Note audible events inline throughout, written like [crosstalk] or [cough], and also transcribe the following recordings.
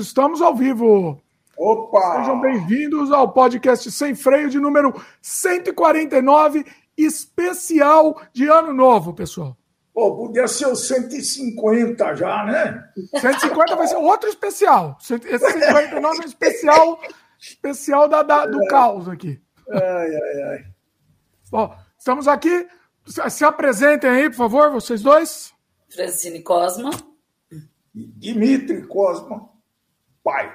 Estamos ao vivo. Opa! Sejam bem-vindos ao podcast Sem Freio de número 149, especial de Ano Novo, pessoal. Pô, podia ser o 150 já, né? 150 vai ser outro especial. Esse 149 é um especial, especial da, da do é. caos aqui. Ai, ai, ai. Bom, estamos aqui. Se apresentem aí, por favor, vocês dois. Francine Cosma. Dimitri Cosma, pai.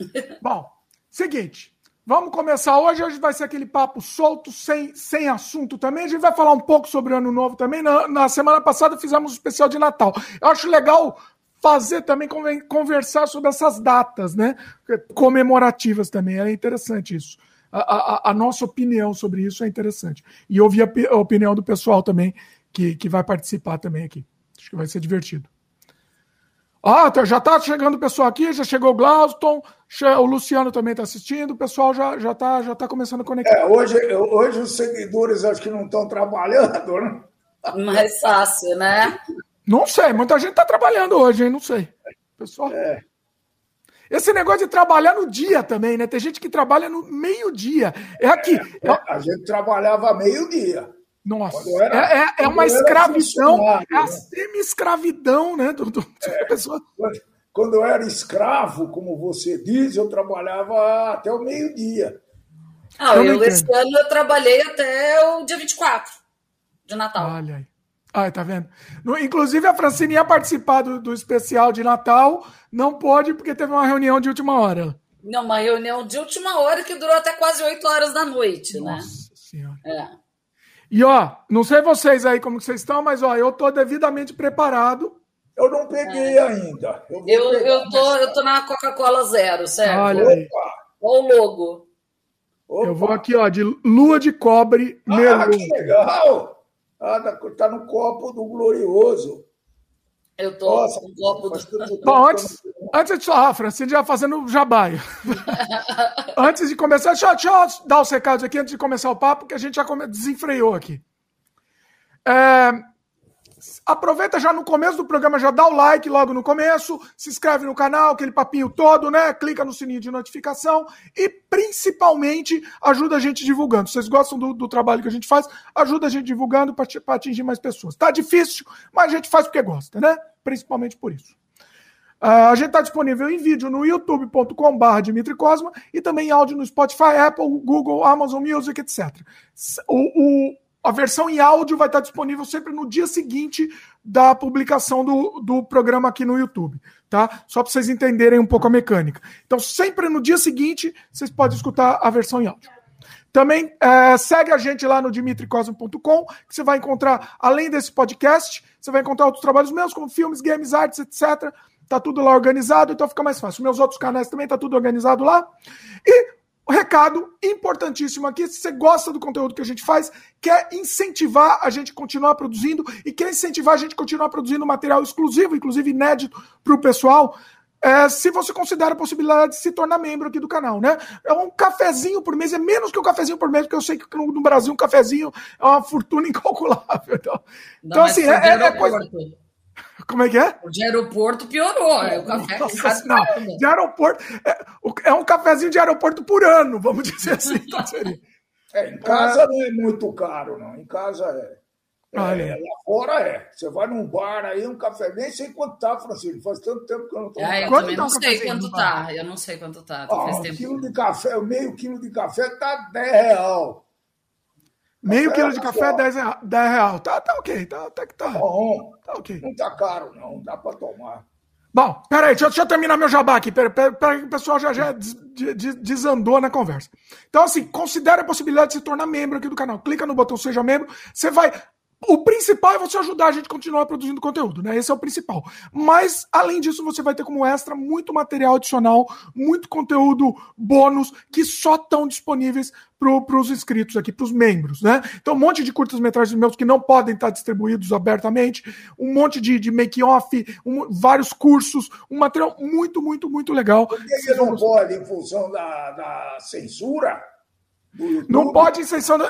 [laughs] Bom, seguinte. Vamos começar hoje. Hoje vai ser aquele papo solto, sem, sem assunto também. A gente vai falar um pouco sobre o Ano Novo também. Na, na semana passada fizemos um especial de Natal. Eu acho legal fazer também, conversar sobre essas datas, né? Comemorativas também. É interessante isso. A, a, a nossa opinião sobre isso é interessante. E ouvir a, a opinião do pessoal também, que, que vai participar também aqui. Acho que vai ser divertido. Ah, tá, já está chegando o pessoal aqui, já chegou o Glauston, o Luciano também está assistindo, o pessoal já está já tá, já tá começando a conectar. É, hoje, hoje os seguidores acho que não estão trabalhando, né? Mais fácil, né? Não sei, muita gente está trabalhando hoje, hein? Não sei. Pessoal. É. Esse negócio de trabalhar no dia também, né? Tem gente que trabalha no meio-dia. É aqui. É, a gente trabalhava meio-dia. Nossa, era, é, é, é uma escravidão, é a semi-escravidão, né? Do, do, é, pessoa... Quando eu era escravo, como você diz, eu trabalhava até o meio-dia. Ah, eu, eu esse ano eu trabalhei até o dia 24 de Natal. Olha aí. Ah, tá vendo? No, inclusive, a Francine ia participar do, do especial de Natal, não pôde porque teve uma reunião de última hora. Não, uma reunião de última hora que durou até quase 8 horas da noite, Nossa né? Nossa Senhora. É. E ó, não sei vocês aí como vocês estão, mas ó, eu tô devidamente preparado. Eu não peguei é. ainda. Eu, eu, eu, tô, eu tô na Coca-Cola Zero, certo? Olha aí. Olha o logo. Opa. Eu vou aqui, ó, de lua de cobre. Ah, que legal! Ah, tá, tá no copo do glorioso. Eu tô Nossa, um copo do... Bom, [laughs] antes, antes de só, ah, Francine já fazendo jabaia. [laughs] antes de começar, deixa, deixa, eu dar os recados aqui antes de começar o papo, que a gente já come, desenfreou aqui. É, aproveita já no começo do programa, já dá o like logo no começo, se inscreve no canal, aquele papinho todo, né? Clica no sininho de notificação e principalmente ajuda a gente divulgando. Vocês gostam do, do trabalho que a gente faz? Ajuda a gente divulgando para atingir mais pessoas. Tá difícil, mas a gente faz porque gosta, né? Principalmente por isso. Uh, a gente está disponível em vídeo no youtube.com.br Dimitri Cosma e também em áudio no Spotify, Apple, Google, Amazon Music, etc. O, o, a versão em áudio vai estar disponível sempre no dia seguinte da publicação do, do programa aqui no YouTube, tá? Só para vocês entenderem um pouco a mecânica. Então, sempre no dia seguinte, vocês podem escutar a versão em áudio. Também é, segue a gente lá no dimitricosmo.com, que você vai encontrar, além desse podcast, você vai encontrar outros trabalhos meus, como filmes, games, artes, etc tá tudo lá organizado, então fica mais fácil. Meus outros canais também tá tudo organizado lá. E o recado importantíssimo aqui, se você gosta do conteúdo que a gente faz, quer incentivar a gente a continuar produzindo e quer incentivar a gente a continuar produzindo material exclusivo, inclusive inédito para o pessoal, é, se você considera a possibilidade de se tornar membro aqui do canal, né? É um cafezinho por mês, é menos que um cafezinho por mês, porque eu sei que no, Brasil um cafezinho é uma fortuna [laughs] incalculável. Então, então assim, é, é, é coisa. [laughs] Como é que é? O de aeroporto piorou. É o café Nossa, não, de aeroporto. É, é, um cafezinho de aeroporto por ano, vamos dizer assim. [laughs] Seria. É, em casa não é muito caro, não. Em casa é. É, lá fora é. Você vai num bar aí, um café, nem sei quanto tá, Francisco. Faz tanto tempo que eu não tomo. Ah, eu quanto também tá não sei quanto tá. Eu não sei quanto tá. Ah, um tempo. quilo de café, meio quilo de café tá 10 real. Meio é, quilo de café, 10 real. 10 real. Tá, tá ok, tá, tá, tá. Bom, tá ok. Não tá caro, não. Dá pra tomar. Bom, peraí, deixa, deixa eu terminar meu jabá aqui. Peraí, peraí, peraí o pessoal já, já desandou na conversa. Então, assim, considere a possibilidade de se tornar membro aqui do canal. Clica no botão Seja Membro. Você vai o principal é você ajudar a gente a continuar produzindo conteúdo, né? Esse é o principal. Mas, além disso, você vai ter como extra muito material adicional, muito conteúdo bônus que só estão disponíveis para os inscritos aqui, para os membros, né? Então, um monte de curtas-metragens meus que não podem estar distribuídos abertamente, um monte de, de make-off, um, vários cursos, um material muito, muito, muito legal. Por que, que não pode, em função da, da censura? Não pode em,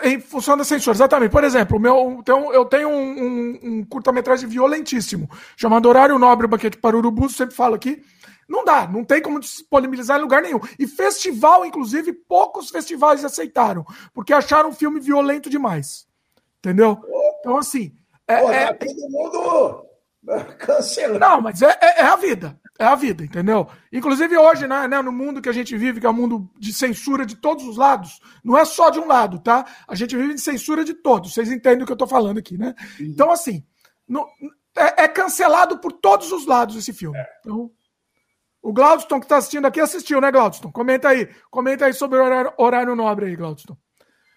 em, função da censura, exatamente. Por exemplo, meu, então, eu tenho um, um, um curta-metragem violentíssimo, chamado Horário Nobre Banquete para Urubus, sempre falo aqui. Não dá, não tem como disponibilizar em lugar nenhum. E festival, inclusive, poucos festivais aceitaram, porque acharam o filme violento demais. Entendeu? Então, assim. É, Pô, é... Tá todo mundo cancelando. Não, mas é, é, é, a vida. É a vida, entendeu? Inclusive hoje, né, né, no mundo que a gente vive, que é um mundo de censura de todos os lados, não é só de um lado, tá? A gente vive de censura de todos. Vocês entendem o que eu tô falando aqui, né? Então, assim, no, é, é, cancelado por todos os lados esse filme. É. Então, o Glaudston que está assistindo aqui assistiu, né, Glaudston? Comenta aí. Comenta aí sobre o horário, horário nobre aí, Glaudston.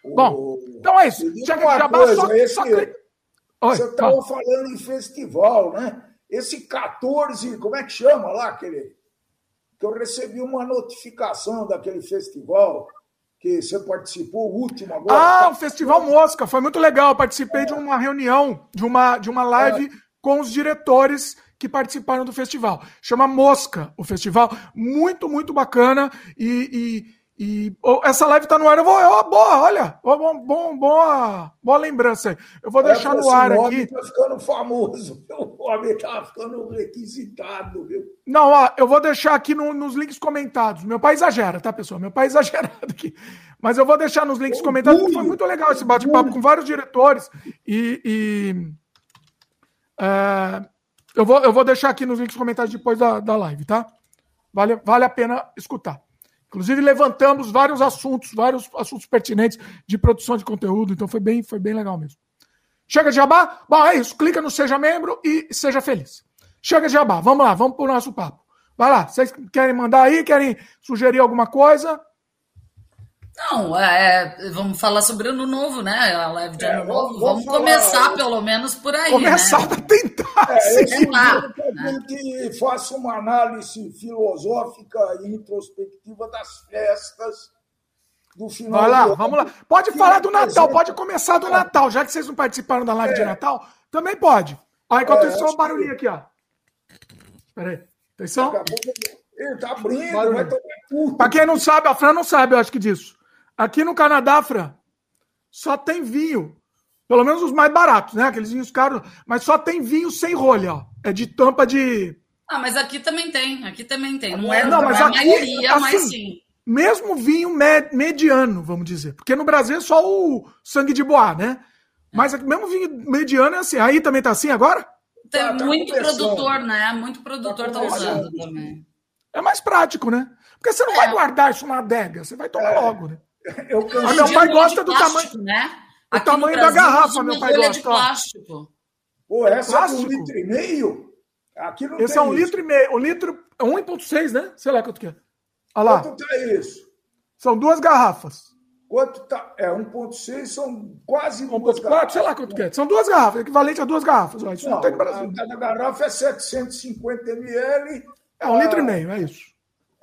Bom, então é isso. Já já coisa, só, esse, só... Oi, você estava falando em festival, né? Esse 14, como é que chama lá aquele? Que eu recebi uma notificação daquele festival que você participou, o último agora. Ah, o Festival Mosca, foi muito legal. Eu participei é. de uma reunião, de uma, de uma live é. com os diretores que participaram do festival. Chama Mosca, o festival. Muito, muito bacana. E, e, e oh, essa live tá no ar. Eu vou, oh, boa, olha. Oh, bom, bom, boa, boa lembrança aí. Eu vou é, deixar no ar aqui. Tá ficando famoso. O homem tá ficando requisitado, viu? Não, ó, eu vou deixar aqui no, nos links comentados. Meu pai exagera, tá, pessoal? Meu pai é [laughs] exagerado aqui. Mas eu vou deixar nos links comentados, porque foi muito legal esse bate-papo com vários diretores. E. e é, eu vou, eu vou deixar aqui nos links comentários depois da, da live, tá? Vale, vale a pena escutar. Inclusive, levantamos vários assuntos, vários assuntos pertinentes de produção de conteúdo, então foi bem, foi bem legal mesmo. Chega de jabá? Bom, é isso. Clica no Seja Membro e seja feliz. Chega de jabá. Vamos lá, vamos pro nosso papo. Vai lá. Vocês querem mandar aí? Querem sugerir alguma coisa? Não, é, é, vamos falar sobre ano novo, né? A live de é, ano novo. Vamos falar, começar pelo menos por aí. Começar né? para tentar. É, tentar, né? que faça uma análise filosófica e introspectiva das festas do final. Vai lá, vamos lá. Pode que falar do Natal, pode começar do Natal, já que vocês não participaram da live é. de Natal, também pode. Ó, enquanto é, isso, só um barulhinho que... aqui, ó. Espera aí. Atenção. Ele tá abrindo, vai tomar tudo. Pra quem não sabe, a Fran não sabe, eu acho que disso. Aqui no Canadá, Fran, só tem vinho. Pelo menos os mais baratos, né? Aqueles vinhos caros. Mas só tem vinho sem rolha, ó. É de tampa de. Ah, mas aqui também tem. Aqui também tem. Não é, não, mas a maioria, assim, mas sim. Mesmo vinho mediano, vamos dizer. Porque no Brasil é só o sangue de boa, né? Mas mesmo vinho mediano é assim. Aí também tá assim agora? Tem tá, tá muito produtor, né? Muito produtor tá, tá usando também. É mais prático, né? Porque você não é. vai guardar isso na adega, você vai tomar é. logo, né? Eu canso. meu pai gosta do tamanho. Né? O tamanho da garrafa, meu pai gosta. De plástico. Pô, essa é um litro e meio? Aqui não Esse é um isso. litro e meio. O litro é 1,6, né? Sei lá quanto que é. Olha lá. Quanto tá isso? São duas garrafas. Quanto tá? É 1,6 são quase 1,4, sei lá quanto que é. São duas garrafas, equivalente a duas garrafas. Isso não, não tem no Brasil. Cada garrafa é 750 ml. É um litro e meio, é isso.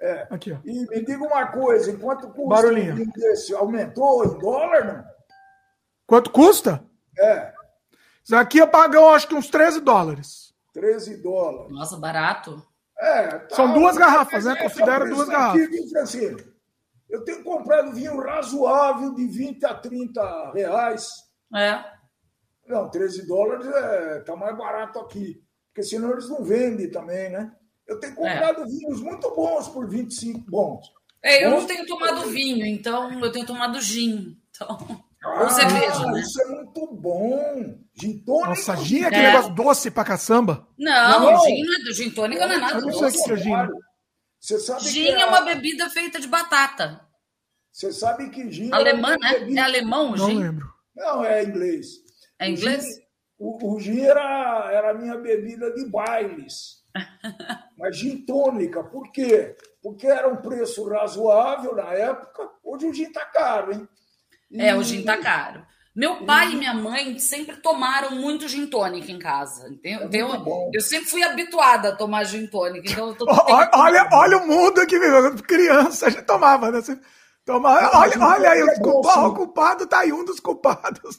É. Aqui, ó. E me diga uma coisa, enquanto Barulhinho. um desse? Aumentou em dólar, não? Quanto custa? É. Isso aqui eu pago, acho que uns 13 dólares. 13 dólares. Nossa, barato. É. Tá, São duas garrafas, né? Considera duas garrafas. Aqui, Francine, eu tenho comprado vinho razoável de 20 a 30 reais. É. Não, 13 dólares é, tá mais barato aqui. Porque senão eles não vendem também, né? Eu tenho comprado é. vinhos muito bons por 25 bons. É, eu bons não tenho tomado vinho, então eu tenho tomado gin. Então, ah, ou cerveja, né? Isso é muito bom. Gin tônica. Nossa, gin é aquele é. negócio doce pra caçamba? Não, não. gin, não é, gin tônica não é nada eu não sei doce. Que é gin. Você sabe gin é, é uma bebida feita de batata. Você sabe que gin. É Alemã, né? Bebida... É alemão o gin? Não lembro. Não, é inglês. É inglês? O gin, o, o gin era, era a minha bebida de bailes. [laughs] Mas gin tônica, por quê? Porque era um preço razoável na época. Hoje o gin tá caro, hein? É, o gin tá caro. Meu pai e... e minha mãe sempre tomaram muito gin tônica em casa. Entendeu? É eu, eu sempre fui habituada a tomar gin tônica. Então tô... olha, olha, olha o mundo aqui, criança, a gente tomava, né? Você tomava, olha, olha aí, o, culpado, o culpado tá aí, um dos culpados.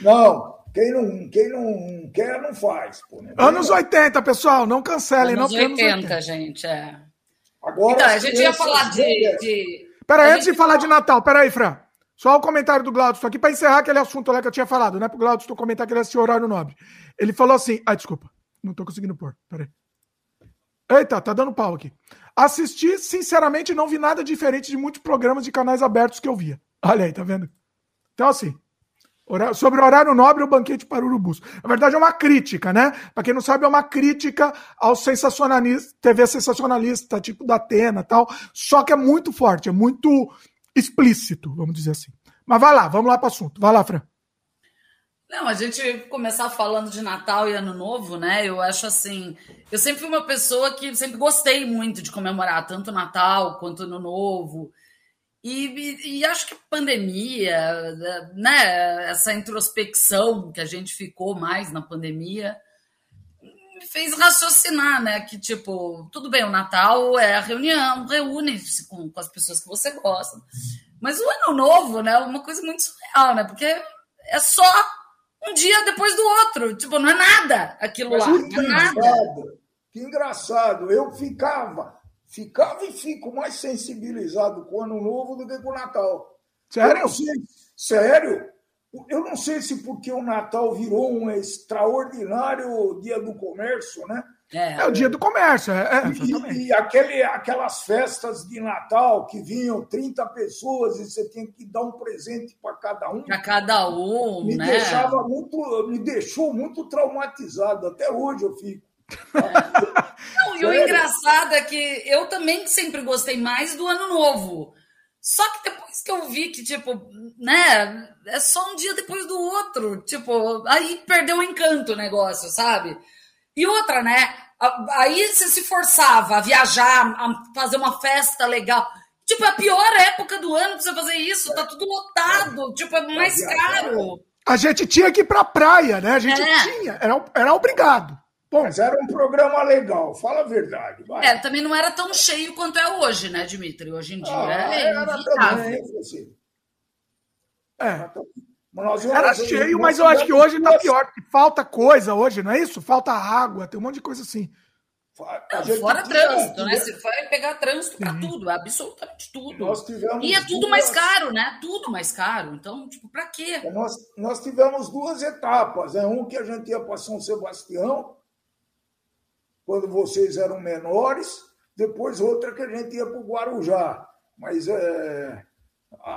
Não, quem não, quem não quer, não faz. Pô, né? Anos 80, pessoal, não cancelem. Anos, não, 80, anos 80, gente, é. Agora, então, a gente ia falar de... de... Peraí, antes de falar de Natal, peraí, Fran. Só o comentário do Glaucio aqui para encerrar aquele assunto lá que eu tinha falado, né? Pro Glaucio comentar que ele assistiu horário nobre. Ele falou assim. Ah, desculpa. Não tô conseguindo pôr. Peraí. Eita, tá dando pau aqui. Assisti, sinceramente, não vi nada diferente de muitos programas de canais abertos que eu via. Olha aí, tá vendo? Então, assim, sobre o horário nobre, o banquete para urubus. Na verdade, é uma crítica, né? Para quem não sabe, é uma crítica ao sensacionalista, TV sensacionalista, tipo da Atena tal. Só que é muito forte, é muito explícito, vamos dizer assim. Mas vai lá, vamos lá para o assunto. Vai lá, Fran. Não, a gente começar falando de Natal e Ano Novo, né? Eu acho assim. Eu sempre fui uma pessoa que sempre gostei muito de comemorar tanto Natal quanto Ano Novo. E, e, e acho que pandemia, né? Essa introspecção que a gente ficou mais na pandemia me fez raciocinar, né? Que, tipo, tudo bem, o Natal é a reunião, reúne-se com, com as pessoas que você gosta. Mas o Ano Novo, né? É uma coisa muito surreal, né? Porque é só um dia depois do outro. Tipo, não é nada aquilo Mas lá. Que é nada. Que engraçado. Eu ficava, ficava e fico mais sensibilizado com o Ano Novo do que com o Natal. Sério? Sério? Eu não sei se porque o Natal virou um extraordinário dia do comércio, né? É, é o dia do comércio, é, é e, e, aquele, aquelas festas de Natal que vinham 30 pessoas e você tinha que dar um presente para cada um. Para cada um, me né? Deixava muito, me deixou muito traumatizado. Até hoje eu fico. É. [laughs] Não, e o engraçado é que eu também sempre gostei mais do Ano Novo. Só que depois que eu vi que, tipo, né, é só um dia depois do outro. Tipo, aí perdeu o encanto o negócio, sabe? E outra, né? Aí você se forçava a viajar, a fazer uma festa legal. Tipo, é a pior época do ano pra você fazer isso, tá tudo lotado, tipo, é mais caro. A gente tinha que ir pra praia, né? A gente é. tinha, era, era obrigado. Bom, Mas era um programa legal, fala a verdade. Vai. É, também não era tão cheio quanto é hoje, né, Dimitri? Hoje em dia ah, é era também, assim. É. Era cheio, mas eu acho que hoje tá pior. Falta coisa hoje, não é isso? Falta água, tem um monte de coisa assim. Não, fora trânsito, né? Você vai pegar trânsito para tudo, absolutamente tudo. e é tudo duas... mais caro, né? Tudo mais caro. Então, tipo, para quê? É, nós, nós tivemos duas etapas. Né? Um que a gente ia para São Sebastião, quando vocês eram menores, depois outra que a gente ia para o Guarujá. Mas é,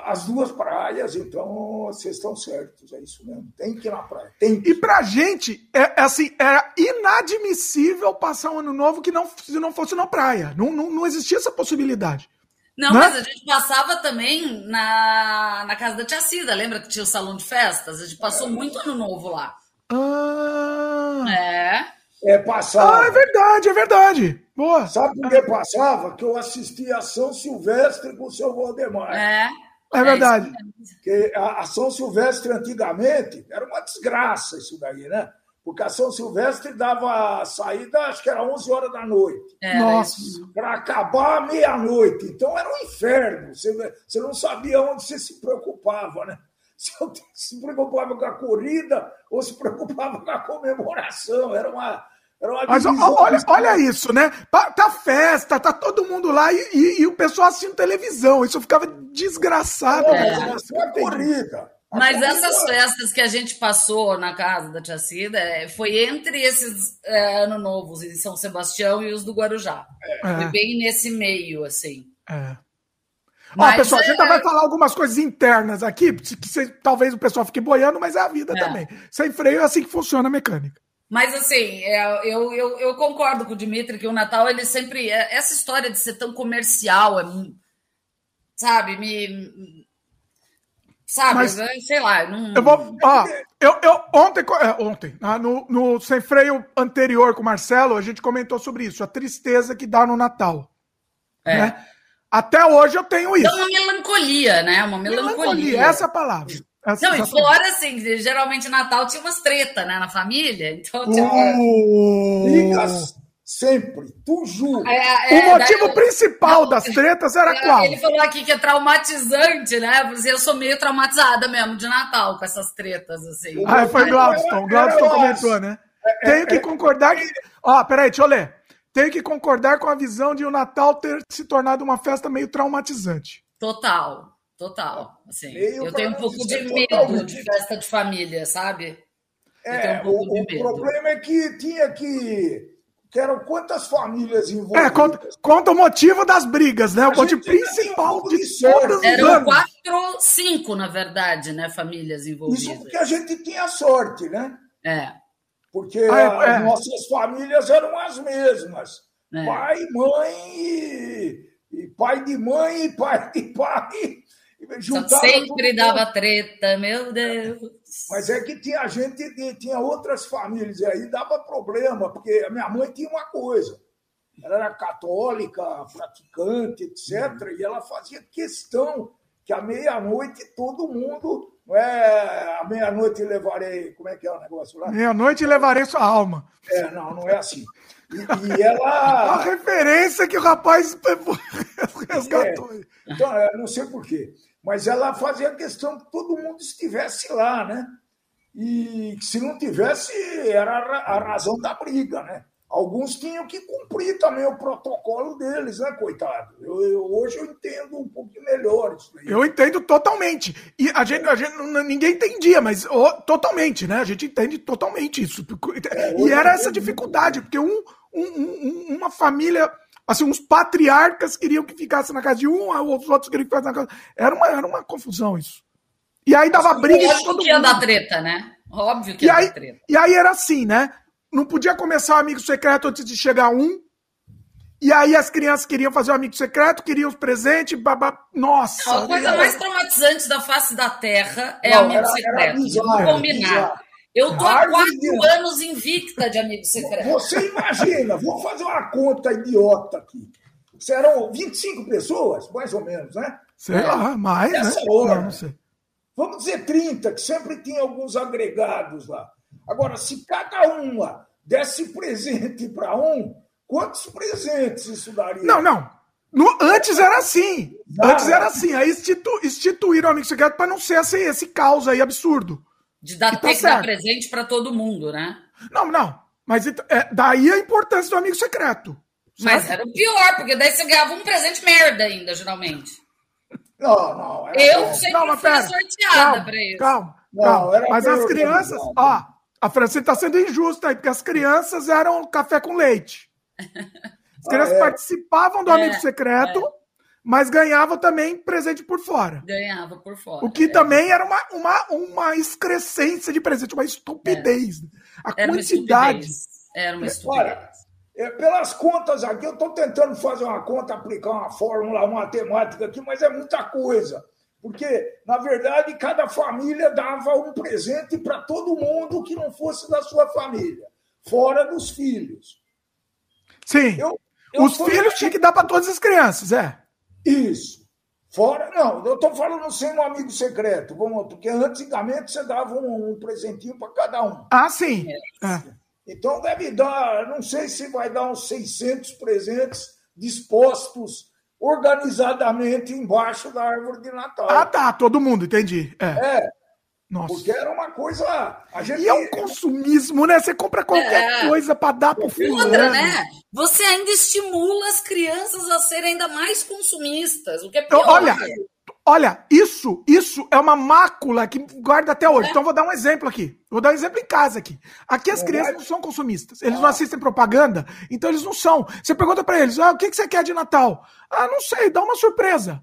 as duas praias, então vocês estão certos, é isso mesmo. Tem que ir na praia. Tem que. E pra gente, é, é, assim, era inadmissível passar um ano novo que não, se não fosse na praia. Não, não, não existia essa possibilidade. Não, né? mas a gente passava também na, na casa da tia Cida, lembra que tinha o salão de festas? A gente passou é. muito ano novo lá. Ah. É. É, passava. Ah, é verdade, é verdade. Boa. Sabe por que passava? Que eu assistia a São Silvestre com o seu Valdemar. É. É, é verdade. Que a, a São Silvestre antigamente era uma desgraça isso daí, né? Porque a São Silvestre dava saída, acho que era 11 horas da noite. É, Nossa. Para acabar meia-noite. Então era um inferno. Você, você não sabia onde você se preocupava, né? [laughs] Se, se preocupava com a corrida ou se preocupava com a comemoração. Era uma, mas olha, olha isso, né? Tá festa, tá todo mundo lá e, e, e o pessoal assistindo televisão. Isso ficava desgraçado. É, é corrida. Mas essas festas que a gente passou na casa da Tia Cida é, foi entre esses é, Ano Novos em São Sebastião e os do Guarujá. É. Foi bem nesse meio, assim. É. Ó, pessoal, a gente é... vai falar algumas coisas internas aqui, que talvez o pessoal fique boiando, mas é a vida é. também. Sem freio é assim que funciona a mecânica. Mas assim, é, eu, eu, eu, concordo com o Dimitri que o Natal, ele sempre. É, essa história de ser tão comercial, é, sabe, me. Sabe, Mas, sei lá. Não... Eu vou. Ah, eu, eu, ontem, é, ontem ah, no, no Sem Freio anterior com o Marcelo, a gente comentou sobre isso, a tristeza que dá no Natal. É. Né? Até hoje eu tenho isso. É uma melancolia, né? Uma melancolia. melancolia essa é a palavra. Essa, não, e fora, assim, geralmente Natal tinha umas treta, né, na família. Então, tinha... Uh, sempre, tu juro. É, é, o motivo daí, principal não, das tretas era é, qual? Ele falou aqui que é traumatizante, né? Eu sou meio traumatizada mesmo de Natal com essas tretas, assim. Ah, foi Gladstone. Gladstone comentou, né? É, Tenho que concordar que... Ó, peraí, deixa eu ler. Tenho que concordar com a visão de o Natal ter se tornado uma festa meio traumatizante. Total. Total. Assim, eu tenho um pouco de medo de festa de família, sabe? É, um o, o problema é que tinha que. que eram quantas famílias envolvidas. É, conta, conta o motivo das brigas, né? O motivo principal de todas Eram quatro, cinco, na verdade, né? Famílias envolvidas. Isso porque a gente tinha sorte, né? É. Porque ah, é, as é. nossas famílias eram as mesmas. É. Pai, mãe e, e, pai de mãe e pai de pai. Sempre dava treta, meu Deus. Mas é que tinha gente, tinha outras famílias, e aí dava problema, porque a minha mãe tinha uma coisa. Ela era católica, praticante, etc. Uhum. E ela fazia questão que à meia-noite todo mundo. Não é à meia-noite levarei. Como é que é o negócio lá? Meia-noite levarei sua alma. É, não, não é assim. E, e ela. A referência que o rapaz resgatou. É, então, eu não sei porquê mas ela fazia questão que todo mundo estivesse lá, né? E se não tivesse, era a razão da briga, né? Alguns tinham que cumprir também o protocolo deles, né, coitado? Eu, eu, hoje eu entendo um pouco melhor isso aí. Eu entendo totalmente. E a gente, a gente ninguém entendia, mas oh, totalmente, né? A gente entende totalmente isso. É, e era essa dificuldade, porque um, um, um, uma família Assim, uns patriarcas queriam que ficasse na casa de um, os outros queriam que ficasse na casa. Era uma, era uma confusão isso. E aí dava briga. Óbvio que ia dar treta, né? Óbvio que ia dar treta. E aí era assim, né? Não podia começar o amigo secreto antes de chegar um. E aí as crianças queriam fazer o um amigo secreto, queriam os presentes, babá. Nossa! a coisa mais traumatizante da face da Terra é Não, amigo era, secreto. Era bizarro, Vamos combinar. Eu tô há quatro anos invicta de amigo secreto. Você imagina, vou fazer uma conta idiota aqui. Serão 25 pessoas, mais ou menos, né? Sei é. lá, mais, Nessa né? hora. Não, não sei. Vamos dizer 30, que sempre tinha alguns agregados lá. Agora, se cada uma desse presente para um, quantos presentes isso daria? Não, não. No, antes era assim. Antes era assim. Aí institu, instituíram o amigo secreto para não ser esse, esse caos aí absurdo. De dar, tá ter que dar presente para todo mundo, né? Não, não. Mas é, daí a importância do amigo secreto. Mas era o pior, porque daí você ganhava um presente merda ainda, geralmente. [laughs] Não, não. eu bom. sempre não, fui pera, sorteada para isso. Calma, calma. Não, mas as crianças, ó, a Francine está sendo injusta aí, porque as crianças eram café com leite. As crianças ah, é. participavam do é, amigo secreto. Mas ganhava também presente por fora. Ganhava por fora. O que é. também era uma, uma, uma excrescência de presente, uma estupidez. É. A era quantidade. Uma era uma estupidez. Olha, é, pelas contas aqui, eu estou tentando fazer uma conta, aplicar uma fórmula matemática aqui, mas é muita coisa. Porque, na verdade, cada família dava um presente para todo mundo que não fosse da sua família, fora dos filhos. Sim. Eu, eu Os filhos tinham que dar para todas as crianças, é. Isso. Fora, não, eu estou falando sem um amigo secreto, vamos, porque antigamente você dava um, um presentinho para cada um. Ah, sim. É. Então deve dar, não sei se vai dar uns 600 presentes dispostos organizadamente embaixo da árvore de Natal. Ah, tá, todo mundo, entendi. É. é. Nossa. Porque era uma coisa. A gente... E é um consumismo, né? Você compra qualquer é. coisa para dar pro filho. Outra, né? Você ainda estimula as crianças a serem ainda mais consumistas, o que é pior. Olha, olha, isso, isso é uma mácula que guarda até hoje. É. Então vou dar um exemplo aqui. Vou dar um exemplo em casa aqui. Aqui as crianças não são consumistas. Eles não ah. assistem propaganda, então eles não são. Você pergunta para eles: ah, o que você quer de Natal? Ah, não sei, dá uma surpresa.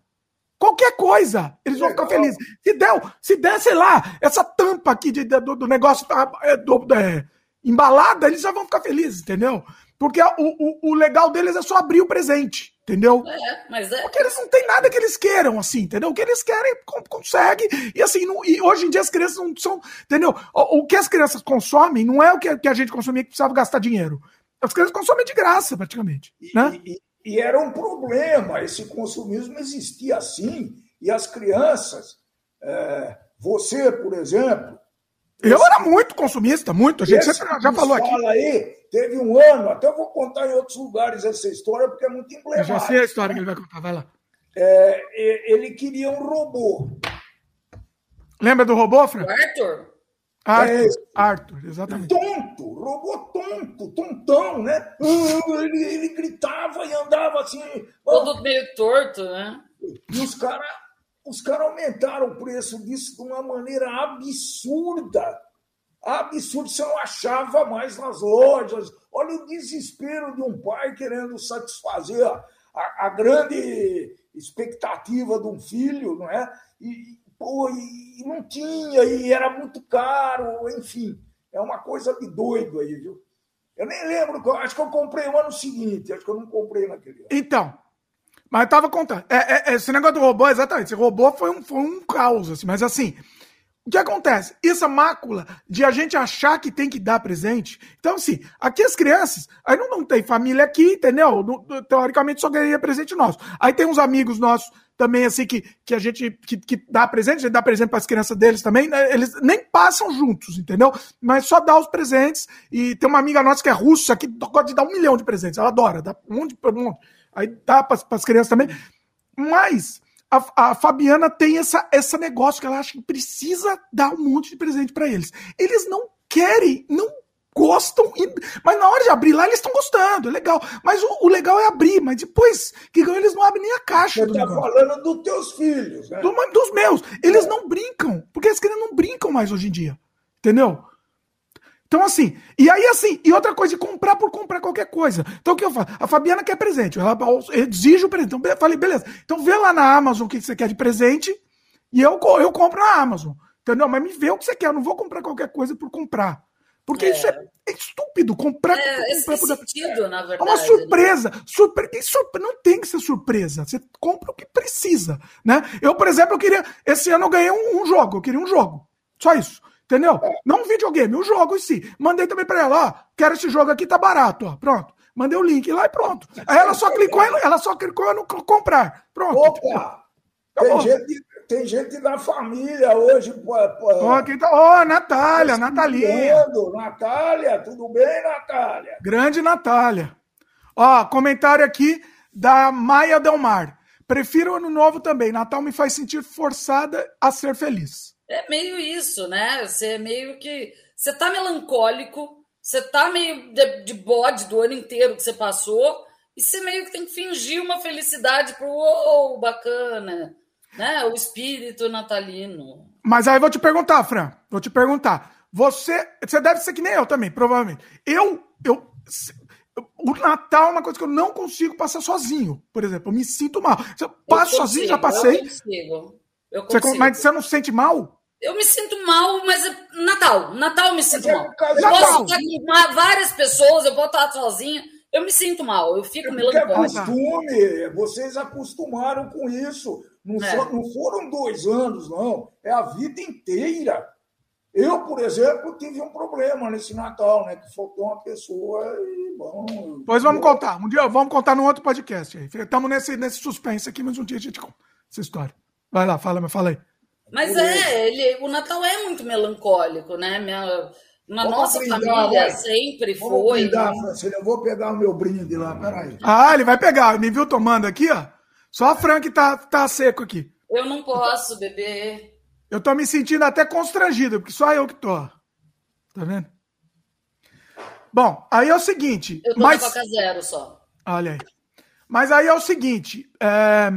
Qualquer coisa, eles vão ficar felizes. Se der, se der, sei lá, essa tampa aqui de, do, do, negócio tá, é, do, é, embalada, eles já vão ficar felizes, entendeu? Porque o, o, o, legal deles é só abrir o presente, entendeu? É, mas é. Porque eles não têm nada que eles queiram, assim, entendeu? O que eles querem, consegue. E assim, não, e hoje em dia as crianças não são, entendeu? O, o que as crianças consomem não é o que, que a gente consumia que precisava gastar dinheiro. As crianças consomem de graça, praticamente. E, né? e, e era um problema, esse consumismo existia assim, e as crianças, é, você, por exemplo. Eu era muito consumista, muito, a gente sempre já falou aqui. Fala aí, teve um ano, até eu vou contar em outros lugares essa história, porque é muito emblemática. Eu já sei a história que ele vai contar, vai lá. É, ele queria um robô. Lembra do robô, Fran? Arthur? Arthur, é Arthur, exatamente. Tonto, robô tonto, tontão, né? Ele, ele gritava e andava assim. Todo meio torto, né? E os caras os cara aumentaram o preço disso de uma maneira absurda. Absurdo, você não achava mais nas lojas. Olha o desespero de um pai querendo satisfazer a, a, a grande expectativa de um filho, não é? E, pô, e não tinha, e era muito caro, enfim. É uma coisa de doido aí, viu? Eu nem lembro, acho que eu comprei o ano seguinte, acho que eu não comprei naquele ano. Então, mas eu tava contando. É, é, é, esse negócio do robô, exatamente. Esse robô foi um, foi um caos, assim, mas assim. O que acontece? Essa mácula de a gente achar que tem que dar presente. Então, assim, aqui as crianças, aí não, não tem família aqui, entendeu? Teoricamente só ganharia presente nosso. Aí tem uns amigos nossos também, assim, que, que a gente que, que dá presente, a gente dá presente para as crianças deles também, né? eles nem passam juntos, entendeu? Mas só dá os presentes. E tem uma amiga nossa que é russa, que gosta de dar um milhão de presentes, ela adora, dá um monte, um monte. Aí dá para as crianças também. Mas a, a, Fabiana tem essa, essa negócio que ela acha que precisa dar um monte de presente para eles. Eles não querem, não gostam, mas na hora de abrir lá eles estão gostando, é legal. Mas o, o, legal é abrir, mas depois que eles não abrem nem a caixa. Você tá falando dos teus filhos, né? Do, dos meus. Eles é. não brincam, porque as crianças não brincam mais hoje em dia. Entendeu? Então, assim, e aí, assim, e outra coisa, de comprar por comprar qualquer coisa. Então, o que eu faço? A Fabiana quer presente, ela exige o presente. Então, eu falei, beleza. Então, vê lá na Amazon o que você quer de presente e eu, eu compro na Amazon. Entendeu? Mas me vê o que você quer, eu não vou comprar qualquer coisa por comprar. Porque é. isso é, é, estúpido, comprar. É, comprar por... sentido, na verdade. É uma surpresa. Né? Surpre... Surpre... Não tem que ser surpresa. Você compra o que precisa. Né? Eu, por exemplo, eu queria. Esse ano eu ganhei um, um jogo, eu queria um jogo. Só isso. Entendeu? Não um videogame, um jogo em si. Mandei também pra ela, ó, quero esse jogo aqui, tá barato, ó. Pronto. Mandei o link lá e pronto. Aí ela só clicou, ela só clicou no comprar. Pronto. Opa! Tem gente, tem gente da família hoje. Ó, quem tá, ó, Natália, Natalinha. Natália, tudo bem, Natália? Grande Natália. Ó, comentário aqui da Maia Delmar. Prefiro o ano novo também. Natal me faz sentir forçada a ser feliz. É meio isso, né? Você é meio que. Você tá melancólico, você tá meio de, de bode do ano inteiro que você passou, e você meio que tem que fingir uma felicidade pro oh, bacana, né? O espírito natalino. Mas aí vou te perguntar, Fran, vou te perguntar. Você, você deve ser que nem eu também, provavelmente. Eu, eu, o Natal é uma coisa que eu não consigo passar sozinho, por exemplo. Eu me sinto mal. Eu passo eu consigo, sozinho, já passei. Eu consigo. Eu consigo. Você, mas você não se sente mal? Eu me sinto mal, mas é Natal. Natal eu me sinto é mal. Eu posso estar com várias pessoas, eu posso estar sozinha. Eu me sinto mal, eu fico é melancólico. É costume, vocês acostumaram com isso. Não, é. for, não foram dois anos, não. É a vida inteira. Eu, por exemplo, tive um problema nesse Natal, né? Que faltou uma pessoa e, bom... Pois vamos eu... contar. Um dia vamos contar num outro podcast. Estamos nesse, nesse suspense aqui, mas um dia a gente conta essa história. Vai lá, fala, me fala aí. Mas é, ele, o Natal é muito melancólico, né? Minha, na Vamos nossa brindar, família vai. sempre Vamos foi. Brindar, Francine, eu vou pegar o meu brinde lá, peraí. Ah, ele vai pegar. Me viu tomando aqui, ó? Só a Frank tá, tá seco aqui. Eu não posso beber. Eu tô me sentindo até constrangido, porque só eu que tô. Tá vendo? Bom, aí é o seguinte. Eu tô mas... Coca Zero só. Olha aí. Mas aí é o seguinte. É...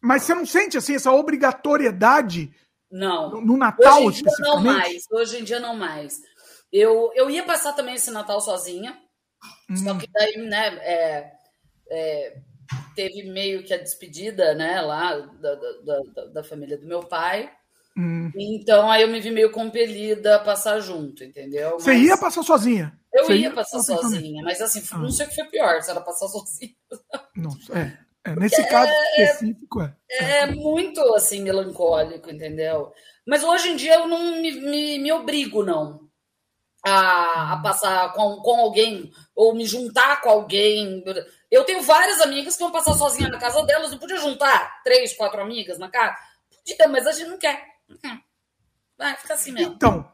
Mas você não sente assim essa obrigatoriedade? Não. No Natal, Hoje em dia não mais. Hoje em dia não mais. Eu, eu ia passar também esse Natal sozinha. Hum. Só que daí, né, é, é, teve meio que a despedida, né, lá da, da, da, da família do meu pai. Hum. Então aí eu me vi meio compelida a passar junto, entendeu? Você ia passar sozinha? Eu ia, ia passar sozinha, mas assim, ah. não sei o que foi pior, se era passar sozinha. Não, é. É, nesse caso é, específico, é. É muito assim, melancólico, entendeu? Mas hoje em dia eu não me, me, me obrigo, não. A, a, hum. passar com, com alguém ou me juntar com alguém. Eu tenho várias amigas que vão passar sozinha na casa delas. Não podia juntar três, quatro amigas na casa? Podia, mas a gente não quer. Vai, fica assim mesmo. Então,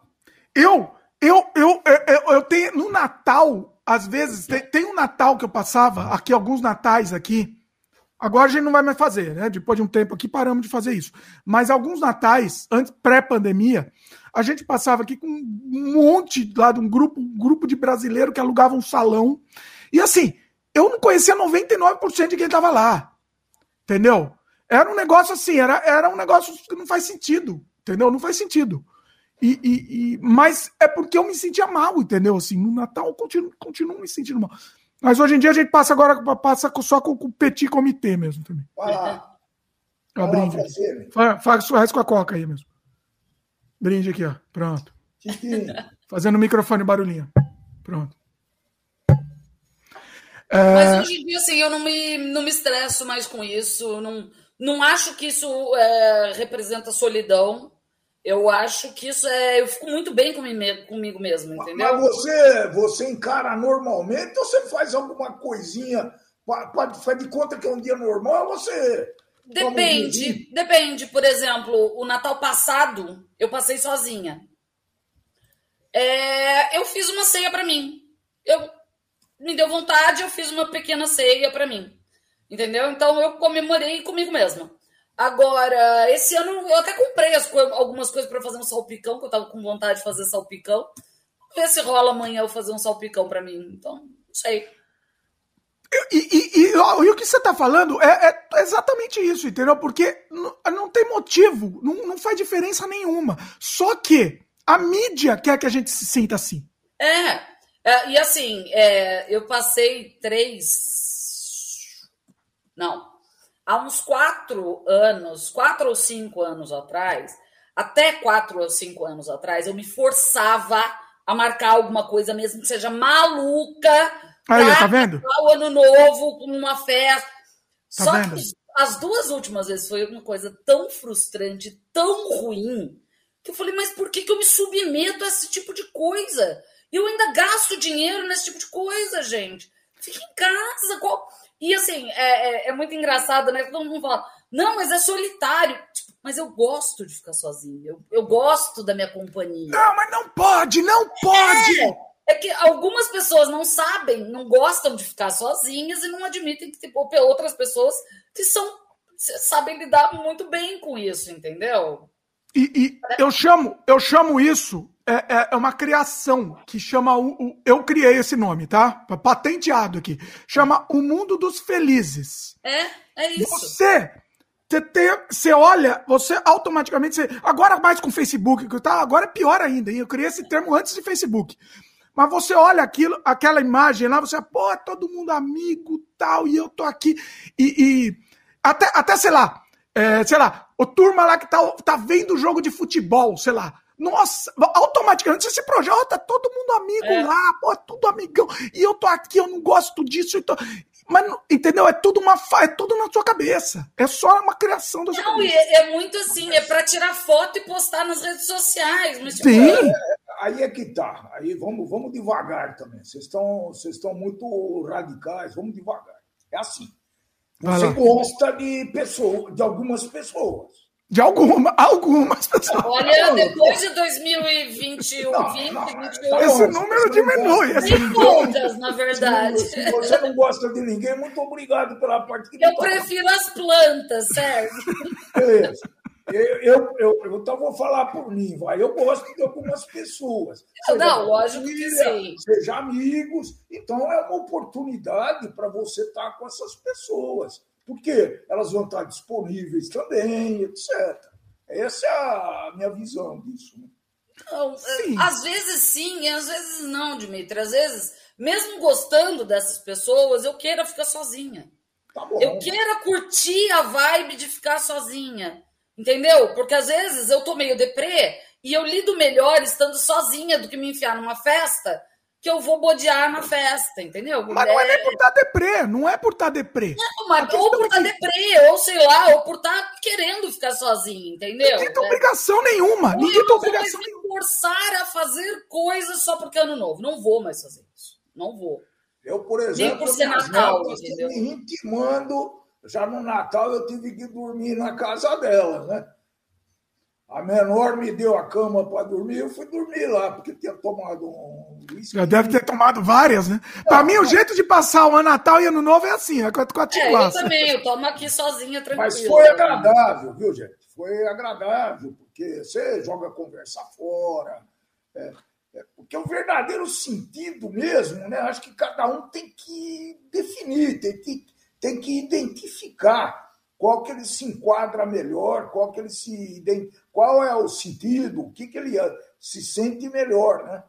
eu, eu, eu, eu, eu tenho. No Natal, às vezes, tem, tem um Natal que eu passava, aqui, alguns natais aqui, Agora a gente não vai mais fazer, né? Depois de um tempo aqui paramos de fazer isso. Mas alguns natais, antes pré-pandemia, a gente passava aqui com um monte lá de um grupo, um grupo de brasileiro que alugava um salão. E assim, eu não conhecia 99% de quem estava lá. Entendeu? Era um negócio assim, era, era um negócio que não faz sentido. Entendeu? Não faz sentido. E, e, e, mas é porque eu me sentia mal, entendeu? Assim, no Natal eu continuo, continuo me sentindo mal. Mas hoje em dia a gente passa agora passa só com, o petit comitê mesmo também. Ah, ah, brinde. Faz, faz, faz com a coca aí mesmo. Brinde aqui, ó. Pronto. Fazendo o microfone barulhinho. Pronto. Mas hoje em dia, assim, eu não me, não me estresso mais com isso. Não, não acho que isso é, representa solidão. Eu acho que isso é. Eu fico muito bem comigo, comigo mesmo, entendeu? Mas você, você encara normalmente ou você faz alguma coisinha? Faz de conta que é um dia normal ou você. Depende, depende. Por exemplo, o Natal passado eu passei sozinha. É, eu fiz uma ceia para mim. Eu me deu vontade, eu fiz uma pequena ceia para mim. Entendeu? Então eu comemorei comigo mesma. Agora, esse ano eu até comprei co algumas coisas para fazer um salpicão, que eu tava com vontade de fazer salpicão. Vamos ver se rola amanhã eu fazer um salpicão para mim. Então, não sei. E, e, e, e, o que você está falando é, é, exatamente isso, entendeu? Porque não, não tem motivo, não, não, faz diferença nenhuma. Só que a mídia quer que a gente se sinta assim. É, é e assim, é, eu passei três. Não, há uns quatro anos, quatro ou cinco anos atrás, até quatro ou cinco anos atrás, eu me forçava a marcar alguma coisa, mesmo que seja maluca Aí, tá vendo? O ano novo, uma festa. Tá Só vendo? que as duas últimas vezes foi uma coisa tão frustrante, tão ruim, que eu falei, mas por que, que eu me submeto a esse tipo de coisa? Eu ainda gasto dinheiro nesse tipo de coisa, gente. Fica em casa. Qual... E assim, é, é, é muito engraçado, né? Todo mundo fala, não, mas é solitário. Tipo, mas eu gosto de ficar sozinho. Eu, eu gosto da minha companhia. Não, mas não pode, não pode! É. É que algumas pessoas não sabem, não gostam de ficar sozinhas e não admitem que tipo, outras pessoas que são sabem lidar muito bem com isso, entendeu? E, e eu chamo, eu chamo isso é, é, é uma criação que chama o, o, eu criei esse nome, tá? Patenteado aqui. Chama o mundo dos felizes. É, é isso. Você você, tem, você olha, você automaticamente. Você, agora mais com o Facebook, tá? Agora é pior ainda. Eu criei esse termo antes de Facebook. Mas você olha aquilo, aquela imagem lá, você, pô, é todo mundo amigo tal, e eu tô aqui. E, e até, até, sei lá, é, sei lá, o turma lá que tá, tá vendo o jogo de futebol, sei lá. Nossa, automaticamente você se projeta, todo mundo amigo é. lá, pô, é tudo amigão. E eu tô aqui, eu não gosto disso. Tô... Mas, entendeu? É tudo uma é tudo na sua cabeça. É só uma criação da sua não, cabeça. É, é muito assim, é para tirar foto e postar nas redes sociais. Mas, tipo, Sim. É, aí é que tá. Aí vamos, vamos devagar também. Vocês estão, vocês estão muito radicais, vamos devagar. É assim. Você gosta de pessoas, de algumas pessoas. De alguma, [laughs] algumas pessoas. Olha, depois de 2021, não, 20, não, 21, esse número diminui. Tem todas, na verdade. Se você não gosta de ninguém, muito obrigado pela parte que Eu prefiro as plantas, certo? Beleza. Eu, eu, eu, eu, então vou falar por mim, vai. Eu gosto de algumas pessoas. Seja não, lógico família, que sim. Seja amigos. Então é uma oportunidade para você estar com essas pessoas porque elas vão estar disponíveis também, etc. Essa é a minha visão disso. Né? Não, sim. Às vezes sim, e às vezes não, Dimitri. Às vezes, mesmo gostando dessas pessoas, eu queira ficar sozinha. Tá eu queira curtir a vibe de ficar sozinha. Entendeu? Porque às vezes eu tô meio deprê e eu lido melhor estando sozinha do que me enfiar numa festa que eu vou bodear na festa, entendeu? Mas não é nem por estar tá deprê, não é por estar tá deprê. Não, mas ou por estar tá deprê, ou sei lá, ou por estar querendo ficar sozinho, entendeu? Ninguém tem obrigação nenhuma, ninguém tem obrigação nenhuma. forçar a fazer coisas só porque é ano novo. Não vou mais fazer isso. Não vou. Eu, por exemplo, Nem por ser Natal, entendeu? me intimando, já no Natal eu tive que dormir na casa dela, né? A menor me deu a cama para dormir, eu fui dormir lá, porque tinha tomado um Já deve ter tomado várias, né? Para mim, o jeito de passar o ano Natal e Ano Novo é assim, é com a, com a é, Eu também, eu tomo aqui sozinha, tranquilo. Mas foi agradável, viu, gente? Foi agradável, porque você joga conversa fora. É, é, porque o verdadeiro sentido mesmo, né? Acho que cada um tem que definir, tem que, tem que identificar qual que ele se enquadra melhor, qual que ele se qual é o sentido, o que, que ele se sente melhor, né?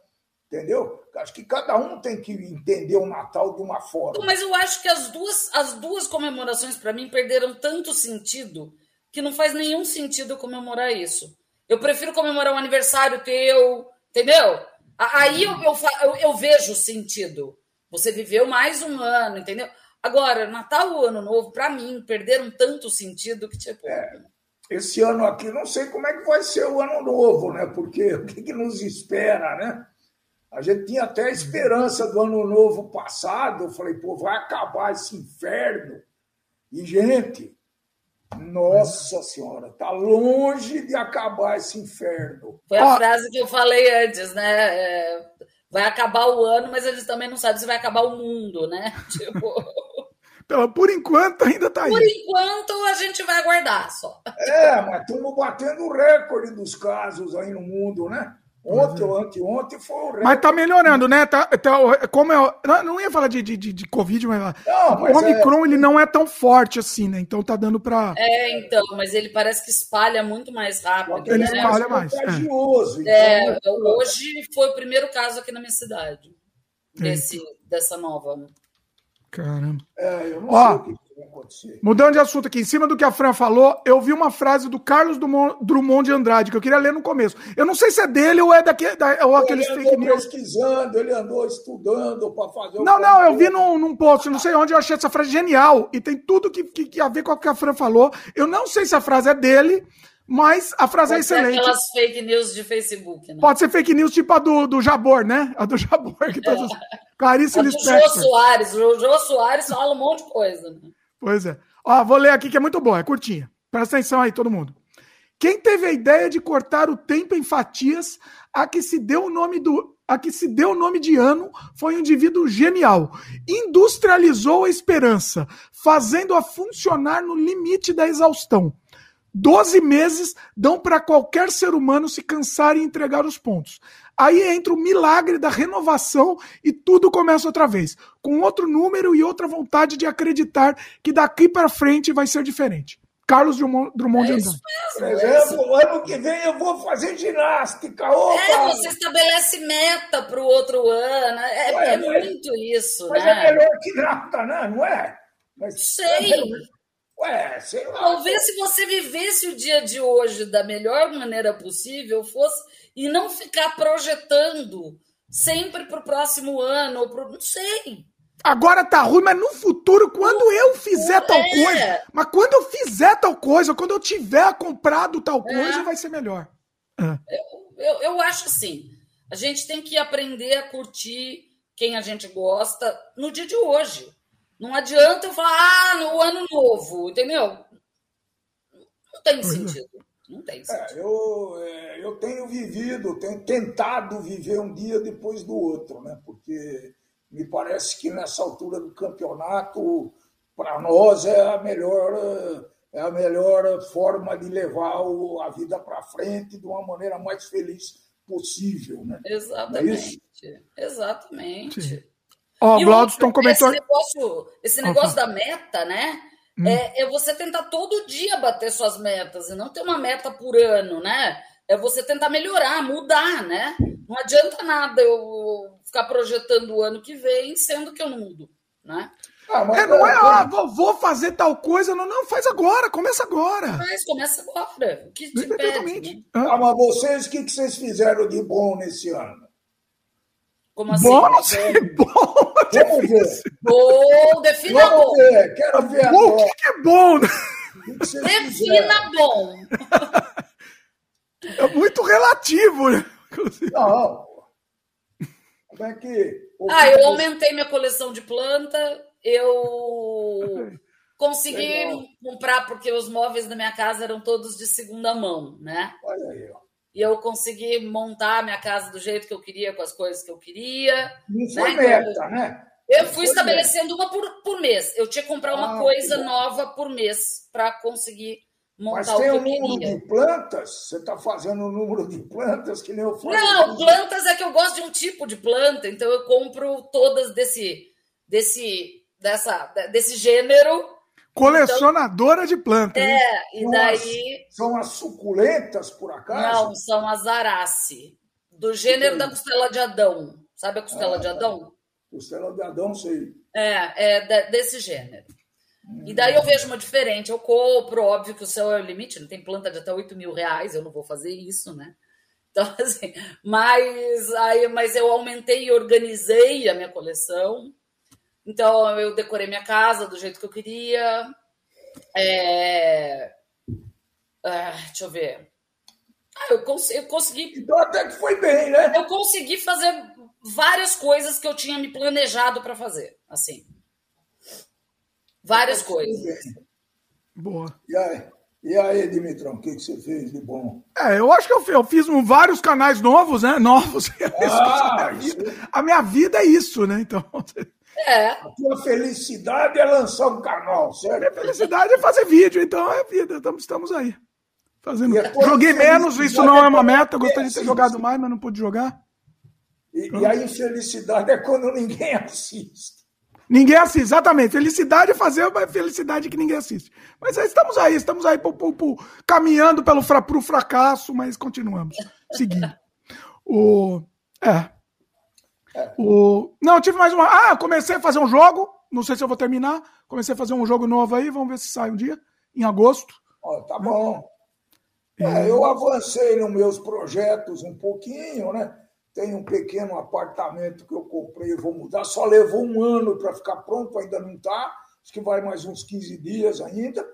Entendeu? Acho que cada um tem que entender o Natal de uma forma. Mas eu acho que as duas, as duas comemorações, para mim, perderam tanto sentido que não faz nenhum sentido comemorar isso. Eu prefiro comemorar um aniversário teu, entendeu? Aí eu, eu, eu, vejo sentido. Você viveu mais um ano, entendeu? Agora, Natal ou Ano Novo, para mim, perderam tanto sentido que, tipo. É, esse ano aqui, não sei como é que vai ser o Ano Novo, né? Porque o que, que nos espera, né? A gente tinha até a esperança do Ano Novo passado. Eu falei, pô, vai acabar esse inferno. E, gente, nossa Senhora, tá longe de acabar esse inferno. Foi a ah. frase que eu falei antes, né? É, vai acabar o ano, mas eles também não sabem se vai acabar o mundo, né? [laughs] Tipo. Por enquanto ainda está aí. Por enquanto a gente vai aguardar só. É, mas estamos batendo o recorde dos casos aí no mundo, né? Ontem ou anteontem foi o recorde. Mas tá melhorando, né? Tá, tá, como eu não ia falar de, de, de, de Covid, mas, não, mas o Omicron é... ele não é tão forte assim, né? Então tá dando para. É, então, mas ele parece que espalha muito mais rápido. Ele né? espalha mais. É. Contagioso, é. Então, é, hoje foi o primeiro caso aqui na minha cidade. Desse, dessa nova. Caramba. É, eu não Ó, sei o que vai acontecer. Mudando de assunto aqui, em cima do que a Fran falou, eu vi uma frase do Carlos Drummond de Andrade, que eu queria ler no começo. Eu não sei se é dele ou é daquele, da, ou aqueles ele fake news. pesquisando, ele andou estudando para fazer Não, não, eu vi num, num post, não sei onde, eu achei essa frase genial. E tem tudo que, que, que a ver com o que a Fran falou. Eu não sei se a frase é dele, mas a frase é Pode é excelente. aquelas fake news de Facebook, né? Pode ser fake news tipo a do, do Jabor, né? A do Jabor, que todos. Clarice Lispector. O Jô Soares. O Jô Soares fala um monte de coisa. Né? Pois é. Ó, vou ler aqui que é muito bom, é curtinha. Presta atenção aí, todo mundo. Quem teve a ideia de cortar o tempo em fatias a que se deu o nome do a que se deu o nome de ano foi um indivíduo genial. Industrializou a esperança, fazendo-a funcionar no limite da exaustão. Doze meses dão para qualquer ser humano se cansar e entregar os pontos. Aí entra o milagre da renovação e tudo começa outra vez, com outro número e outra vontade de acreditar que daqui para frente vai ser diferente. Carlos Drummond, Drummond é de Andrade. Por exemplo, ano que vem eu vou fazer ginástica. Opa! É, você estabelece meta para o outro ano. É, Ué, é muito isso. Mas né? é melhor que nada, né? não é? Mas Sei. É Ué, sei lá. Talvez se você vivesse o dia de hoje da melhor maneira possível, fosse e não ficar projetando sempre para o próximo ano, ou pro, não sei. Agora tá ruim, mas no futuro, quando eu fizer tal é. coisa, mas quando eu fizer tal coisa, quando eu tiver comprado tal é. coisa, é. vai ser melhor. É. Eu, eu, eu acho assim, a gente tem que aprender a curtir quem a gente gosta no dia de hoje. Não adianta eu falar, ah, no ano novo, entendeu? Não tem pois é. sentido. Não tem É, eu, é, eu tenho vivido, tenho tentado viver um dia depois do outro, né? porque me parece que nessa altura do campeonato, para nós, é a melhor, é a melhor forma de levar o, a vida para frente de uma maneira mais feliz possível. Né? Exatamente. É Exatamente. Ó, oh, o Glaudston comentou. Esse negócio, esse negócio da meta, né? Hum. É, é você tentar todo dia bater suas metas e não ter uma meta por ano, né? É você tentar melhorar, mudar, né? Não adianta nada eu ficar projetando o ano que vem, sendo que eu não mudo, né? Ah, é, não é, ah, vou fazer tal coisa, não, não, faz agora, começa agora. Mas começa agora. O que te impede, né? ah, mas vocês, o que, que vocês fizeram de bom nesse ano? Como assim? Bom, não sei, [laughs] bom. Vamos ver. Bom, defina Vamos bom. Ver, quero ver bom, O que, que é bom? defina bom. É muito relativo, né? Não. Como é que. Ah, eu aumentei minha coleção de planta, eu [laughs] consegui Legal. comprar, porque os móveis da minha casa eram todos de segunda mão, né? Olha aí, ó e eu consegui montar a minha casa do jeito que eu queria, com as coisas que eu queria. Não foi né? meta, então, né? Eu fui estabelecendo uma por, por mês. Eu tinha que comprar uma ah, coisa nova por mês para conseguir montar Mas tem o um número de plantas? Você está fazendo um número de plantas que nem eu faço? Não, plantas é que eu gosto de um tipo de planta, então eu compro todas desse, desse, dessa, desse gênero Colecionadora então, de plantas. É, e daí. São as, suculentas, por acaso? Não, são as arace. Do gênero da costela de Adão. Sabe a costela ah, de Adão? Costela de Adão, sei. É, é desse gênero. E daí eu vejo uma diferente. Eu compro, óbvio que o céu é o limite, não tem planta de até 8 mil reais, eu não vou fazer isso, né? Então, [laughs] assim, mas, aí, mas eu aumentei e organizei a minha coleção. Então, eu decorei minha casa do jeito que eu queria. É... Ah, deixa eu ver. Ah, eu, cons eu consegui. Então, até que foi bem, né? Eu consegui fazer várias coisas que eu tinha me planejado para fazer. Assim. Várias coisas. Boa. E aí, e aí Dimitrão, o que, que você fez de bom? É, eu acho que eu, eu fiz um, vários canais novos, né? Novos. [laughs] Ah, a, minha vida, a minha vida é isso, né? Então. [laughs] É. A tua felicidade é lançar um canal, certo? A minha felicidade é fazer vídeo, então é vida, estamos, estamos aí. Fazendo. Joguei menos, isso não é uma meta, eu gostaria de ter jogado mais, mas não pude jogar. E, e a infelicidade é quando ninguém assiste. Ninguém assiste, exatamente. Felicidade é fazer, mas felicidade que ninguém assiste. Mas estamos aí, estamos aí pro, pro, pro, caminhando pelo fra, pro fracasso, mas continuamos seguindo. O, é, o... Não, eu tive mais uma. Ah, comecei a fazer um jogo. Não sei se eu vou terminar. Comecei a fazer um jogo novo aí. Vamos ver se sai um dia. Em agosto. Oh, tá bom. É, eu avancei nos meus projetos um pouquinho, né? Tenho um pequeno apartamento que eu comprei, vou mudar. Só levou um ano para ficar pronto, ainda não está. Acho que vai mais uns 15 dias ainda.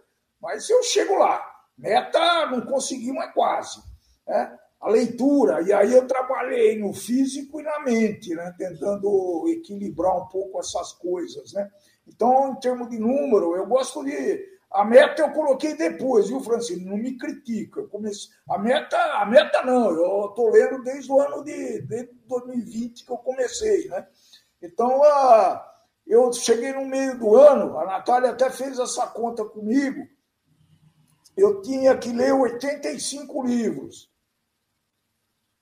Mas eu chego lá. Meta não consegui, mas quase. Né? A leitura, e aí eu trabalhei no físico e na mente, né? tentando equilibrar um pouco essas coisas. Né? Então, em termos de número, eu gosto de. A meta eu coloquei depois, viu, Francine? Não me critica. Eu comecei... a, meta, a meta não, eu estou lendo desde o ano de desde 2020 que eu comecei. Né? Então, uh, eu cheguei no meio do ano, a Natália até fez essa conta comigo. Eu tinha que ler 85 livros.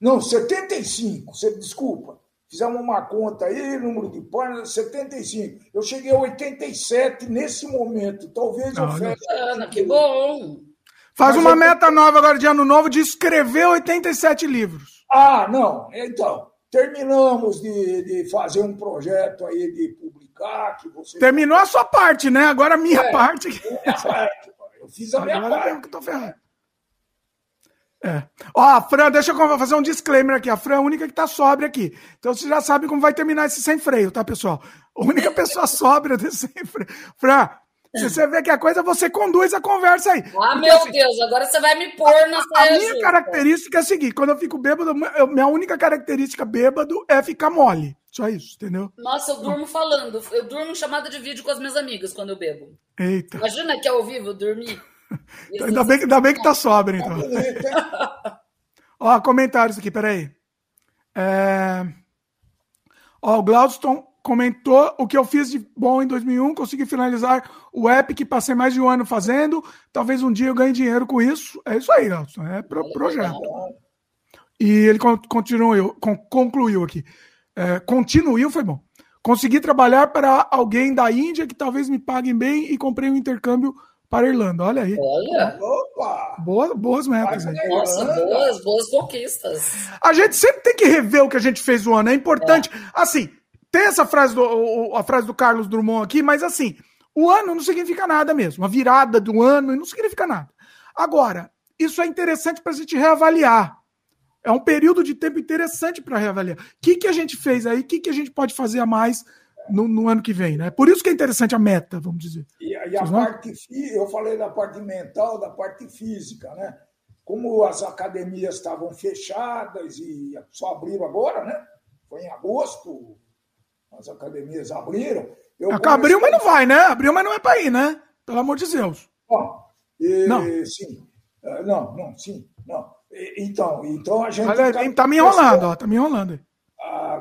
Não, 75, você, desculpa. Fizemos uma conta aí, número de páginas, 75. Eu cheguei a 87 nesse momento. Talvez eu feche. Ana, que bom! Faz Mas uma eu... meta nova agora de ano novo de escrever 87 livros. Ah, não. Então, terminamos de, de fazer um projeto aí de publicar. Que você... Terminou a sua parte, né? Agora a minha é, parte. Minha parte. Eu fiz a minha agora parte. Eu que tô ferrado. É. Ó, a Fran, deixa eu fazer um disclaimer aqui. A Fran é a única que tá sóbria aqui. Então você já sabe como vai terminar esse sem freio, tá, pessoal? A única [laughs] pessoa sóbria desse sem freio. Fran, se você vê que a coisa, você conduz a conversa aí. Ah, Porque, meu assim, Deus, agora você vai me pôr na A, a minha característica é a seguinte: quando eu fico bêbado, eu, minha única característica bêbado é ficar mole. Só isso, entendeu? Nossa, eu durmo falando. Eu durmo chamada de vídeo com as minhas amigas quando eu bebo. Eita. Imagina que é ao vivo dormir. Então, ainda, bem, ainda bem que tá sóbrio, então. [laughs] Ó, comentários aqui, peraí. É... Ó, o Glaudston comentou o que eu fiz de bom em 2001, consegui finalizar o app que passei mais de um ano fazendo, talvez um dia eu ganhe dinheiro com isso. É isso aí, Glaudston, é pro projeto. E ele continuou, concluiu aqui. É, continuiu, foi bom. Consegui trabalhar para alguém da Índia que talvez me paguem bem e comprei um intercâmbio para a Irlanda. Olha aí. Olha. Opa! Boa, boas metas. Aí. Nossa, boas, boas conquistas. A gente sempre tem que rever o que a gente fez o ano. É importante. É. Assim, tem essa frase do, a frase do Carlos Drummond aqui, mas assim, o ano não significa nada mesmo. A virada do ano não significa nada. Agora, isso é interessante para a gente reavaliar. É um período de tempo interessante para reavaliar. O que, que a gente fez aí? O que, que a gente pode fazer a mais no, no, ano que vem, né? Por isso que é interessante a meta, vamos dizer. E, a parte, eu falei da parte mental, da parte física, né? Como as academias estavam fechadas e só abriram agora, né? Foi em agosto, as academias abriram. Eu comecei... Abriu, mas não vai, né? Abriu, mas não é para ir, né? Pelo amor de Deus. Bom, e, não. Sim. É, não, não, sim, não. Então, então a gente. Mas, tá, tá me enrolando, ó, tá me enrolando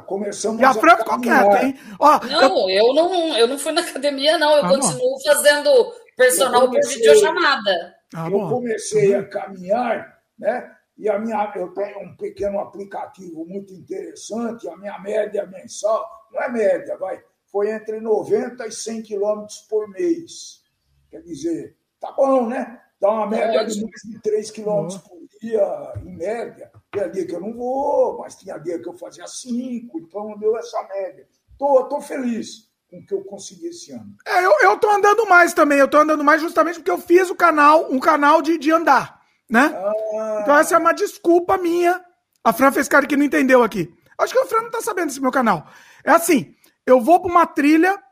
começamos e a Fran ficou quieta, hein? Ó, não, eu... eu... não, eu não fui na academia, não. Eu ah, continuo não. fazendo personal comecei, por videochamada. Ah, eu comecei a caminhar, né? E a minha, eu tenho um pequeno aplicativo muito interessante, a minha média mensal, não é média, vai, foi entre 90 e 100 quilômetros por mês. Quer dizer, tá bom, né? Dá uma média de mais de 3 quilômetros por dia, em média. Tem dia que eu não vou, mas tinha dia que eu fazia 5, então deu essa média. Tô, tô feliz com o que eu consegui esse ano. É, eu, eu tô andando mais também, eu tô andando mais justamente porque eu fiz o canal, um canal de, de andar, né? Ah. Então essa é uma desculpa minha. A Fran fez cara que não entendeu aqui. Acho que o Fran não tá sabendo desse meu canal. É assim, eu vou para uma trilha,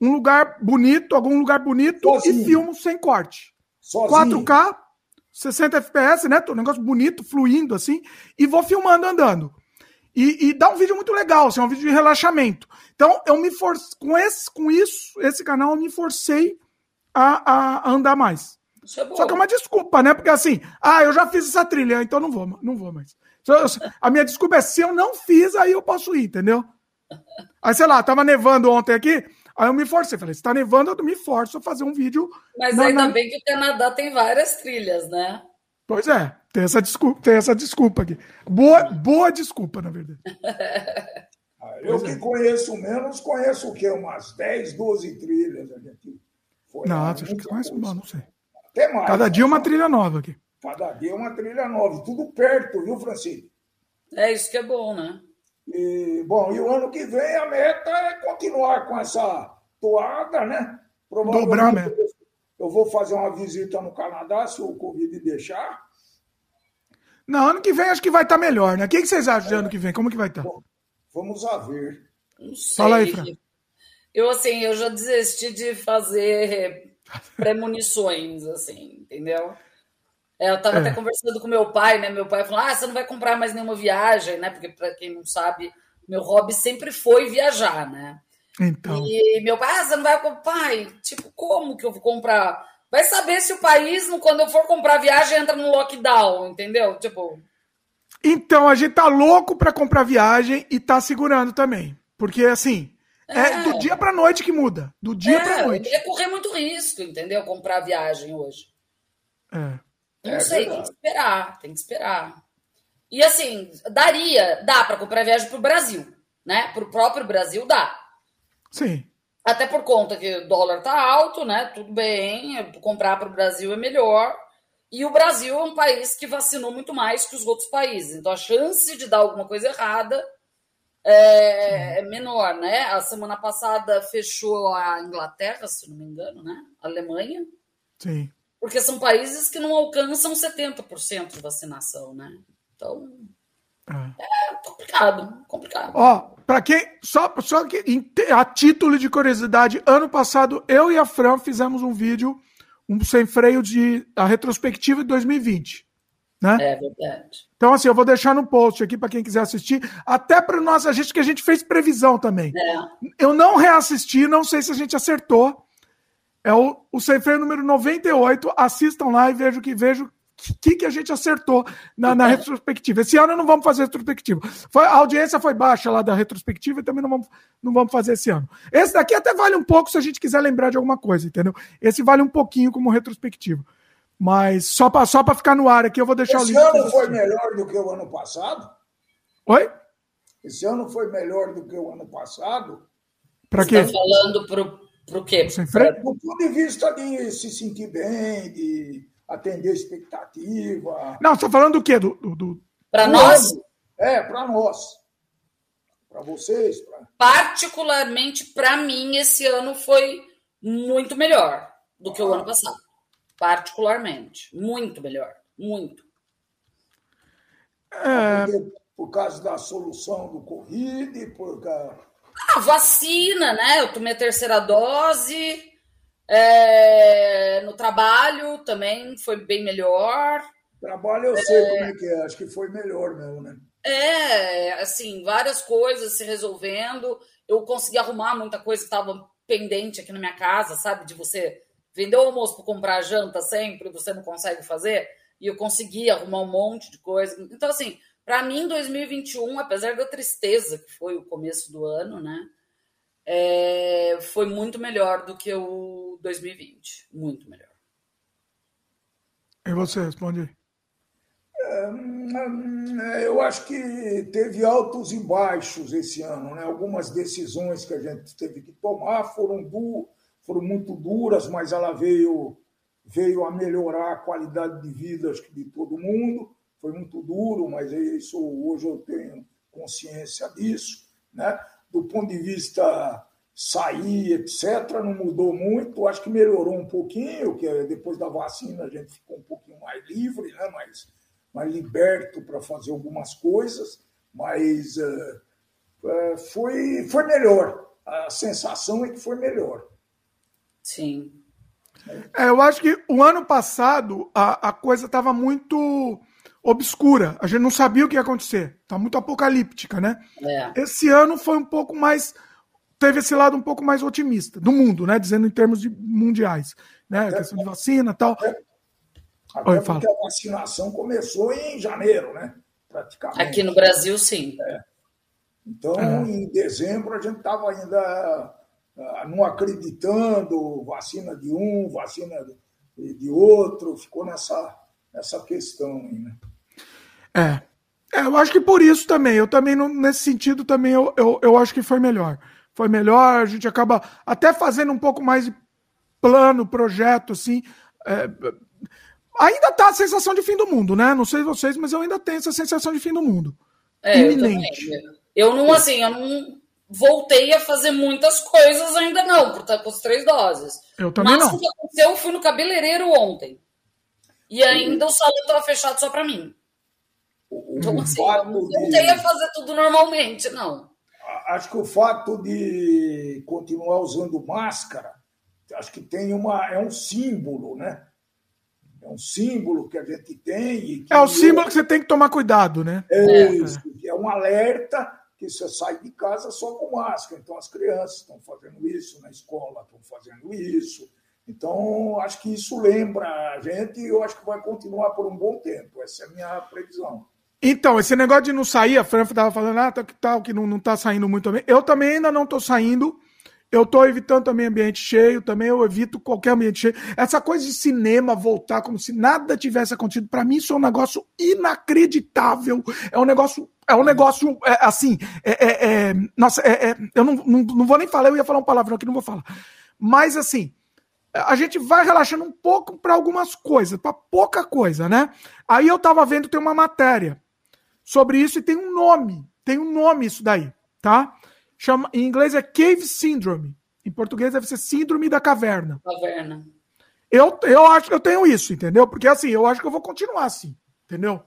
um lugar bonito, algum lugar bonito Sozinho. e filmo sem corte. Sozinho. 4K, 60 FPS, né? Um negócio bonito, fluindo assim, e vou filmando andando. E, e dá um vídeo muito legal, assim, é um vídeo de relaxamento. Então, eu me forcei, com, esse, com isso, esse canal, eu me forcei a, a andar mais. É Só que é uma desculpa, né? Porque assim, ah, eu já fiz essa trilha, então não vou, não vou mais. A minha desculpa é se eu não fiz, aí eu posso ir, entendeu? Aí, sei lá, tava nevando ontem aqui, aí eu me forcei. Falei, se tá nevando, eu me forço a fazer um vídeo. Mas na, ainda na... bem que o Canadá tem várias trilhas, né? Pois é, tem essa desculpa, tem essa desculpa aqui. Boa, boa desculpa, na verdade. [laughs] Ah, eu que conheço menos, conheço o quê? Umas 10, 12 trilhas aqui. Foi não, acho que conhece, não, não sei. Até mais. Cada dia uma trilha nova aqui. Cada dia uma trilha nova. Tudo perto, viu, Francisco? É isso que é bom, né? E, bom, e o ano que vem a meta é continuar com essa toada, né? Dobrar meta. Eu vou fazer uma visita no Canadá, se o Covid deixar. Não, ano que vem acho que vai estar tá melhor, né? O que, vocês acham de ano que vem? Como que vai estar? Tá? Vamos a ver. Não sei. Fala aí, Fran. Eu, assim, eu já desisti de fazer [laughs] premonições, assim, entendeu? É, eu estava é. até conversando com meu pai, né? Meu pai falou: ah, você não vai comprar mais nenhuma viagem, né? Porque, para quem não sabe, meu hobby sempre foi viajar, né? Então. E meu pai, ah, você não vai comprar. Pai, tipo, como que eu vou comprar? Vai saber se o país, quando eu for comprar viagem, entra no lockdown, entendeu? Tipo. Então, a gente tá louco para comprar viagem e tá segurando também. Porque, assim, é, é do dia pra noite que muda. Do dia é, pra noite. É correr muito risco, entendeu? Comprar viagem hoje. É. Não é sei, tem que esperar, tem que esperar. E assim, daria, dá para comprar viagem para o Brasil, né? Para o próprio Brasil dá. Sim. Até por conta que o dólar tá alto, né? Tudo bem, comprar para o Brasil é melhor. E o Brasil é um país que vacinou muito mais que os outros países. Então a chance de dar alguma coisa errada é, é menor, né? A semana passada fechou a Inglaterra, se não me engano, né? A Alemanha. Sim porque são países que não alcançam 70% de vacinação, né? Então, é, complicado, complicado. Ó, para quem só só que a título de curiosidade, ano passado eu e a Fran fizemos um vídeo um sem freio de a retrospectiva de 2020, né? É verdade. Então assim, eu vou deixar no post aqui para quem quiser assistir, até para nós a gente que a gente fez previsão também. É. Eu não reassisti, não sei se a gente acertou, é o, o Sem Freio número 98. Assistam lá e vejam que vejo que, que a gente acertou na, na, retrospectiva. Esse ano não vamos fazer retrospectiva. Foi, a audiência foi baixa lá da retrospectiva e também não vamos, não vamos fazer esse ano. Esse daqui até vale um pouco se a gente quiser lembrar de alguma coisa, entendeu? Esse vale um pouquinho como retrospectiva. Mas só para só ficar no ar aqui, eu vou deixar esse o link. Esse ano foi melhor do que o ano passado? Oi? Esse ano foi melhor do que o ano passado? Para quê? Está falando para para o quê? Sem freio? Do ponto de vista de se sentir bem, de atender a expectativa. Não, você está falando do quê? Do, do, do... Para nós? É, para nós. Para vocês. Pra... Particularmente para mim, esse ano foi muito melhor do que ah. o ano passado. Particularmente. Muito melhor. Muito. É... Por causa da solução do Covid, por causa ah, vacina, né? Eu tomei a terceira dose. É, no trabalho também foi bem melhor. Trabalho eu sei como é que é, acho que foi melhor mesmo, né? É, assim, várias coisas se resolvendo. Eu consegui arrumar muita coisa que estava pendente aqui na minha casa, sabe? De você vender o almoço para comprar janta sempre, você não consegue fazer. E eu consegui arrumar um monte de coisa. Então, assim, para mim, 2021, apesar da tristeza que foi o começo do ano, né? É, foi muito melhor do que o 2020. Muito melhor. E você, responde é, eu acho que teve altos e baixos esse ano, né? Algumas decisões que a gente teve que tomar foram, du foram muito duras, mas ela veio, veio a melhorar a qualidade de vida acho que, de todo mundo. Foi muito duro, mas isso hoje eu tenho consciência disso. Né? Do ponto de vista sair, etc., não mudou muito. Acho que melhorou um pouquinho, que depois da vacina a gente ficou um pouquinho mais livre, né? mais, mais liberto para fazer algumas coisas, mas uh, foi, foi melhor. A sensação é que foi melhor. Sim. É, eu acho que o ano passado a, a coisa estava muito obscura. A gente não sabia o que ia acontecer. Tá muito apocalíptica, né? É. Esse ano foi um pouco mais teve esse lado um pouco mais otimista do mundo, né? Dizendo em termos de mundiais, né? A questão de vacina, tal. Até, até Oi, porque fala. a vacinação começou em janeiro, né? Praticamente. Aqui no Brasil, sim. É. Então, é. em dezembro a gente estava ainda uh, não acreditando, vacina de um, vacina de, de outro, ficou nessa, nessa questão aí, né? É. É, eu acho que por isso também, eu também, nesse sentido, também eu, eu, eu acho que foi melhor foi melhor, a gente acaba até fazendo um pouco mais de plano, projeto, assim. É, ainda tá a sensação de fim do mundo, né? Não sei vocês, mas eu ainda tenho essa sensação de fim do mundo. É, Iminente. Eu, eu não, assim, eu não voltei a fazer muitas coisas ainda não, por estar com as três doses. Eu também Mas, não. o que aconteceu, eu fui no cabeleireiro ontem. E ainda o salão estava fechado só para mim. Então, assim, eu não voltei a fazer tudo normalmente, não acho que o fato de continuar usando máscara, acho que tem uma é um símbolo, né? É um símbolo que a gente tem. é o símbolo que você tem que tomar cuidado, né? É isso, é um alerta que você sai de casa só com máscara. Então as crianças estão fazendo isso, na escola estão fazendo isso. Então, acho que isso lembra a gente e eu acho que vai continuar por um bom tempo. Essa é a minha previsão. Então, esse negócio de não sair, a Fran estava falando, ah, tá, que tal, que não, não tá saindo muito bem. Eu também ainda não estou saindo. Eu estou evitando também ambiente cheio, também eu evito qualquer ambiente cheio. Essa coisa de cinema voltar como se nada tivesse acontecido, para mim isso é um negócio inacreditável. É um negócio, é um negócio é, assim, é, é, é nossa, é, é, eu não, não, não vou nem falar, eu ia falar um palavrão aqui, não vou falar. Mas assim, a gente vai relaxando um pouco para algumas coisas, para pouca coisa, né? Aí eu estava vendo tem uma matéria sobre isso e tem um nome. Tem um nome isso daí, tá? Chama, em inglês é Cave Syndrome. Em português deve ser Síndrome da Caverna. Caverna. Eu, eu acho que eu tenho isso, entendeu? Porque assim, eu acho que eu vou continuar assim, entendeu?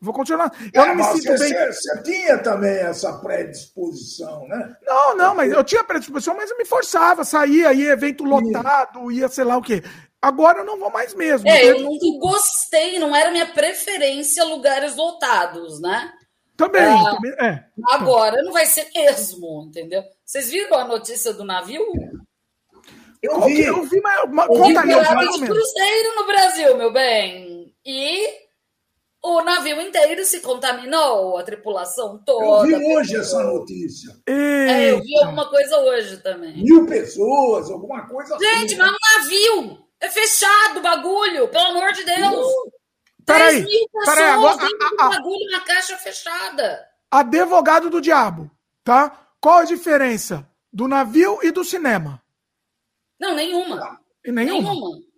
Vou continuar. Eu é, não me sinto você, bem. Você tinha também essa predisposição, né? Não, não, mas eu tinha predisposição, mas eu me forçava, saía, ia evento lotado, ia sei lá o quê. Agora eu não vou mais mesmo. É, eu nunca gostei, não era minha preferência lugares lotados, né? Também, ah, também é. Agora não vai ser mesmo, entendeu? Vocês viram a notícia do navio? Eu vi, eu vi, mas, mas eu conta vi aí, de cruzeiro no Brasil, meu bem. E navio inteiro se contaminou, a tripulação toda. Eu vi hoje essa notícia. É, eu vi alguma coisa hoje também. Mil pessoas, alguma coisa Gente, assim. mas um navio! É fechado o bagulho, pelo amor de Deus. Peraí, mil pessoas peraí, agora, dentro do bagulho na caixa fechada. Advogado do diabo, tá? Qual a diferença do navio e do cinema? Não, nenhuma. E nenhuma? nenhuma.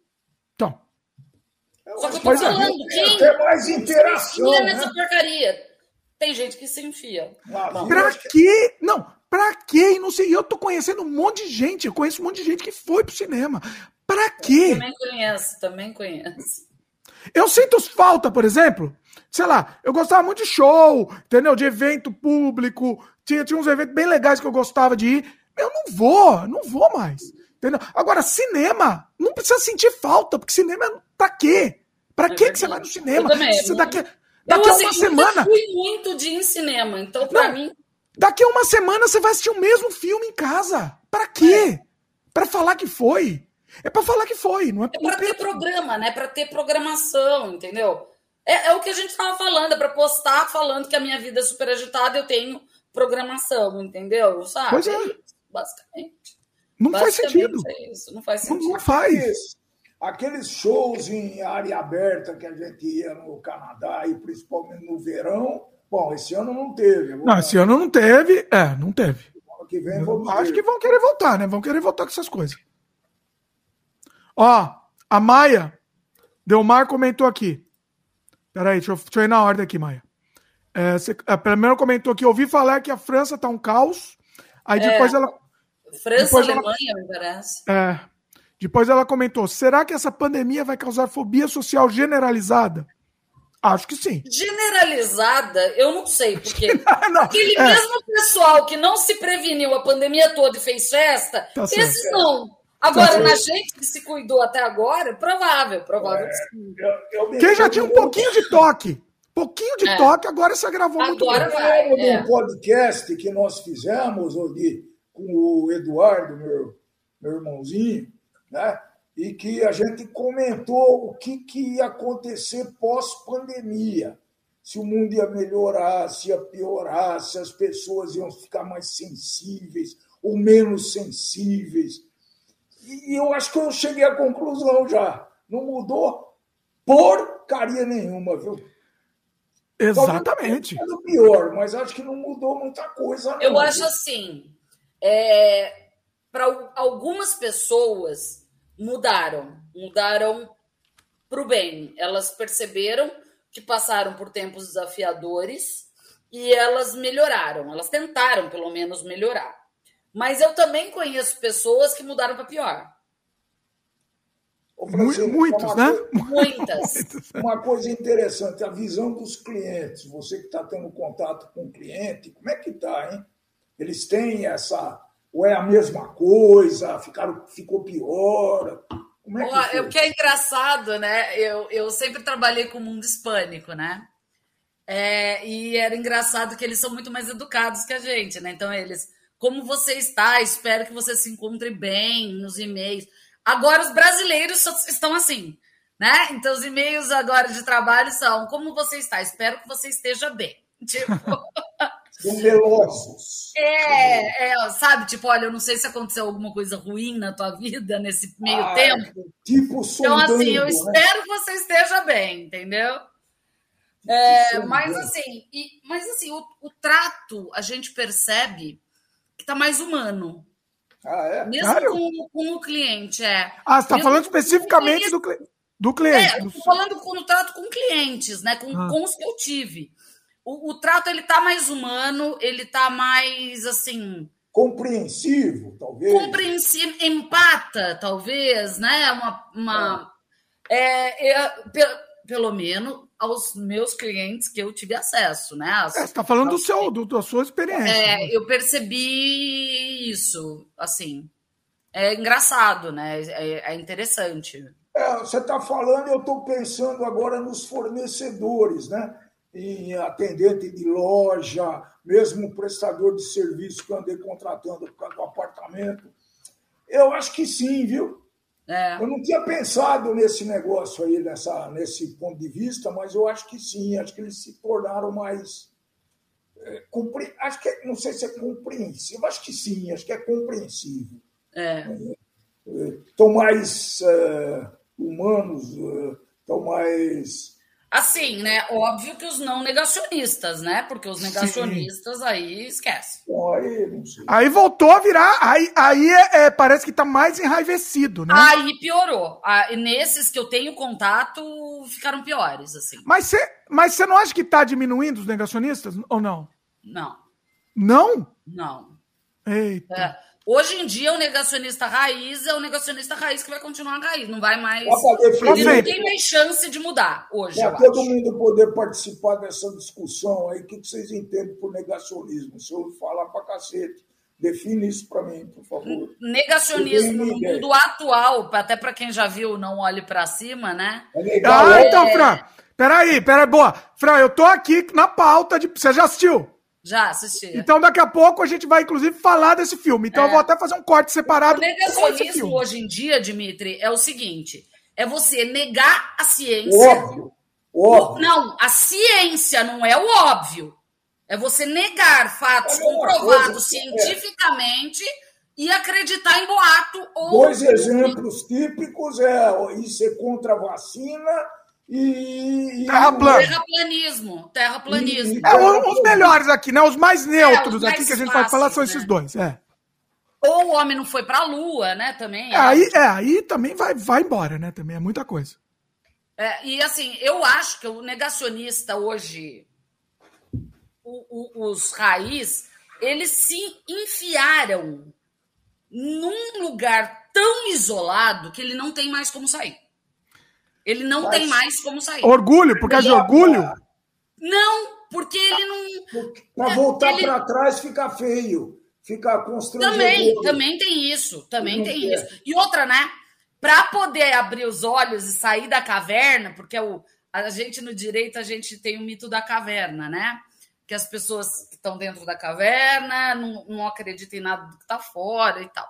Então. Só que eu tô é. falando, quem tem mais interação, se nessa né? porcaria? Tem gente que se enfia. Não, pra quê? Não, pra quê? Não sei. Eu tô conhecendo um monte de gente. Eu conheço um monte de gente que foi pro cinema. Pra quê? Eu também conheço, também conheço. Eu sinto falta, por exemplo, sei lá, eu gostava muito de show, entendeu? De evento público, tinha, tinha uns eventos bem legais que eu gostava de ir. Eu não vou, não vou mais. Entendeu? Agora, cinema, não precisa sentir falta, porque cinema pra quê? Pra é que você vai no cinema? Você daqui, daqui eu, a uma assim, semana. Eu fui muito de ir em cinema, então pra não, mim. Daqui a uma semana você vai assistir o mesmo filme em casa. Pra quê? É. Pra falar que foi. É para falar que foi, não é, é para ter programa, né? Para ter programação, entendeu? É, é, o que a gente estava falando, é para postar falando que a minha vida é super agitada, eu tenho programação, entendeu? Sabe? Pois é. é basicamente. Não faz sentido. É isso, não faz sentido. Não, não faz. Aqueles shows em área aberta que a gente ia no Canadá e principalmente no verão, bom, esse ano não teve. Não, esse ano não teve, é, não teve. Ano que vem vamos Acho ter. que vão querer voltar, né? Vão querer voltar com essas coisas. Ó, a Maia Delmar comentou aqui. Peraí, deixa eu, deixa eu ir na ordem aqui, Maia. É, você, a primeiro comentou que ouvi falar que a França tá um caos. Aí é, depois ela. França, depois Alemanha, ela, me parece. É. Depois ela comentou: será que essa pandemia vai causar fobia social generalizada? Acho que sim. Generalizada, eu não sei, porque [laughs] não, aquele é. mesmo pessoal que não se preveniu a pandemia toda e fez festa, tá esses certo. não. Agora, na gente que se cuidou até agora, provável, provável é, eu, eu Quem já tinha um pouquinho de toque, pouquinho de é. toque, agora você gravou agora muito bem. Vai, é. um podcast que nós fizemos, ali, com o Eduardo, meu, meu irmãozinho, né? e que a gente comentou o que, que ia acontecer pós-pandemia. Se o mundo ia melhorar, se ia piorar, se as pessoas iam ficar mais sensíveis ou menos sensíveis e eu acho que eu cheguei à conclusão já. Não mudou porcaria nenhuma, viu? Exatamente. É pior, mas acho que não mudou muita coisa. Não. Eu acho assim. É, Para algumas pessoas mudaram. Mudaram para o bem. Elas perceberam que passaram por tempos desafiadores e elas melhoraram. Elas tentaram, pelo menos, melhorar. Mas eu também conheço pessoas que mudaram para pior. Muitos, né? [laughs] Muitas. Uma coisa interessante, a visão dos clientes. Você que está tendo contato com o cliente, como é que está, hein? Eles têm essa. Ou é a mesma coisa? Ficaram, ficou pior? Como é que o que é engraçado, né? Eu, eu sempre trabalhei com o mundo hispânico, né? É, e era engraçado que eles são muito mais educados que a gente, né? Então eles como você está? Espero que você se encontre bem nos e-mails. Agora, os brasileiros estão assim, né? Então, os e-mails agora de trabalho são: Como você está? Espero que você esteja bem. [laughs] Tipo. Velosos. É, é, sabe? Tipo, olha, eu não sei se aconteceu alguma coisa ruim na tua vida nesse meio ah, tempo. Tipo, Então, assim, eu né? espero que você esteja bem, entendeu? É, mas assim, e, mas assim, o, o trato a gente percebe que está mais humano. Ah, é? Mesmo com, com, o cliente, é. Ah, você está falando especificamente do, do cliente. É, estou falando no trato com clientes, né? Com, ah. com os que eu tive. O, o trato ele tá mais humano, ele tá mais assim. Compreensivo, talvez. Compreensivo, empata, talvez, né? Uma. uma é. É, é, pelo menos aos meus clientes que eu tive acesso, né? As, é, você está falando do seu, do, da sua experiência. É, né? eu percebi isso, assim. É engraçado, né? É, é interessante. É, você está falando, eu estou pensando agora nos fornecedores, né? Em atendente de loja, mesmo prestador de serviço que eu andei contratando por causa do apartamento. Eu acho que sim, viu? É. Eu não tinha pensado nesse negócio aí, nessa, nesse ponto de vista, mas eu acho que sim, acho que eles se tornaram mais. É, compre... Acho que é, não sei se é compreensível, acho que sim, acho que é compreensível. É. Estão é, mais é, humanos, estão mais Assim, né? Óbvio que os não negacionistas, né? Porque os negacionistas Sim. aí esquece. Aí, aí, voltou a virar. Aí, aí é, é, parece que tá mais enraivecido, né? Aí piorou. Ah, nesses que eu tenho contato, ficaram piores, assim. Mas você mas não acha que tá diminuindo os negacionistas ou não? Não. Não? Não. Eita. É. Hoje em dia, o negacionista raiz é o negacionista raiz que vai continuar raiz, não vai mais. Ele não tem mais chance de mudar hoje. Para todo acho. mundo poder participar dessa discussão aí, o que vocês entendem por negacionismo? Se eu falar para cacete. Define isso para mim, por favor. Negacionismo no mundo atual, até para quem já viu Não Olhe para Cima, né? É legal. Ah, então, Fran, peraí, peraí, boa. Fran, eu tô aqui na pauta de. Você já assistiu? Já assisti. Então, daqui a pouco a gente vai, inclusive, falar desse filme. Então, é. eu vou até fazer um corte separado. O negacionismo hoje em dia, Dimitri, é o seguinte: é você negar a ciência. Óbvio. óbvio. Não, a ciência não é o óbvio. É você negar fatos é comprovados coisa, cientificamente é. e acreditar em boato. Ou... Dois exemplos típicos é isso é contra a vacina e, terra plana. Terraplanismo. Terraplanismo. É, os melhores aqui, né? Os mais neutros é, os mais aqui que a gente pode falar são esses né? dois. É. Ou o homem não foi para a Lua, né? Também. É, aí, é, aí também vai, vai embora, né? Também é muita coisa. É, e assim, eu acho que o negacionista hoje, o, o, os raiz, eles se enfiaram num lugar tão isolado que ele não tem mais como sair. Ele não Mas, tem mais como sair. Orgulho, por causa de orgulho? Não, porque ele não. Para voltar ele... para trás fica feio. Fica constrangedor. Também, também tem isso. Também tem quer. isso. E outra, né? Para poder abrir os olhos e sair da caverna, porque o, a gente no direito a gente tem o mito da caverna, né? Que as pessoas que estão dentro da caverna não, não acreditam em nada do que está fora e tal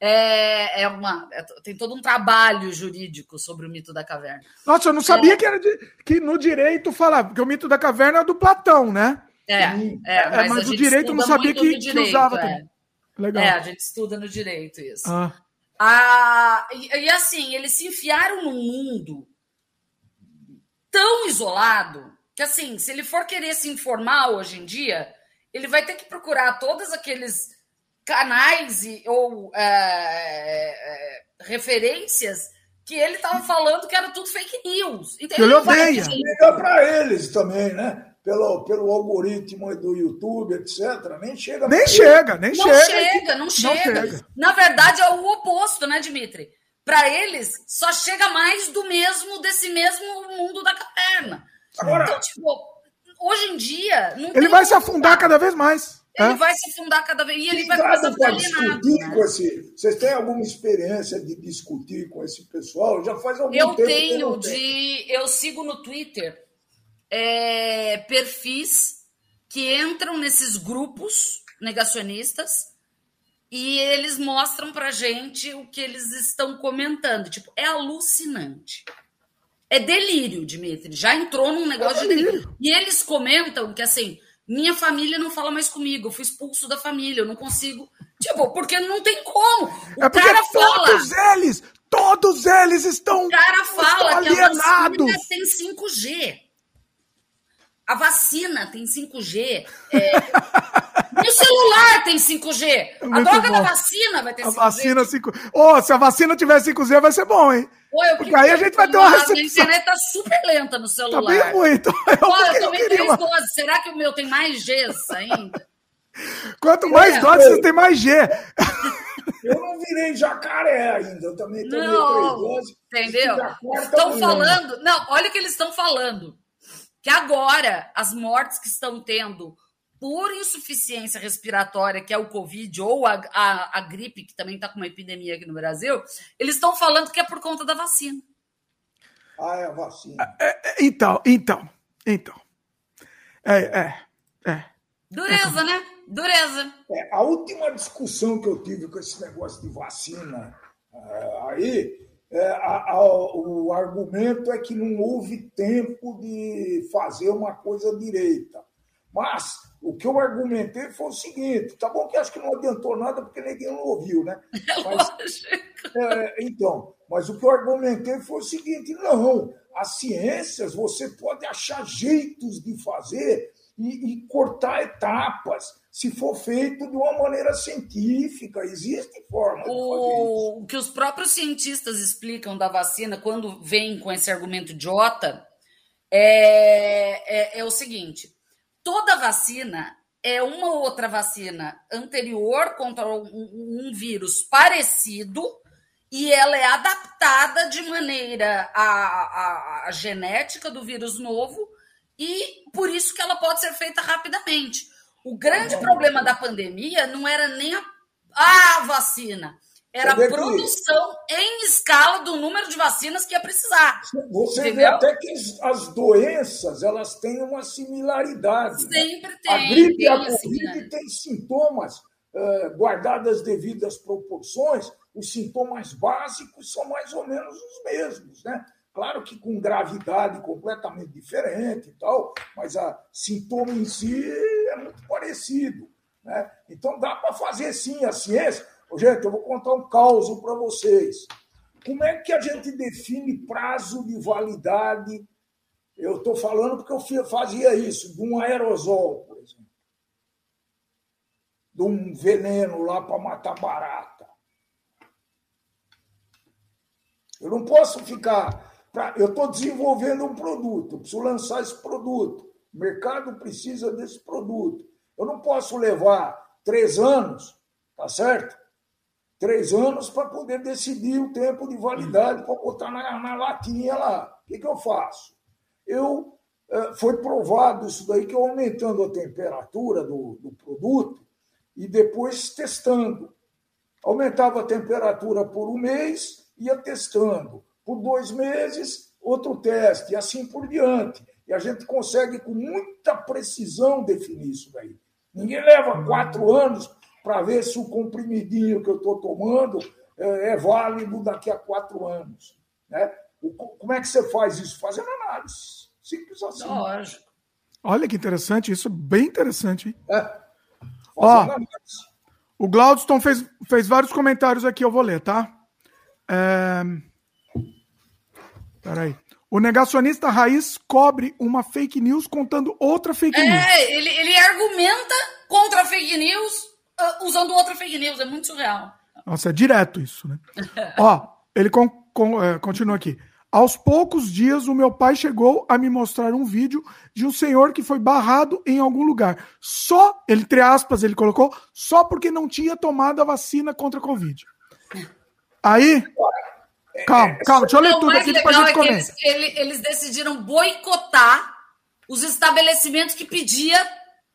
é, é uma, é, tem todo um trabalho jurídico sobre o mito da caverna. Nossa, eu não sabia é, que, era de, que no direito falava, porque o mito da caverna é do Platão, né? É, é, é mas, mas o direito eu não sabia que, direito, que, usava também. Legal. É, a gente estuda no direito isso. Ah. Ah, e, e assim, eles se enfiaram num mundo tão isolado que, assim, se ele for querer se informar hoje em dia, ele vai ter que procurar todos aqueles canais e, ou é, é, referências que ele estava falando que era tudo fake news. Então, ele odeia. Liga para eles também, né? Pelo, pelo algoritmo do YouTube, etc. Nem chega. Nem chega, nem não chega. chega não, chega, não chega. Na verdade, é o oposto, né, Dimitri? Para eles, só chega mais do mesmo, desse mesmo mundo da caverna. Agora, então, tipo, hoje em dia. ele vai se afundar cada vez mais. Ele vai se fundar cada vez e ele vai começar a ficar discutir né? com esse. Vocês têm alguma experiência de discutir com esse pessoal? Já faz algum eu tempo. Eu tenho de. Eu sigo no Twitter é, perfis que entram nesses grupos negacionistas e eles mostram pra gente o que eles estão comentando. Tipo, é alucinante. É delírio, Dimitri. Já entrou num negócio é de delírio. E eles comentam que assim minha família não fala mais comigo, eu fui expulso da família, eu não consigo. Tipo, porque não tem como. O é cara todos fala, eles, todos eles estão. O cara fala que a vacina tem 5G. A vacina tem 5G. É... [laughs] e o celular tem 5G. a droga bom. da vacina vai ter a 5G. Vacina 5... Oh, se a vacina tiver 5G, vai ser bom, hein? Pô, Porque aí a gente vai ter uma recepção. A internet tá super lenta no celular. Tá bem. Então [laughs] eu, Pô, eu tomei três doses. Será que o meu tem mais Gs ainda? Quanto mais é. doses, você tem mais G. Eu não virei jacaré ainda. Eu também tomei não, três doses. Entendeu? Estão falando... Não, olha o que eles estão falando. Que agora, as mortes que estão tendo por insuficiência respiratória, que é o Covid, ou a, a, a gripe, que também está com uma epidemia aqui no Brasil, eles estão falando que é por conta da vacina. Ah, é a vacina. É, é, então, então, então. É, é, é. Dureza, né? Dureza. É, a última discussão que eu tive com esse negócio de vacina é, aí, é, a, a, o argumento é que não houve tempo de fazer uma coisa direita. Mas o que eu argumentei foi o seguinte: tá bom que acho que não adiantou nada porque ninguém não ouviu, né? [laughs] Mas, é, então, mas o que eu argumentei foi o seguinte: não, as ciências você pode achar jeitos de fazer e, e cortar etapas se for feito de uma maneira científica. Existe forma de o, fazer isso. O que os próprios cientistas explicam da vacina quando vêm com esse argumento idiota é, é, é o seguinte toda vacina é uma outra vacina anterior contra um, um vírus parecido e ela é adaptada de maneira à, à, à, genética do vírus novo e por isso que ela pode ser feita rapidamente. O grande problema da pandemia não era nem a, a vacina, era a produção que... em escala do número de vacinas que ia precisar. Você entendeu? vê até que as doenças elas têm uma similaridade. Né? Sempre né? tem. A gripe e a Covid têm sintomas uh, guardadas devidas proporções. Os sintomas básicos são mais ou menos os mesmos, né? Claro que com gravidade completamente diferente e tal, mas a sintoma em si é muito parecido. Né? Então dá para fazer sim a ciência Gente, eu vou contar um caos para vocês. Como é que a gente define prazo de validade? Eu estou falando porque eu fazia isso, de um aerosol, por exemplo. de um veneno lá para matar barata. Eu não posso ficar. Pra, eu estou desenvolvendo um produto, preciso lançar esse produto. O mercado precisa desse produto. Eu não posso levar três anos, tá certo? Três anos para poder decidir o tempo de validade para botar na, na latinha lá. O que, que eu faço? Eu eh, foi provado isso daí que eu aumentando a temperatura do, do produto e depois testando. Aumentava a temperatura por um mês, ia testando. Por dois meses, outro teste, e assim por diante. E a gente consegue, com muita precisão, definir isso daí. Ninguém leva quatro anos para ver se o comprimidinho que eu estou tomando é, é válido daqui a quatro anos. Né? Como é que você faz isso? Fazendo análise. Simples assim. Lógico. Olha que interessante, isso é bem interessante. Hein? É. Ó, o Glaudston fez, fez vários comentários aqui, eu vou ler, tá? É... Peraí. O negacionista raiz cobre uma fake news contando outra fake é, news. É, ele, ele argumenta contra a fake news uh, usando outra fake news. É muito surreal. Nossa, é direto isso, né? [laughs] Ó, ele con, con, é, continua aqui. Aos poucos dias, o meu pai chegou a me mostrar um vídeo de um senhor que foi barrado em algum lugar. Só, entre aspas, ele colocou, só porque não tinha tomado a vacina contra a Covid. Aí. Calma, calma, deixa eu ler tudo aqui depois a gente é eles, eles decidiram boicotar os estabelecimentos que pedia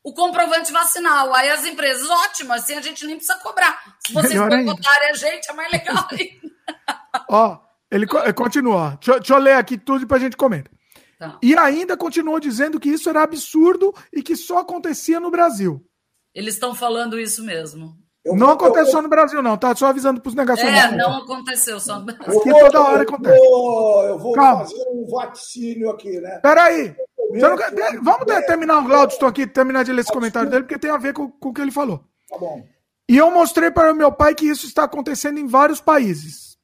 o comprovante vacinal. Aí as empresas, ótimo, assim a gente nem precisa cobrar. Se vocês boicotarem a gente, é mais legal [laughs] ainda. Ó. Ele continua. Deixa, deixa, eu ler aqui tudo e depois a gente comenta. Tá. E ainda continuou dizendo que isso era absurdo e que só acontecia no Brasil. Eles estão falando isso mesmo. Eu não aconteceu eu, no Brasil, não, tá? Só avisando para os negacionistas. É, não aconteceu só no Brasil. Aqui toda hora acontece. Vou, eu vou Calma. fazer um vaticínio aqui, né? Peraí. Não... Vamos terminar o Glaudston aqui, terminar de ler esse comentário dele, porque tem a ver com, com o que ele falou. Tá bom. E eu mostrei para o meu pai que isso está acontecendo em vários países.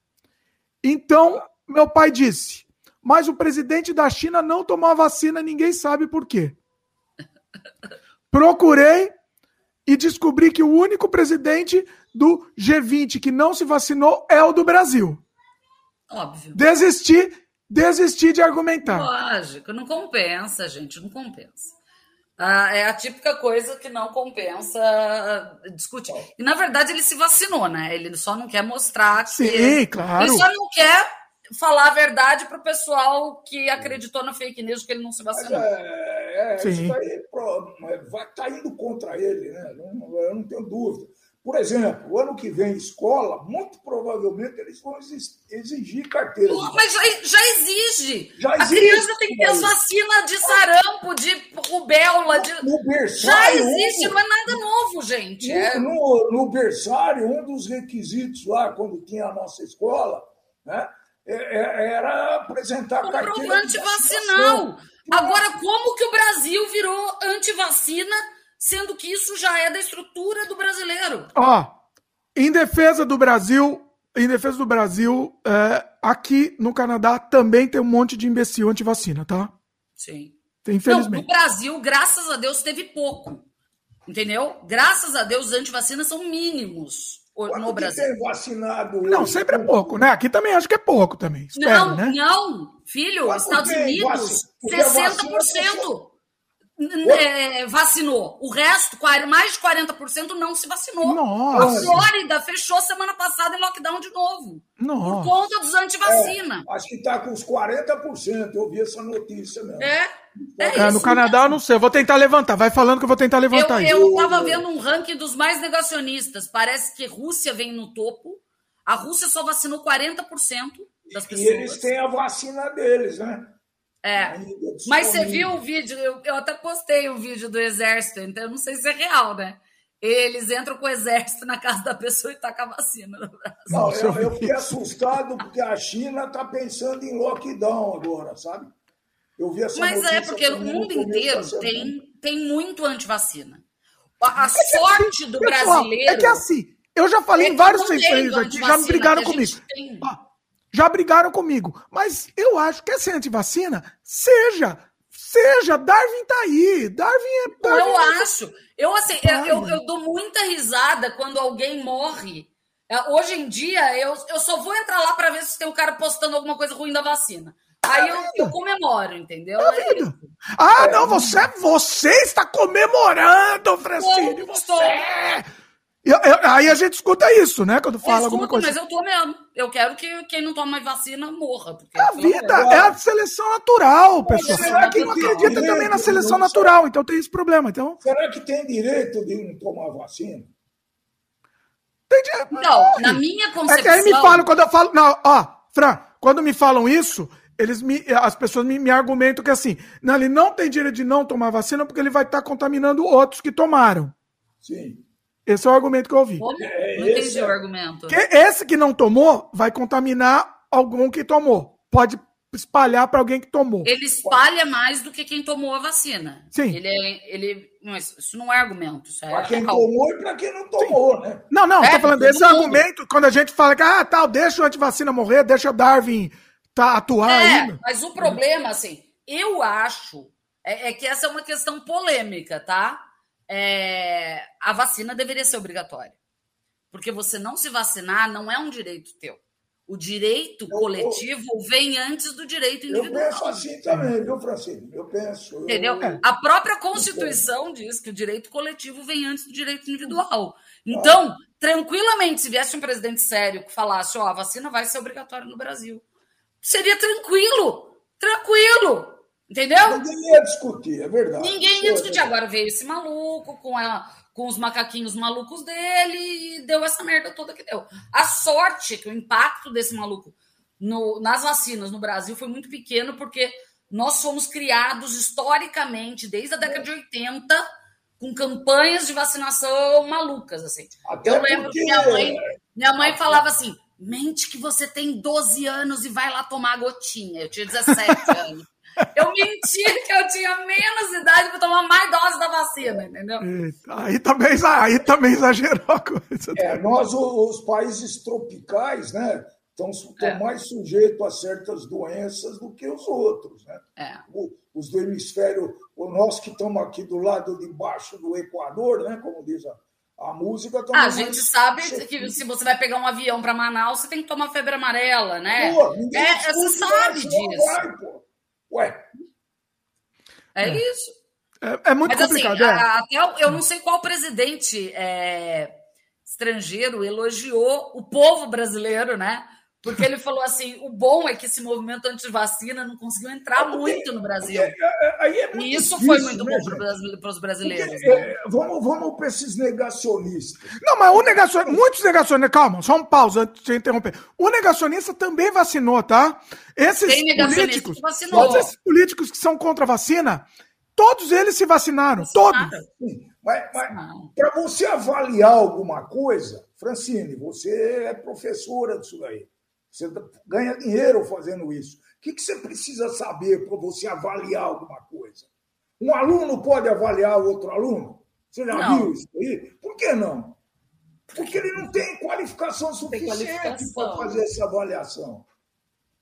Então, meu pai disse: Mas o presidente da China não tomou a vacina, ninguém sabe por quê. Procurei e descobri que o único presidente do G20 que não se vacinou é o do Brasil. Óbvio. Desisti, desisti de argumentar. Lógico, não compensa, gente, não compensa. Ah, é a típica coisa que não compensa discutir. E, na verdade, ele se vacinou, né? Ele só não quer mostrar. Que Sim, claro. Ele só não quer falar a verdade para o pessoal que acreditou na fake news que ele não se vacinou. É, é, Sim. isso aí vai tá indo contra ele, né? Não, eu não tenho dúvida. Por exemplo, o ano que vem, escola, muito provavelmente eles vão exigir carteira. Mas já, já exige. Já a criança tem que ter as vacinas de sarampo, de rubéola. De... No berçário, já existe, um... não é nada novo, gente. No, é... no, no, berçário, um dos requisitos lá, quando tinha a nossa escola, né, é, é, era apresentar carteira. Comprovante vacinal. Agora, como que o Brasil virou antivacina? sendo que isso já é da estrutura do brasileiro. Ó, em defesa do Brasil, em defesa do Brasil, é, aqui no Canadá também tem um monte de imbecil anti-vacina, tá? Sim. Infelizmente. Não, no Brasil, graças a Deus, teve pouco. Entendeu? Graças a Deus, os antivacinas são mínimos Quanto no Brasil. tem vacinado Não, sempre é pouco, né? Aqui também acho que é pouco também. Espero, não, né? não. Filho, Quanto Estados Unidos, 60% é, vacinou. O resto, mais de 40% não se vacinou. Nossa. A Flórida fechou semana passada em lockdown de novo. Nossa. Por conta dos antivacina. É, acho que está com uns 40%. Eu vi essa notícia mesmo. É. É, é no Canadá, eu não sei. Eu vou tentar levantar. Vai falando que eu vou tentar levantar eu, Eu estava vendo um ranking dos mais negacionistas. Parece que Rússia vem no topo. A Rússia só vacinou 40% das pessoas. E eles têm a vacina deles, né? É. Mas você viu o vídeo? Eu, eu até postei o vídeo do exército, então eu não sei se é real, né? Eles entram com o exército na casa da pessoa e tacam a vacina no braço. Não, eu, eu fiquei assustado porque a China está pensando em lockdown agora, sabe? Eu vi essa Mas é porque o mundo inteiro tem, tem muito antivacina. A, a é sorte assim, do pessoal, brasileiro. É que assim, eu já falei é em vários centros aqui, já me brigaram comigo. Ah, já brigaram comigo. Mas eu acho que essa antivacina seja seja, Darwin tá aí. Darwin é. Darwin eu é... acho. Eu, assim, eu, eu, dou muita risada quando alguém morre. É, hoje em dia, eu, eu só vou entrar lá para ver se tem um cara postando alguma coisa ruim da vacina. Aí eu, eu comemoro, entendeu? É ah, não, você, você está comemorando, Francine, você! Eu, eu, aí a gente escuta isso, né? Quando fala escuto, alguma coisa. Mas eu tô mesmo. Eu quero que quem não toma vacina morra. Porque, a vida é a seleção natural, pessoal. Será que não acredita também na seleção natural? Então tem esse problema. Então... Será que tem direito de não tomar vacina? Tem direito. Não, na minha concepção. É que aí me falam, quando eu falo. Não, ó, Fran, quando me falam isso, eles me, as pessoas me, me, argumentam que assim, não, ele não tem direito de não tomar vacina porque ele vai estar contaminando outros que tomaram. Sim. Esse é o argumento que eu ouvi. Como? É, não entendi é... o argumento. Que esse que não tomou vai contaminar algum que tomou. Pode espalhar para alguém que tomou. Ele espalha mais do que quem tomou a vacina. Sim. Ele, é, ele, isso não é argumento. É para quem tomou e para quem não tomou, Sim. né? Não, não, é, tô falando desse argumento, quando a gente fala que, ah, tal, deixa o antivacina morrer, deixa o Darwin tá, atuar é, ainda. Mas o problema, assim, eu acho é, é que essa é uma questão polêmica, tá? É, a vacina deveria ser obrigatória. Porque você não se vacinar não é um direito teu. O direito eu, coletivo eu, vem antes do direito individual. Eu penso assim também, viu, Francisco? Eu penso. Entendeu? Eu, a própria Constituição diz que o direito coletivo vem antes do direito individual. Então, ah. tranquilamente, se viesse um presidente sério que falasse, ó, oh, a vacina vai ser obrigatória no Brasil, seria tranquilo. Tranquilo. Entendeu? Ninguém ia discutir, é verdade. Ninguém ia discutir. Agora veio esse maluco com, ela, com os macaquinhos malucos dele e deu essa merda toda que deu. A sorte que o impacto desse maluco no, nas vacinas no Brasil foi muito pequeno, porque nós fomos criados historicamente, desde a década de 80, com campanhas de vacinação malucas. Assim. Até Eu lembro porque... que minha mãe, minha mãe falava assim: mente que você tem 12 anos e vai lá tomar a gotinha. Eu tinha 17 [laughs] anos. Eu menti que eu tinha menos idade para tomar mais doses da vacina, entendeu? Aí também, aí também exagerou a coisa. É, nós, os países tropicais, né? Estão, é. mais sujeitos a certas doenças do que os outros. Né? É. O, os do hemisfério, o nós que estamos aqui do lado de baixo do Equador, né? como diz a, a música. Ah, a gente sabe que se você vai pegar um avião para Manaus, você tem que tomar febre amarela, né? Pô, é, você sabe disso. Vai, pô. Ué. É, é. isso. É, é muito Mas, assim, complicado. Assim, é. até eu não sei qual presidente é, estrangeiro elogiou o povo brasileiro, né? Porque ele falou assim: o bom é que esse movimento anti-vacina não conseguiu entrar muito no Brasil. É, é, é e isso foi muito né, bom para os brasileiros. Porque, né? vamos vamos para esses negacionistas. Não, mas o negacionista, muitos negacionistas, calma, só um pausa antes de interromper. O negacionista também vacinou, tá? Esses políticos, todos esses políticos que são contra a vacina, todos eles se vacinaram, vacinaram. todos. Sim, mas, mas para você avaliar alguma coisa, Francine, você é professora disso aí. Você ganha dinheiro fazendo isso. O que, você precisa saber para você avaliar alguma coisa? Um aluno pode avaliar outro aluno? Você já não. viu isso aí? Por que não? Porque ele não tem qualificação suficiente para fazer essa avaliação.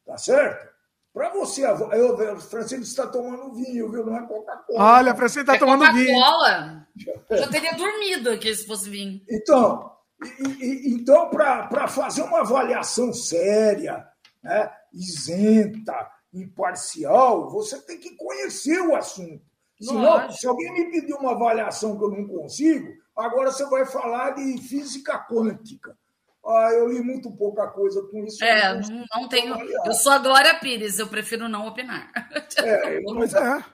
Tá certo? Para você, eu, o Francisco está tomando vinho, viu? Não é Coca-Cola. Olha, o Francisco está é tomando vinho. Coca-Cola? Eu já teria dormido aqui se fosse vinho. Então, e, então, para fazer uma avaliação séria, né, isenta, imparcial, você tem que conhecer o assunto. Senão, se alguém me pedir uma avaliação que eu não consigo, agora você vai falar de física quântica. Ah, eu li muito pouca coisa com isso. É, não, não tenho. Avaliar. Eu sou a Glória Pires, eu prefiro não opinar. É, eu mas é.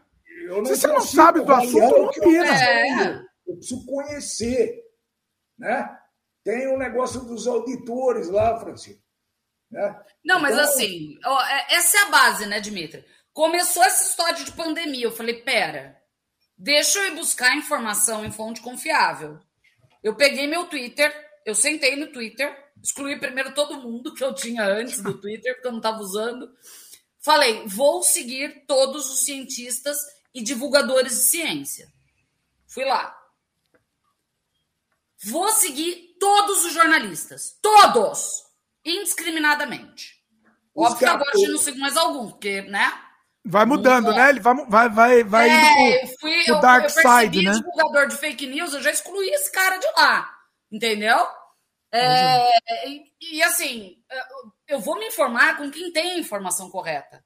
Eu não Se você não sabe do assunto, não opina. É. Eu preciso conhecer. Né? Tem o um negócio dos auditores lá, Francisco. Né? Não, mas então... assim, ó, é, essa é a base, né, Dimitri? Começou essa história de pandemia. Eu falei, pera, deixa eu ir buscar informação em fonte confiável. Eu peguei meu Twitter, eu sentei no Twitter, excluí primeiro todo mundo que eu tinha antes do Twitter, porque eu não estava usando. Falei, vou seguir todos os cientistas e divulgadores de ciência. Fui lá. Vou seguir todos os jornalistas. Todos! Indiscriminadamente. Óbvio que agora a gente não sigo mais algum, porque, né? Vai mudando, né? Ele vai, vai, vai, vai é, indo pro, eu fui, pro dark eu, eu side, né? divulgador de fake news, eu já excluí esse cara de lá, entendeu? É, e, e, assim, eu vou me informar com quem tem a informação correta,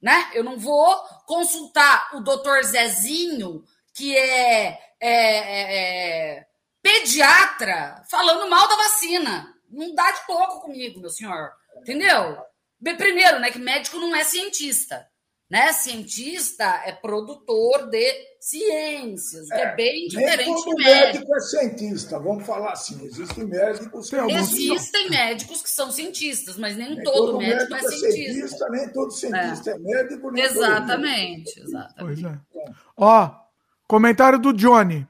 né? Eu não vou consultar o doutor Zezinho, que é, é, é, é pediatra, falando mal da vacina. Não dá de louco comigo, meu senhor. Entendeu? Primeiro, né, que médico não é cientista. Né? Cientista é produtor de ciências, que é, é bem diferente nem todo de médico. médico é cientista, vamos falar assim. Existem médicos que Existem médicos que são cientistas, mas nem, nem todo, todo, médico, médico é, é cientista. cientista. Nem todo cientista é, é médico. Nem exatamente, exatamente. Pois é. Ó, comentário do Johnny.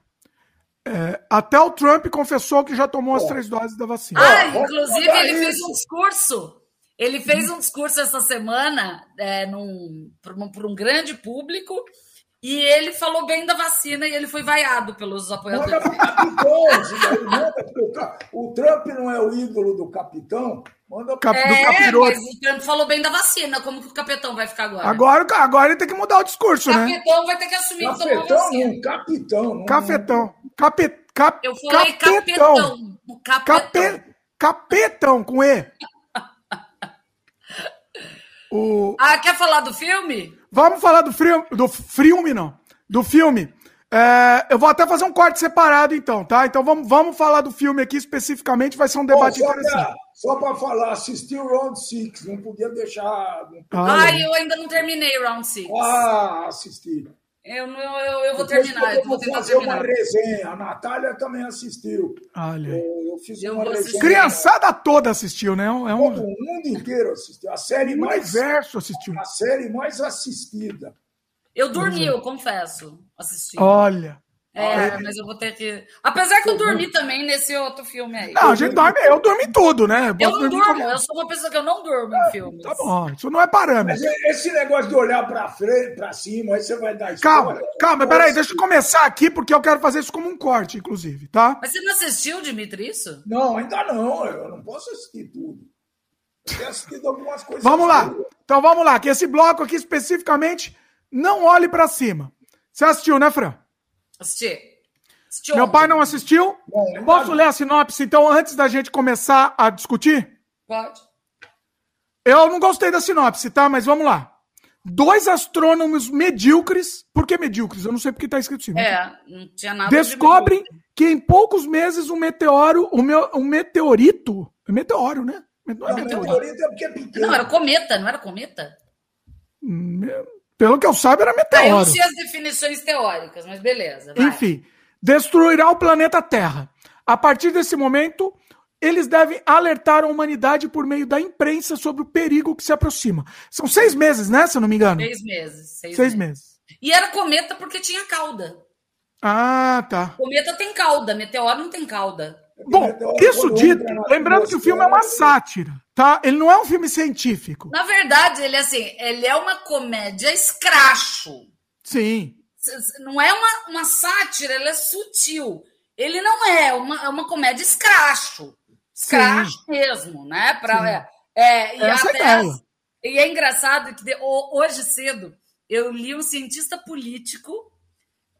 É, até o Trump confessou que já tomou as três doses da vacina. Ah, inclusive ele fez um discurso ele fez um discurso essa semana é, para um, grande público e ele falou bem da vacina e ele foi vaiado pelos apoiadores. Manda capitão, o Trump não é o ídolo do capitão? Manda Cap, é, capiroto. mas o Trump falou bem da vacina. Como que o capitão vai ficar agora? Agora, agora ele tem que mudar o discurso, o né? capitão vai ter que assumir capitão, que tomou vacina. capitão. Não, Cafetão. Cape, cap, Eu falei capetão. capetão. Capetão. capetão com E. [laughs] O... Ah, quer falar do filme? Vamos falar do filme, do filme não, do filme. É, eu vou até fazer um corte separado então, tá? Então vamos, vamos falar do filme aqui especificamente, vai ser um debate só interessante. Pra, só para falar, assisti o Round 6, não podia deixar... Não podia... Ah, eu ainda não terminei o Round 6. Ah, assisti. Eu, eu, eu vou terminar. Eu, vou fazer terminar. uma resenha. A Natália também assistiu. Olha. Eu, eu fiz eu uma resenha. Criançada toda assistiu, né? É um... Todo mundo inteiro assistiu. A série o mais. universo assistiu. A série mais assistida. Eu dormi, eu confesso. Assisti. Olha. É, mas eu vou ter que. Apesar que eu dormi também nesse outro filme aí. Não, a gente dorme, eu dormi tudo, né? Eu, eu não durmo, eu sou uma pessoa que eu não durmo em filmes. Tá bom, isso não é parâmetro. Mas esse negócio de olhar pra frente, pra cima, aí você vai dar história. Calma, calma, peraí, deixa eu começar aqui, porque eu quero fazer isso como um corte, inclusive, tá? Mas você não assistiu, Dimitri, isso? Não, ainda não, eu não posso assistir tudo. Eu tenho assistido algumas coisas. Vamos lá, então vamos lá, que esse bloco aqui especificamente, não olhe pra cima. Você assistiu, né, Fran? Assisti. Meu pai não assistiu? Posso ler a sinopse, então, antes da gente começar a discutir? Pode. Eu não gostei da sinopse, tá? Mas vamos lá. Dois astrônomos medíocres, por que medíocres? Eu não sei porque está escrito assim. É, não tinha nada Descobrem de que em poucos meses um meteoro, um, me, um meteorito, é meteoro, né? Não, é meteorito é porque é pequeno. Não, era cometa, não era cometa? Pelo que eu saiba, era meteoro. Ah, eu não sei as definições teóricas, mas beleza. Vai. Enfim, destruirá o planeta Terra. A partir desse momento, eles devem alertar a humanidade por meio da imprensa sobre o perigo que se aproxima. São seis meses, né? Se eu não me engano. Seis meses. Seis, seis meses. meses. E era cometa porque tinha cauda. Ah, tá. Cometa tem cauda, meteoro não tem cauda. Bom, isso dito, lembrando que o filme é uma sátira, tá? Ele não é um filme científico. Na verdade, ele é assim, ele é uma comédia escracho. Sim não é uma, uma sátira, ela é sutil. Ele não é uma, é uma comédia escracho. Escracho Sim. mesmo, né? Pra, é, é, e, até, e é engraçado que de, hoje cedo eu li um cientista político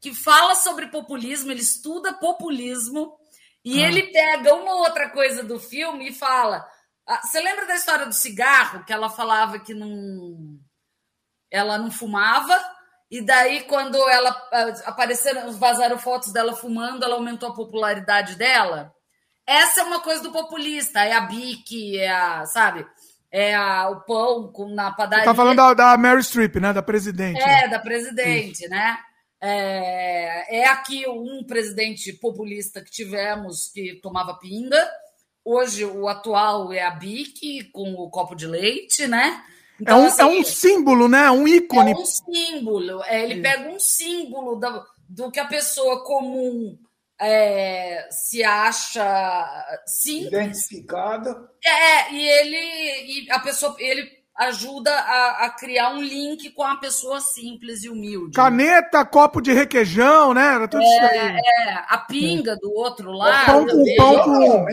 que fala sobre populismo, ele estuda populismo e ah. ele pega uma outra coisa do filme e fala. Ah, você lembra da história do cigarro que ela falava que não, ela não fumava? E daí, quando ela ah, apareceram, vazaram fotos dela fumando, ela aumentou a popularidade dela. Essa é uma coisa do populista, é a Bic, é a, sabe? É a, o pão com, na padaria. Você tá falando da, da Mary Streep, né? Da presidente. É, da presidente, Isso. né? É, é aqui um presidente populista que tivemos que tomava pinga. Hoje o atual é a Bic com o copo de leite, né? Então, é, um, assim, é um símbolo, né? Um ícone. É um símbolo. É, ele pega um símbolo do, do que a pessoa comum é, se acha simples. Identificada. É, e ele e a pessoa ele ajuda a, a, criar um link com a pessoa simples e humilde. Caneta, copo de requeijão, né? Era tudo é, isso aí. É, a pinga do outro lado. Pão com pão com.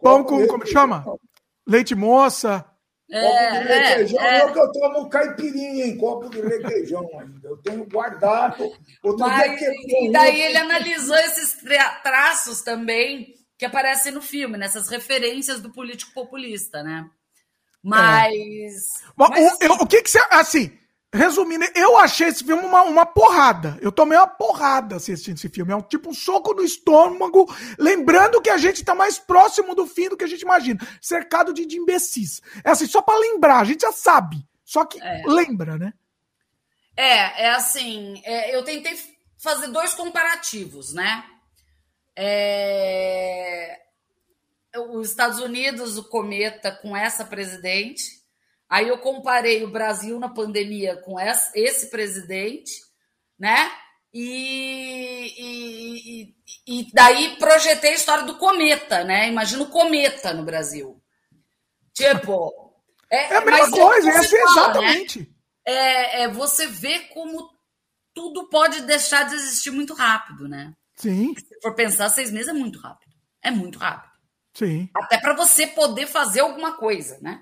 Pão com. Como chama? Leite moça. É, copo de requeijão é, é. que eu tomo caipirinha em copo de requeijão ainda. Eu tenho guardado. Outro Mas, e daí ele analisou esses traços também que aparecem no filme, nessas referências do político populista, né? Mas. É. Mas, mas assim, o, o, que, que você. Assim, Resumindo, eu achei esse filme uma, uma porrada. Eu tomei uma porrada assistindo esse filme. É um tipo um soco no estômago. Lembrando que a gente está mais próximo do fim do que a gente imagina. Cercado de, de imbecis. É assim, só para lembrar, a gente já sabe. Só que é. lembra, né? É, é assim. É, eu tentei fazer dois comparativos, né? É, os Estados Unidos, o cometa com essa presidente Aí eu comparei o Brasil na pandemia com esse presidente, né? E, e, e, daí projetei a história do cometa, né? Imagina o cometa no Brasil. Tipo. É, é a mesma coisa, é assim, fala, exatamente. Né? É, é, você vê como tudo pode deixar de existir muito rápido, né? Sim. Se for pensar, seis meses é muito rápido. É muito rápido. Sim. Até para você poder fazer alguma coisa, né?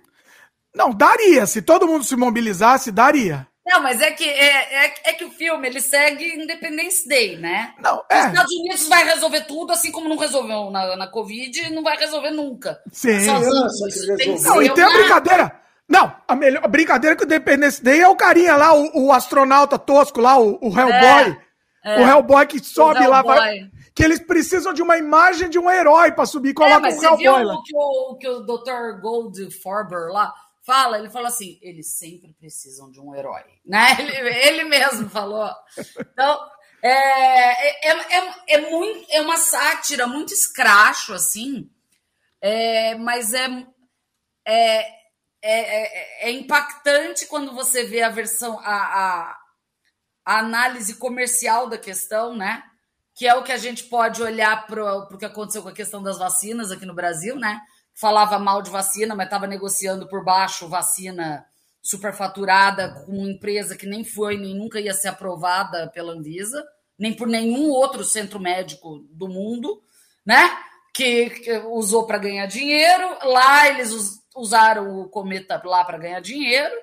Não, daria. Se todo mundo se mobilizasse, daria. Não, mas é que, é, é, é, que o filme ele segue Independence Day, né? Não, é. Os Estados Unidos vai resolver tudo, assim como não resolveu na, na Covid, não vai resolver nunca. Sim. Sozinho, não, e tem a brincadeira. Não, a melhor a brincadeira que o Independence Day é o carinha lá, o, o astronauta tosco lá, o, o Hellboy. É, é. O Hellboy que sobe lá. Vai, que eles precisam de uma imagem de um herói para subir e coloca é, Hellboy viu lá. O que o, que o Dr. Goldfarber lá fala, ele falou assim: eles sempre precisam de um herói, né? [laughs] Ele, ele mesmo falou. Então, é, é, é, é, muito, é uma sátira muito escracho, assim, é, mas é, é, é, é, é impactante quando você vê a versão, a, a, a análise comercial da questão, né? Que é o que a gente pode olhar para o que aconteceu com a questão das vacinas aqui no Brasil, né? falava mal de vacina, mas estava negociando por baixo vacina superfaturada com uma empresa que nem foi nem nunca ia ser aprovada pela Anvisa, nem por nenhum outro centro médico do mundo, né? Que, que usou para ganhar dinheiro. Lá eles usaram o cometa lá para ganhar dinheiro.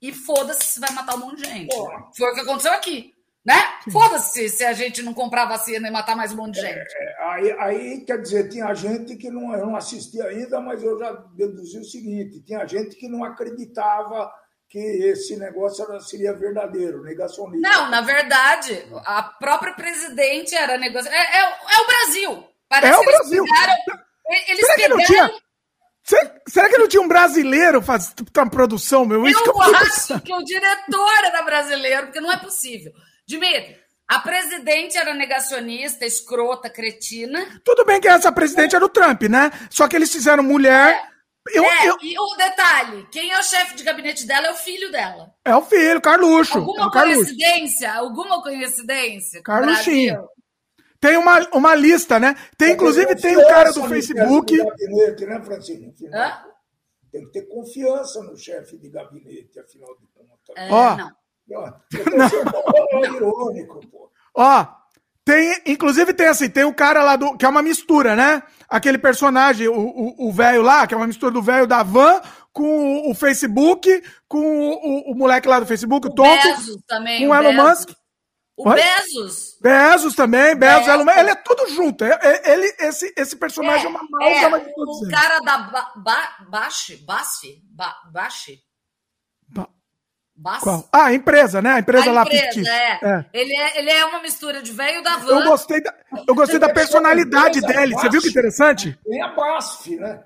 E foda-se se vai matar um monte de gente. Foi o que aconteceu aqui né? Foda-se se a gente não comprar vacina e matar mais um monte de gente. É, aí, aí, quer dizer, tinha gente que não, eu não assisti ainda, mas eu já deduzi o seguinte: tinha gente que não acreditava que esse negócio seria verdadeiro, negacionista. Não, na verdade, a própria presidente era negociadora. É, é, é, o Brasil. Parece é o Brasil. Pegaram, eles será pegaram... Que não tinha... Será, que não tinha um brasileiro fazendo produção, meu? Isso eu eu acho que o diretor era brasileiro, porque não é possível. Dimitri, a presidente era negacionista, escrota, cretina. Tudo bem que essa presidente era o Trump, né? Só que eles fizeram mulher. É. Eu, é, eu... E o detalhe: quem é o chefe de gabinete dela é o filho dela. É o filho, Carluxo. Alguma é coincidência? Carluxo. Alguma coincidência? Carluxinho. Tem uma, uma lista, né? Tem, inclusive, tem o cara do Facebook. Gabinete, né, Francine? Tem que ter confiança no chefe de gabinete, afinal de contas. É, Ó, não. [laughs] Não. irônico, pô. Ó, tem, inclusive tem assim, tem o cara lá do. que é uma mistura, né? Aquele personagem, o velho lá, que é uma mistura do velho da van com o, o Facebook, com o, o, moleque lá do Facebook, o, o Tonto. Bezos também. Com o Elon Bezos. Musk. O Oi? Bezos. Bezos também, Bezos, Elon Musk. Ele é tudo junto. É, é, ele, esse, esse personagem é, é uma malga. É, o cara da ba, ba, Bashi, Bashi, ba, Bashi. Qual? Ah, a empresa, né? A empresa a lá empresa, é. é. Ele, é, ele é uma mistura de velho da van. Eu gostei da, eu gostei da personalidade dele. Você viu que interessante? Tem a BASF, né?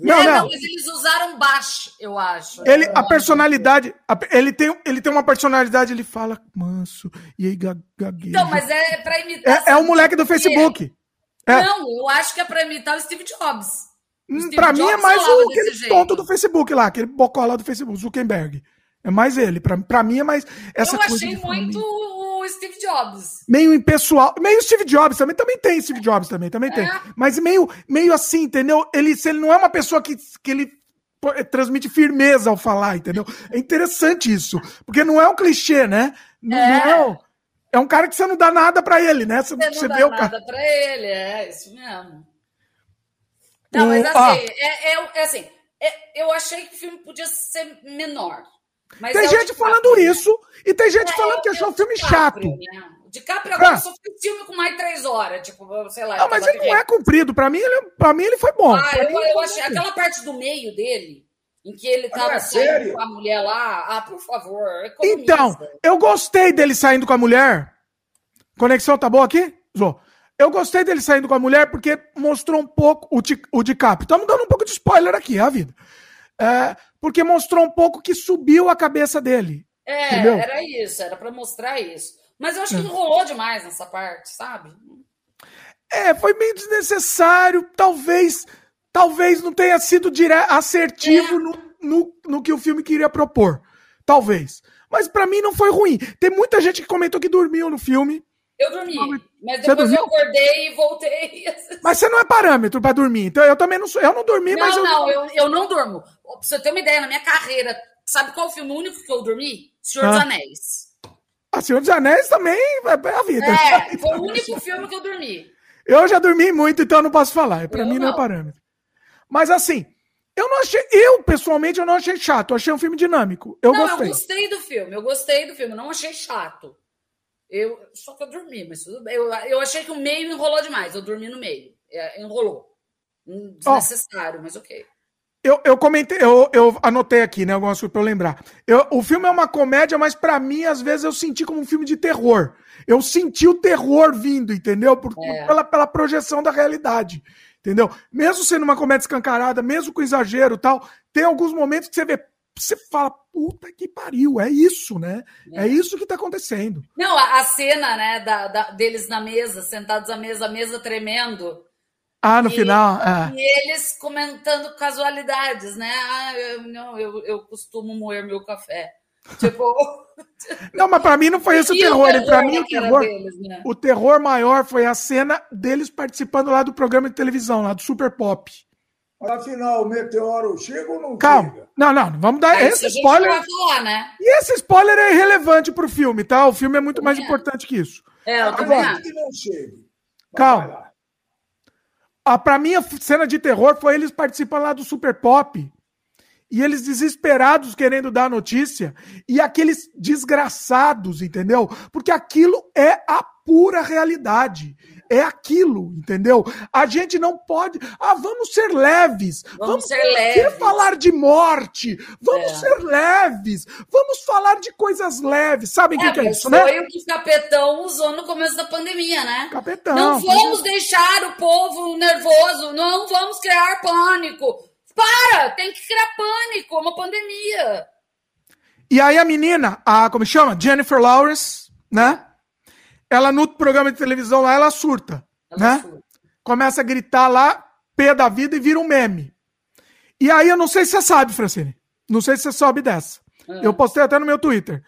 Não, é, não. não, mas eles usaram baixo, eu acho. Ele, a personalidade, ele tem, ele tem uma personalidade, ele fala manso, e aí gagueja. Então, mas é pra imitar. É, é o moleque do Facebook. É. Não, eu acho que é pra imitar o Steve Jobs. O hum, Steve pra Jobs mim é mais o aquele jeito. tonto do Facebook lá, aquele bocola do Facebook, Zuckerberg. É mais ele. Pra, pra mim é mais essa Eu achei muito o Steve Jobs. Meio impessoal. Meio Steve Jobs também. Também tem Steve Jobs também. Também é. tem. Mas meio, meio assim, entendeu? Ele, se ele não é uma pessoa que, que ele transmite firmeza ao falar, entendeu? É interessante isso. Porque não é um clichê, né? Não é. É, é um cara que você não dá nada para ele, né? Você, você não você dá nada cara... pra ele, é isso mesmo. Não, mas assim, ah. é, é, é assim, é, eu achei que o filme podia ser menor. Tem é gente falando né? isso e tem gente é, falando que achou o filme chato. Né? O DiCaprio agora ah. só fez filme com mais três horas, tipo, sei lá. Não, mas ele não é comprido. Pra mim, ele, pra mim, ele foi bom. Ah, eu, eu achei, aquela parte do meio dele, em que ele tava é saindo com a mulher lá. Ah, por favor. Então, eu gostei dele saindo com a mulher. Conexão tá boa aqui? Zô. Eu gostei dele saindo com a mulher porque mostrou um pouco o, o DiCaprio. Estamos dando um pouco de spoiler aqui, é a vida. É, porque mostrou um pouco que subiu a cabeça dele. É, entendeu? era isso, era para mostrar isso. Mas eu acho que é. enrolou demais nessa parte, sabe? É, foi meio desnecessário. Talvez, talvez não tenha sido dire... assertivo é. no, no, no que o filme queria propor. Talvez. Mas para mim não foi ruim. Tem muita gente que comentou que dormiu no filme. Eu dormi. Mas depois eu acordei e voltei. [laughs] Mas você não é parâmetro para dormir. Então eu também não sou. Eu não dormi, não, mas. Não, não, eu, eu não durmo. Pra você ter uma ideia, na minha carreira, sabe qual filme único que eu dormi? Senhor ah. dos Anéis. Ah, Senhor dos Anéis também é a vida. É, [laughs] foi o único filme que eu dormi. Eu já dormi muito, então eu não posso falar. Para mim não. não é parâmetro. Mas assim, eu não achei. Eu, pessoalmente, eu não achei chato. Eu achei um filme dinâmico. Eu não, gostei. Eu gostei do filme. Eu gostei do filme. Não achei chato. Eu, só que eu dormi, mas tudo bem. Eu, eu achei que o meio enrolou demais. Eu dormi no meio. É, enrolou. Desnecessário, oh, mas ok. Eu, eu comentei, eu, eu anotei aqui, né? Algumas coisas pra eu lembrar. Eu, o filme é uma comédia, mas para mim, às vezes, eu senti como um filme de terror. Eu senti o terror vindo, entendeu? Por, é. pela, pela projeção da realidade. Entendeu? Mesmo sendo uma comédia escancarada, mesmo com exagero tal, tem alguns momentos que você vê, você fala, puta que pariu, é isso, né? É, é isso que tá acontecendo. Não, a, a cena, né, da, da, deles na mesa, sentados à mesa, a mesa tremendo. Ah, no e, final. É. E eles comentando casualidades, né? Ah, eu, não, eu, eu costumo moer meu café. Tipo. [laughs] Não, mas para mim não foi esse o terror. terror para mim, o terror, deles, né? o terror maior foi a cena deles participando lá do programa de televisão, lá do Super Pop. Afinal, o meteoro chega ou não Calma. chega? Não, não, vamos dar é, esse spoiler. Falar, né? E esse spoiler é irrelevante pro filme, tá? O filme é muito mais é. importante que isso. É, eu também Agora, que não chegue. Calma. Ah, pra mim, a cena de terror foi eles participando lá do Super Pop. E eles desesperados querendo dar notícia. E aqueles desgraçados, entendeu? Porque aquilo é a pura realidade é aquilo, entendeu? A gente não pode. Ah, vamos ser leves. Vamos, vamos ser leves. falar de morte. Vamos é. ser leves. Vamos falar de coisas leves. Sabem o é, que, que, é isso, foi né? Foi o que o Capetão usou no começo da pandemia, né? Capetão. Não vamos deixar o povo nervoso. Não vamos criar pânico. Para! Tem que criar pânico. É uma pandemia. E aí a menina, a como chama? Jennifer Lawrence, né? Ela no programa de televisão lá, ela surta, ela né? Surta. Começa a gritar lá, pé da vida e vira um meme. E aí eu não sei se você sabe, Francine. Não sei se você sobe dessa. Ah. Eu postei até no meu Twitter.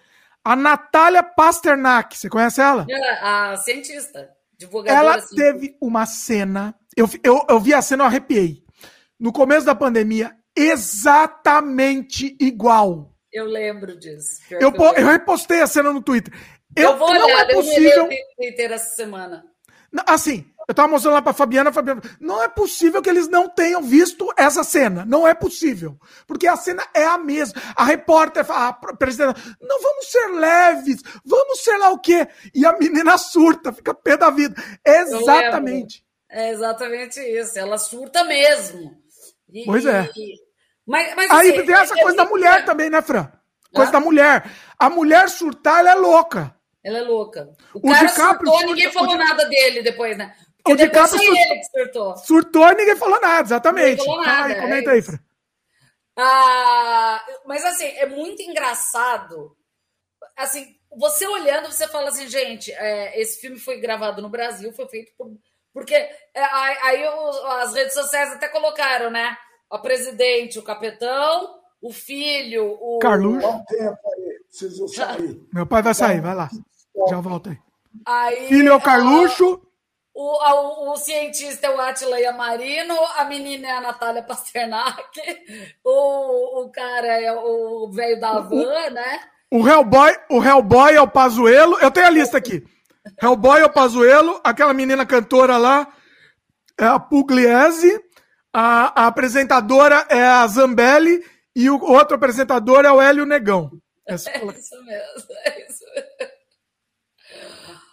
A Natália Pasternak, você conhece ela? A cientista, divulgadora. Ela assim. teve uma cena, eu, eu, eu vi a cena, eu arrepiei. No começo da pandemia, exatamente igual. Eu lembro disso. Eu, eu, eu repostei a cena no Twitter. Eu, eu vou olhar, não é possível... eu Twitter essa semana. Assim, eu tava mostrando lá pra Fabiana, Fabiana, não é possível que eles não tenham visto essa cena. Não é possível. Porque a cena é a mesma. A repórter fala, a presidente, não vamos ser leves, vamos ser lá o quê? E a menina surta, fica pé da vida. Exatamente. É exatamente isso. Ela surta mesmo. E, pois é. E... Mas, mas, Aí assim, tem essa é, coisa é, da mulher é... também, né, Fran? Coisa ah? da mulher. A mulher surtar, ela é louca. Ela é louca. O, o cara DiCaprio surtou, ninguém falou nada dele depois, né? Porque o depois DiCaprio foi ele que surtou. Surtou e ninguém falou nada, exatamente. Falou nada, aí, comenta é aí, Fran. Ah, mas assim, é muito engraçado. Assim, você olhando, você fala assim, gente, é, esse filme foi gravado no Brasil, foi feito por. Porque é, aí as redes sociais até colocaram, né? A presidente, o capitão, o filho, o. Carlos. Dá tempo aí, preciso sair. Meu pai vai sair, vai lá. Já volta aí. aí Filho é o Carluxo. O, o, o, cientista é o Atila Marino, a menina é a Natália Pasternak, o, o cara é o velho da van, né? O Hellboy, o Hellboy é o Pazuelo. Eu tenho a lista aqui. Hellboy é o Pazuelo, aquela menina cantora lá é a Pugliese, A, a, apresentadora é a Zambelli e o outro apresentador é o Hélio Negão. É, [laughs] é isso mesmo, é isso mesmo.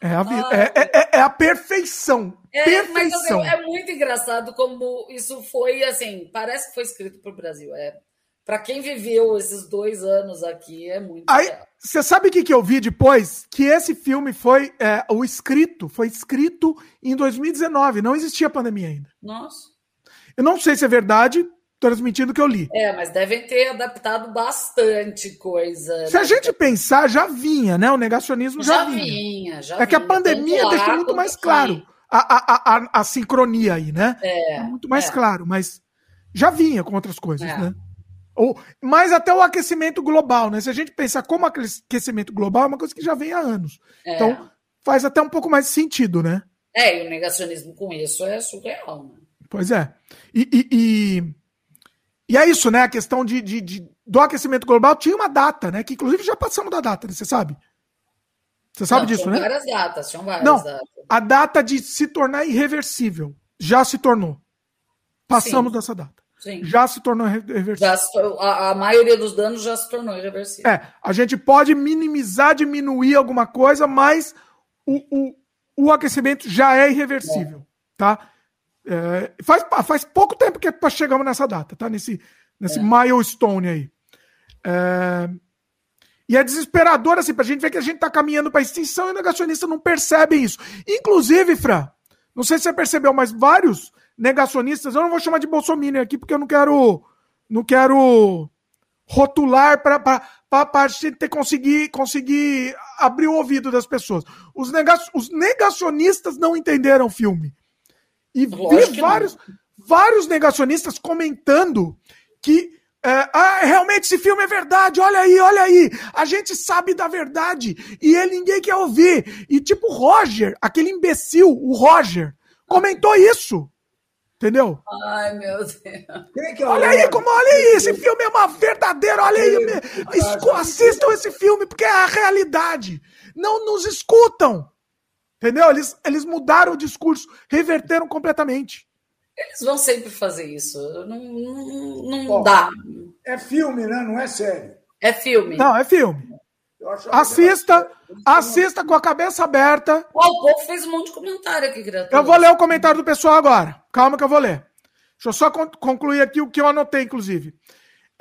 É a, ah, é, é, é, a perfeição. É, perfeição. Mas, é muito engraçado como isso foi, assim, parece que foi escrito para o Brasil. É, para quem viveu esses dois anos aqui, é muito. Aí, você sabe o que, que eu vi depois? Que esse filme foi. É, o escrito foi escrito em 2019. Não existia pandemia ainda. Nossa. Eu não sei se é verdade, transmitindo o que eu li. É, mas devem ter adaptado bastante coisa. Se né? a gente pensar, já vinha, né? O negacionismo já, já vinha. vinha. Já é vinha. que a pandemia deixou muito mais claro a, a, a, a, sincronia aí, né? É, é muito mais é. claro, mas já vinha com outras coisas, é. né? Ou, mas até o aquecimento global, né? Se a gente pensar como aquecimento global é uma coisa que já vem há anos. É. Então faz até um pouco mais sentido, né? É, e o negacionismo com isso é surreal, né? Pois é. e, e, e e é isso, né? A questão de, de, de, do aquecimento global tinha uma data, né? Que inclusive já passamos da data, né? você sabe? Você sabe Não, disso, né? várias datas, tinham várias Não, datas. A data de se tornar irreversível já se tornou. Passamos Sim. dessa data. Sim. Já se tornou irreversível. Se, a, a, maioria dos danos já se tornou irreversível. É, a gente pode minimizar, diminuir alguma coisa, mas o, o, o aquecimento já é irreversível, é. tá? É, faz, faz pouco tempo que chegamos nessa data, tá? Nesse, nesse é. milestone aí. É, e é desesperador, assim, pra gente ver que a gente tá caminhando pra extinção e o negacionista não percebe isso. Inclusive, Fran, não sei se você percebeu, mas vários negacionistas, eu não vou chamar de bolsominion aqui, porque eu não quero, não quero rotular para a gente ter, conseguir, conseguir abrir o ouvido das pessoas. Os, nega, os negacionistas não entenderam o filme. E vi vários, vários negacionistas comentando que é, ah, realmente esse filme é verdade, olha aí, olha aí, a gente sabe da verdade e ele ninguém quer ouvir. E tipo, o Roger, aquele imbecil, o Roger, comentou isso. Entendeu? Ai, meu Deus. É olha aí, como, olha aí, esse filme é uma verdadeira, olha aí, assistam esse filme, porque é a realidade. Não nos escutam. Entendeu? Eles, eles mudaram o discurso, reverteram completamente. Eles vão sempre fazer isso. Não, não, não Bom, dá. É filme, né? Não é série. É filme. Não, é filme. Assista, assista com a cabeça aberta. Oh, o povo fez um monte de comentário aqui, gratuito. Eu vou ler o comentário do pessoal agora. Calma que eu vou ler. Deixa eu só concluir aqui o que eu anotei, inclusive.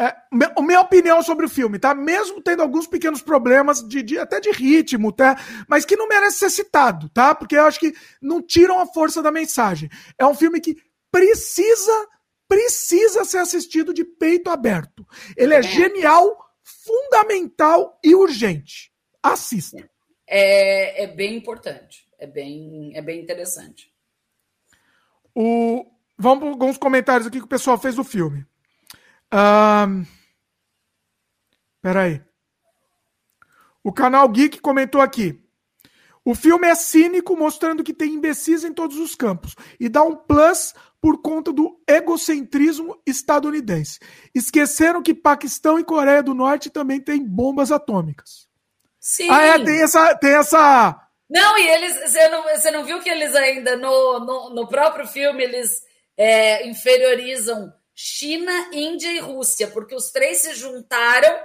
É, minha opinião sobre o filme, tá? Mesmo tendo alguns pequenos problemas de, de, até de ritmo, tá? Mas que não merece ser citado, tá? Porque eu acho que não tiram a força da mensagem. É um filme que precisa, precisa ser assistido de peito aberto. Ele é, é. genial, fundamental e urgente. Assista. É, é bem importante. É bem, é bem interessante. O, vamos para alguns comentários aqui que o pessoal fez do filme. Um, peraí. O canal Geek comentou aqui. O filme é cínico, mostrando que tem imbecis em todos os campos. E dá um plus por conta do egocentrismo estadunidense. Esqueceram que Paquistão e Coreia do Norte também têm bombas atômicas. Sim. Ah, é, tem essa. Tem essa... Não, e eles. Você não, você não viu que eles ainda, no, no, no próprio filme, eles é, inferiorizam China, Índia e Rússia, porque os três se juntaram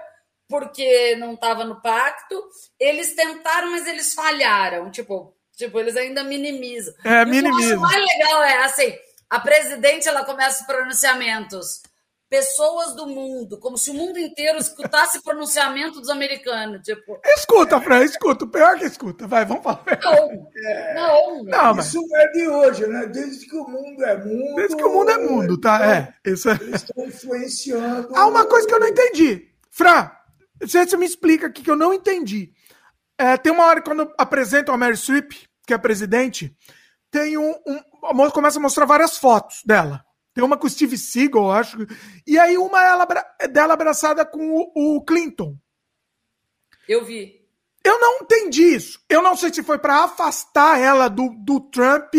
porque não estava no pacto. Eles tentaram, mas eles falharam. Tipo, tipo eles ainda minimizam. É, minimizam. O mais legal é assim: a presidente ela começa os pronunciamentos pessoas do mundo, como se o mundo inteiro escutasse [laughs] pronunciamento dos americanos. Tipo, escuta, Fran, escuta. O pior que escuta. Vai, vamos falar. Não, é, não, não. Isso mas... é de hoje, né? Desde que o mundo é mundo. Desde que o mundo é mundo, tá? É. Isso é... Estão influenciando. Há uma coisa que eu não entendi. Fran, você me explica aqui que eu não entendi. É, tem uma hora quando apresentam a Mary Streep, que é presidente, tem um, um. A moça começa a mostrar várias fotos dela. Tem uma com o Steve Seagal, acho. E aí uma ela, dela abraçada com o, o Clinton. Eu vi. Eu não entendi isso. Eu não sei se foi para afastar ela do, do Trump.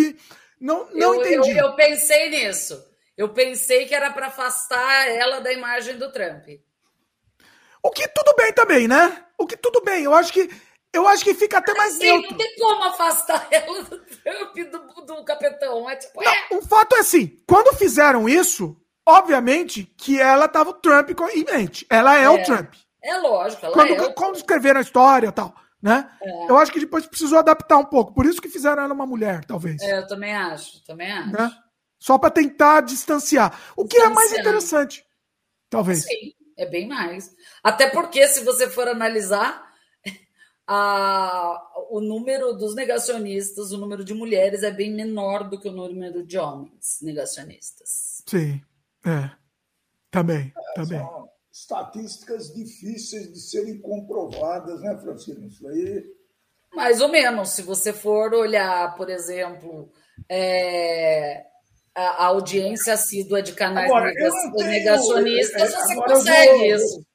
Não, não eu, entendi. Eu, eu pensei nisso. Eu pensei que era para afastar ela da imagem do Trump. O que tudo bem também, né? O que tudo bem. Eu acho que eu acho que fica até mais assim, neutro. Não tem como afastar [laughs] ela do Trump do, do capitão. É tipo, não, é. O fato é assim, quando fizeram isso, obviamente que ela tava o Trump em mente. Ela é, é o Trump. É lógico, ela quando, é. Quando escreveram a história e tal, né? É. Eu acho que depois precisou adaptar um pouco. Por isso que fizeram ela uma mulher, talvez. É, eu também acho, também acho. Né? Só para tentar distanciar. O que é mais interessante, talvez. Sim, é bem mais. Até porque, se você for analisar, a, o número dos negacionistas, o número de mulheres é bem menor do que o número de homens negacionistas. Sim, é. Também, é, também. São estatísticas difíceis de serem comprovadas, né, Francisco? Isso aí. Mais ou menos. Se você for olhar, por exemplo, é, a, audiência assídua de canais agora, negacionistas, tenho, você consegue vou, isso.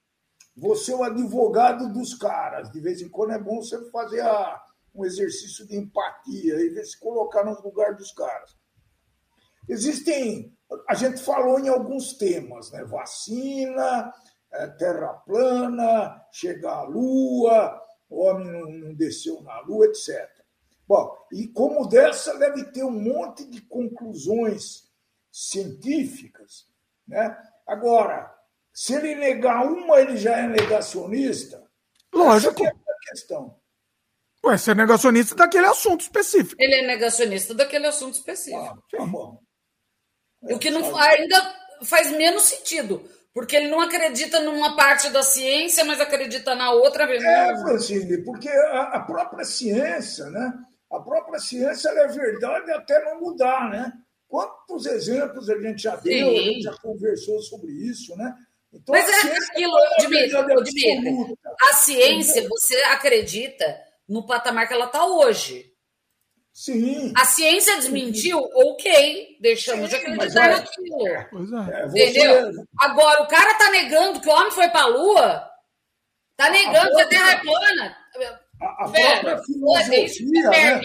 Você é o advogado dos caras. De vez em quando é bom você fazer a, um exercício de empatia e ver se colocar no lugar dos caras. Existem. A gente falou em alguns temas, né? Vacina, é, terra plana, chegar à Lua, homem não, desceu na Lua, etc. Bom, e como dessa deve ter um monte de conclusões científicas, né? Agora, se ele negar uma, ele já é negacionista? Lógico. Essa é a questão. Ué, você é negacionista daquele assunto específico. Ele é negacionista daquele assunto específico. Ah, tá bom. o que não, ainda faz menos sentido, porque ele não acredita numa parte da ciência, mas acredita na outra. É, Francine, porque a, a, própria ciência, né? A própria ciência é verdade até não mudar, né? Quantos exemplos a gente já deu, Sim. a gente já conversou sobre isso, né? Então, Mas é aquilo, Dmitry, a ciência, você acredita no patamar que ela está hoje. Sim. A ciência desmentiu, ok, deixamos Sim, de acreditar é, naquilo. É. é entendeu? Você... Agora, o cara tá negando que o homem foi para a Lua, tá negando que a Terra é plana. A, a própria filosofia, né?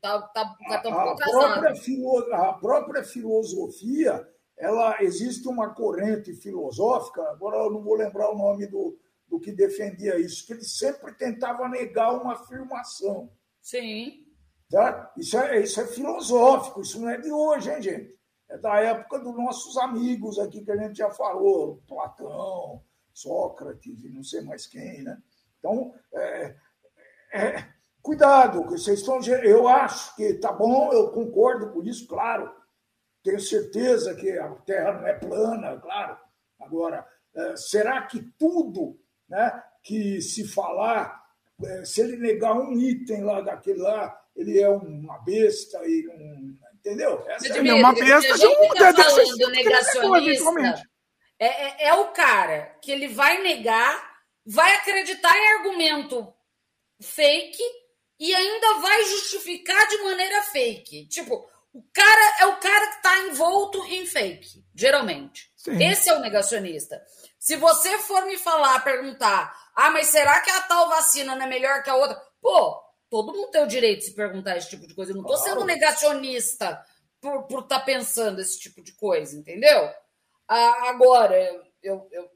tá, tá, tá a, a, própria filo, a própria filosofia ela existe uma corrente filosófica, agora eu não vou lembrar o nome do, do que defendia isso, que ele sempre tentava negar uma afirmação. Sim. Tá? Isso, é, isso é filosófico, isso não é de hoje, hein, gente? É da época dos nossos amigos aqui que a gente já falou, Platão, Sócrates e não sei mais quem, né? Então, é, é, cuidado, vocês estão. Eu acho que tá bom, eu concordo com isso, claro tenho certeza que a Terra não é plana, claro. Agora, é, será que tudo né, que se falar, é, se ele negar um item lá daquele lá, ele é uma besta e um. Entendeu? Essa é uma besta de um tá falando negacionista. É, é, é o cara que ele vai negar, vai acreditar em argumento fake e ainda vai justificar de maneira fake. Tipo, o cara é o cara que está envolto em fake, geralmente. Sim. Esse é o negacionista. Se você for me falar, perguntar, ah, mas será que a tal vacina não é melhor que a outra? Pô, todo mundo tem o direito de se perguntar esse tipo de coisa. Eu não estou claro. sendo negacionista por estar por tá pensando esse tipo de coisa, entendeu? Ah, agora, eu, eu,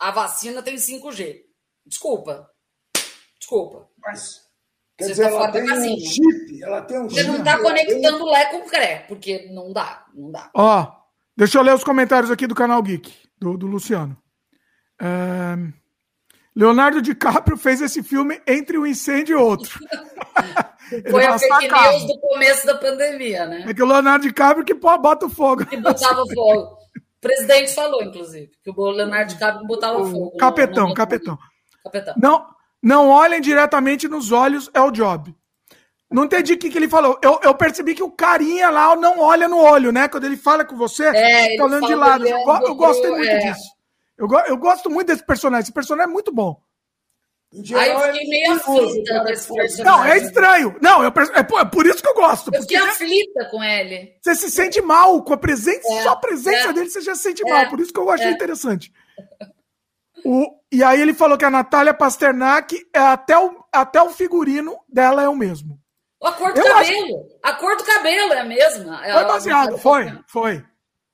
a vacina tem 5G. Desculpa. Desculpa. Mas Quer Você dizer, tá ela tem um chip, ela tem um Você chip. Você não está conectando Lé com Cré, porque não dá, não dá. Ó, deixa eu ler os comentários aqui do canal Geek, do, do Luciano. É... Leonardo DiCaprio fez esse filme entre um incêndio e outro. [laughs] Foi a fake news do começo da pandemia, né? É que o Leonardo DiCaprio que bota o fogo. Que botava fogo. O presidente falou, inclusive, que o Leonardo DiCaprio botava o fogo. Capetão, no, no... capetão. Capetão. Não, não olhem diretamente nos olhos, é o job. Não entendi o que, que ele falou. Eu, eu percebi que o carinha lá não olha no olho, né? Quando ele fala com você, é, tá olhando de lado. Eu, eu gostei muito é. disso. Eu, eu gosto muito desse personagem. Esse personagem é muito bom. Aí eu fiquei meio aflita com esse personagem. Não, é estranho. Não, eu, é, por, é por isso que eu gosto. Eu fiquei aflita com ele. Você se sente mal com a presença, é, só a presença é, dele você já se sente mal. É, por isso que eu achei é. interessante. O, e aí ele falou que a Natália Pasternak é até o, até o figurino dela é o mesmo. A cor do Eu cabelo. Acho... A cor do cabelo é a mesma. É foi baseado, foi, foi.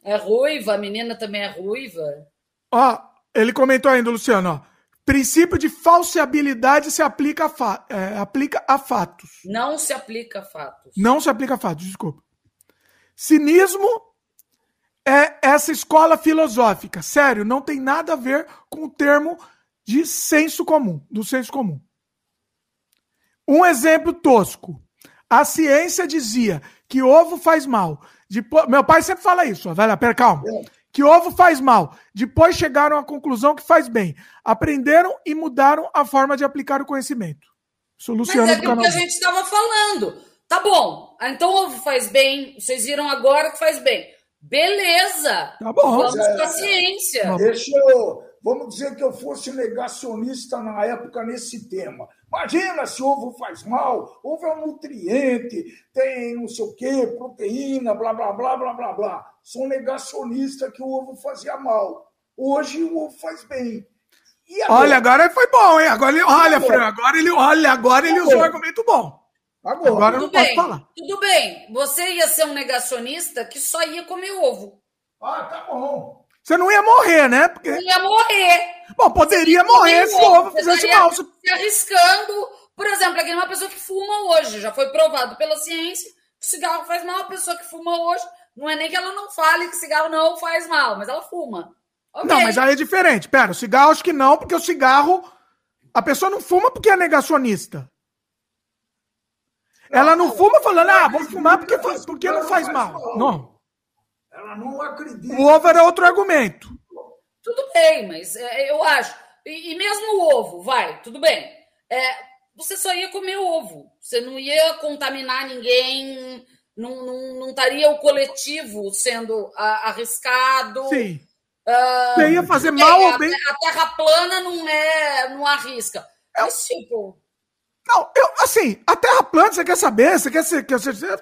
É ruiva, a menina também é ruiva. Ó, ele comentou ainda, Luciano, ó. Princípio de falseabilidade se aplica a, fa é, aplica a fatos. Não se aplica a fatos. Não se aplica a fatos, desculpa. Cinismo é essa escola filosófica. Sério, não tem nada a ver com o termo de senso comum, do senso comum. Um exemplo tosco. A ciência dizia que ovo faz mal. Depois, meu pai sempre fala isso, velho, pera, calma. Que ovo faz mal. Depois chegaram à conclusão que faz bem. Aprenderam e mudaram a forma de aplicar o conhecimento. Luciano Mas é aquilo que a gente estava falando. Tá bom. Então ovo faz bem. Vocês viram agora que faz bem. Beleza. Tá bom. Vamos é, com a ciência. Deixa eu. Vamos dizer que eu fosse negacionista na época nesse tema. Imagina se ovo faz mal, ovo é um nutriente, tem não sei o quê, proteína, blá, blá, blá, blá, blá, blá. Sou negacionista que o ovo fazia mal. Hoje o ovo faz bem. Olha, agora foi bom, hein? Agora ele, olha, Fran, agora ele, olha, agora ele usou um argumento bom. Agora, agora tudo bem, falar. Tudo bem. Você ia ser um negacionista que só ia comer ovo. Ah, tá bom. Você não ia morrer, né? Porque... Não ia morrer. Bom, poderia morrer se o ovo fizesse mal. Se arriscando. Por exemplo, aqui uma pessoa que fuma hoje. Já foi provado pela ciência que cigarro faz mal. A pessoa que fuma hoje, não é nem que ela não fale que cigarro não faz mal, mas ela fuma. Okay. Não, mas aí é diferente. Pera, o cigarro acho que não, porque o cigarro. A pessoa não fuma porque é negacionista. Ela não fuma falando, ah, vou fumar porque, faz, porque não faz mal. Não. Ela não acredita. O ovo era outro argumento. Tudo bem, mas é, eu acho. E, e, mesmo o ovo, vai, tudo bem. É, você só ia comer ovo. Você não ia contaminar ninguém. Não, não, não estaria o coletivo sendo arriscado. Sim. Uh, você ia fazer mal ou bem. A terra plana não é. não arrisca. É, mas, tipo. Não, eu, assim, a Terra plana, você quer saber? Você quer ser.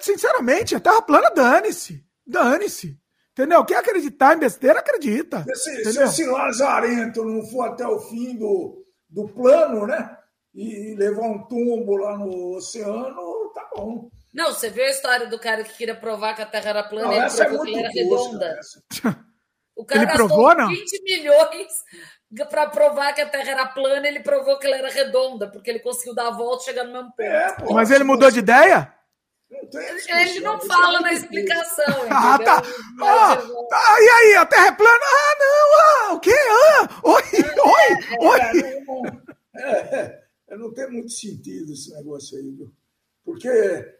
Sinceramente, a Terra plana, dane-se. Dane-se. Entendeu? Quem acreditar em besteira, acredita. Se, se esse lazarento não for até o fim do, do plano, né? E levar um tombo lá no oceano, tá bom. Não, você viu a história do cara que queria provar que a Terra era plana não, e ele provou é que ela era redonda. O cara ele provou, não? 20 milhões para provar que a Terra era plana, ele provou que ela era redonda, porque ele conseguiu dar a volta e chegar no mesmo ponto. É, pô, Mas ele mudou de ideia? Ele não fala na explicação. [laughs] Ah, tá. Ah, tá. E aí, a Terra é plana? Ah, não. Ah, o quê? Ah, oi, oi, oi. É, não, é, é, não tem muito sentido esse negócio aí, viu? Porque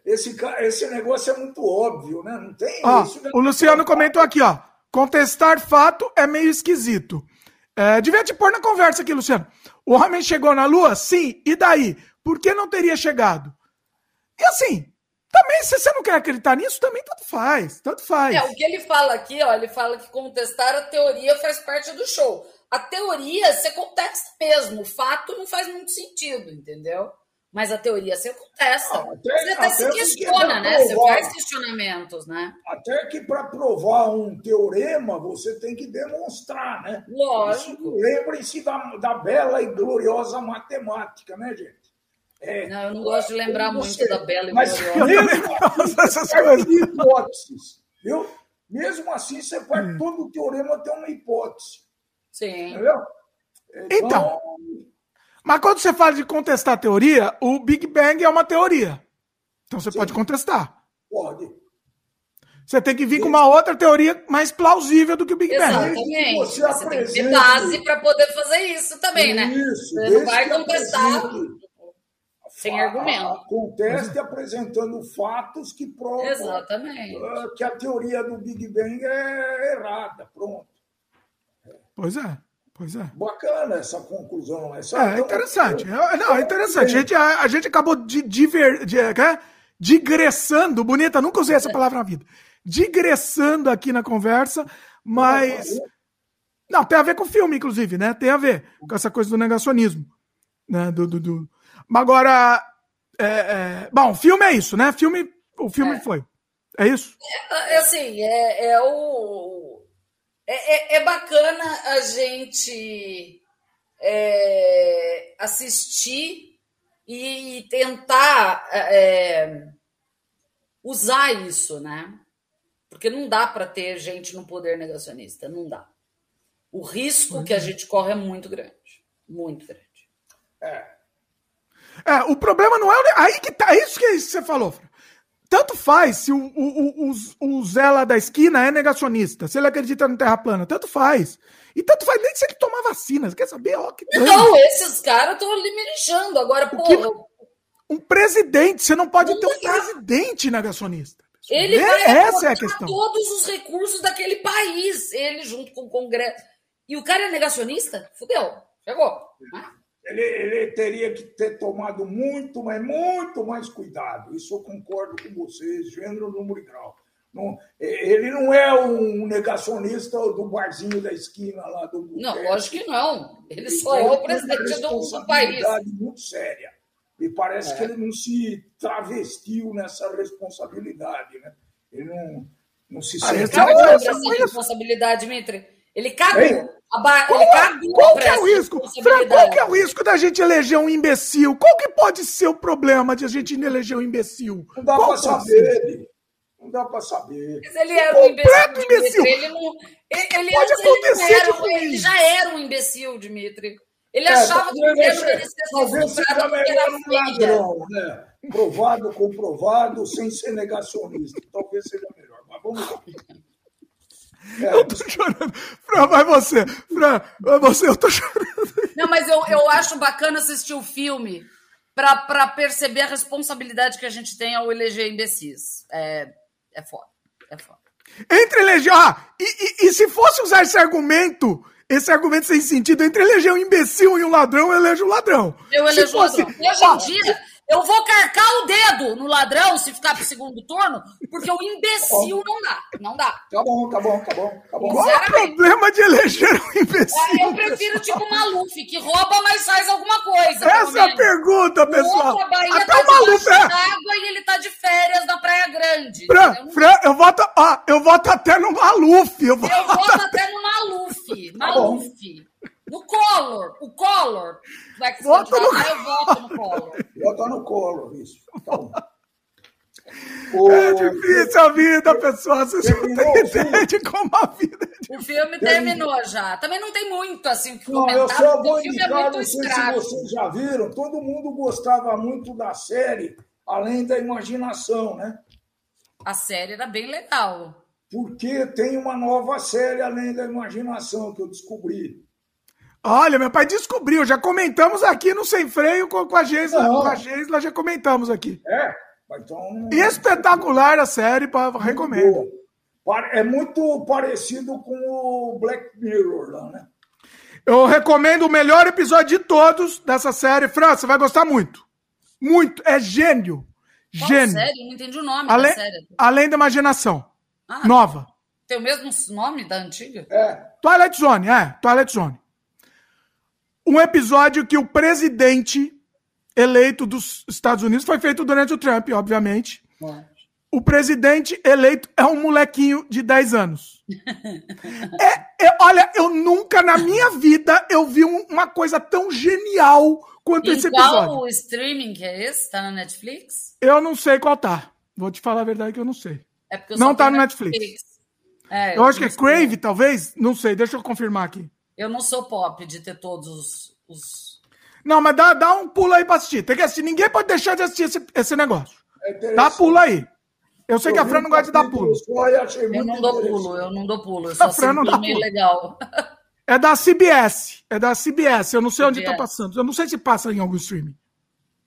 esse, esse negócio é muito óbvio, né? Não tem ó, isso. Né? O Luciano comentou aqui, ó. Contestar fato é meio esquisito. É, devia te pôr na conversa aqui, Luciano. O homem chegou na Lua? Sim. E daí? Por que não teria chegado? E assim, também, se você não quer acreditar nisso, também tanto faz. Tanto faz. É, o que ele fala aqui, ó, ele fala que contestar a teoria faz parte do show. A teoria você contesta mesmo. O fato não faz muito sentido, entendeu? Mas a teoria você contesta. Ah, até, você até, até se questiona, né? Provar, você faz questionamentos, né? Até que para provar um teorema, você tem que demonstrar, né? Lógico. Lembrem-se da, da bela e gloriosa matemática, né, gente? É, não, eu não gosto de lembrar muito sei, da Bela e mas gloriosa. de hipóteses, viu? Mesmo assim, você faz hum. todo o teorema tem uma hipótese. Sim. Entendeu? Então, então mas quando você fala de contestar a teoria, o Big Bang é uma teoria. Então você Sim. pode contestar. Pode. Você tem que vir com uma outra teoria mais plausível do que o Big Bang. Exatamente. Você, você tem que ter base para poder fazer isso também, né? Isso, você não vai contestar sem argumento. Conteste apresentando fatos que provam Exatamente. que a teoria do Big Bang é errada. Pronto. Pois é. Pois é. Bacana essa conclusão. Essa é, é interessante. É, não, é interessante. A gente, a, a gente acabou de, diver, de, é, digressando, bonita, nunca usei essa palavra na vida. Digressando aqui na conversa, mas. Não, tem a ver com o filme, inclusive, né? Tem a ver com essa coisa do negacionismo. Né? Do, do, do... Agora. É, é... Bom, filme é isso, né? Filme, o filme é. foi. É isso? É, assim, é, é o é, é, é bacana a gente é, assistir e tentar é, usar isso, né? Porque não dá para ter gente no poder negacionista, não dá. O risco que a uhum. gente corre é muito grande. Muito grande. É. É, o problema não é. Aí que tá. Isso que você falou, Fran. Tanto faz se o, o, o, o, Zé lá da esquina é negacionista, se ele acredita no terra plana, tanto faz. E tanto faz nem se ele tomar vacina. Você quer saber? Ó, que não, esses caras estão ali me lixando. Agora. Que, um presidente, você não pode não ter um presidente negacionista. Ele é, vai essa é a questão. todos os recursos daquele país, ele junto com o Congresso. E o cara é negacionista? Fudeu. Chegou. Né? Ele, ele teria que ter tomado muito, mas muito mais cuidado. Isso eu concordo com vocês, gênero, número e grau. Não, ele não é um negacionista do barzinho da esquina lá do Não, lógico que não. Ele, ele só é o presidente do, país. muito séria. E parece é. que ele não se travestiu nessa responsabilidade. Né? Ele não, não se sente. Ele cagou essa responsabilidade, Dmitry. Ele cagou. Qual, qual que é o risco? Fran, qual que é o risco da gente eleger um imbecil? Qual que pode ser o problema de a gente eleger um imbecil? Não dá para saber. Não dá para saber. Mas ele era um imbecil. imbecil. Ele, não, ele, pode acontecer ele, era, ele já era um imbecil, Dimitri. Ele é, achava que o governo merecia ser comprado porque era um ladrão, né? Provado, comprovado, sem ser negacionista. Talvez seja melhor. Mas vamos lá. É. Eu tô chorando. Fran, vai você. Fran, vai você, eu tô chorando. Não, mas eu, eu acho bacana assistir o filme para perceber a responsabilidade que a gente tem ao eleger imbecis. É, é foda. É foda. Entre eleger. Ah, e, e, e, se fosse usar esse argumento, esse argumento sem sentido, entre eleger um imbecil e um ladrão, eu elejo o ladrão. Eu elejo o ladrão. Hoje em dia, eu vou carcar o dedo no ladrão se ficar pro segundo turno, porque o imbecil não dá. Não dá. Tá bom, tá bom, tá bom. Tá bom. Qual o problema de eleger um imbecil? É, eu prefiro tipo Maluf, que rouba, mas faz alguma coisa. Essa é a pergunta, pessoal. Até tá o Maluf é. água e ele tá de férias na Praia Grande. Fran, Fran, eu voto, ah, eu voto até no Maluf. Eu voto, eu voto até no Maluf. Tá Maluf. No Collor, o Collor vai que Vota no... eu voto no Collor. Vota no Collor, isso. Tá [laughs] o... É difícil a vida, pessoal. Vocês não têm ideia de como a vida é difícil. O filme terminou já. Também não tem muito assim que comentar. Não, eu só vou é indicar, é não sei se vocês já viram, todo mundo gostava muito da série, além da imaginação, né? A série era bem legal. Porque tem uma nova série além da imaginação que eu descobri. Olha, meu pai descobriu, já comentamos aqui no Sem Freio com, com a Geisla, com a Geisla já comentamos aqui. É, então... Espetacular a série, para recomendo. É muito parecido com o Black Mirror lá, né? Eu recomendo o melhor episódio de todos dessa série. Fran, você vai gostar muito. Muito. É gênio. Qual gênio. série? Não entendi o nome além, da série. Além da imaginação. Ah, Nova. Tem o mesmo nome da antiga? É. Twilight Zone, é. Twilight Zone um episódio que o presidente eleito dos Estados Unidos foi feito durante o Trump, obviamente. O presidente eleito é um molequinho de 10 anos. [laughs] é, é, olha, eu nunca na minha vida eu vi um, uma coisa tão genial quanto em esse episódio. Qual o streaming que é esse? Tá na Netflix? Eu não sei qual tá. Vou te falar a verdade que eu não sei. É não tá no Netflix. Netflix. É, eu, eu acho que é Crave, talvez. Não sei, deixa eu confirmar aqui. Eu não sou pop de ter todos os. os... Não, mas dá, dá um pulo aí pra assistir. Tem que assistir. Ninguém pode deixar de assistir esse, esse negócio. É dá pulo aí. Eu sei eu que a Fran não gosta de dar pulo. Eu não dou pulo, eu não dou pulo. Eu só a Fran não dá pulo. legal. É da CBS. É da CBS. Eu não sei CBS. onde tá passando. Eu não sei se passa em algum streaming.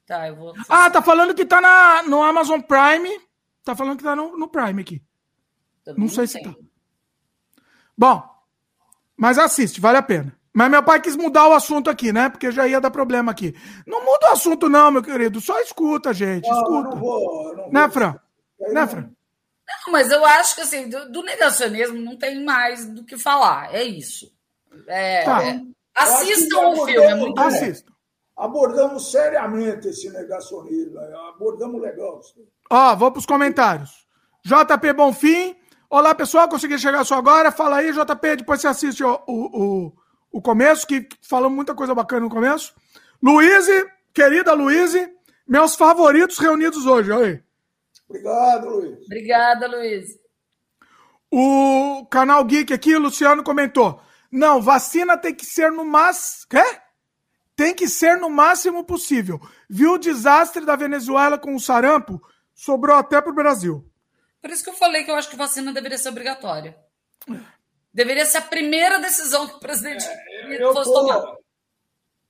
Tá, eu vou. Ah, tá falando que tá na, no Amazon Prime. Tá falando que tá no, no Prime aqui. Também não sei se tá. Bom, mas assiste, vale a pena. Mas meu pai quis mudar o assunto aqui, né? Porque já ia dar problema aqui. Não muda o assunto, não, meu querido. Só escuta, gente. Não, escuta. Não vou, não né, Fran? Né, Fran? Não, mas eu acho que assim, do, do, negacionismo não tem mais do que falar. É isso. É, tá. é, assistam o filme, é muito Assistam. Abordamos seriamente esse negacionismo. Abordamos legal. Ó, vou para os comentários. JP Bonfim. Olá, pessoal, consegui chegar só agora. Fala aí, JP, depois você assiste o, o, o, começo, que falamos muita coisa bacana no começo. Luiz, querida Luiz, meus favoritos reunidos hoje. Aí. Obrigado, Luiz. Obrigada, Luiz. O canal Geek aqui, o Luciano comentou. Não, vacina tem que ser no mas. Quê? tem que ser no máximo possível. Viu o desastre da Venezuela com o sarampo? Sobrou até para o Brasil. Por isso que eu falei que eu acho que vacina deveria ser obrigatória. Deveria ser a primeira decisão que o presidente é, fosse tô, tomar.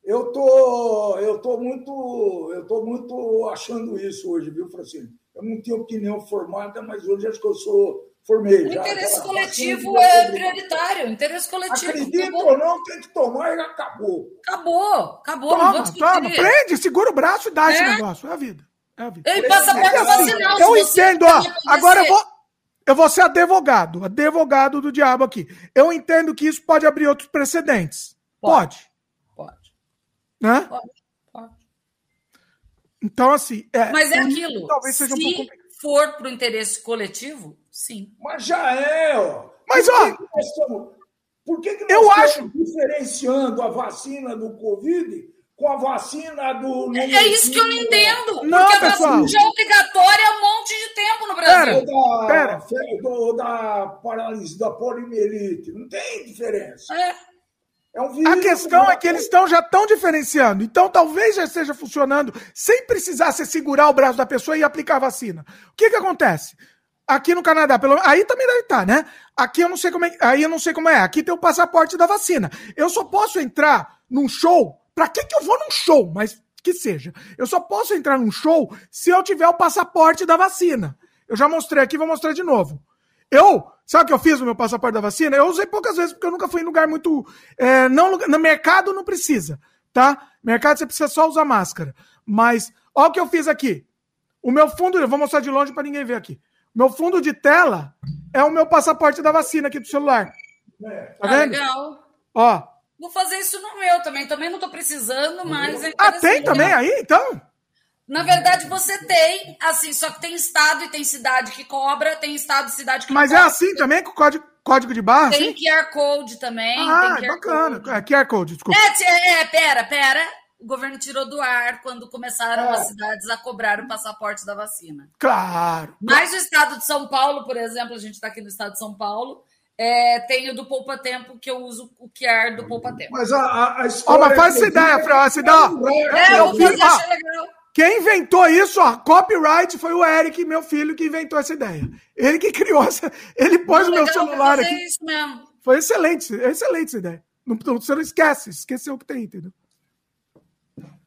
Eu tô, eu tô muito, eu tô muito achando isso hoje, viu, Francine? Eu não tenho opinião formada, mas hoje acho que eu sou formei. O interesse já, coletivo é prioritário. O interesse coletivo. Acredito ou não, tem que tomar e acabou. Acabou, acabou. Toma, toma, prende, segura o braço e dá é. esse negócio. É a vida. É a vida. Ele passaporte é vacinal. Eu entendo, ó. Agora eu vou. Eu vou ser advogado, advogado do diabo aqui. Eu entendo que isso pode abrir outros precedentes. Pode. Pode. Né? Pode. Pode. Então, assim. É, Mas é aquilo. Talvez seja um pouco for para o interesse coletivo, sim. Mas já é, ó. Mas, por ó. Que estamos, por que, que nós eu acho diferenciando a vacina do Covid com a vacina do. É, é isso que eu não entendo. Não, porque pessoal. a vacina já é obrigatória há um monte de tempo no Brasil. Pera, da, pera. Do, da paralisia, da poliomielite. Não tem diferença. É. É um a questão é que eles estão já estão diferenciando. Então talvez já esteja funcionando sem precisar se segurar o braço da pessoa e aplicar a vacina. O que que acontece? Aqui no Canadá, pelo aí também deve estar, né? Aqui eu não sei como é, aí eu não sei como é. Aqui tem o passaporte da vacina. Eu só posso entrar num show. Para que que eu vou num show? Mas que seja. Eu só posso entrar num show se eu tiver o passaporte da vacina. Eu já mostrei aqui, vou mostrar de novo. Eu, sabe o que eu fiz no meu passaporte da vacina? Eu usei poucas vezes, porque eu nunca fui em lugar muito. É, não, no mercado não precisa, tá? Mercado você precisa só usar máscara. Mas, olha o que eu fiz aqui. O meu fundo, eu vou mostrar de longe para ninguém ver aqui. Meu fundo de tela é o meu passaporte da vacina aqui do celular. Tá ah, vendo? legal. Ó. Vou fazer isso no meu também. Também não tô precisando, mas. É ah, tem também aí, então? Na verdade, você tem, assim, só que tem estado e tem cidade que cobra, tem estado e cidade que Mas não é assim também, com código, código de barra? Tem assim? QR Code também. Ah, QR bacana. Code. É, QR Code, desculpa. É, é, pera, pera. O governo tirou do ar quando começaram é. as cidades a cobrar o passaporte da vacina. Claro. Mas o estado de São Paulo, por exemplo, a gente está aqui no estado de São Paulo, é, tem o do Poupa Tempo, que eu uso o QR do Poupa Tempo. Mas a, a, história. Oh, mas faz essa ideia, Fran. Essa ideia. É, eu vou fazer, achei legal. Quem inventou isso, ó, copyright, foi o Eric, meu filho, que inventou essa ideia. Ele que criou essa. Ele pôs não, o meu celular aqui. Isso mesmo. Foi excelente, excelente essa ideia. Não, você não esquece, esqueceu o que tem, entendeu?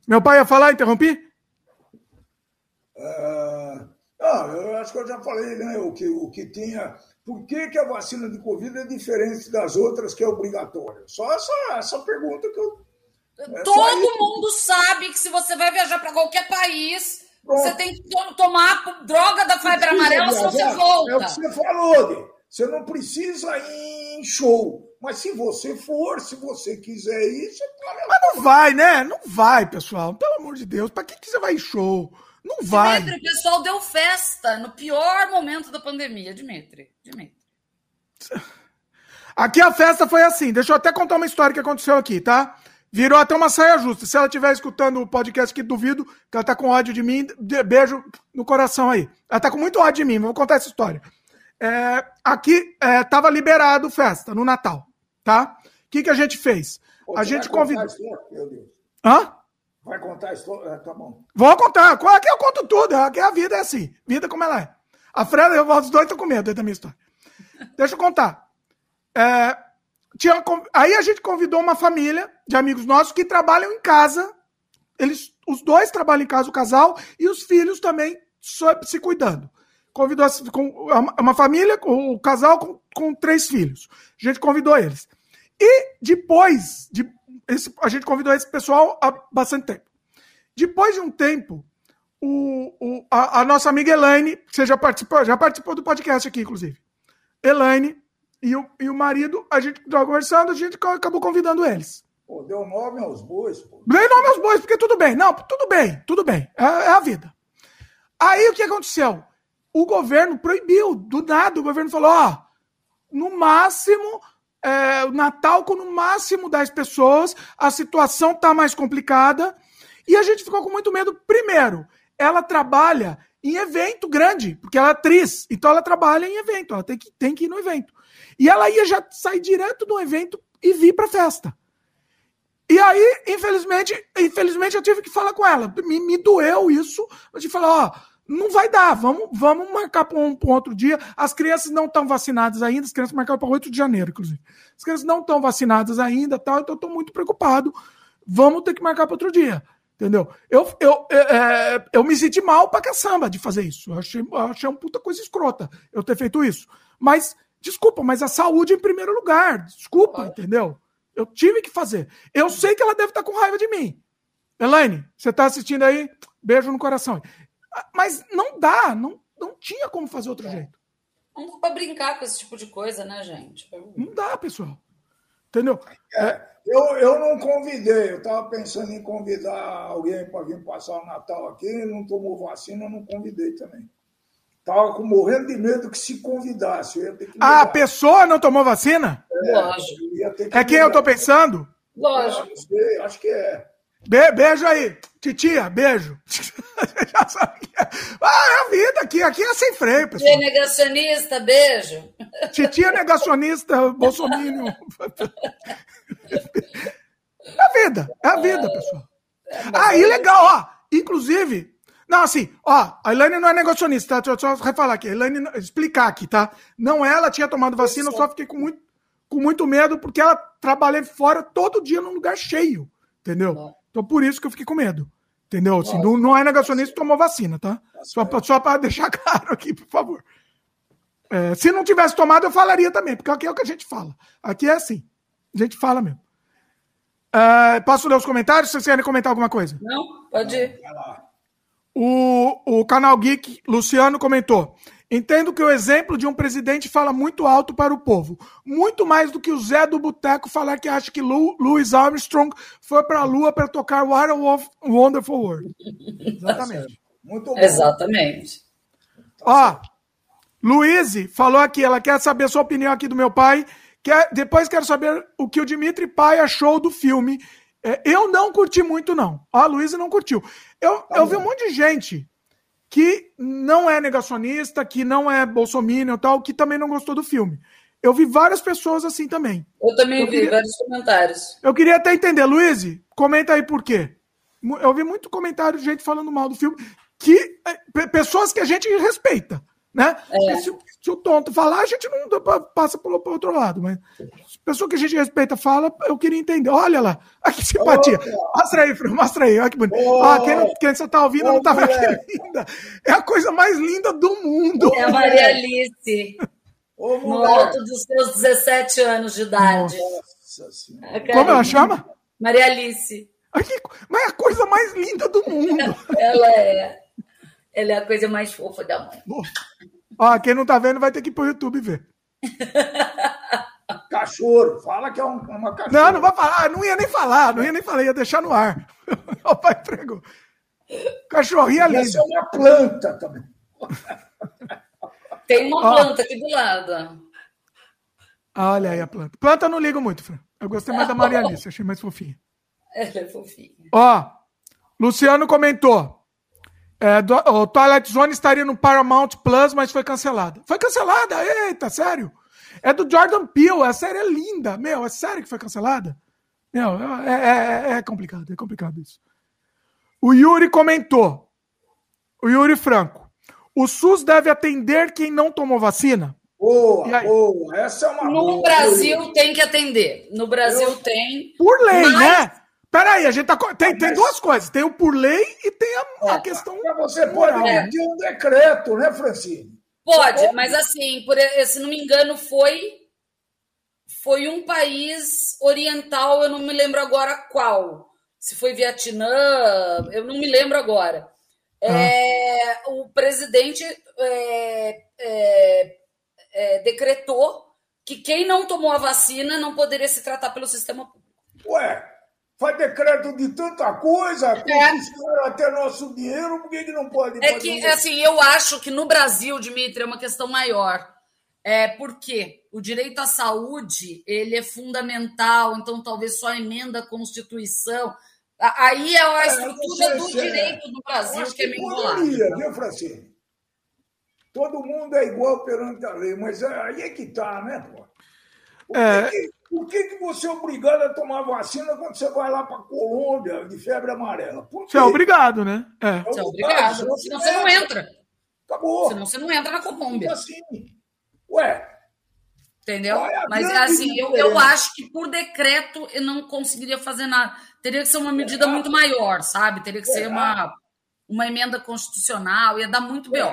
Meu pai ia falar, interrompi? Uh, ah, eu acho que eu já falei, né? O que, o que tinha. Por que, que a vacina de Covid é diferente das outras que é obrigatória? Só essa, essa pergunta que eu é Todo mundo sabe que se você vai viajar para qualquer país, Pronto. você tem que tomar droga da febre amarela, senão você volta. É o que você falou, Gui. Você não precisa ir em show. Mas se você for, se você quiser ir, você. Mas não vai, né? Não vai, pessoal. Pelo amor de Deus. Para que, que você vai em show? Não vai. Dimitri, o pessoal deu festa no pior momento da pandemia, Dimitri. Dimitri. Aqui a festa foi assim. Deixa eu até contar uma história que aconteceu aqui, tá? Virou até uma saia justa. Se ela estiver escutando o podcast que duvido, que ela tá com ódio de mim, beijo no coração aí. Ela tá com muito ódio de mim, vou contar essa história. É, aqui é, tava liberado festa no Natal, tá? O que, que a gente fez? Pô, a gente convidou. Meu Deus. Hã? Vai contar a história? É, tá bom. Vou contar. Aqui eu conto tudo. Aqui a vida é assim. Vida como ela é. A Fred, os dois estão com medo da minha história. Deixa eu contar. É, tinha, aí a gente convidou uma família de amigos nossos que trabalham em casa. Eles, os dois trabalham em casa, o casal, e os filhos também se cuidando. Convidou uma família, o casal com, com três filhos. A gente convidou eles. E depois, de, esse, a gente convidou esse pessoal há bastante tempo. Depois de um tempo, o, o, a, a, nossa amiga Elaine, que você já participou, já participou do podcast aqui, inclusive. Elaine e o, e o marido, a gente estava conversando, a gente acabou convidando eles. Pô, deu nome aos bois, pô. Dei nome aos bois, porque tudo bem. Não, tudo bem, tudo bem. É, é a vida. Aí o que aconteceu? O governo proibiu, do nada, o governo falou: ó, no máximo, é, Natal com no máximo 10 pessoas, a situação tá mais complicada. E a gente ficou com muito medo. Primeiro, ela trabalha em evento grande, porque ela é atriz, então ela trabalha em evento, ela tem que, tem que ir no evento. E ela ia já sair direto do evento e vir para a festa. E aí, infelizmente, infelizmente eu tive que falar com ela. Me, me doeu isso. Que falar, ó, não vai dar, vamos, vamos marcar para um, outro dia. As crianças não estão vacinadas ainda, as crianças marcaram para 8 de janeiro, inclusive. As crianças não estão vacinadas ainda, tal, então eu estou muito preocupado. Vamos ter que marcar para outro dia. Entendeu? Eu, eu, é, é, eu me senti mal pra caçamba de fazer isso. Eu achei, eu achei uma puta coisa escrota eu ter feito isso. Mas, desculpa, mas a saúde em primeiro lugar. Desculpa, entendeu? Eu tive que fazer. Eu sei que ela deve estar com raiva de mim. Elaine, você está assistindo aí? Beijo no coração. Mas não dá, não, não tinha como fazer outro jeito. Não dá para brincar com esse tipo de coisa, né, gente? Não dá, pessoal. Entendeu? É, eu, eu não convidei, eu estava pensando em convidar alguém para vir passar o Natal aqui, não tomou vacina, eu não convidei também. Estava morrendo de medo que se convidasse. Eu que ah, a pessoa não tomou vacina? É, Lógico. Que é quem eu estou pensando? Lógico. É, sei, acho que é. Be beijo aí. Titia, beijo. [laughs] Já sabe que é. Ah, é a vida aqui. Aqui é sem freio, pessoal. Titia negacionista, beijo. Titia negacionista, bolsominion. É a vida. É a vida, pessoal. Aí, ah, legal, ó. Inclusive, não, assim, ó, a Elaine não é negacionista, tá? Deixa eu só refalar aqui. A Elaine, explicar aqui, tá? Não ela tinha tomado vacina, eu só fiquei com muito, com muito medo, porque ela trabalhei fora todo dia num lugar cheio, entendeu? Então por isso que eu fiquei com medo. Entendeu? Assim, não, não é negacionista tomou vacina, tá? Só, só para deixar [laughs] claro aqui, por favor. É, se não tivesse tomado, eu falaria também, porque aqui é o que a gente fala. Aqui é assim. A gente fala mesmo. Uh, posso ler os comentários? Vocês querem comentar alguma coisa? Não, pode ir. O, o canal Geek, Luciano, comentou. Entendo que o exemplo de um presidente fala muito alto para o povo. Muito mais do que o Zé do Boteco falar que acha que Lou, Louis Armstrong foi para a Lua para tocar What a Wonderful World. Exatamente. Muito bom. Exatamente. Ó, Luiz falou aqui, ela quer saber a sua opinião aqui do meu pai. Quer, depois quero saber o que o Dimitri Pai achou do filme. É, eu não curti muito, não. A Luísa não curtiu. Eu, tá eu vi um monte de gente que não é negacionista, que não é bolsominion e tal, que também não gostou do filme. Eu vi várias pessoas assim também. Eu também eu vi queria... vários comentários. Eu queria até entender, Luiz, comenta aí por quê. Eu vi muito comentário de gente falando mal do filme, que é, pessoas que a gente respeita, né? É. Se, se, o tonto falar, a gente não passa pelo, pelo outro lado, mas pessoa que a gente respeita fala, eu queria entender. Olha lá, ah, [laughs] que simpatia. Mostra aí, Fran, mostra aí. Olha que bonito. Oh, ah, quem, não, quem você tá ouvindo oh, não tá vendo que linda. É a coisa mais linda do mundo. É a Maria Alice. Oh, no alto dos seus 17 anos de idade. Como ela chama? Maria Alice. que, mas é a coisa mais linda do mundo. [laughs] ela é. Ela é a coisa mais fofa da mãe. Ó, quem não tá vendo vai ter que ir pro YouTube ver. [laughs] Cachorro, fala que é um, uma cachorro. Não, não vai falar, não ia nem falar, não ia nem falar, ia deixar no ar. [laughs] o pai entregou. Cachorrinho ali. Essa é uma planta também. Tem uma planta aqui do lado. Olha aí a planta. Planta eu não ligo muito, Fran. Eu gostei mais da Maria Alice, achei mais fofinha. [laughs] Ela é fofinha. Ó, Luciano comentou. É, do, o Twilight Zone estaria no Paramount Plus, mas foi cancelada. Foi cancelada? Eita, sério? É do Jordan Peele, a série é linda. Meu, é sério que foi cancelada? Meu, é, é, é, é complicado, é complicado isso. O Yuri comentou. O Yuri Franco. O SUS deve atender quem não tomou vacina? Boa, boa. Essa é uma No boa. Brasil tem que atender. No Brasil Eu... tem. Por lei, mas... né? Peraí, a gente tá. Tem, tem duas coisas. Tem o por lei e tem a, a questão. Você pode emitir um decreto, né, Francine? Pode, mas assim, por, se não me engano, foi foi um país oriental, eu não me lembro agora qual. Se foi Vietnã, eu não me lembro agora. É, ah. O presidente é, é, é, decretou que quem não tomou a vacina não poderia se tratar pelo sistema público. Ué, faz decreto de tanta coisa, é. até nosso dinheiro, por que, que não pode É que, assim, eu acho que no Brasil, Dimitri, é uma questão maior. É porque o direito à saúde ele é fundamental, então talvez só emenda a Constituição. Aí é a é, estrutura é, do direito do Brasil que, é meio enrolada. Viu, Francine? Todo mundo é igual perante a lei, mas aí é que tá, né, pô? É, Por que, que você é obrigado a tomar vacina quando você vai lá para a Colômbia de febre amarela? Você é obrigado, né? É. Você é obrigado, senão, senão você não entra. Acabou. Senão você não entra na Colômbia. Assim. Ué. Entendeu? É Mas assim, eu, eu acho que por decreto eu não conseguiria fazer nada. Teria que ser uma medida é. muito maior, sabe? Teria que ser é. uma, uma emenda constitucional, ia dar muito B.O.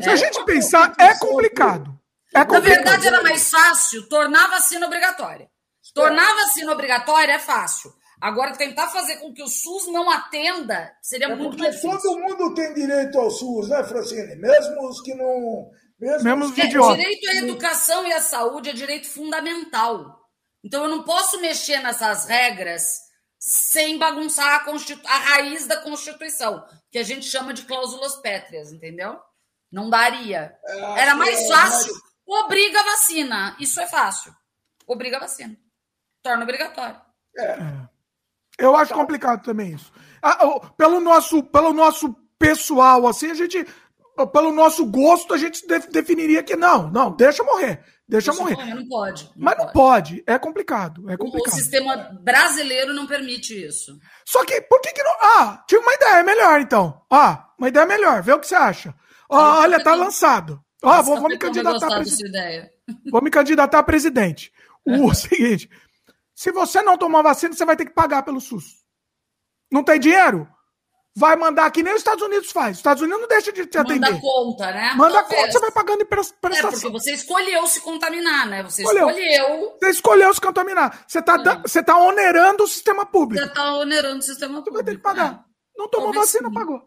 Se a gente pensar, é complicado. É Na verdade, era mais fácil tornar a vacina obrigatória. Tornar a vacina obrigatória é fácil. Agora, tentar fazer com que o SUS não atenda seria é muito mais difícil. Todo mundo tem direito ao SUS, né, Francine? Mesmo os que não. Mesmo, mesmo os que... É, direito à educação e à saúde é direito fundamental. Então, eu não posso mexer nessas regras sem bagunçar a, Constitu... a raiz da Constituição, que a gente chama de cláusulas pétreas, entendeu? Não daria. É, Era mais fácil. Obriga a vacina. Isso é fácil. Obriga a vacina. Torna obrigatório. É. Eu acho complicado também isso. Ah, pelo, nosso, pelo nosso pessoal, assim, a gente. Pelo nosso gosto, a gente definiria que não, não, deixa morrer. Deixa, deixa morrer. morrer. Não pode. Não Mas pode. não pode. É complicado. É complicado. O sistema brasileiro não permite isso. Só que, por que, que não. Ah, tive uma ideia melhor, então. Ah, uma ideia melhor. Vê o que você acha. Ah, olha, tá lançado. Ó, vou, vou me candidatar a presidente. [laughs] Vou me candidatar a presidente. O [laughs] seguinte: se você não tomar vacina, você vai ter que pagar pelo SUS. Não tem dinheiro? Vai mandar que nem os Estados Unidos faz. Os Estados Unidos não deixa de te atender. Manda conta, né? Manda Talvez. conta, você vai pagando prestação. É, porque você escolheu se contaminar, né? Você escolheu. escolheu... Você escolheu se contaminar. Você tá, é. você tá onerando o sistema público. Você tá onerando o sistema público. Você vai ter que pagar. É. Não tomou Talvez vacina, sim. pagou.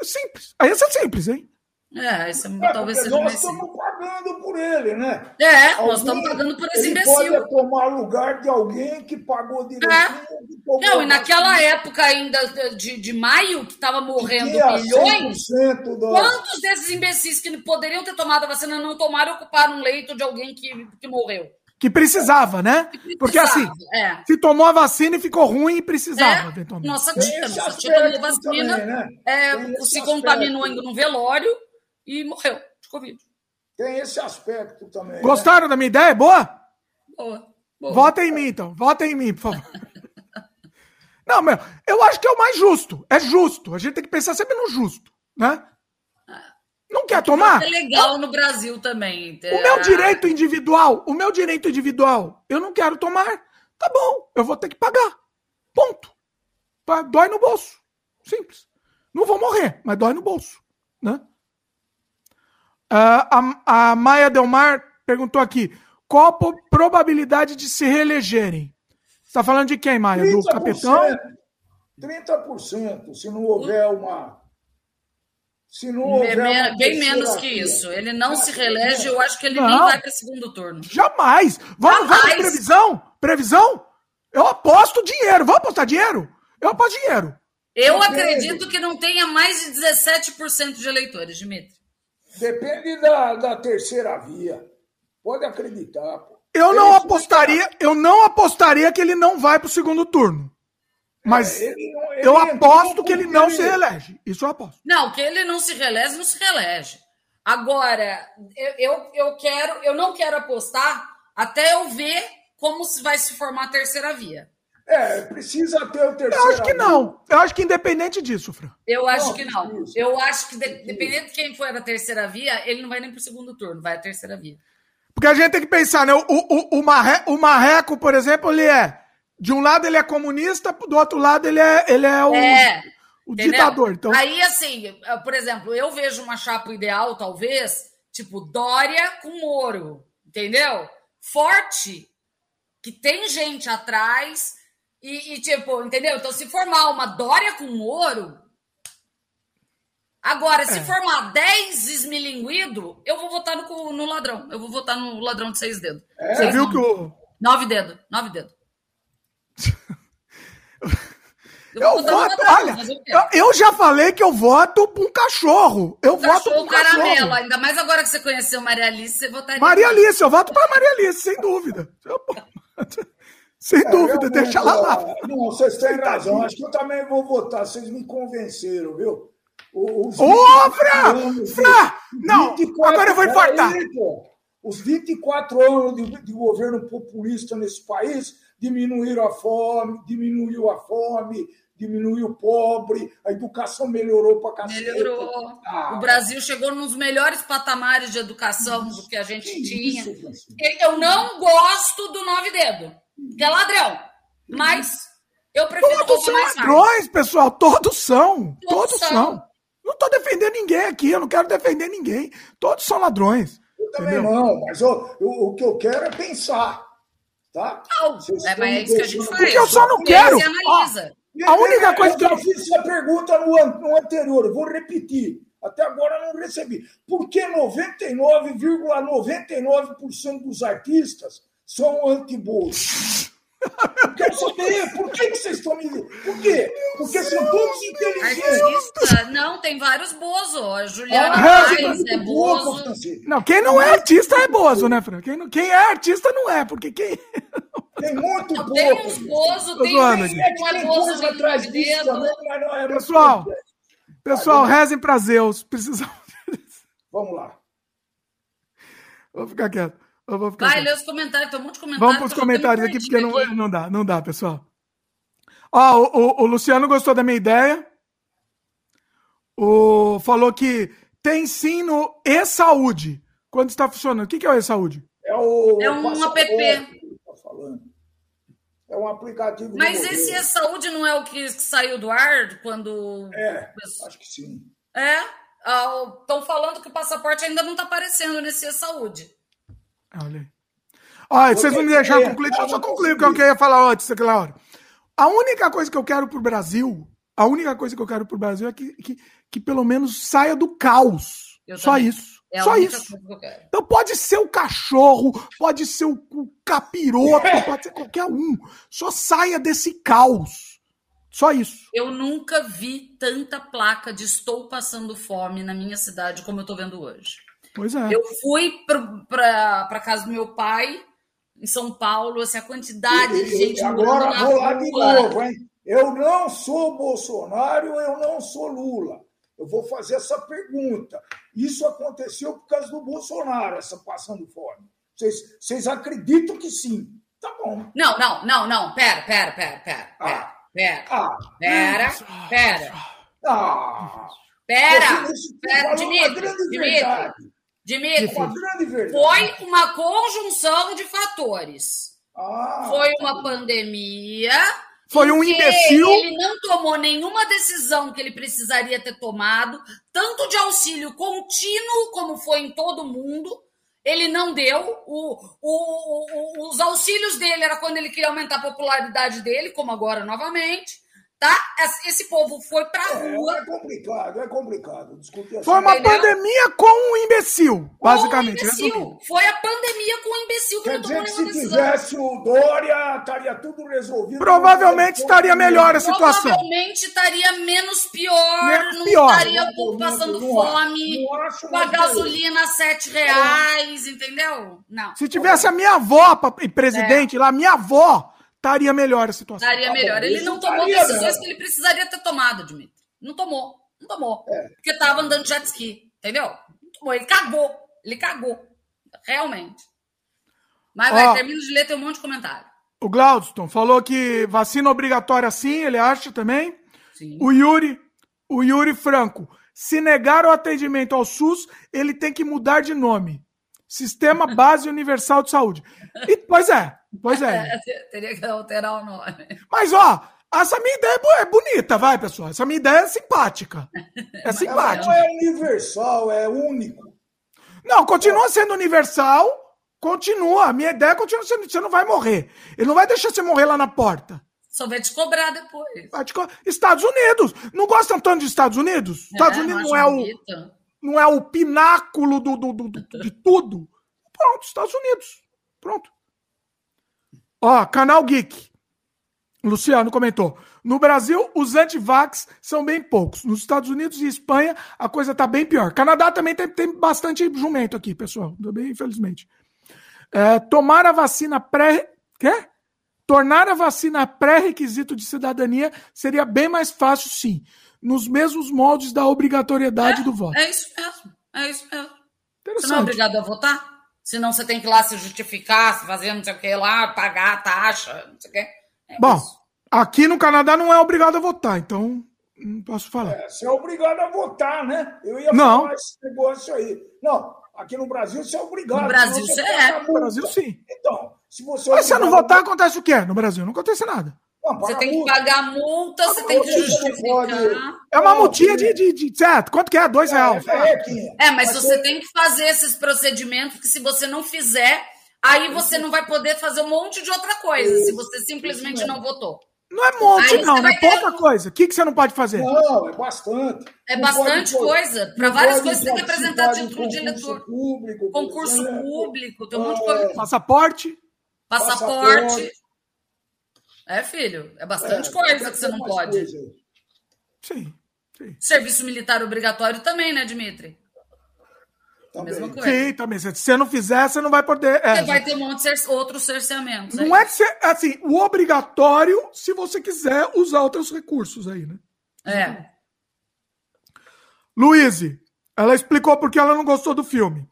É simples. Aí é simples, hein? É, isso é, talvez seja nós estamos pagando por ele, né? É, alguém, nós estamos pagando por esse imbecil. Ele pode tomar lugar de alguém que pagou direitinho. É. Não, e naquela época ainda de, de maio, que estava morrendo milhões, do... quantos desses imbecis que poderiam ter tomado a vacina não tomaram e ocuparam um leito de alguém que, que morreu? Que precisava, né? Que precisava, Porque assim, é. se tomou a vacina e ficou ruim e precisava. É. Nossa tia, nossa tia tomou vacina, também, né? é, se contaminou ainda no velório e morreu de Covid. Tem esse aspecto também. Gostaram né? da minha ideia? Boa? Boa. Boa. Vota em mim, então. Vota em mim, por favor. [laughs] Não, meu, eu acho que é o mais justo. É justo. A gente tem que pensar sempre no justo, né? Não quer tomar? É legal no Brasil também. O meu direito individual, o meu direito individual, eu não quero tomar. Tá bom, eu vou ter que pagar. Ponto. Dói no bolso. Simples. Não vou morrer, mas dói no bolso, né? Uh, a, a Maia Delmar perguntou aqui: qual a probabilidade de se reelegerem? Você está falando de quem, Maia? Do capitão? 30%, se não houver uma. Se não houver uma bem menos que isso. Ele não se reelege, eu acho que ele não, nem vai para o segundo turno. Jamais! Vamos, Jamais. vamos previsão? Previsão? Eu aposto dinheiro. Vamos apostar dinheiro? Eu aposto dinheiro. Eu acredito que não tenha mais de 17% de eleitores, Dimitri. Depende da, da terceira via. Pode acreditar. Pô. Eu não apostaria, eu não apostaria que ele não vai para o segundo turno. Mas é, ele não, ele eu aposto que ele não se reelege. Isso eu aposto. Não, que ele não se reelege, não se reelege. Agora, eu, eu, eu quero, eu não quero apostar até eu ver como vai se formar a terceira via. É, precisa ter o terceiro. Eu acho que não. Eu acho que independente disso, Fran. Eu acho não, que não. Eu acho que, dependendo de quem for a terceira via, ele não vai nem para o segundo turno, vai a terceira via. Porque a gente tem que pensar, né? O, o, o, Marre, o Marreco, por exemplo, ele é. De um lado ele é comunista, do outro lado ele é, ele é o, é, o ditador. Então... Aí, assim, por exemplo, eu vejo uma chapa ideal, talvez, tipo Dória com Moro, entendeu? Forte, que tem gente atrás e, e, tipo, entendeu? Então, se formar uma Dória com Moro. Agora, se é. formar 10 esmilinguido, eu vou votar no, no ladrão. Eu vou votar no ladrão de seis dedos. É. Você viu que o. Nove dedos. Nove dedos. [laughs] Eu, eu voto, ladrão, olha, eu, já falei que eu voto pra um cachorro. Eu um voto cachorro, um caramelo. Cachorro. Ainda mais agora que você conheceu Maria Alice, você votaria. Maria Alice, eu voto pra Maria Alice, sem dúvida. [laughs] Sem é, dúvida, deixa lá lá. Não, vocês têm razão. Acho que eu também vou votar. Vocês me convenceram, viu? Ô, Fra! Fra! Não, agora eu vou infartar. Os 24 anos de, de governo populista nesse país diminuíram a fome, diminuiu a fome, diminuiu o pobre, a educação melhorou para cacete. Melhorou. Ah, o Brasil chegou nos melhores patamares de educação do que a gente que tinha. Isso, eu não gosto do nove dedo, que é ladrão, mas eu prefiro Todos são ladrões, pessoal, todos são. Todos, todos são. são. Não estou defendendo ninguém aqui, eu não quero defender ninguém. Todos são ladrões. Eu também entendeu? não, mas eu, eu, o que eu quero é pensar. Tá? Não, é, mas é isso que a gente faz. Porque eu só não quero. a única coisa que eu fiz essa pergunta no, no anterior, eu vou repetir. Até agora não recebi. Por que 99,99% ,99 dos artistas são anti-bolso? Quero saber por que, vocês estão me. Por quê? Porque são todos inteligentes. Artista? Não, tem vários Bozo. A Juliana ah, Reis é Bozo. Não, quem não é artista é Bozo, né, Fran? Quem, quem é artista não é, porque quem. Tem muito não, Tem uns Bozo, tem uns que é Bozo atrás disso também, não é Pessoal, pessoal, rezem para Zeus. Precisamos. Vamos lá. Vou ficar quieto. Eu vou ficar Vai, lê os comentários, tem um monte de comentários. Vamos para os comentários aqui, porque não, aqui. não dá, não dá, pessoal. Ó, o, o, o, Luciano gostou da minha ideia. O, falou que tem sim no e-saúde. Quando está funcionando. O que, que é o e-saúde? É, o, é um app. É um aplicativo. Mas esse e-saúde não é o que saiu do ar quando. É, acho que sim. É? Estão ah, falando que o passaporte ainda não está aparecendo nesse e-saúde. Olha aí. Olha, vocês vão me deixar concluir. Deixa eu só concluir o que eu queria falar antes daquela hora. A única coisa que eu quero pro Brasil, a única coisa que eu quero pro Brasil é que, que, que pelo menos saia do caos. Eu só também. isso. É só isso. Então pode ser o cachorro, pode ser o, o capiroto, pode ser qualquer um. Só saia desse caos. Só isso. Eu nunca vi tanta placa de estou passando fome na minha cidade como eu estou vendo hoje. Pois é. Eu fui para casa do meu pai, em São Paulo, assim, a quantidade e, de gente Agora vou lá de novo, hein? Eu não sou Bolsonaro, eu não sou Lula. Eu vou fazer essa pergunta. Isso aconteceu por causa do Bolsonaro, essa passando fome. Vocês, vocês acreditam que sim? Tá bom. Não, não, não, não. Pera, pera, pera, pera. Ah. Pera. Ah. Pera. Pera. Ah. Pera. Pera, Dimitri. Dimitri. Dimitri, foi uma conjunção de fatores. Ah, foi uma pandemia. Foi um imbecil. Ele não tomou nenhuma decisão que ele precisaria ter tomado, tanto de auxílio contínuo, como foi em todo mundo. Ele não deu. O, o, o, os auxílios dele era quando ele queria aumentar a popularidade dele, como agora novamente tá? Esse povo foi pra é, rua. É complicado, é complicado. Discutir assim. Foi uma Entendeu? pandemia com um imbecil, basicamente. Um imbecil. Foi a pandemia com um imbecil que Quer não tomou dizer que se tivesse o Dória, estaria tudo resolvido. Provavelmente estaria melhor a situação. Provavelmente estaria menos pior, menos não pior. estaria o povo passando não, fome, não com a gasolina a sete reais, entendeu? Não. Se tivesse a minha avó, presidente, é. lá, minha avó estaria melhor a situação. Estaria tá melhor. Ele não tomou decisões que ele precisaria ter tomado, Dmitry. Não tomou. Não tomou. É. Porque estava andando de jet ski. Entendeu? Não tomou. Ele cagou. Ele cagou. Realmente. Mas vai, termino de ler, tem um monte de comentário. O Glaudston falou que vacina obrigatória sim, ele acha também. Sim. O Yuri, o Yuri Franco, se negar o atendimento ao SUS, ele tem que mudar de nome. Sistema Base Universal de Saúde. E, pois é, Pois é. [laughs] Teria que alterar o nome. Mas, ó, essa minha ideia é, é bonita, vai, pessoal. Essa minha ideia é simpática. É [laughs] simpática. Não é universal, é único. Não, continua sendo universal. Continua. A minha ideia continua sendo. Você não vai morrer. Ele não vai deixar você morrer lá na porta. Só vai te cobrar depois. Vai te co... Estados Unidos. Não gostam tanto dos Estados Unidos? É, Estados Unidos não é o. Não é o pináculo do, do, do, do de tudo. Pronto, Estados Unidos. Pronto. Ó, canal Geek. Luciano comentou. No Brasil, os antivax são bem poucos. Nos Estados Unidos e Espanha, a coisa tá bem pior. Canadá também tem, tem bastante jumento aqui, pessoal. Também, infelizmente. É, tomar a vacina pré. Quê? Tornar a vacina pré-requisito de cidadania seria bem mais fácil, sim. Nos mesmos moldes da obrigatoriedade é, do voto. É isso mesmo. É isso mesmo. Você não é obrigado a votar? Senão você tem que ir lá se justificar, se fazer não sei o que lá, pagar a taxa, não sei o que. É Bom, isso. aqui no Canadá não é obrigado a votar, então não posso falar. É, você é obrigado a votar, né? Eu ia não. falar esse negócio aí. Não, aqui no Brasil você é obrigado. No Brasil você é. No Brasil sim. Então, se você. Mas se você não votar, acontece o quê? No Brasil não acontece nada. Não, você tem multa. que pagar multa, você tem que justificar. É uma multinha de, de, de, certo. Quanto que é? Dois é, reais. É, é, mas você tem que fazer esses procedimentos que se você não fizer, aí você não vai poder fazer um monte de outra coisa, se você simplesmente não votou. Não é monte, aí não, é pouca ter... coisa. O que, que você não pode fazer? Não, é bastante. É bastante pode, coisa. Para várias coisas você tem que apresentar título de eleitor. Público, concurso público, tem um monte de coisa. Passaporte. Passaporte. É, filho, é bastante é, coisa que você não pode. Sim, sim. Serviço militar obrigatório também, né, Dimitri? Também. Mesma coisa. Sim, também. Se você não fizer, você não vai poder. É, você vai ter um monte de outros cerceamentos. Não é, é que você. Assim, o obrigatório, se você quiser usar outros recursos aí, né? É. Luiz, ela explicou porque ela não gostou do filme.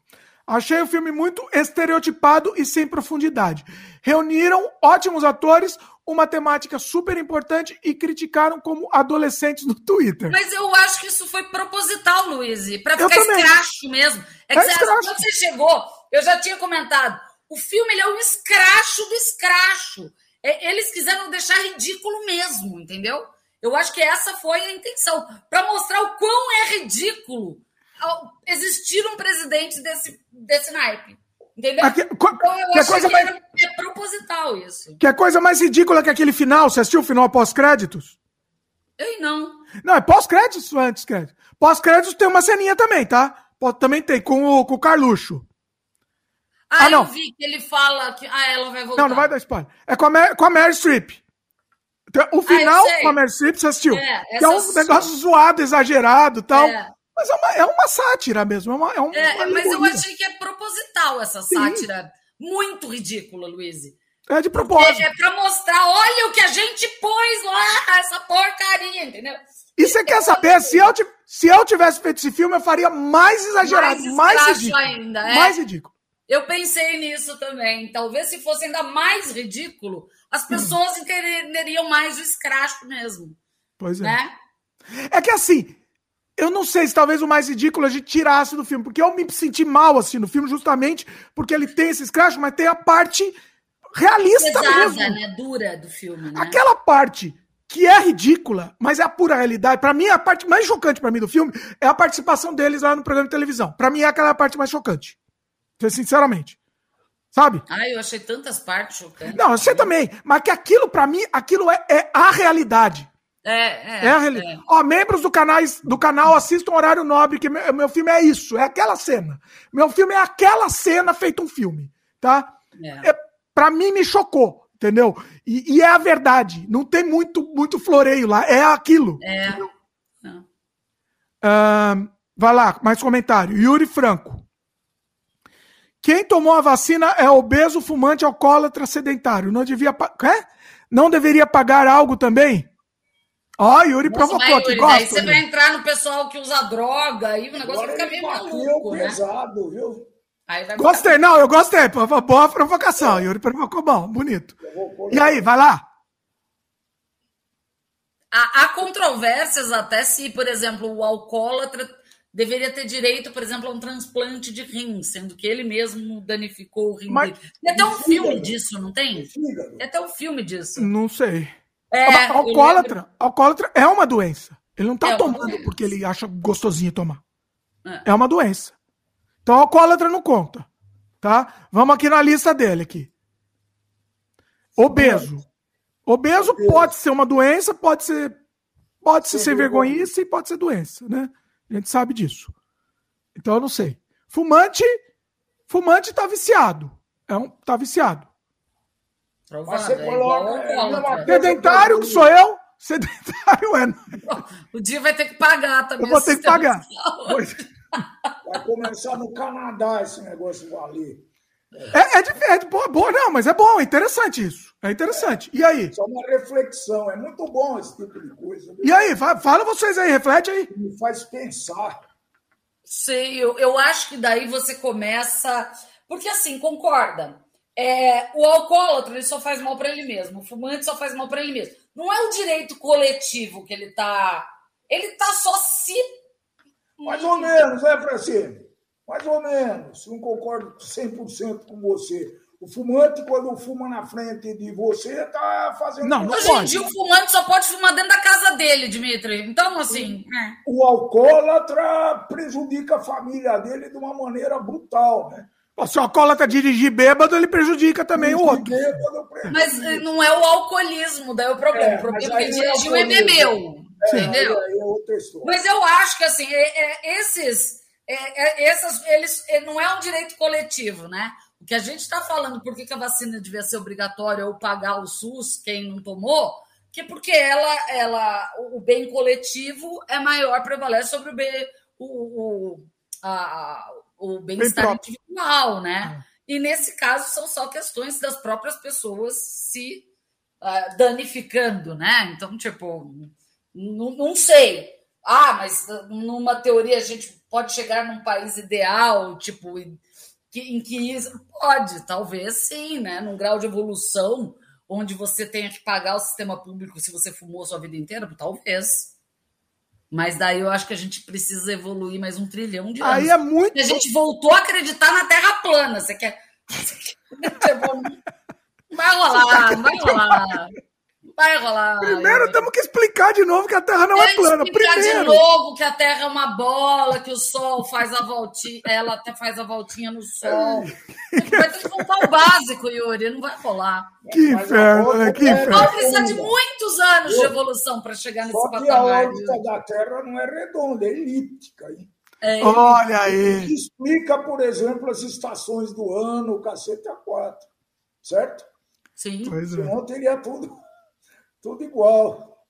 Achei o filme muito estereotipado e sem profundidade. Reuniram ótimos atores, uma temática super importante e criticaram como adolescentes no Twitter. Mas eu acho que isso foi proposital, Luiz, para ficar escracho mesmo. É que é você, quando você chegou, eu já tinha comentado, o filme ele é um escracho do escracho. É, eles quiseram deixar ridículo mesmo, entendeu? Eu acho que essa foi a intenção, para mostrar o quão é ridículo existir um presidente desse, desse naipe. Entendeu? Então eu que acho coisa que mais... é proposital isso. Que é coisa mais ridícula que aquele final. Você assistiu o final pós-créditos? Eu não. Não, é pós-créditos ou antes créditos? Pós-créditos tem uma ceninha também, tá? Também tem, com o, com o Carluxo. Ah, ah não. eu vi que ele fala que ah, ela vai voltar. Não, não vai dar spoiler. É com a, Mer, com a Mary Streep. Então, o ah, final ah, com a Mary Streep, você assistiu? É, que é um negócio zoado, exagerado e tal. É. Mas é uma, é uma sátira mesmo. É, uma, é, um, é mas eu achei que é proposital essa sátira. Sim. Muito ridícula, Luiz. É de propósito. É, é pra mostrar, olha o que a gente pôs lá, [laughs] essa porcaria, entendeu? E você quer saber, se eu, se eu tivesse feito esse filme, eu faria mais exagerado, mais, mais ridículo. Ainda, é. Mais ridículo. Eu pensei nisso também. Talvez se fosse ainda mais ridículo, as hum. pessoas entenderiam mais o escracho mesmo. Pois é. Né? É que assim, eu não sei se talvez o mais ridículo a gente tirasse do filme, porque eu me senti mal assim no filme, justamente porque ele tem esses crashes, mas tem a parte realista Pesada, mesmo. né? Dura do filme. Né? Aquela parte que é ridícula, mas é a pura realidade. Para mim, a parte mais chocante para mim do filme é a participação deles lá no programa de televisão. Para mim, é aquela parte mais chocante. Sinceramente. Sabe? Ah, eu achei tantas partes chocantes. Não, eu sei também. Mas que aquilo, para mim, aquilo é, é a realidade. É, é. é, a é. Ó, membros do, canais, do canal assistam Horário Nobre, que meu, meu filme é isso, é aquela cena. Meu filme é aquela cena feito um filme, tá? É. É, pra mim me chocou, entendeu? E, e, é a verdade. Não tem muito, muito floreio lá, é aquilo. É. Uh, vai lá, mais comentário. Yuri Franco. Quem tomou a vacina é obeso, fumante, alcoólatra, sedentário. Não devia. É? Não deveria pagar algo também? Ó, oh, Yuri Nossa, provocou aqui, gosta. Aí você vai entrar no pessoal que usa droga, aí o negócio Agora vai ficar meio maluco, né? pesado, viu? Gostei, não, eu gostei. Boa provocação. Yuri provocou bom, bonito. E aí, vai lá. Há, há controvérsias até se, por exemplo, o alcoólatra deveria ter direito, por exemplo, a um transplante de rim, sendo que ele mesmo danificou o rim Mas, dele. Tem até um filme disso, não tem? Tem até um filme disso. Não sei. É, alcoólatra, alcoólatra é uma doença. Ele não tá é tomando porque ele acha gostosinho tomar. É. é uma doença. Então alcoólatra não conta. Tá? Vamos aqui na lista dele aqui. Obeso. Obeso pode ser uma doença, pode ser pode ser sem vergonhice e pode ser doença, né? A gente sabe disso. Então eu não sei. Fumante, fumante tá viciado. É um, tá viciado. Mas você é coloca. É sedentário que sou eu? Sedentário é. [laughs] O dia vai ter que pagar também. Eu vou ter que pagar. Vai começar no Canadá esse negócio valer. É, é, é, é boa, boa, não, mas é bom, é interessante isso. É interessante. E aí? Só uma reflexão, é muito bom esse tipo de coisa. Viu? E aí, fala vocês aí, reflete aí. Me faz pensar. Sei, eu, eu acho que daí você começa Porque assim, concorda? É, o alcoólatra ele só faz mal para ele mesmo, o fumante só faz mal para ele mesmo. Não é o direito coletivo que ele está. Ele está só se. Mais ou menos, é, Francine? Mais ou menos. Não concordo 100% com você. O fumante, quando fuma na frente de você, tá fazendo. Não, não Hoje pode. em dia, o fumante só pode fumar dentro da casa dele, Dimitri. Então, assim. É. O alcoólatra prejudica a família dele de uma maneira brutal, né? Se o alcoólatra dirigir bêbado, ele prejudica também dirigir o outro. Bêbado, mas eh, não é o alcoolismo, daí é o problema. É, o problema é que ele dirigiu e bebeu. É, entendeu? É mas eu acho que assim, é, esses. essas, eles, não é um direito coletivo, né? O que a gente está falando, por que, que a vacina devia ser obrigatória ou pagar o SUS, quem não tomou, que porque ela, ela, o bem coletivo é maior, prevalece sobre o bem, o, o, a, o bem-estar individual, né? É. E nesse caso são só questões das próprias pessoas se uh, danificando, né? Então, tipo, não sei. Ah, mas numa teoria a gente pode chegar num país ideal, tipo, em que isso pode, talvez sim, né? Num grau de evolução onde você tenha que pagar o sistema público se você fumou sua vida inteira, talvez. Mas daí eu acho que a gente precisa evoluir mais um trilhão de anos. Aí é muito. a gente voltou a acreditar na Terra plana. Você quer. [laughs] Vai rolar, vai rolar. Vai rolar. Primeiro temos que explicar de novo que a Terra não é plana. Explicar Primeiro. de novo que a Terra é uma bola, que o Sol faz a voltinha, ela até faz a voltinha no Sol. Vai ter que contar o básico, Yuri, não vai rolar. Que inferno, né? Que inferno. Vamos precisar de muitos anos de evolução para chegar nesse Só patamar. que a órbita da Terra não é redonda, é elíptica. É, Olha aí. Explica, por exemplo, as estações do ano, o cacete A4, certo? Sim. Pois é. Senão teria tudo tudo igual.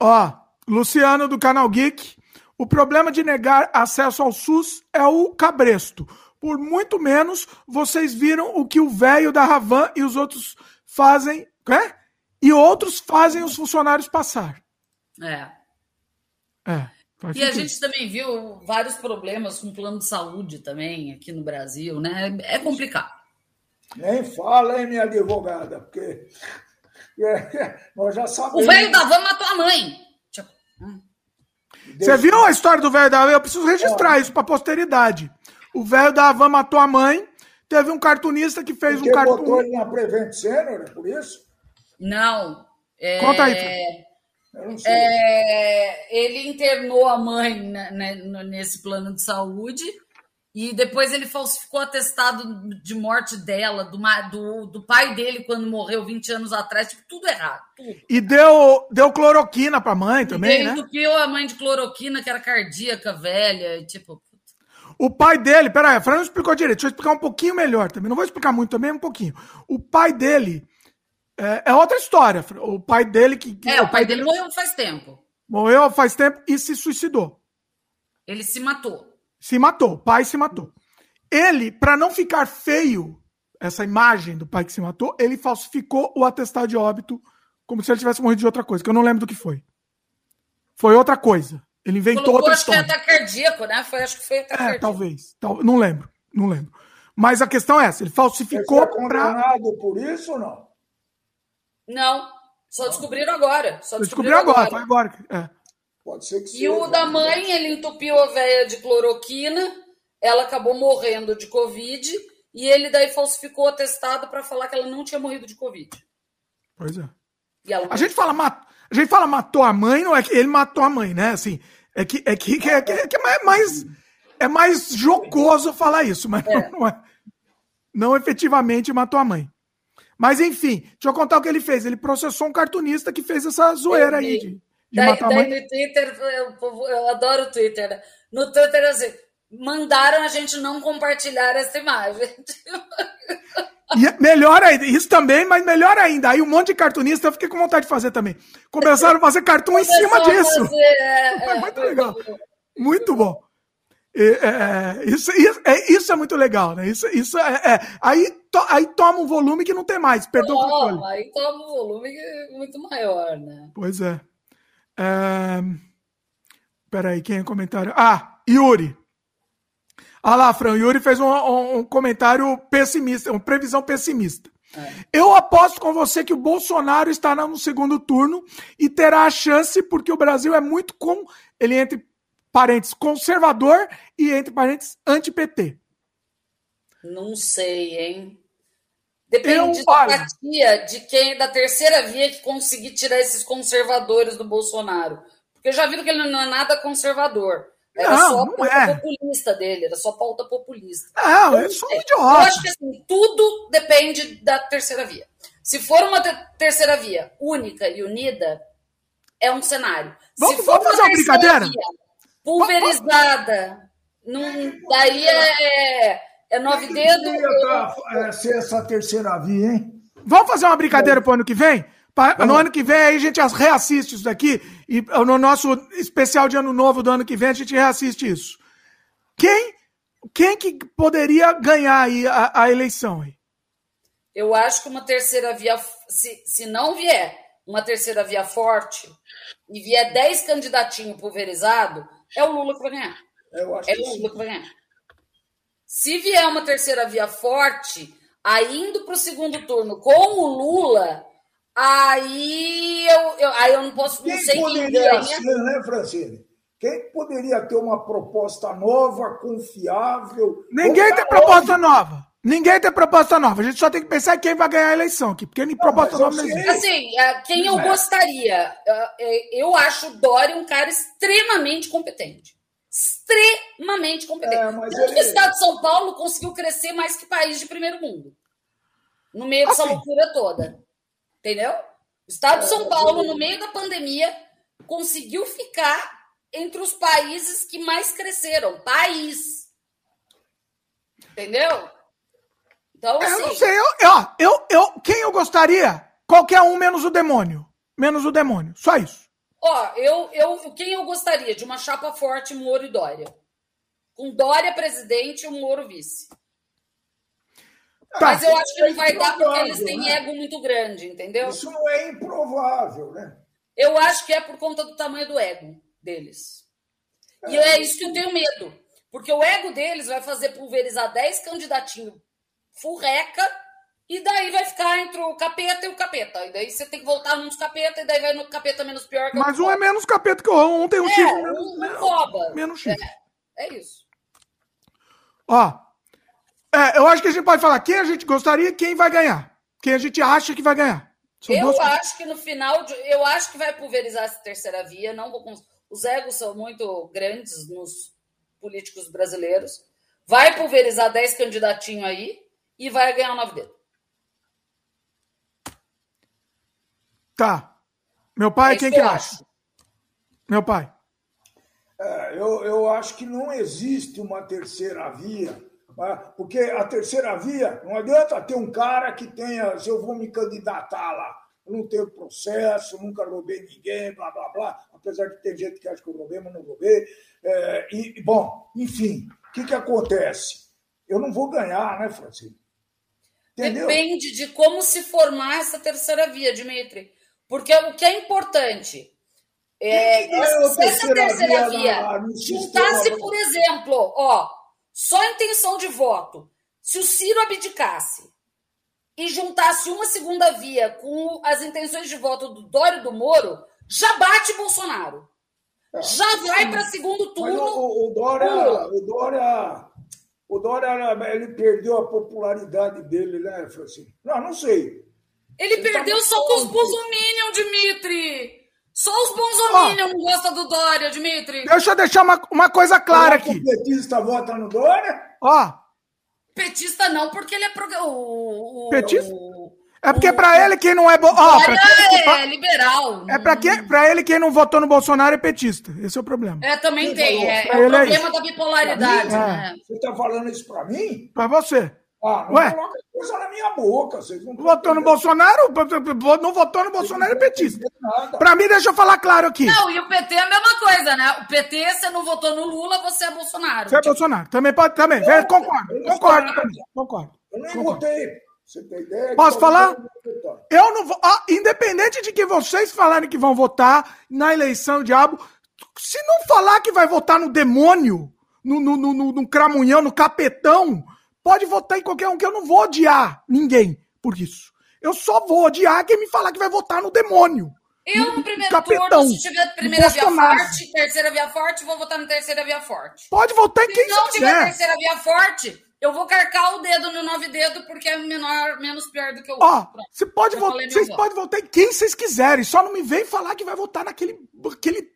Ó, Luciano do Canal Geek. O problema de negar acesso ao SUS é o cabresto. Por muito menos, vocês viram o que o velho da Ravan e os outros fazem. É? E outros fazem os funcionários passar. É. É. E a gente também viu vários problemas com o plano de saúde também aqui no Brasil, né? É complicado. Nem fala, hein, minha advogada, porque [laughs] nós já sabemos. O velho da van matou a mãe. Você viu a história do velho da van? Eu preciso registrar é. isso para posteridade. O velho da van matou a mãe. Teve um cartunista que fez Porque um cartoon. botou ele na Prevent Senior, é por isso? Não. É... Conta aí. É... Ele internou a mãe nesse plano de saúde e depois ele falsificou o atestado de morte dela, do, do, do, pai dele quando morreu 20 anos atrás, tipo, tudo errado. Tudo. E deu, deu cloroquina pra mãe também, e né? entupiu a mãe de cloroquina, que era cardíaca, velha, tipo... O pai dele, peraí, a Fran não explicou direito, deixa eu explicar um pouquinho melhor também. Não vou explicar muito também, um pouquinho. O pai dele é, é outra história. O pai dele que. que é, o pai dele morreu faz tempo. Morreu faz tempo e se suicidou. Ele se matou. Se matou, o pai se matou. Ele, para não ficar feio, essa imagem do pai que se matou, ele falsificou o atestado de óbito como se ele tivesse morrido de outra coisa, que eu não lembro do que foi. Foi outra coisa. Ele inventou Colocou, outra acho história. Acho que é ataque cardíaco, né? Foi, acho que foi ataque é, cardíaco. talvez. Tal, não lembro, não lembro. Mas a questão é essa, ele falsificou para... condenado por isso ou não? Não, só descobriram agora. Só descobriram, descobriram agora, agora, foi agora. É. Pode ser que E o da mãe, ele entupiu a veia de cloroquina, ela acabou morrendo de Covid, e ele daí falsificou o atestado para falar que ela não tinha morrido de Covid. Pois é. a, gente fala, mat... a gente fala matou a mãe, não é que ele matou a mãe, né? Assim, é que é, que, é, que, é, que é mais, é mais jocoso falar isso, mas é. Não, [laughs] não é. Não efetivamente matou a mãe. Mas enfim, deixa eu contar o que ele fez. Ele processou um cartunista que fez essa zoeira aí de, Daí, daí no Twitter, eu, eu adoro o Twitter. Né? No Twitter, assim, mandaram a gente não compartilhar essa imagem. E é melhor ainda, isso também, mas melhor ainda. Aí um monte de cartunista eu fiquei com vontade de fazer também. Começaram a fazer cartoon em cima disso. Fazer, é, [laughs] é, muito legal. Muito bom. É, é, isso, isso, é, isso é muito legal, né? Isso, isso é, é, aí, to, aí toma um volume que não tem mais, perdeu o controle. Aí toma um volume muito maior, né? Pois é. É... Peraí, quem é comentário? Ah, Yuri. Olha lá, Fran, Yuri fez um, um, um comentário pessimista, uma previsão pessimista. É. Eu aposto com você que o Bolsonaro estará no segundo turno e terá a chance, porque o Brasil é muito com. Ele entre parentes conservador e entre parentes anti-PT. Não sei, hein? Depende da empatia de quem da terceira via que conseguir tirar esses conservadores do Bolsonaro. Porque eu já vi que ele não é nada conservador. Era não, só a pauta é. populista dele, era só pauta populista. Não, então, é só um idiota. Eu acho que assim, tudo depende da terceira via. Se for uma terceira via única e unida, é um cenário. Vamos, Se for vamos fazer uma brincadeira? Via pulverizada, não, daí é, é nove dedos. É, ser essa terceira via, hein? Vamos fazer uma brincadeira pro ano que vem? No ano que vem aí a gente reassiste isso daqui e no nosso especial de ano novo do ano que vem a gente reassiste isso. Quem quem que poderia ganhar aí a, a eleição aí? Eu acho que uma terceira via, se, se não vier uma terceira via forte e vier 10 candidatinhos pulverizados, é o Lula que vai ganhar. Eu acho é o Lula que vai ganhar. Se vier uma terceira via forte, aí indo para o segundo turno com o Lula, Aí eu, eu, aí eu não posso quem não sei quem ganha. Ser, né, Francine? Quem poderia ter uma proposta nova, confiável? Ninguém tem proposta nova. Ninguém tem proposta nova. A gente só tem que pensar em quem vai ganhar a eleição aqui, porque nem proposta nova não existe. Assim, é, quem eu é. gostaria, eu acho o Dória um cara extremamente competente. Extremamente competente. É, ele... que o estado de São Paulo conseguiu crescer mais que país de primeiro mundo. No meio dessa assim. loucura toda. Entendeu? O estado de São é, Paulo, no meio da pandemia, conseguiu ficar entre os países que mais cresceram. País. Entendeu? Então, assim... Eu não sei. Eu, eu, eu, eu, quem eu gostaria? Qualquer um menos o demônio. Menos o demônio. Só isso. Ó, eu, eu, quem eu gostaria? De uma chapa forte, Moro e Dória. Com Dória presidente e o Moro vice. Tá. Mas eu acho que não vai dar porque eles têm né? ego muito grande, entendeu? Isso não é improvável, né? Eu acho que é por conta do tamanho do ego deles. É. E é isso que eu tenho medo. Porque o ego deles vai fazer pulverizar 10 candidatinhos furreca e daí vai ficar entre o capeta e o capeta. E daí você tem que voltar num dos capeta e daí vai no capeta menos pior que Mas um é menos capeta que o outro. Um tem um é, chifre. Um, um rouba. Menos chifre. É, é isso. Ó, é, eu acho que a gente pode falar quem a gente gostaria e quem vai ganhar. Quem a gente acha que vai ganhar. São eu duas... acho que no final, de, eu acho que vai pulverizar essa terceira via. Não vou, os egos são muito grandes nos políticos brasileiros. Vai pulverizar 10 candidatinhos aí e vai ganhar o nove dedos. Tá. Meu pai, quem que, acha? Meu pai. É, eu, eu acho que não existe uma terceira via né? Porque a terceira via, não adianta ter um cara que tenha, se eu vou me candidatar lá, eu não tenho processo, nunca roubei ninguém, blá, blá, blá, apesar de ter gente que acha que eu roubei, mas não roubei. É, e, bom, enfim, o que, que acontece? Eu não vou ganhar, né, Francisco? Entendeu? Depende de como se formar essa terceira via, Dimitri. Porque o que é importante é, essa terceira via juntasse, por exemplo, ó, só intenção de voto. Se o Ciro abdicasse e juntasse uma segunda via com as intenções de voto do Dório do Moro, já bate Bolsonaro. É, já vai para segundo turno. O, o, Dória, o Dória, o Dória, ele perdeu a popularidade dele, né, Francisco? Não, não sei. Ele, ele perdeu tá só com os Bolsominion, Dimitri. Só os Bolsominion não gostam do Dória, Dimitri. Deixa eu deixar uma, uma coisa clara aqui. O petista vota no Dória? Ó. Petista não, porque ele é pro... o, o Petista? É porque para ele quem não é. Bo... Oh, quem... é liberal. É para quem... Pra ele quem não votou no Bolsonaro é petista. Esse é o problema. É, também tem. É, é o é problema é da bipolaridade. Né? Você está falando isso para mim? Para você. Ah, não Ué? coloca coisa na minha boca. Vocês não votou no Bolsonaro? Não votou no Bolsonaro é petista. Para mim, deixa eu falar claro aqui. Não, e o PT é a mesma coisa, né? O PT, você não votou no Lula, você é Bolsonaro. Você é Bolsonaro. Também pode. Também. Eu, concordo. Eu concordo. Também. Concordo. Eu nem concordo. votei. Você tem ideia? Posso falar? Eu não vou. Ah, independente de que vocês falarem que vão votar na eleição, diabo, se não falar que vai votar no demônio no, no, no, no Cramunhão, no Capetão, pode votar em qualquer um, que eu não vou odiar ninguém por isso. Eu só vou odiar quem me falar que vai votar no demônio. Eu, no primeiro Capetão, turno, se tiver primeira via forte, terceira via forte, vou votar na terceira via forte. Pode votar em quem quiser. Se não tiver terceira via forte, eu vou carcar o dedo no nove dedo porque é menor, menos pior do que o Ó, você pode votar, vocês podem votar em quem vocês quiserem. Só não me vem falar que vai votar naquele aquele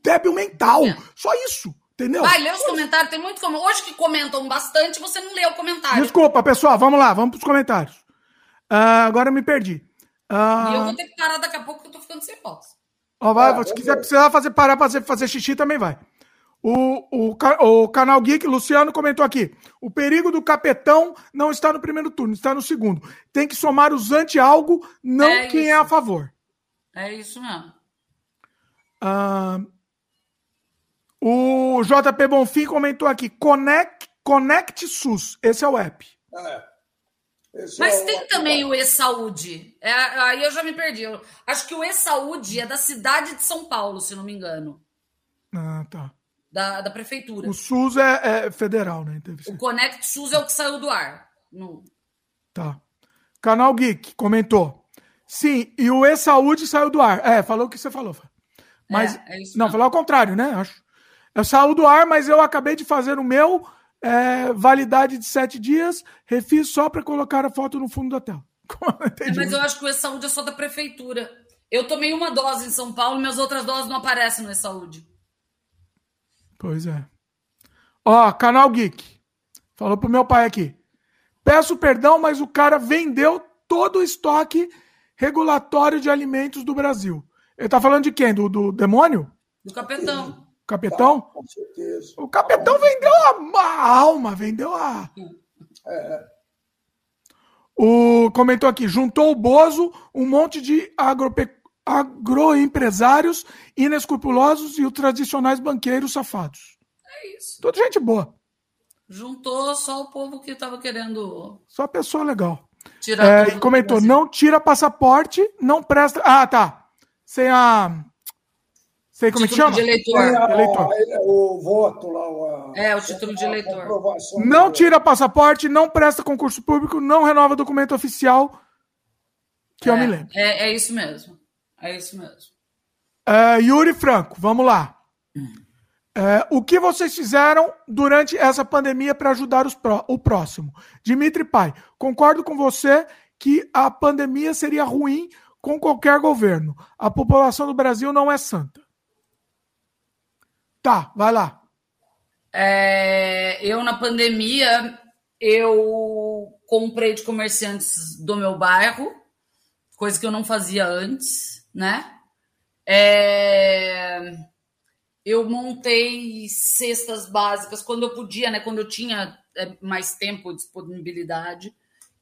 débil mental. É. Só isso. Entendeu? Vai, lê os comentários, tem muito como. Hoje que comentam bastante, você não lê o comentário. Desculpa, pessoal, vamos lá, vamos pros comentários. Uh, agora eu me perdi. Uh... E eu vou ter que parar daqui a pouco que eu tô ficando sem voz. Ó, vai, ah, se quiser precisar fazer parar pra fazer, fazer xixi, também vai. O, o, o canal Geek, Luciano, comentou aqui. O perigo do capetão não está no primeiro turno, está no segundo. Tem que somar os anti-algo, não é quem é a favor. É isso mesmo. Uh, o JP Bonfim comentou aqui: Connect, Connect SUS. Esse é o app. É. Mas é tem também o e-saúde. É, aí eu já me perdi. Eu acho que o e-saúde é da cidade de São Paulo, se não me engano. Ah, tá. Da, da prefeitura. O SUS é, é federal, né? O Connect SUS é o que saiu do ar. No... Tá. Canal Geek comentou. Sim, e o e-saúde saiu do ar. É, falou o que você falou. Mas, é, é não, falou ao contrário, né? Acho. Eu saiu do ar, mas eu acabei de fazer o meu é, validade de sete dias, refiz só para colocar a foto no fundo da tela. [laughs] É, mas eu acho que o e-saúde é só da prefeitura. Eu tomei uma dose em São Paulo, minhas outras doses não aparecem no e-saúde. Pois é. Ó, canal Geek. Falou pro meu pai aqui. Peço perdão, mas o cara vendeu todo o estoque regulatório de alimentos do Brasil. Ele tá falando de quem? Do, do demônio? Do capitão. Capetão? Tá, com certeza. O Capetão vendeu a, a alma, vendeu a. É. O comentou aqui, juntou o Bozo um monte de agrope... agroempresários inescrupulosos e os tradicionais banqueiros safados. É isso. Toda gente boa. Juntou só o povo que estava querendo. Só pessoa legal. Tirar é, e comentou: não tira passaporte, não presta. Ah, tá. Sem a Sei como é que chama? de eleitor. É, eleitor. O, o voto lá. O, é, o título de eleitor. Não tira passaporte, não presta concurso público, não renova documento oficial, que é, eu me lembro. É, é isso mesmo. É isso mesmo. É, Yuri Franco, vamos lá. É, o que vocês fizeram durante essa pandemia para ajudar pró o próximo? Dimitri Pai, concordo com você que a pandemia seria ruim com qualquer governo. A população do Brasil não é santa. Tá, vai lá. É, eu, na pandemia, eu comprei de comerciantes do meu bairro, coisa que eu não fazia antes, né? É, eu montei cestas básicas quando eu podia, né? Quando eu tinha é, mais tempo, disponibilidade,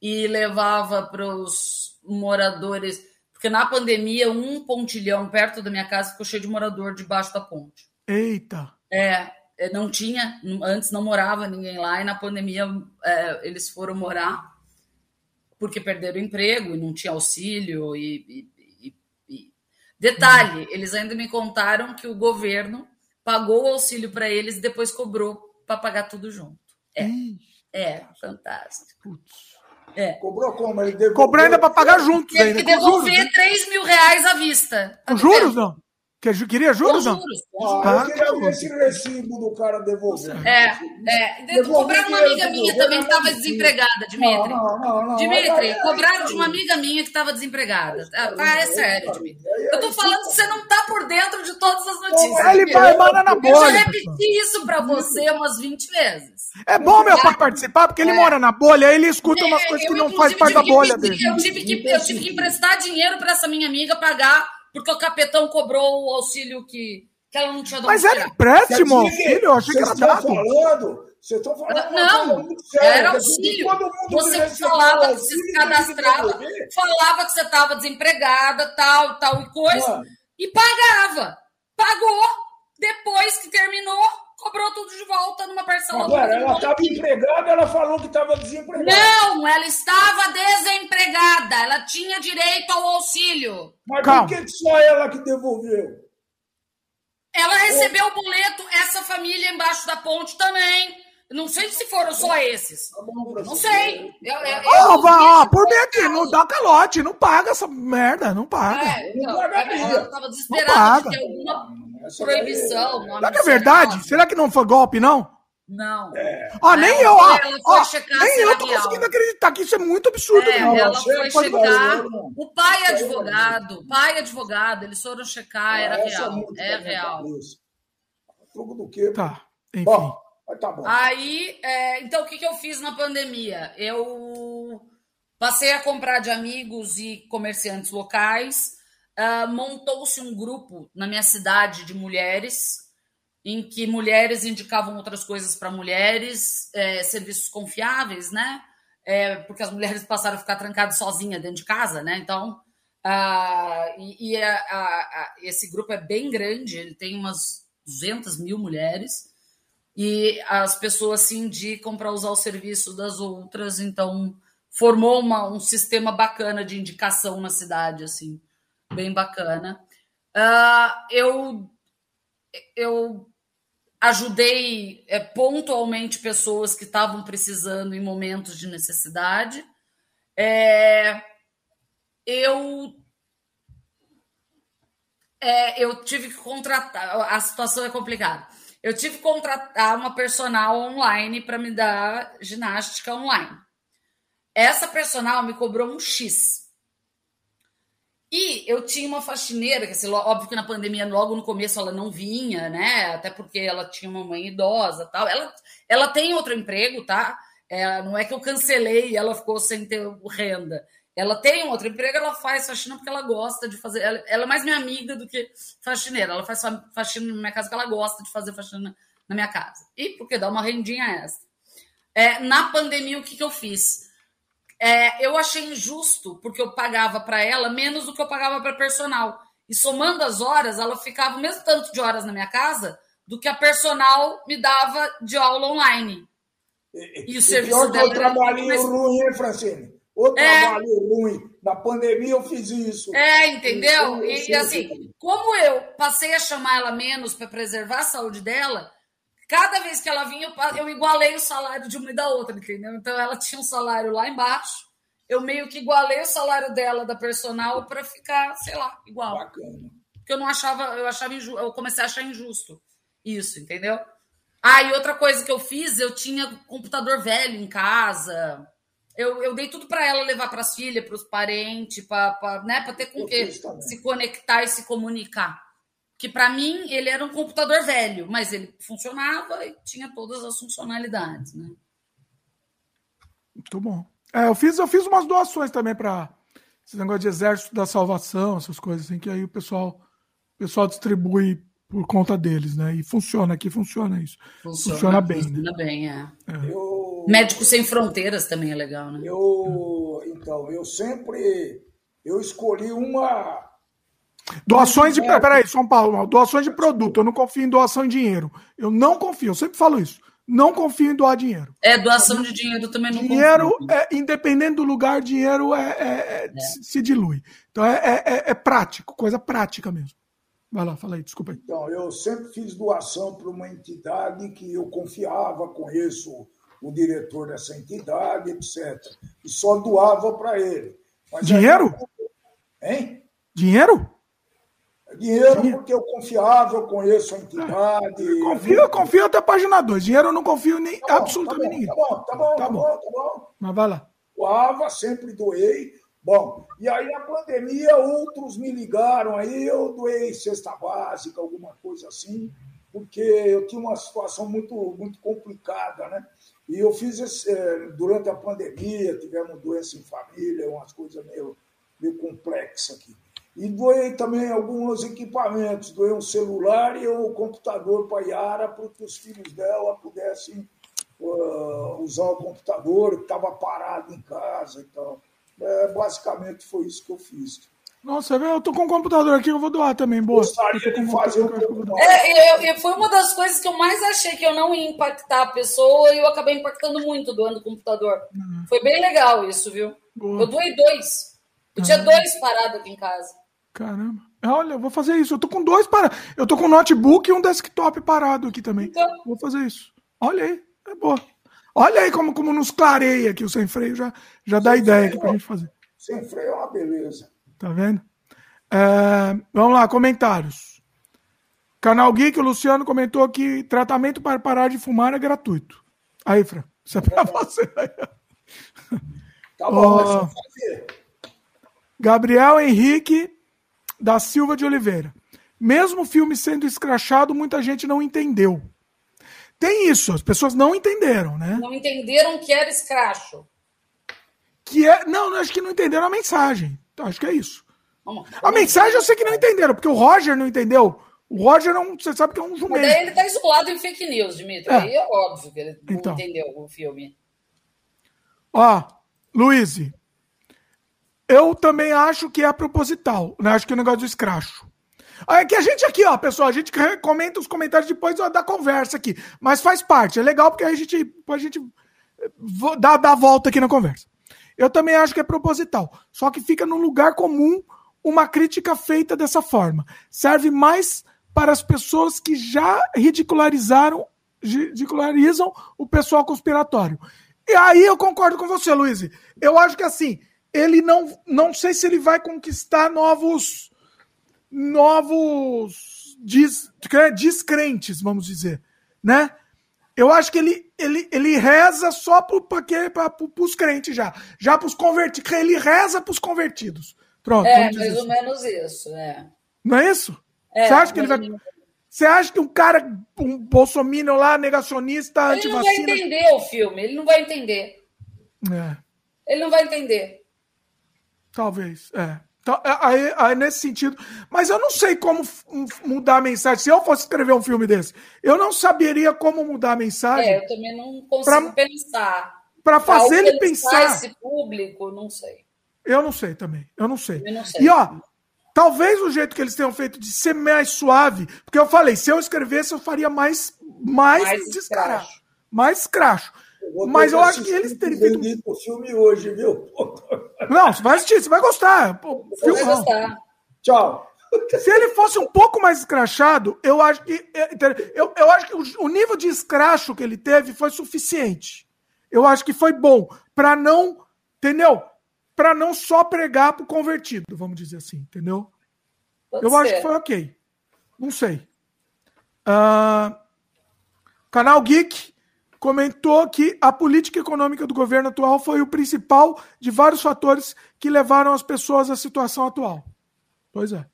e levava para os moradores, porque na pandemia, um pontilhão perto da minha casa ficou cheio de morador debaixo da ponte. Eita! É, é, não tinha, antes não morava ninguém lá, e na pandemia é, eles foram morar porque perderam o emprego e não tinha auxílio. E, e, e... Detalhe, eles ainda me contaram que o governo pagou o auxílio para eles e depois cobrou para pagar tudo junto. É, é fantástico. Putz. É. Cobrou como? Ele devolveu... Cobrou ainda para pagar juntos. Teve que devolver juros, 3 mil reais à vista. Com juros, não? Queria juros? Com juros. Ah, eu queria ver esse recibo do cara devolvendo. É, é. Cobraram uma amiga minha também que estava desempregada, Dimitri. Não, não, não, Dimitri, cobraram de uma amiga minha que estava desempregada. Ah, tá, é sério, Dimitri. Eu tô falando que você não tá por dentro de todas as notícias. Ele vai na bolha. Eu já repeti isso para você umas 20 vezes. É bom meu pai participar, porque ele é. mora na bolha, ele escuta umas é, coisas que não faz parte da bolha dele. Eu tive que, eu tive que emprestar dinheiro para essa minha amiga pagar porque o capetão cobrou o auxílio que, que ela não tinha dado. Mas era empréstimo, filho, eu achei que era dado. Falando, vocês estão falando. Não, era auxílio. Você falava que você se cadastrava, falava que você estava desempregada, tal, tal e coisa, Mano. e pagava. Pagou, depois que terminou, cobrou tudo de volta numa parcela. Agora, ela estava empregada, ela falou que estava desempregada. Não, ela estava desempregada. Ela tinha direito ao auxílio. Mas Calma. por que só ela que devolveu? Ela recebeu o boleto, essa família embaixo da ponte também. Não sei se foram só esses. Tá não sei. Eu, eu, eu, oh, por mim aqui, não dá calote, não paga essa merda, não paga. É, não, ela estava desesperada de ter alguma proibição. Será que é verdade? Será que não foi golpe, não? Não. É. Ah, nem eu, ó, ó nem eu tô real. conseguindo acreditar que isso é muito absurdo. É, não, ela foi checar. O pai é advogado, o pai é advogado, eles foram checar, era é real. É real. Fogo do quê? Tá, enfim. Bom, tá bom. Aí, é, então, o que, que eu fiz na pandemia? Eu passei a comprar de amigos e comerciantes locais. Uh, Montou-se um grupo na minha cidade de mulheres em que mulheres indicavam outras coisas para mulheres, é, serviços confiáveis, né? É, porque as mulheres passaram a ficar trancadas sozinhas dentro de casa, né? Então, uh, e, e a, a, a, esse grupo é bem grande, ele tem umas 200 mil mulheres, e as pessoas se indicam para usar o serviço das outras, então formou uma, um sistema bacana de indicação na cidade, assim, bem bacana. Uh, eu eu ajudei é, pontualmente pessoas que estavam precisando em momentos de necessidade. É, eu é, eu tive que contratar. A situação é complicada. Eu tive que contratar uma personal online para me dar ginástica online. Essa personal me cobrou um X. E eu tinha uma faxineira, que assim, óbvio que na pandemia, logo no começo, ela não vinha, né? Até porque ela tinha uma mãe idosa tal. Ela, ela tem outro emprego, tá? É, não é que eu cancelei e ela ficou sem ter renda. Ela tem um outro emprego, ela faz faxina porque ela gosta de fazer. Ela, ela é mais minha amiga do que faxineira. Ela faz faxina na minha casa porque ela gosta de fazer faxina na minha casa. E porque dá uma rendinha extra. É, na pandemia, o que, que eu fiz? É, eu achei injusto, porque eu pagava para ela menos do que eu pagava para personal. E somando as horas, ela ficava o mesmo tanto de horas na minha casa do que a personal me dava de aula online. E, e o serviço dela. Outro trabalhinho mais... ruim, hein, Francine? Outro é... trabalho ruim. Na pandemia eu fiz isso. É, entendeu? E, e assim, como eu passei a chamar ela menos para preservar a saúde dela, Cada vez que ela vinha, eu, eu igualei o salário de uma e da outra, entendeu? Então ela tinha um salário lá embaixo, eu meio que igualei o salário dela da personal para ficar, sei lá, igual. Bacana. Porque eu não achava, eu achava injusto, eu comecei a achar injusto isso, entendeu? Ah, e outra coisa que eu fiz, eu tinha computador velho em casa. Eu, eu dei tudo para ela levar para as filhas, para os parentes, para né, ter com que se conectar e se comunicar que para mim ele era um computador velho, mas ele funcionava e tinha todas as funcionalidades, né? Muito bom. É, eu fiz eu fiz umas doações também para esse negócio de exército da salvação, essas coisas assim que aí o pessoal o pessoal distribui por conta deles, né? E funciona aqui, funciona isso. Funciona, funciona bem. Funciona né? bem, é. é. Eu... Médicos sem fronteiras também é legal, né? Eu então eu sempre eu escolhi uma Doações de. Peraí, São Paulo, doações de produto. Eu não confio em doação de dinheiro. Eu não confio, eu sempre falo isso. Não confio em doar dinheiro. É, doação de dinheiro também não dinheiro, confio. É, independente do lugar, dinheiro é, é, é, é. se dilui. Então é, é, é, prático, coisa prática mesmo. Vai lá, fala aí, desculpa aí. Então, eu sempre fiz doação para uma entidade que eu confiava, conheço o diretor dessa entidade, etc. E só doava para ele. Mas dinheiro? Hein? Dinheiro? Dinheiro porque eu confiava, eu conheço a entidade. Confio, confio até a página 2. Dinheiro eu não confio nem tá bom, absolutamente tá ninguém. Tá bom, tá bom, tá, tá bom, tá bom. Mas vai lá. Doava, sempre doei. Bom, e aí na pandemia outros me ligaram aí, eu doei cesta básica, alguma coisa assim, porque eu tinha uma situação muito, muito complicada, né? E eu fiz esse, eh, durante a pandemia, tivemos doença em família, umas coisas meio, meio complexas aqui. E doei também alguns equipamentos, doei um celular e um computador para a Yara, para que os filhos dela pudessem uh, usar o computador, que estava parado em casa. Então, é, basicamente foi isso que eu fiz. Nossa, eu tô com um computador aqui, eu vou doar também, boa. Gostaria de fazer um pouco é, eu, foi uma das coisas que eu mais achei que eu não ia impactar a pessoa e eu acabei impactando muito doando o computador. Uhum. Foi bem legal isso, viu? Boa. Eu doei dois. Eu uhum. tinha dois parados aqui em casa. Caramba. Olha, eu vou fazer isso. Eu tô com dois para. Eu tô com um notebook e um desktop parado aqui também. Então... Vou fazer isso. Olha aí, é boa. Olha aí como, como nos clareia aqui o sem freio, já, já dá sem ideia freio, aqui pra gente fazer. Sem freio é uma beleza. Tá vendo? É, vamos lá, comentários. Canal Geek, o Luciano comentou que tratamento para parar de fumar é gratuito. Aí, Fran, isso é pra você. Tá bom, oh, fazer. Gabriel Henrique da Silva de Oliveira. Mesmo o filme sendo escrachado, muita gente não entendeu. Tem isso, as pessoas não entenderam, né? Não entenderam que era escracho. Que é, não, acho que não entenderam a mensagem. Acho que é isso. Vamos, vamos a mensagem eu sei que não entenderam, porque o Roger não entendeu. O Roger não, você sabe que é um jumento. Mas ele tá isolado em fake news, Dimitri. É. Aí é óbvio que ele não então. entendeu o filme. Ó, Luiz, eu também acho que é proposital, né? Acho que é o negócio do escracho. É que a gente aqui, ó, pessoal, a gente comenta os comentários depois da conversa aqui. Mas faz parte, é legal porque a gente, a gente dá, dá a volta aqui na conversa. Eu também acho que é proposital. Só que fica num lugar comum uma crítica feita dessa forma. Serve mais para as pessoas que já ridicularizaram, ridicularizam o pessoal conspiratório. E aí eu concordo com você, Luiz. Eu acho que assim, ele não, não sei se ele vai conquistar novos novos des, descrentes, vamos dizer, né? Eu acho que ele, ele, ele reza só para os crentes já. Já para os convertidos. Ele reza para os convertidos. Pronto. É, mais ou assim. menos isso, né? Não é isso? É, Você acha que ele vai. Você acha que um cara, um bolsominion lá, negacionista, antivacina... Ele não vai entender o filme, ele não vai entender. É. Ele não vai entender. Talvez, é. Então, é, aí, aí, nesse sentido. Mas eu não sei como mudar a mensagem. Se eu fosse escrever um filme desse, eu não saberia como mudar a mensagem. É, eu também não consigo pra, pensar. Para fazer ele pensar. esse público, não sei. Eu não sei também. Eu não sei. Eu não sei. E ó, talvez o jeito que eles tenham feito de ser mais suave, porque eu falei, se eu escrevesse, eu faria mais, mais, mais descarado. Mais cracho. Mas eu acho que eles teriam feito. o filme hoje, viu? [laughs] Não, você vai assistir, você vai gostar. Pô, você vai gostar. Tchau. Se ele fosse um pouco mais escrachado, eu acho que. É, eu, eu acho que o, o nível de escracho que ele teve foi suficiente. Eu acho que foi bom. para não. Entendeu? Para não só pregar pro convertido, vamos dizer assim, entendeu? Pode eu ser. acho que foi ok. Não sei. Uh, canal Geek comentou que a política econômica do governo atual foi o principal de vários fatores que levaram as pessoas à situação atual. Pois é.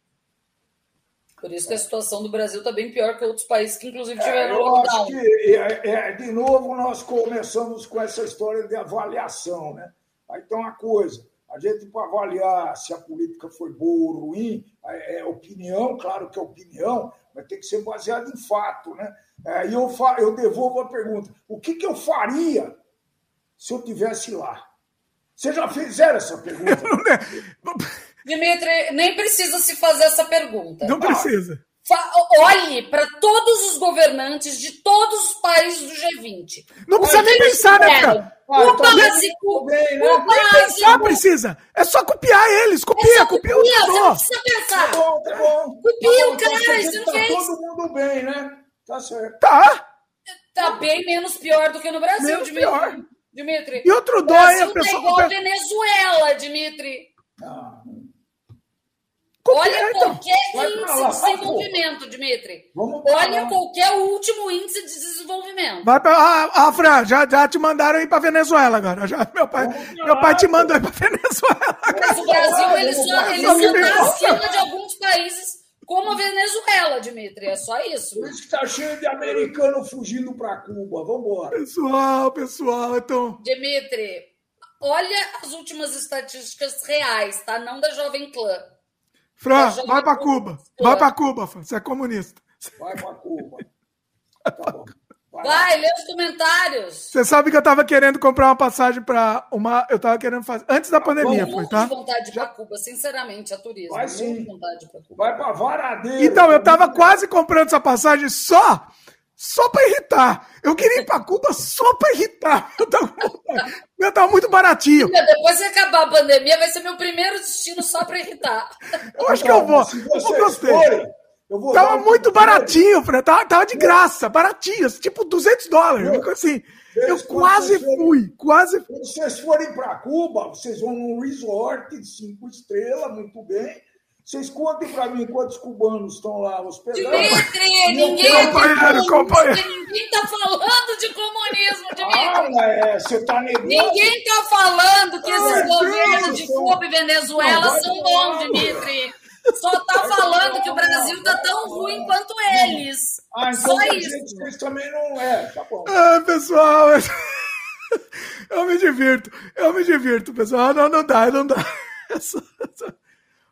Por isso que a situação do Brasil está bem pior que outros países que, inclusive, tiveram é, eu lockdown. Acho que, é, é, de novo, nós começamos com essa história de avaliação. Né? Aí tem uma coisa: a gente, para avaliar se a política foi boa ou ruim, é, é opinião, claro que é opinião, mas tem que ser baseado em fato. Né? É, e eu, eu devolvo a pergunta: o que, que eu faria se eu tivesse lá? Vocês já fizeram essa pergunta? [laughs] Dimitri, nem precisa se fazer essa pergunta. Não precisa. Olhe para todos os governantes de todos os países do G20. Não precisa nem pensar, né, cara? O ah, básico. Bem, né? O básico. pensar precisa. É só copiar eles. Copia, é copia, copia o Você não precisa pensar. Tá bom, tá bom. Copia tá o cara, então isso não tá fez. todo mundo bem, né? Tá certo. Tá. Tá bem menos pior do que no Brasil, menos Dimitri. Pior. Dimitri. E outro dói, a pessoa. Tá igual Venezuela, Dimitri. Ah. Olha então. qualquer índice de desenvolvimento, Dimitri. Olha qualquer último índice de desenvolvimento. Vai pra, ah, ah, Fran, já, já te mandaram ir para Venezuela agora. Já, meu, pai, meu pai te mandou ir para [laughs] Venezuela. Mas o Brasil ele só, ele está acima de alguns países como a Venezuela, Dimitri. É só isso. Por isso que está cheio de americano fugindo para Cuba. Vamos embora. Pessoal, pessoal, então. Dimitri, olha as últimas estatísticas reais, tá? Não da Jovem Clã. Fran, vai para Cuba. Vai para Cuba, Fran. Você é comunista. Vai para Cuba. [laughs] Tá bom. Vai, lê os comentários. Você sabe que eu tava querendo comprar uma passagem para uma. Eu tava querendo fazer. Antes da pandemia, foi, tá? de vontade para Cuba, sinceramente, a turismo. Vai sim. Vontade pra Cuba. Vai para Varadeira. Então, eu tava quase comprando essa passagem só só para irritar. Eu queria ir para Cuba só para irritar. [laughs] Eu tava, eu tava muito baratinho. Depois que acabar a pandemia, vai ser meu primeiro destino só para irritar. Eu acho que eu vou. Eu gostei. eu vou tava muito baratinho, Fred. Tava, tava de graça, baratinho. Tipo 200 dólares. Eu, assim, eu quase fui, quase. Quando vocês forem para Cuba, vocês vão num resort de cinco estrelas, muito bem vocês contem para mim quantos cubanos estão lá hospedados. Dimitri, ninguém, companheiro, companheiro. ninguém está falando de comunismo, Dimitri. Ah, é, você está negando. Ninguém está falando que esses ah, governos de Cuba e Venezuela não, são bons, Dimitri. Só está falando que o Brasil está tão ruim quanto eles. Ah, então Só isso. Vocês também não é. Tá bom. Ah, pessoal. [laughs] Eu me divirto. Eu me divirto, pessoal. Não, não dá, não dá. [laughs]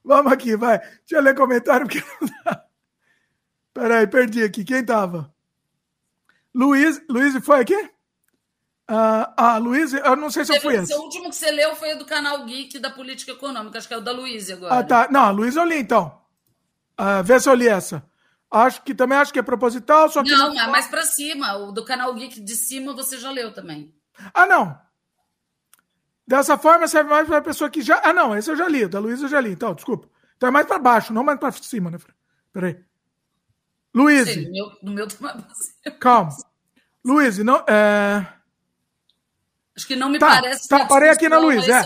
Vamos aqui, vai. Deixa eu ler comentário, porque não dá. Peraí, perdi aqui. Quem tava? Luiz, Luiz foi aqui? Ah, ah, Luiz, eu não sei se eu fui esse. O último que você leu foi o do canal Geek da Política Econômica, acho que é o da Luiz agora. Ah, tá. Não, Luiz eu li então. Ah, vê se eu li essa. Acho que também acho que é proposital, só que. Não, não... é mais pra cima. O do canal Geek de cima você já leu também. Ah, não. Dessa forma serve mais para a pessoa que já. Ah, não, esse eu já li, da Luísa eu já li, então, desculpa. Então é mais para baixo, não mais para cima, né, Peraí. Luiz. No meu, no meu tá. Calma. Luiz, não. É... Acho que não me tá, parece. Tá, parei aqui na Luiz. É.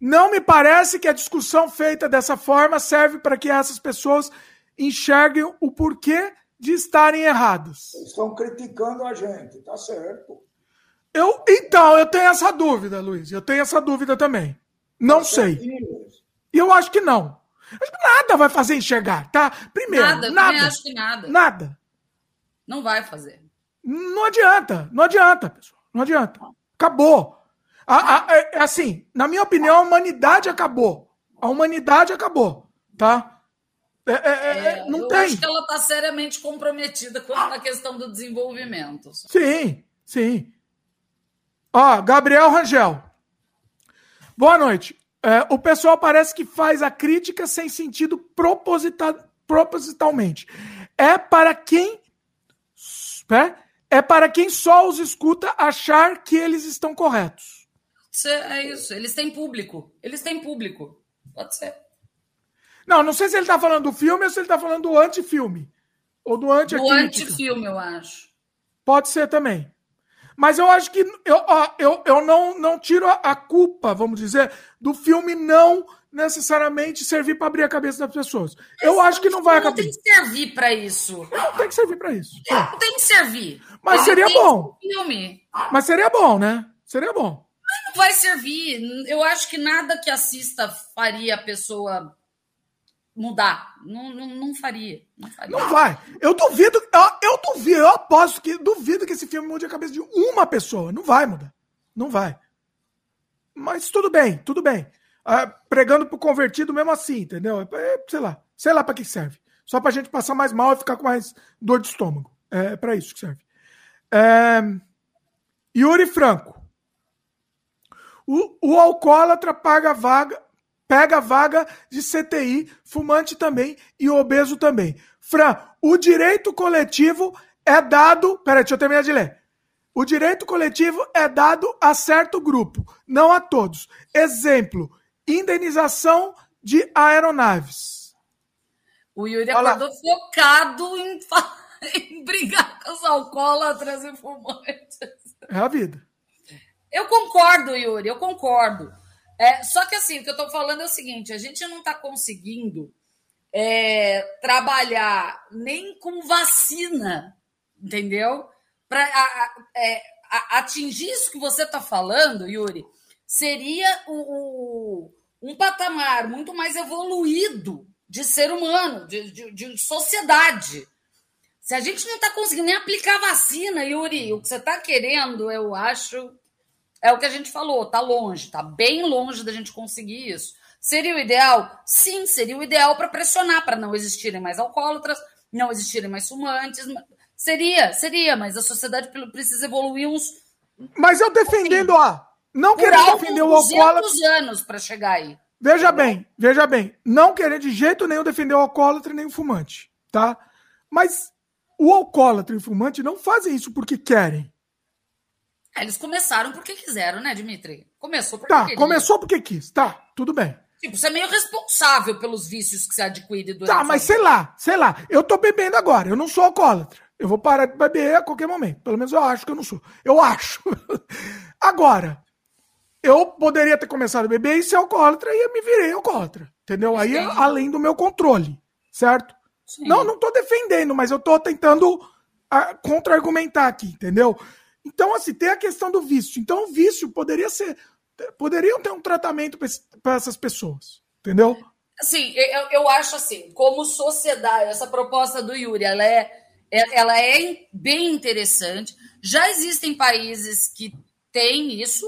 Não me parece que a discussão feita dessa forma serve para que essas pessoas enxerguem o porquê de estarem erradas. Estão criticando a gente, tá certo. Eu, então, eu tenho essa dúvida, Luiz. Eu tenho essa dúvida também. Não sei. E eu acho que não. Acho que nada vai fazer enxergar, tá? Primeiro, nada. Nada. acho que nada. Nada. Não vai fazer. Não adianta. Não adianta, pessoal. Não adianta. Acabou. A, a, é, é assim, na minha opinião, a humanidade acabou. A humanidade acabou, tá? É, é, é, é não eu tem. acho que ela está seriamente comprometida com a questão do desenvolvimento. Sim, sim. Ó, Gabriel Rangel. Boa noite. É, o pessoal parece que faz a crítica sem sentido proposita propositalmente. É para quem é, é para quem só os escuta achar que eles estão corretos. É isso. Eles têm público. Eles têm público. Pode ser. Não, não sei se ele está falando do filme ou se ele está falando do anti-filme. Ou do anti Do anti-filme, eu acho. Pode ser também. Mas eu acho que eu, eu, eu não, não tiro a culpa, vamos dizer, do filme não necessariamente servir para abrir a cabeça das pessoas. eu acho que não vai acabar. Não tem que servir para isso. Não tem que servir para isso. Não tem que servir. Mas Ele seria bom. Filme. Mas seria bom, né? Seria bom. Mas não vai servir. Eu acho que nada que assista faria a pessoa mudar. Não, não, não, faria, não, faria. Não vai. Eu duvido, eu, eu duvido, eu aposto que duvido que esse filme mude a cabeça de uma pessoa. Não vai mudar. Não vai. Mas tudo bem, tudo bem. Ah, pregando pro convertido mesmo assim, entendeu? É, sei lá. Sei lá para que serve. Só pra gente passar mais mal e ficar com mais dor de estômago. É para isso que serve. É... Yuri Franco. O, o alcoólatra paga vaga, pega vaga de CTI, fumante também e obeso também. Fran, o direito coletivo é dado. Peraí, deixa eu terminar de ler. O direito coletivo é dado a certo grupo, não a todos. Exemplo: indenização de aeronaves. O Yuri acordou focado em, [laughs] em brigar com os alcoólatras e fumantes. É a vida. Eu concordo, Yuri, eu concordo. É, só que assim, o que eu estou falando é o seguinte: a gente não está conseguindo é, trabalhar nem com vacina, entendeu? Para é, atingir isso que você está falando, Yuri, seria o, o, um patamar muito mais evoluído de ser humano, de, de, de sociedade. Se a gente não está conseguindo nem aplicar vacina, Yuri, o que você está querendo, eu acho é o que a gente falou, tá longe, tá bem longe da gente conseguir isso. Seria o ideal? Sim, seria o ideal para pressionar, para não existirem mais alcoólatras, não existirem mais fumantes. Seria, seria, mas a sociedade precisa evoluir uns. Mas eu defendendo a. Não querendo defender o alcoólatra. anos para chegar aí. Veja bem, veja bem. Não querer de jeito nenhum defender o alcoólatra nem o fumante, tá? Mas o alcoólatra e o fumante não fazem isso porque querem. Eles começaram porque quiseram, né, Dimitri? Começou porque Tá, queria. começou porque quis. Tá, tudo bem. Tipo, você é meio responsável pelos vícios que você adquire durante Tá, mas sei lá, sei lá. Eu tô bebendo agora, eu não sou alcoólatra. Eu vou parar de beber a qualquer momento. Pelo menos eu acho que eu não sou. Eu acho. [laughs] agora, eu poderia ter começado a beber e ser alcoólatra e eu me virei alcoólatra. Entendeu? Aí é além do meu controle, certo? Sim. Não, não tô defendendo, mas eu tô tentando ah, contra-argumentar aqui, entendeu? Então, assim, tem a questão do vício. Então, o vício poderia ser poderiam ter um tratamento para essas pessoas, entendeu? Sim, eu, eu acho assim, como sociedade, essa proposta do Yuri, ela é, é, ela é bem interessante. Já existem países que têm isso,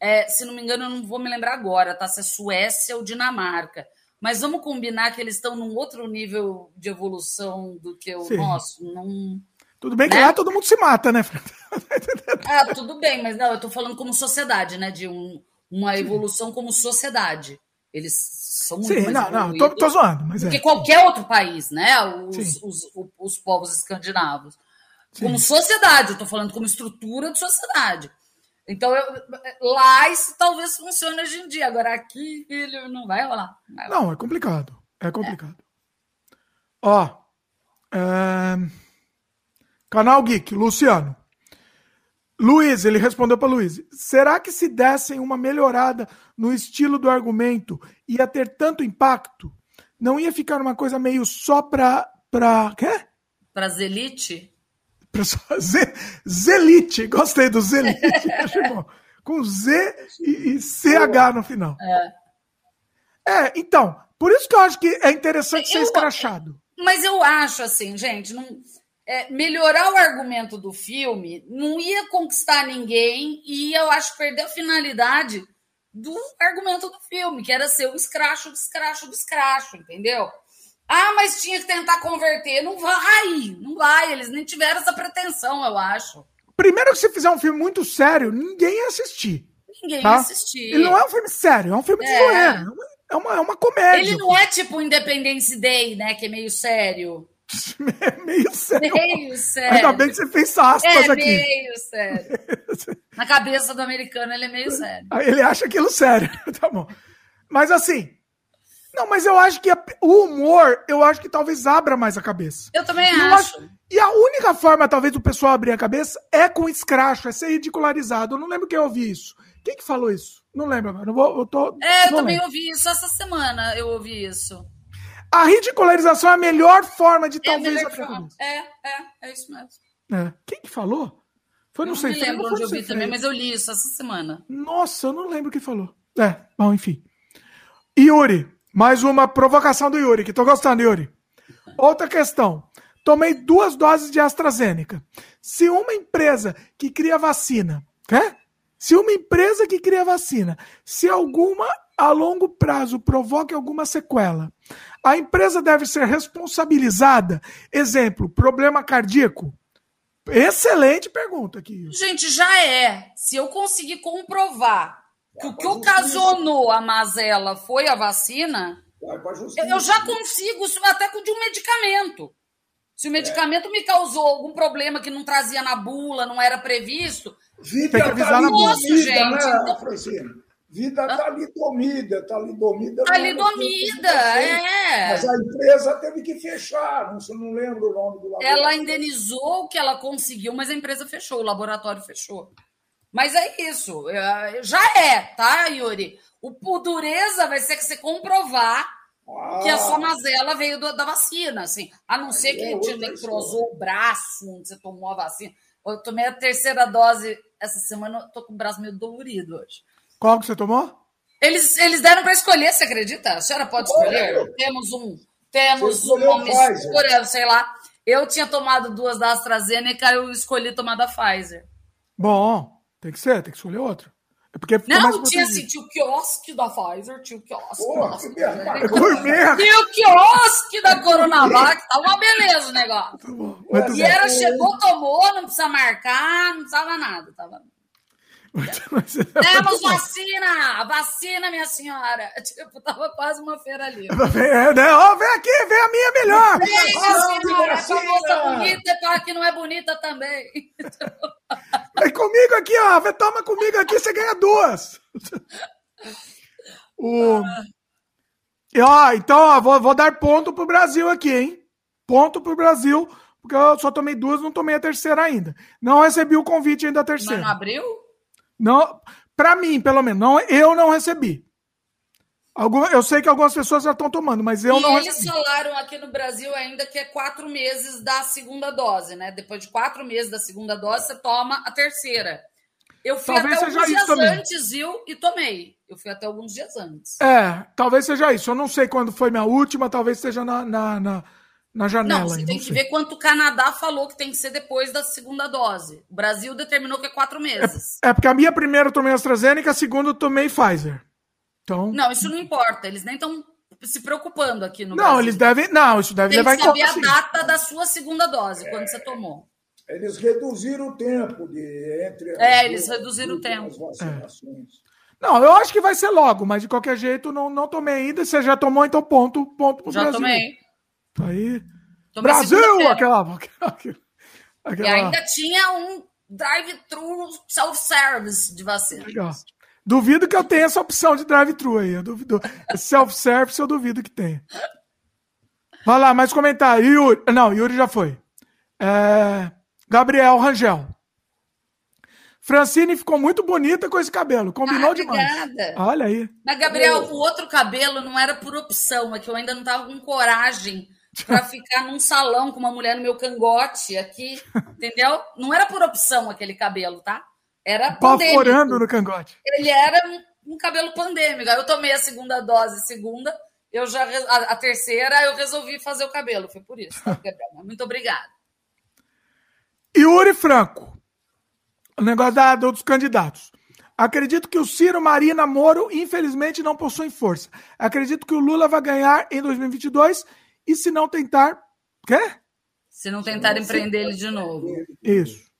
é, se não me engano, eu não vou me lembrar agora, tá? Se é Suécia ou Dinamarca. Mas vamos combinar que eles estão num outro nível de evolução do que o Sim. nosso. Num, tudo bem que né? lá todo mundo se mata, né, [laughs] ah, tudo bem, mas não, eu tô falando como sociedade, né? De um, uma evolução como sociedade. Eles são muito Sim, não, não, tô, tô zoando. Mas do é. qualquer outro país, né? Os, os, os, os, povos escandinavos. Sim. Como sociedade, eu tô falando como estrutura de sociedade. Então, eu, lá isso talvez funcione hoje em dia. Agora, aqui, filho, não vai rolar. Não, vai rolar. não é complicado. É complicado. É. Ó. É... Canal Geek, Luciano. Luiz, ele respondeu para Luiz: será que se dessem uma melhorada no estilo do argumento ia ter tanto impacto? Não ia ficar uma coisa meio só para. Pra. Quê? Para Zelite? Pra [laughs] Z, Zelite, gostei do Zelite. [laughs] Com Z e, e CH no final. É. é, então, por isso que eu acho que é interessante eu, ser escrachado. Mas eu acho assim, gente, não é, melhorar o argumento do filme não ia conquistar ninguém e eu acho perder a finalidade do argumento do filme, que era ser o escracho do escracho do escracho, entendeu? Ah, mas tinha que tentar converter. Não vai, não vai. Eles nem tiveram essa pretensão, eu acho. Primeiro que se fizer um filme muito sério, ninguém ia assistir. Ninguém tá? ia assistir. Ele não é um filme sério, é um filme de é. zoeira. É uma, é uma comédia. Ele não é tipo Independence Day, né? Que é meio sério. [laughs] meio sério. Meio sério. Ainda bem que você fez aspas é, aqui. meio sério. [laughs] Na cabeça do americano, ele é meio sério. Ele acha aquilo sério. [laughs] tá bom. Mas assim. Não, mas eu acho que a, o humor, eu acho que talvez abra mais a cabeça. Eu também acho. acho. E a única forma, talvez, do pessoal abrir a cabeça é com escracho, é ser ridicularizado. Eu não lembro quem ouvi isso. Quem que falou isso? Não lembro agora. Eu, vou, eu tô, é, eu também lembro. ouvi isso essa semana. Eu ouvi isso. A ridicularização é a melhor forma de é talvez. É, forma. é, é, é isso mesmo. É. Quem que falou? Foi, não, não sei. Não me lembro onde eu vi também, mas eu li isso essa semana. Nossa, eu não lembro quem falou. É, bom, enfim. Yuri, mais uma provocação do Yuri, que tô gostando, Yuri. Outra questão. Tomei duas doses de AstraZeneca. Se uma empresa que cria vacina, quer? Se uma empresa que cria vacina, se alguma a longo prazo provoque alguma sequela, a empresa deve ser responsabilizada. Exemplo, problema cardíaco. Excelente pergunta aqui. Gente, já é. Se eu conseguir comprovar que o que ocasionou a mazela foi a vacina, eu já consigo até com de um medicamento. Se o medicamento me causou algum problema que não trazia na bula, não era previsto. Vida tem que avisar na bula. gente. Né, então... Vida está ali domida, está ali domida. Está ali domida, é. Mas a empresa teve que fechar, não, não lembro o nome do laboratório. Ela indenizou o que ela conseguiu, mas a empresa fechou, o laboratório fechou. Mas é isso, é, já é, tá, Yuri? O, dureza vai ser que você comprovar ah. que a sua mazela veio do, da vacina, assim. A não ser que é te necrosou o braço onde você tomou a vacina. Eu tomei a terceira dose essa semana, tô com o braço meio dolorido hoje. Qual que você tomou? Eles, eles deram para escolher, você acredita? A senhora pode escolher? Temos um. Temos uma mistura, sei lá. Eu tinha tomado duas da AstraZeneca, eu escolhi tomar da Pfizer. Bom, tem que ser, tem que escolher outro. É porque não, tinha assim, tinha o quiosque da Pfizer, tinha o quiosque. Porra, que merda. Tinha o quiosque da Coronavac, tá uma beleza o negócio. Tá bom, e era, chegou, tomou, não precisa marcar, não precisava nada. Tava... Temos vacina! Vacina, minha senhora! [laughs] Tipo, tava quase uma feira ali. É, né? oh, vem aqui, vem a minha melhor! Vem, senhora! Essa moça bonita para que não é bonita também. [laughs] Vem comigo aqui, ó. Toma comigo aqui, você ganha duas. O... Ó, então, ó, vou, vou dar ponto pro Brasil aqui, hein? Ponto pro Brasil, porque eu só tomei duas, não tomei a terceira ainda. Não recebi o convite ainda da terceira. Mas não abriu? Não, para mim, pelo menos, não, eu não recebi. Algum, eu sei que algumas pessoas já estão tomando, mas eu e não. Eles recebi. falaram aqui no Brasil ainda que é quatro meses da segunda dose, né? Depois de quatro meses da segunda dose, você toma a terceira. Eu fui talvez até alguns dias antes, viu? E tomei. Eu fui até alguns dias antes. É, talvez seja isso. Eu não sei quando foi minha última, talvez seja na, na, na, na janela. Não, você aí, tem não que ver quanto o Canadá falou que tem que ser depois da segunda dose. O Brasil determinou que é quatro meses. É, é porque a minha primeira eu tomei AstraZeneca, a segunda eu tomei Pfizer. Então... Não, isso não importa. Eles nem estão se preocupando aqui no não, Brasil. Não, eles devem. Não, isso deve tem levar em conta. Tem que saber a data da sua segunda dose, quando você tomou. Eles reduziram o tempo de entre. É, eles reduziram o tempo. É. Não, eu acho que vai ser logo, mas de qualquer jeito não, não tomei ainda. Você já tomou, então ponto, ponto pro já Brasil. tomei. Aí. Tomei Brasil! Aquela, aquela, E ainda tinha um drive-thru self-service de vacina. Legal. Duvido que eu tenha essa opção de drive-thru aí. Eu duvido. Self-service eu duvido que tenha. Vai lá, mais comentário. Yuri. Não, Yuri já foi. É... Gabriel Rangel. Francine ficou muito bonita com esse cabelo. Combinou ah, demais. Olha aí. Mas, Gabriel, o outro cabelo não era por opção, é que eu ainda não tava com coragem para ficar num salão com uma mulher no meu cangote aqui, entendeu? Não era por opção aquele cabelo, tá? Era pandêmico. no cangote. Ele era um, um cabelo pandêmico. Eu tomei a segunda dose, segunda, eu já a, a terceira eu resolvi fazer o cabelo. Foi por isso, tá, Gabriel? [laughs] Muito obrigada. Yuri Franco. O negócio da, dos candidatos. Acredito que o Ciro, Marina, Moro, infelizmente, não possuem força. Acredito que o Lula vai ganhar em 2022 e se não tentar. Quê? Se não tentar empreender ele de novo. Isso.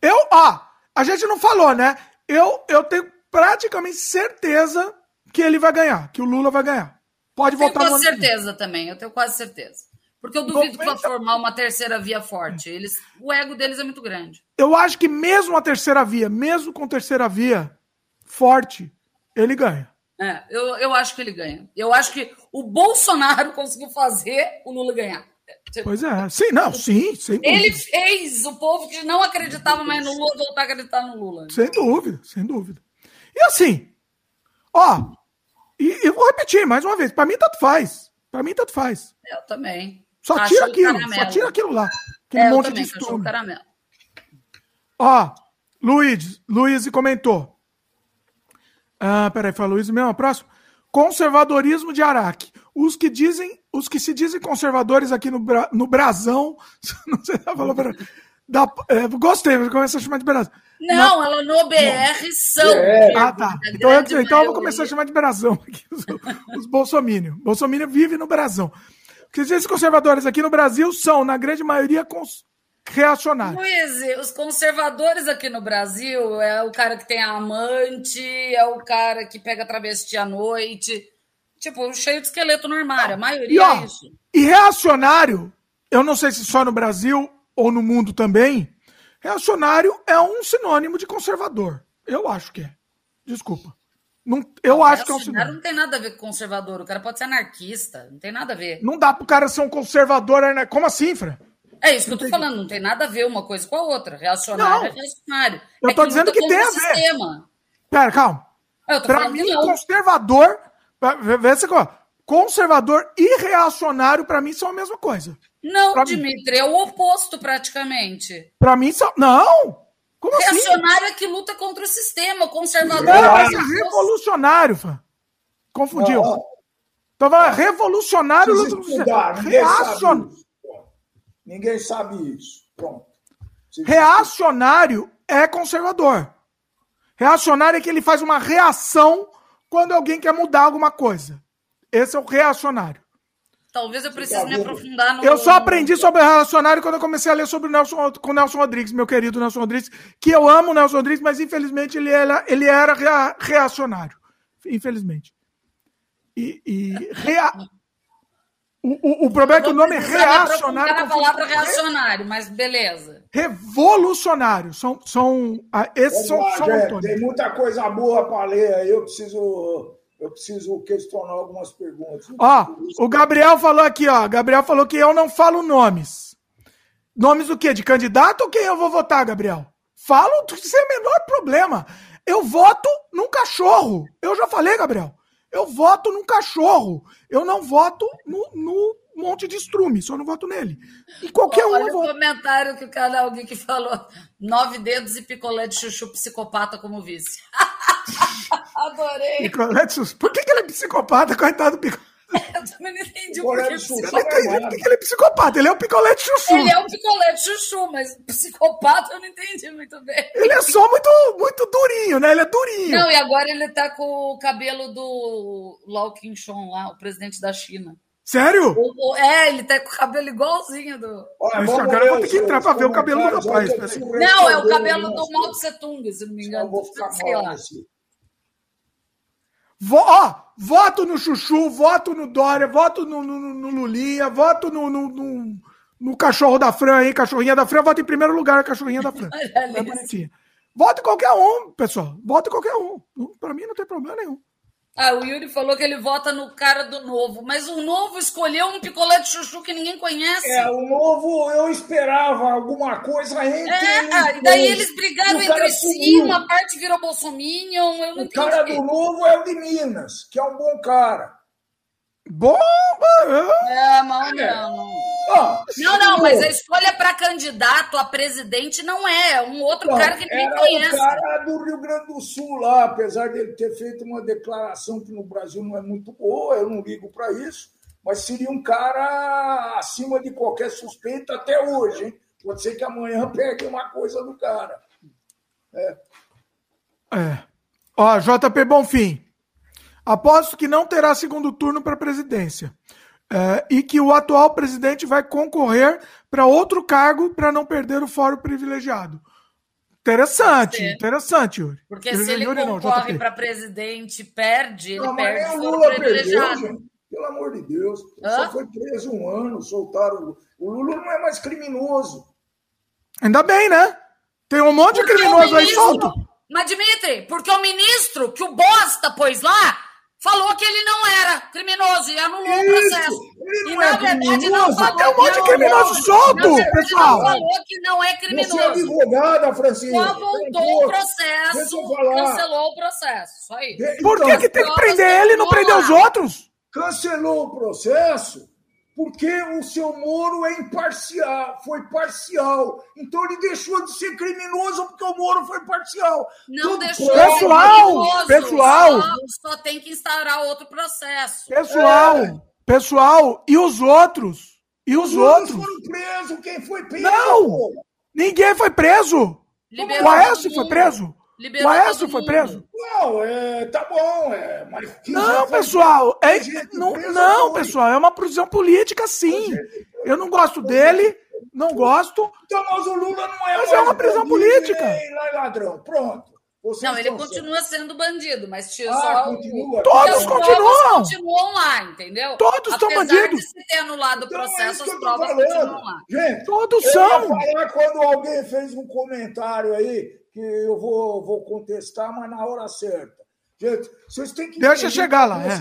Eu, ó, a gente não falou, né? Eu, eu tenho praticamente certeza que ele vai ganhar, que o Lula vai ganhar. Pode votar no Tenho quase certeza também, eu tenho quase certeza. Porque eu duvido que vai formar uma terceira via forte. Eles, o ego deles é muito grande. Eu acho que mesmo a terceira via, mesmo com terceira via forte, ele ganha. É, eu, eu acho que ele ganha. Eu acho que o Bolsonaro [laughs] conseguiu fazer o Lula ganhar. Pois é, sim, não, sim, sem Ele fez o povo que não acreditava mais no Lula voltar a acreditar no Lula. Sem dúvida, sem dúvida. E assim, ó, e eu vou repetir mais uma vez, para mim tanto faz. Para mim tanto faz. Eu também. Só tira aquilo, caramelo. só tira aquilo lá. Aquele é, monte também, de estudo. caramelo. Ó, Luiz, Luiz comentou. Ah, peraí, foi Luiz mesmo, próximo. Conservadorismo de Araque. Os que dizem, os que se dizem conservadores aqui no, no Brasão, [laughs] não sei se ela falou para da, é, gostei, vou começar a chamar de Brasão. Não, Na... ela no BR são. É. Ah, tá. Então, eu, então eu vou começar a chamar de Brasão aqui, os, os Bolsominion. Bolsominion vive no Brasão. Porque esses conservadores aqui no Brasil são, na grande maioria, cons... reacionários. Luiz, os conservadores aqui no Brasil é o cara que tem amante, é o cara que pega travesti à noite. Tipo, cheio de esqueleto no armário. A maioria e, ó, é isso. E reacionário, eu não sei se só no Brasil ou no mundo também, reacionário é um sinônimo de conservador. Eu acho que é. Desculpa. Não, eu não, acho que é um sinônimo. Não tem nada a ver com conservador. O cara pode ser anarquista. Não tem nada a ver. Não dá pro cara ser um conservador. Como assim, Fran? É isso que eu tô falando. Não tem nada a ver uma coisa com a outra. Reacionário não. é reacionário. Eu é tô dizendo que tem a ver. Sistema. Pera, calma. Pra mim, conservador. Vê se Conservador e reacionário, para mim, são a mesma coisa. Não, pra Dimitri, mim. é o oposto praticamente. Para mim, são. Não! Como assim? reacionário assim? é que luta contra o sistema, conservador não, é, é revolucionário, fã. Confundiu. Não, então, vai, revolucionário luta contra o sistema. Reacion... Ninguém sabe isso. Pronto. Reacionário é conservador. Reacionário é que ele faz uma reação quando alguém quer mudar alguma coisa. Esse é o reacionário. Talvez eu precise me aprofundar no. Eu só aprendi sobre relacionário quando eu comecei a ler sobre o Nelson, com o Nelson Rodrigues, meu querido Nelson Rodrigues, que eu amo o Nelson Rodrigues, mas infelizmente ele era, ele era reacionário. Infelizmente. E, e [laughs] rea... o, o, o, problema é que o nome é reacionário. a palavra reacionário, mas beleza. Revolucionário. São, são, ah, esses são, são Tem muita coisa boa para ler aí, eu preciso eu preciso questionar algumas perguntas. Ó, o Gabriel falou aqui, ó. Gabriel falou que eu não falo nomes. Nomes do quê? De candidato ou quem eu vou votar, Gabriel? Falo sem o menor problema. Eu voto num cachorro. Eu já falei, Gabriel. Eu voto num cachorro. Eu não voto no, no monte de estrume, só não voto nele. E qualquer Olha um. Olha o voto. comentário que o cara, alguém que falou: nove dedos e picolé de chuchu psicopata como vice. [laughs] Adorei. Picolé de chuchu. Por que, que ele é psicopata, coitado do picolé? [laughs] Eu também não entendi por que, Por que ele é psicopata? Ele é o picolé de chuchu. Ele é o picolé de chuchu, mas psicopata eu não entendi muito bem. Ele é só muito, muito durinho, né? Ele é durinho. Não, e agora ele tá com o cabelo do Lau Qingshon lá, o presidente da China. Sério? O, o, é, ele tá com o cabelo igualzinho do. Olha, Mas agora eu vou ter que entrar pra ver o cabelo do rapaz. Não, é o cabelo do Mao Tse Tung, se não me engano. Sei lá. Vo, ó, voto no Chuchu, voto no Dória, voto no, no, no Lulinha, voto no, no, no, cachorro da Fran aí, cachorrinha da Fran, voto em primeiro lugar, cachorrinha da Fran. [laughs] é bonitinha. Voto em qualquer um, pessoal. Voto em qualquer um. Pra mim não tem problema nenhum. Ah, o Yuri falou que ele vota no cara do novo, mas o novo escolheu um picolé de chuchu que ninguém conhece. É, o novo eu esperava alguma coisa entre. É, e daí eles brigaram entre si, uma parte virou Bolsominion. Eu não o cara do novo é o de Minas, que é um bom cara. Bom! É, mas não. não, não, mas a escolha para candidato a presidente não é. Um outro não, cara que ninguém conhece. o cara do Rio Grande do Sul lá, apesar dele ter feito uma declaração que no Brasil não é muito boa, eu não ligo para isso, mas seria um cara acima de qualquer suspeita até hoje, hein? Pode ser que amanhã [laughs] pegue uma coisa do cara. É. É. Ó, JP Bonfim. Aposto que não terá segundo turno para a presidência. É, e que o atual presidente vai concorrer para outro cargo para não perder o fórum privilegiado. Interessante, interessante, Yuri. Porque Yuri, se ele Yuri, concorre para presidente, perde, ele não, perde o fórum Lula privilegiado. Perdeu, Pelo amor de Deus. Hã? Só foi preso um ano, soltaram. O Lula não é mais criminoso. Ainda bem, né? Tem um monte porque de criminoso ministro, aí solto. Mas, Dimitri, porque o ministro que o Bosta pôs lá falou que ele não era criminoso e anulou Isso, o processo. E na é verdade não falou. Tem um monte de criminoso solto, pessoal. falou que não é criminoso. Você é advogada, Francisco. Só voltou o processo, cancelou o processo. Só isso. Por que, que tem que prender ele e não prender os outros? Cancelou o processo porque o seu Moro é imparcial, foi parcial. Então ele deixou de ser criminoso porque o Moro foi parcial. Não Tudo deixou. Pessoal, pessoal. Só, só, tem que instaurar outro processo. Pessoal, é. pessoal, e os outros? E os, os outros? foram presos. Quem foi preso? Não! Ninguém foi preso. Liberou o Aécio foi preso. Liberou o Aécio foi preso? Não, é, tá bom, é, mas Não, pessoal, é, não, não, pessoal, é uma prisão política, sim. Eu não gosto dele, não gosto. Então, mas o Lula não é Mas é uma prisão política. Nem ladrão, pronto. Vocês não, ele continua certo. sendo bandido, mas tio, ah, só continua. Todos continuam. continuam lá, entendeu? Todos estão bandidos. De se ter anulado o então, é processo, é as provas continuam lá. Gente, todos são. falar quando alguém fez um comentário aí que eu vou, vou contestar, mas na hora certa. Gente, vocês têm que. Deixa chegar lá. É.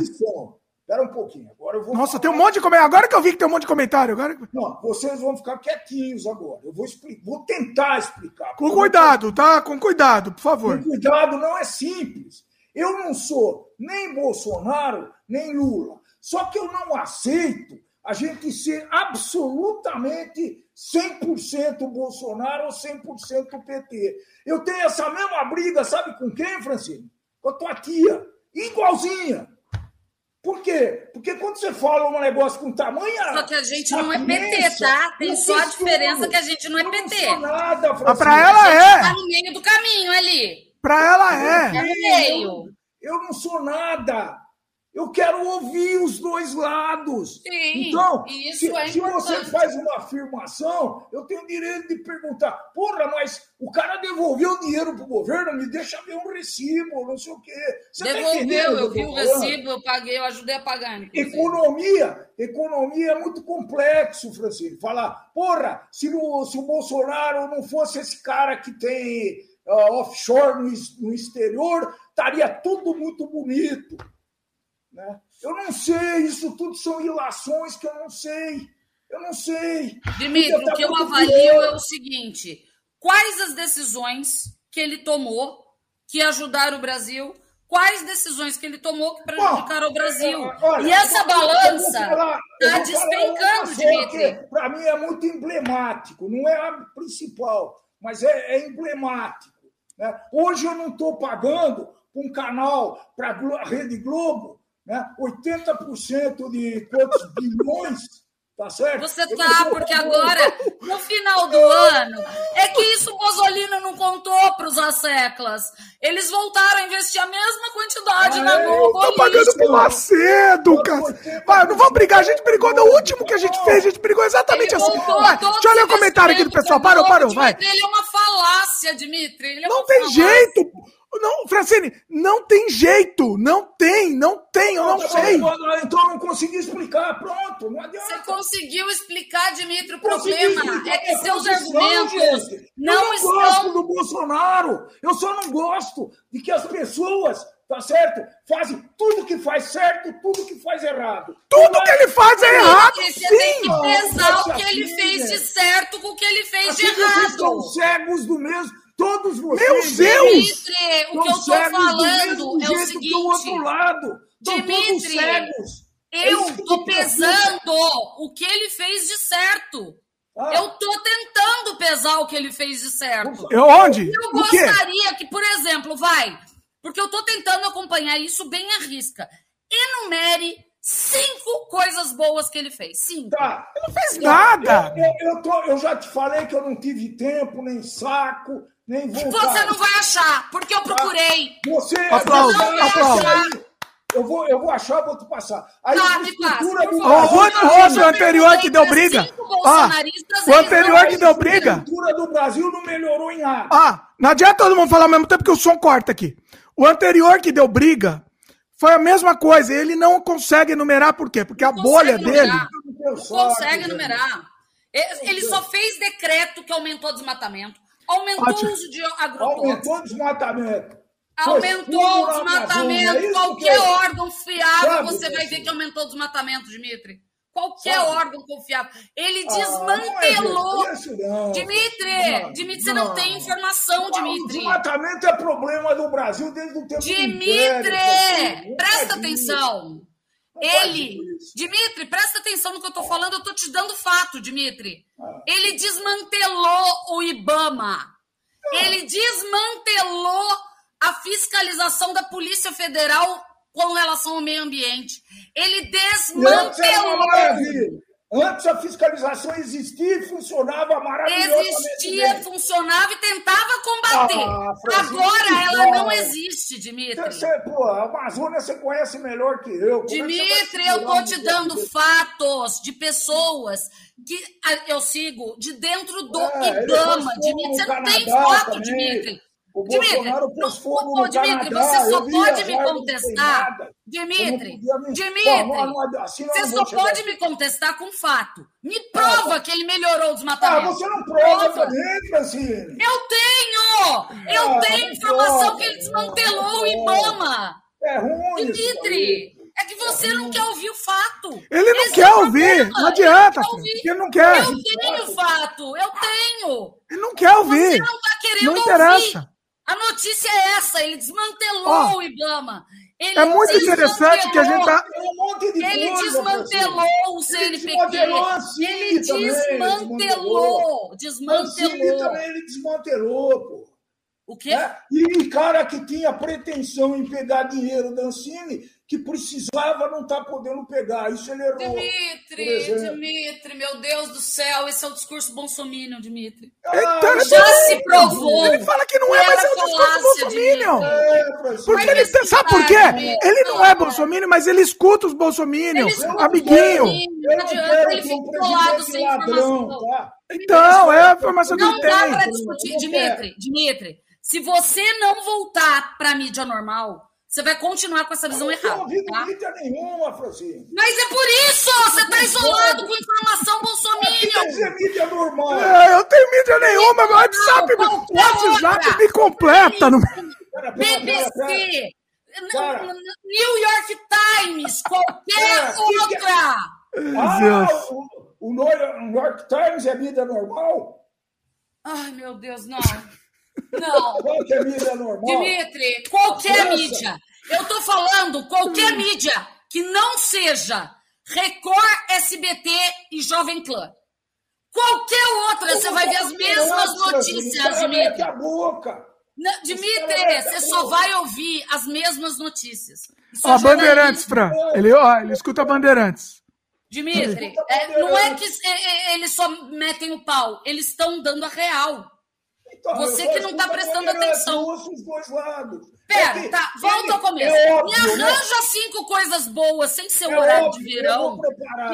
Espera um pouquinho. Agora eu vou Nossa, falar. tem um monte de comentário. Agora que eu vi que tem um monte de comentário. Agora... Não, vocês vão ficar quietinhos agora. Eu vou, explicar, vou tentar explicar. Com cuidado, tá? Com cuidado, por favor. Com cuidado não é simples. Eu não sou nem Bolsonaro, nem Lula. Só que eu não aceito a gente ser absolutamente 100% Bolsonaro ou 100% PT. Eu tenho essa mesma briga, sabe com quem, Francisco? Com a tua tia. Igualzinha. Por quê? Porque quando você fala um negócio com tamanho. Só que a gente não é PT, tá? Tem só a diferença que a gente não é PT. Não nada, Francisco. Pra ela é. Tá no meio do caminho ali. Pra ela é. É no meio. Eu não sou nada. Eu quero ouvir os dois lados. Sim, então, se, é se você faz uma afirmação, eu tenho o direito de perguntar: porra, mas o cara devolveu o dinheiro para o governo, me deixa ver um recibo, não sei o quê. Você tá devolveu, tá eu vi o recibo, eu paguei, eu ajudei a pagar. Economia, economia é muito complexo, Francisco. Falar, porra, se, no, se o Bolsonaro não fosse esse cara que tem uh, offshore no, no exterior, estaria tudo muito bonito. Né? Eu não sei, isso tudo são ilações que eu não sei. Eu não sei. Dimitri, o que eu avalio é o seguinte: quais as decisões que ele tomou que ajudaram o Brasil? Quais decisões que ele tomou que prejudicaram Bom, o Brasil? É, olha, e essa balança está despencando, Dimitri. Para mim é muito emblemático, não é a principal, mas é, é emblemático. Né? Hoje eu não estou pagando um canal para a Rede Globo né? 80% de quantos bilhões Tá certo? Você tá, porque agora, no final do ano, é que isso o Bozolino não contou para os asseclas. Eles voltaram a investir a mesma quantidade na Globo. Tá pagando pro Macedo, cara. Vai, não vamos brigar, a gente brigou no último que a gente fez, a gente brigou exatamente assim. Vai, deixa eu ler o comentário aqui do pessoal. Parou, parou, vai. Ele é uma falácia, Dimitri. É não tem falácia. jeito. Não, Francine, não tem jeito. Não tem, não tem, eu não, sei. Então eu não consegui explicar, pronto, não adianta. Você conseguiu explicar, Dimitri, o problema é que seus argumentos gente. não, eu não estão... gosto do Bolsonaro, eu só não gosto de que as pessoas tá certo? Fazem tudo que faz certo, tudo que faz errado. Tudo que ele faz é errado, Você sim. tem que pesar o que ele fez de certo com o que ele fez de errado. Vocês estão cegos do mesmo Todos vocês. Meu Deus! Dimitri, o que eu estou falando é o seguinte. Do outro lado. Dimitri, eu estou pesando o que ele fez de certo. Ah. Eu estou tentando pesar o que ele fez de certo. Eu onde? Eu gostaria que, por exemplo, vai, porque eu estou tentando acompanhar isso bem à risca. Enumere cinco coisas boas que ele fez. Cinco. Tá. Ele não fez nada. Eu, eu, eu, tô, eu já te falei que eu não tive tempo, nem saco. Nem vou você não vai achar, porque eu procurei. Você aplaude, aplaude. Eu vou, eu vou achar, vou te passar. Aí tá, me passa, do... O outro, anterior que deu briga. Ah, o anterior que deu briga. A cultura do Brasil não melhorou em nada. Ah, não adianta todo mundo falar ao mesmo tempo que o som corta aqui. O anterior que deu briga foi a mesma coisa. Ele não consegue enumerar por quê? Porque a bolha dele. Não consegue enumerar. Ele só fez decreto que aumentou o desmatamento Aumentou Ótimo. o uso de agrotóxicos. Aumentou o desmatamento. Aumentou o desmatamento. É Qualquer órgão fiável, você vai ver que aumentou o desmatamento, Dimitri. Qualquer Sabe? órgão confiável. Ele ah, desmantelou. Não é isso, não. Dimitri, não, Dimitri, você não, tem informação, Dimitri. O desmatamento é problema do Brasil desde o tempo Dimitri, do presta atenção. Ele, Dimitri, presta atenção no que eu tô falando, eu tô te dando fato, Dimitri. Ah. Ele desmantelou o IBAMA. Ele desmantelou a fiscalização da Polícia Federal com relação ao meio ambiente. Ele desmantelou. Antes a fiscalização existia e funcionava maravilhosamente. Existia, funcionava e tentava combater. Ah, Agora ela não existe, Dimitri. Você, pô, a Amazônia você conhece melhor que eu. Como Dimitri, é eu tô te dando fatos de pessoas que eu sigo de dentro do é, IBAMA. Dimitri, você não tem foto, também. Dimitri. O Dimitri, no, Dimitri você só pode me contestar. Dimitri, Dimitri, assim você só pode me contestar com fato. Me prova ah, que ele melhorou o desmatamento. Ah, você não prova também, Francine. Eu tenho! Eu ah, tenho informação prova, que ele desmantelou o IBAMA. É ruim. Dimitri, é que você não quer ouvir o fato. Ele não Esse quer é ouvir. Não adianta. Ele, ele não quer. Eu tenho fato. Eu tenho. Ele não quer ouvir. Você não está querendo não interessa. ouvir. A notícia é essa, ele desmantelou oh, o IBAMA. Ele é muito interessante que a gente tá... Um ele coisa, desmantelou o CNPq. Ele desmantelou. Desmantelou. também ele desmantelou, pô. O quê? É? E cara que tinha pretensão em pegar dinheiro da Ancine que precisava não está podendo pegar. Isso ele errou. Dimitri, Dimitri, meu Deus do céu, esse é o discurso bolsominion, Dimitri. Ah, já se provou. Ele fala que não é, mas é o discurso bolsominion. É, Porque ele, sabe por quê? Ele não é bolsominion, mas ele escuta os bolsominions, amiguinho. Não adianta, ele fica colado sem informação. Tá? Então, é a informação que ele tem. Não dá para discutir, Dimitri, Dimitri, se você não voltar para a mídia normal, você vai continuar com essa visão errada. Não ouvi tá? mídia nenhuma, Francine. Mas é por isso! Você está isolado com informação bolsominion. É mídia normal. É, eu tenho mídia nenhuma, meu WhatsApp, o WhatsApp me completa. No... BBC, New York Times, qualquer outra. Ah, o, o New York Times é mídia normal? Ai, meu Deus, não. Não. Qualquer mídia normal. Dimitri, qualquer mídia. Eu tô falando qualquer mídia que não seja Record, SBT e Jovem Clã. Qualquer outra, você vai ver as mesmas notícias, Dimitri. a boca. Não, Dimitri, você só vai ouvir as mesmas notícias. Ó, é Bandeirantes, Fran. Ele, ó, ele escuta Bandeirantes. Dimitri, é, não é que é, é, eles só metem o pau, eles estão dando a real. Então, Você que não está prestando atenção. Os dois lados. Pera, é tá, volta ao começo. É óbvio, Me né? arranja né? cinco coisas boas sem ser o é horário óbvio, de verão.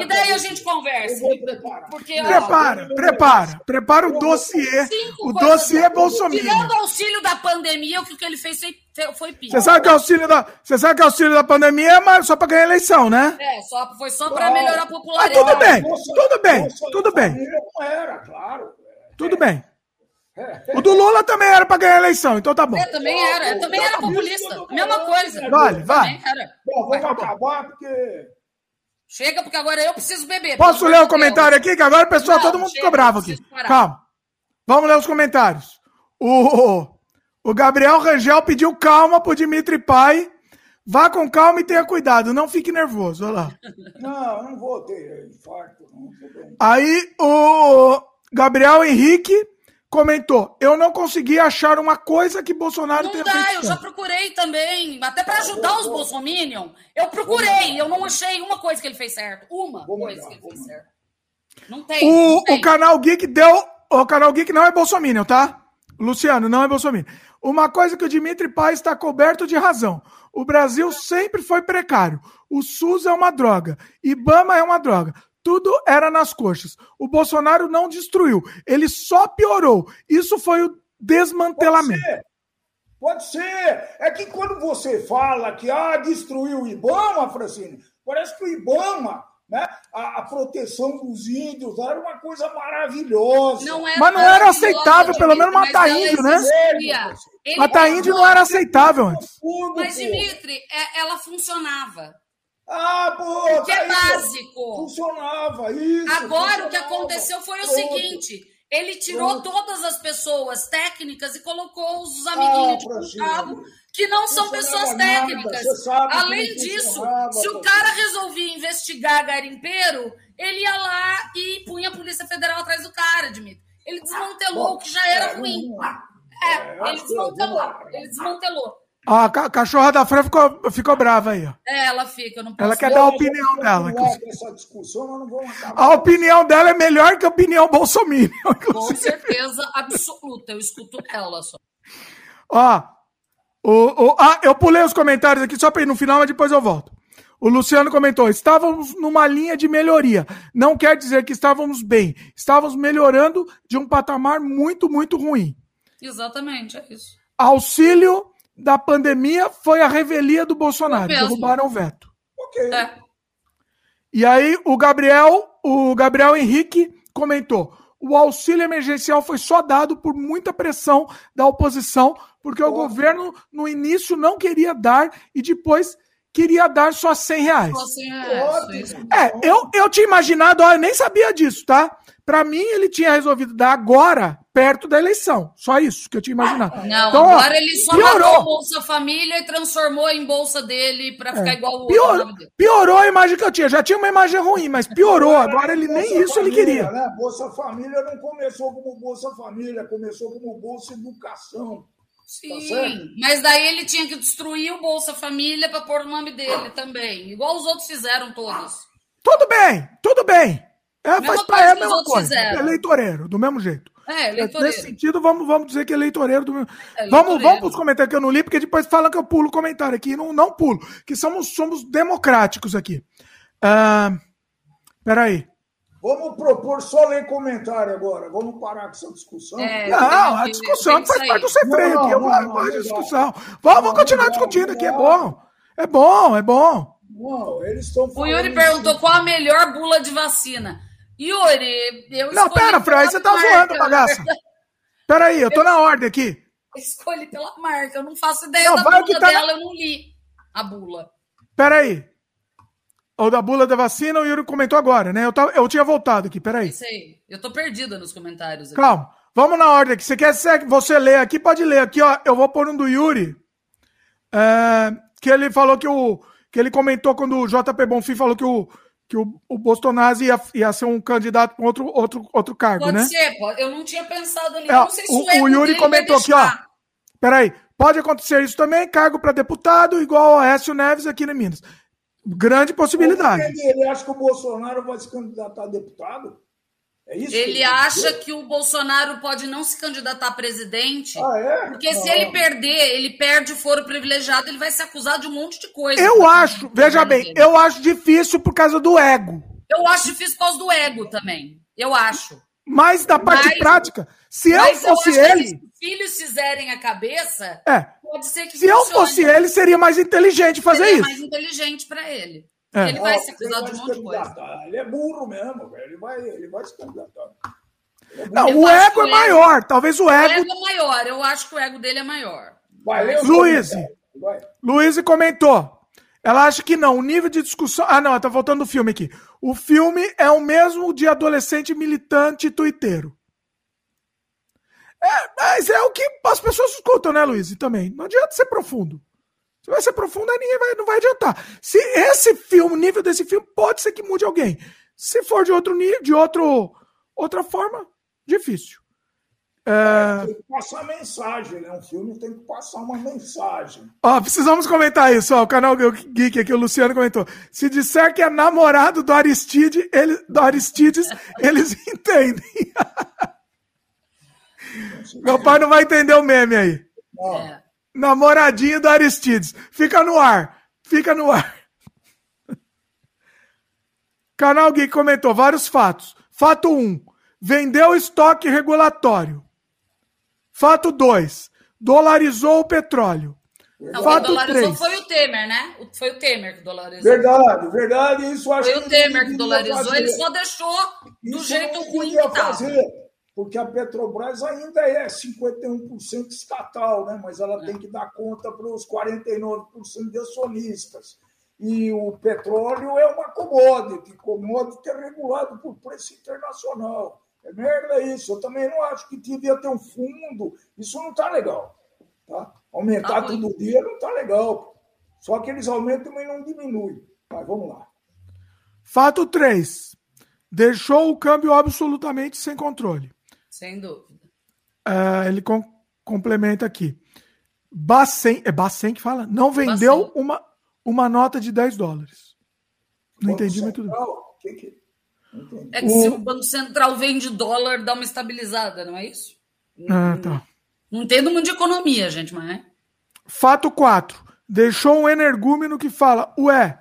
E daí a gente conversa. Porque, prepara, ó, prepara. Prepara o dossiê. O dossiê é Bolsonaro. Tirando o auxílio da pandemia, o que ele fez foi pior. Você sabe que o auxílio da, você sabe que o auxílio da pandemia é só para ganhar eleição, né? É, só, foi só para melhorar a popularidade. Ah, tudo bem, tudo bem, tudo bem. Era, claro. Tudo bem. O do Lula também era para ganhar a eleição, então tá bom. Eu também era, eu também era populista. Mesma coisa. Vale, vai. Bom, vamos acabar porque. Chega, porque agora eu preciso beber. Posso ler o comentário aqui? Que agora o pessoal, todo mundo ficou bravo aqui. Calma. Vamos ler os comentários. O, o Gabriel Rangel pediu calma pro Dimitri Pai. Vá com calma e tenha cuidado, não fique nervoso. Olha lá. Não, não vou ter infarto. Não, Aí o Gabriel Henrique comentou: eu não consegui achar uma coisa que Bolsonaro não tenha dá, feito. Eu já procurei também, até para ajudar os Bolsominion. Eu procurei, eu não achei uma coisa que ele fez certo. Uma coisa que ele fez certo. Não tem. O, não tem. o canal Geek deu. O canal Geek não é Bolsominion, tá? Luciano, não é Bolsonaro. Uma coisa que o Dimitri Paz está coberto de razão. O Brasil sempre foi precário. O SUS é uma droga. IBAMA é uma droga tudo era nas coxas. O Bolsonaro não destruiu, ele só piorou. Isso foi o desmantelamento. Pode ser. Pode ser. É que quando você fala que ah, destruiu o Ibama, Francine, parece que o Ibama, né, a, a proteção dos índios era uma coisa maravilhosa. Não mas não era aceitável, pelo menos matar índio, né? Matar índio não era aceitável antes. Mas, Dimitri, é, ela funcionava. Ah, pô! Que é básico. Funcionava isso. Agora o que aconteceu foi o seguinte: ele tirou Pronto. todas as pessoas técnicas e colocou os amiguinhos ah, de cabo que não são pessoas técnicas. Além disso, se o cara resolvia investigar garimpeiro, ele ia lá e punha a Polícia Federal atrás do cara, Dmitry. Ele desmantelou o que já era é, ruim. É, ele desmantelou. Ele desmantelou. A cachorra da Fran ficou, ficou brava aí. Ó. É, ela fica. não posso ela quer dar a opinião dela. a opinião dela é melhor que a opinião Bolsonaro. [laughs] Com certeza absoluta. Eu escuto ela só. Ó, o, o, ah, eu pulei os comentários aqui só para ir no final, mas depois eu volto. O Luciano comentou: estávamos numa linha de melhoria. Não quer dizer que estávamos bem. Estávamos melhorando de um patamar muito, muito ruim. Exatamente, é isso. Auxílio da pandemia foi a revelia do Bolsonaro. Derrubaram o veto. Ok. É. E aí o Gabriel, o Gabriel Henrique comentou: o auxílio emergencial foi só dado por muita pressão da oposição, porque oh. o governo no início não queria dar e depois queria dar só 100 reais. Só 100 reais. É, eu, eu tinha imaginado, ó, eu nem sabia disso, tá? Para mim, ele tinha resolvido dar agora, perto da eleição. Só isso que eu tinha imaginado. Não, então, agora ó, ele só piorou. matou Bolsa Família e transformou em bolsa dele para ficar é. igual o Pior, outro. Piorou a imagem que eu tinha. Já tinha uma imagem ruim, mas piorou. Agora ele nem isso família, ele queria. Né? Bolsa Família não começou como Bolsa Família, começou como Bolsa Educação. Sim, tá mas daí ele tinha que destruir o Bolsa Família para pôr o nome dele também, igual os outros fizeram todos. Tudo bem, tudo bem. É, faz para é a mesma coisa. Fizeram. Eleitoreiro, do mesmo jeito. É, eleitoreiro. Nesse sentido, vamos, vamos dizer que é eleitoreiro do mesmo. É, vamos, vamos para os comentários que eu não li, porque depois falam que eu pulo o comentário aqui. Não, não pulo, que somos, somos democráticos aqui. Uh, peraí. Vamos propor só ler comentário agora. Vamos parar com essa discussão. É, não, a discussão faz parte do sem freio aqui. Eu gosto de discussão. Vamos continuar discutindo aqui. É bom. É bom, é bom. Não, eles estão O Yuri perguntou qual a melhor bula de vacina. Yuri, eu Não, pera, Fran, você tá marca. zoando, bagaça. Pera aí, eu tô na ordem aqui. Escolhi pela marca, eu não faço ideia não, da bula tá dela, na... eu não li a bula. Pera aí, ou da bula da vacina, o Yuri comentou agora, né? Eu, tava, eu tinha voltado aqui, peraí. Isso aí. Eu tô perdida nos comentários. Aqui. Calma. Vamos na ordem aqui. Você quer você ler aqui? Pode ler aqui, ó. Eu vou pôr um do Yuri. É, que ele falou que o. Que ele comentou quando o JP Bonfim falou que o, que o, o Bolsonaro ia, ia ser um candidato para outro, outro, outro cargo, pode né? Ser, pode ser. Eu não tinha pensado ali. É, não sei se o, o Yuri comentou aqui, ó. Peraí. Pode acontecer isso também, cargo para deputado, igual o Aécio Neves aqui em Minas. Grande possibilidade. Ele acha que o Bolsonaro vai se candidatar a deputado? É isso ele acha que o Bolsonaro pode não se candidatar a presidente. Ah, é? Porque não. se ele perder, ele perde o foro privilegiado, ele vai ser acusado de um monte de coisa. Eu acho, veja bem, dele. eu acho difícil por causa do ego. Eu acho difícil por causa do ego também. Eu acho. Mas da parte mas, prática, se eu fosse eu ele. Se os filhos fizerem a cabeça, é. pode ser que. Se funcione. eu fosse ele, seria mais inteligente fazer seria isso. mais inteligente para ele. É. Ele vai ser acusado de um monte de coisa. Ele é burro mesmo, ele vai, ele vai se candidatar. É Não, eu o ego é maior. Talvez o ego. O ego é maior. Eu acho que o ego dele é maior. Vai, Luiz. Luiz comentou. Ela acha que não. O nível de discussão. Ah, não, tá voltando o filme aqui. O filme é o mesmo de adolescente militante tuiteiro. É, mas é o que as pessoas escutam, né, Luiz? E também. Não adianta ser profundo. Se vai ser profundo, aí ninguém vai, não vai adiantar. Se esse filme, o nível desse filme, pode ser que mude alguém. Se for de outro nível, de outro, outra forma, difícil. É... Tem que passar mensagem, né? Um filme tem que passar uma mensagem. Ó, precisamos comentar isso, ó. O canal Geek aqui, o Luciano comentou. Se disser que é namorado do Aristide, ele, do Aristides, [laughs] eles entendem. Meu pai não vai entender o meme aí. É. Namoradinho do Aristides. Fica no ar. Fica no ar. [laughs] Canal Geek comentou vários fatos. Fato 1. Vendeu estoque regulatório. Fato 2. Dolarizou o petróleo. Não, Fato quem dolarizou 3. foi o Temer, né? Foi o Temer que dolarizou. Verdade, verdade. Isso acho foi o Temer que dolarizou. Fazer. Ele só deixou do isso jeito ruim que estava. Porque a Petrobras ainda é 51% estatal, né? mas ela é. tem que dar conta para os 49% de acionistas. E o petróleo é uma commodity, commodity é regulado por preço internacional. É merda isso. Eu também não acho que devia ter um fundo. Isso não está legal. Tá? Aumentar tá todo dia não está legal. Só que eles aumentam e não diminuem. Mas vamos lá. Fato 3. Deixou o câmbio absolutamente sem controle. Sem dúvida. Uh, ele com, complementa aqui. Bacen, é Bacen que fala? Não vendeu uma, uma nota de 10 dólares. Não entendi, mas tudo bem. Que que... É que o... se o Banco Central vende dólar, dá uma estabilizada, não é isso? Ah, tá. Não entendo muito de economia, gente, mas é. Fato 4. Deixou um energúmeno que fala: Ué,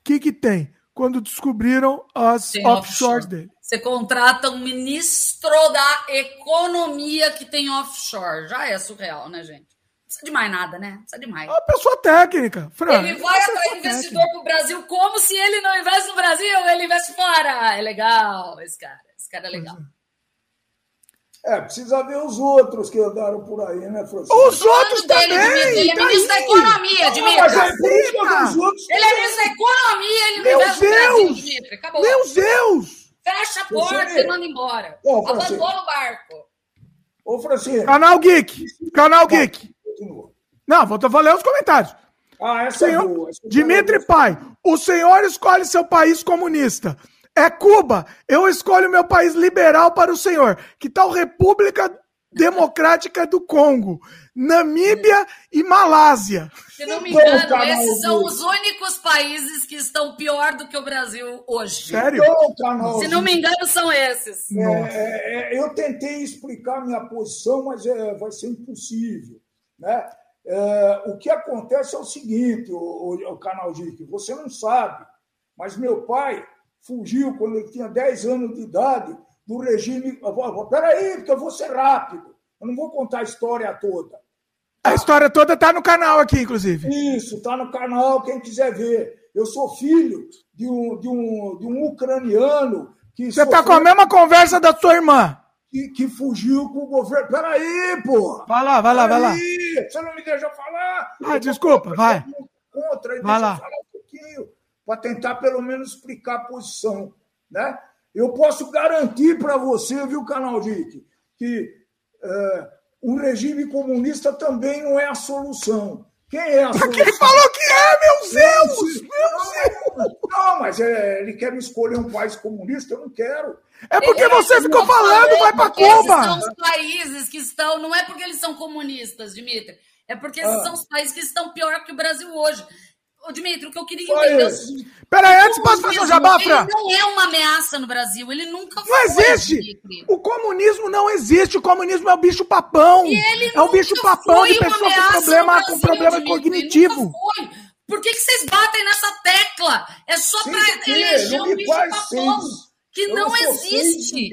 o que, que tem? Quando descobriram as tem offshores offshore. dele. Você contrata um ministro da economia que tem offshore. Já é surreal, né, gente? Não precisa de mais nada, né? Não precisa de mais. É uma pessoa técnica, Fran. Ele vai atrair investidor para o Brasil como se ele não investe no Brasil, ele investe fora. É legal esse cara. Esse cara é legal. É, precisa ver os outros que andaram por aí, né, Francisco? Os outros dele, também! Ele é tá ministro da Economia, Dimitri. Mas é os outros... Ele é ministro da Economia, ele não Meu investe Deus! no Brasil, Dimitri. Acabou. Meu Deus! Fecha a porta e manda embora. Ô, Abandona o barco. Ô, Francisco. Canal Geek. Canal Geek. Não, vou ler os comentários. Ah, essa é senhor, é boa. Essa Dimitri Pai, o senhor escolhe seu país comunista. É Cuba. Eu escolho meu país liberal para o senhor. Que tal República Democrática do Congo, Namíbia e Malásia. Se não me engano, então, esses são os únicos países que estão pior do que o Brasil hoje. Sério? Então, Se não me engano, são esses. É, é, é, eu tentei explicar minha posição, mas é, vai ser impossível. Né? É, o que acontece é o seguinte, o, o, o canal Dick, você não sabe, mas meu pai fugiu quando ele tinha 10 anos de idade do regime. Peraí, porque eu vou ser rápido. Eu não vou contar a história toda. A história toda está no canal aqui, inclusive. Isso, está no canal, quem quiser ver. Eu sou filho de um, de um, de um ucraniano que. Você está com a mesma conversa da sua irmã. Que, que fugiu com o governo. Peraí, pô! Vai lá, vai lá, vai lá. Você não me deixa falar? Ah, desculpa, vai. Contra, vai lá. falar um pouquinho, para tentar pelo menos explicar a posição. Né? Eu posso garantir para você, viu, Canal Dick, que. Uh, o regime comunista também não é a solução. Quem é a solução? Ele falou que é, meu Deus! Meu Deus! Não, mas é, ele quer me escolher um país comunista, eu não quero. É porque é, você ficou falando, vai para Cuba. são os países que estão, não é porque eles são comunistas, Dimitri, é porque esses ah. são os países que estão pior que o Brasil hoje. Ô, Dimitri, o que eu queria entender é o seguinte. Peraí, antes posso fazer um jabá, Fran? Ele não é uma ameaça no Brasil, ele nunca foi. Não existe! Dimitri. O comunismo não existe, o comunismo é o bicho papão. é o bicho papão de pessoa com problema, com problema cognitivo. Por que, que vocês batem nessa tecla? É só para eleger um bicho papão que não, não existe.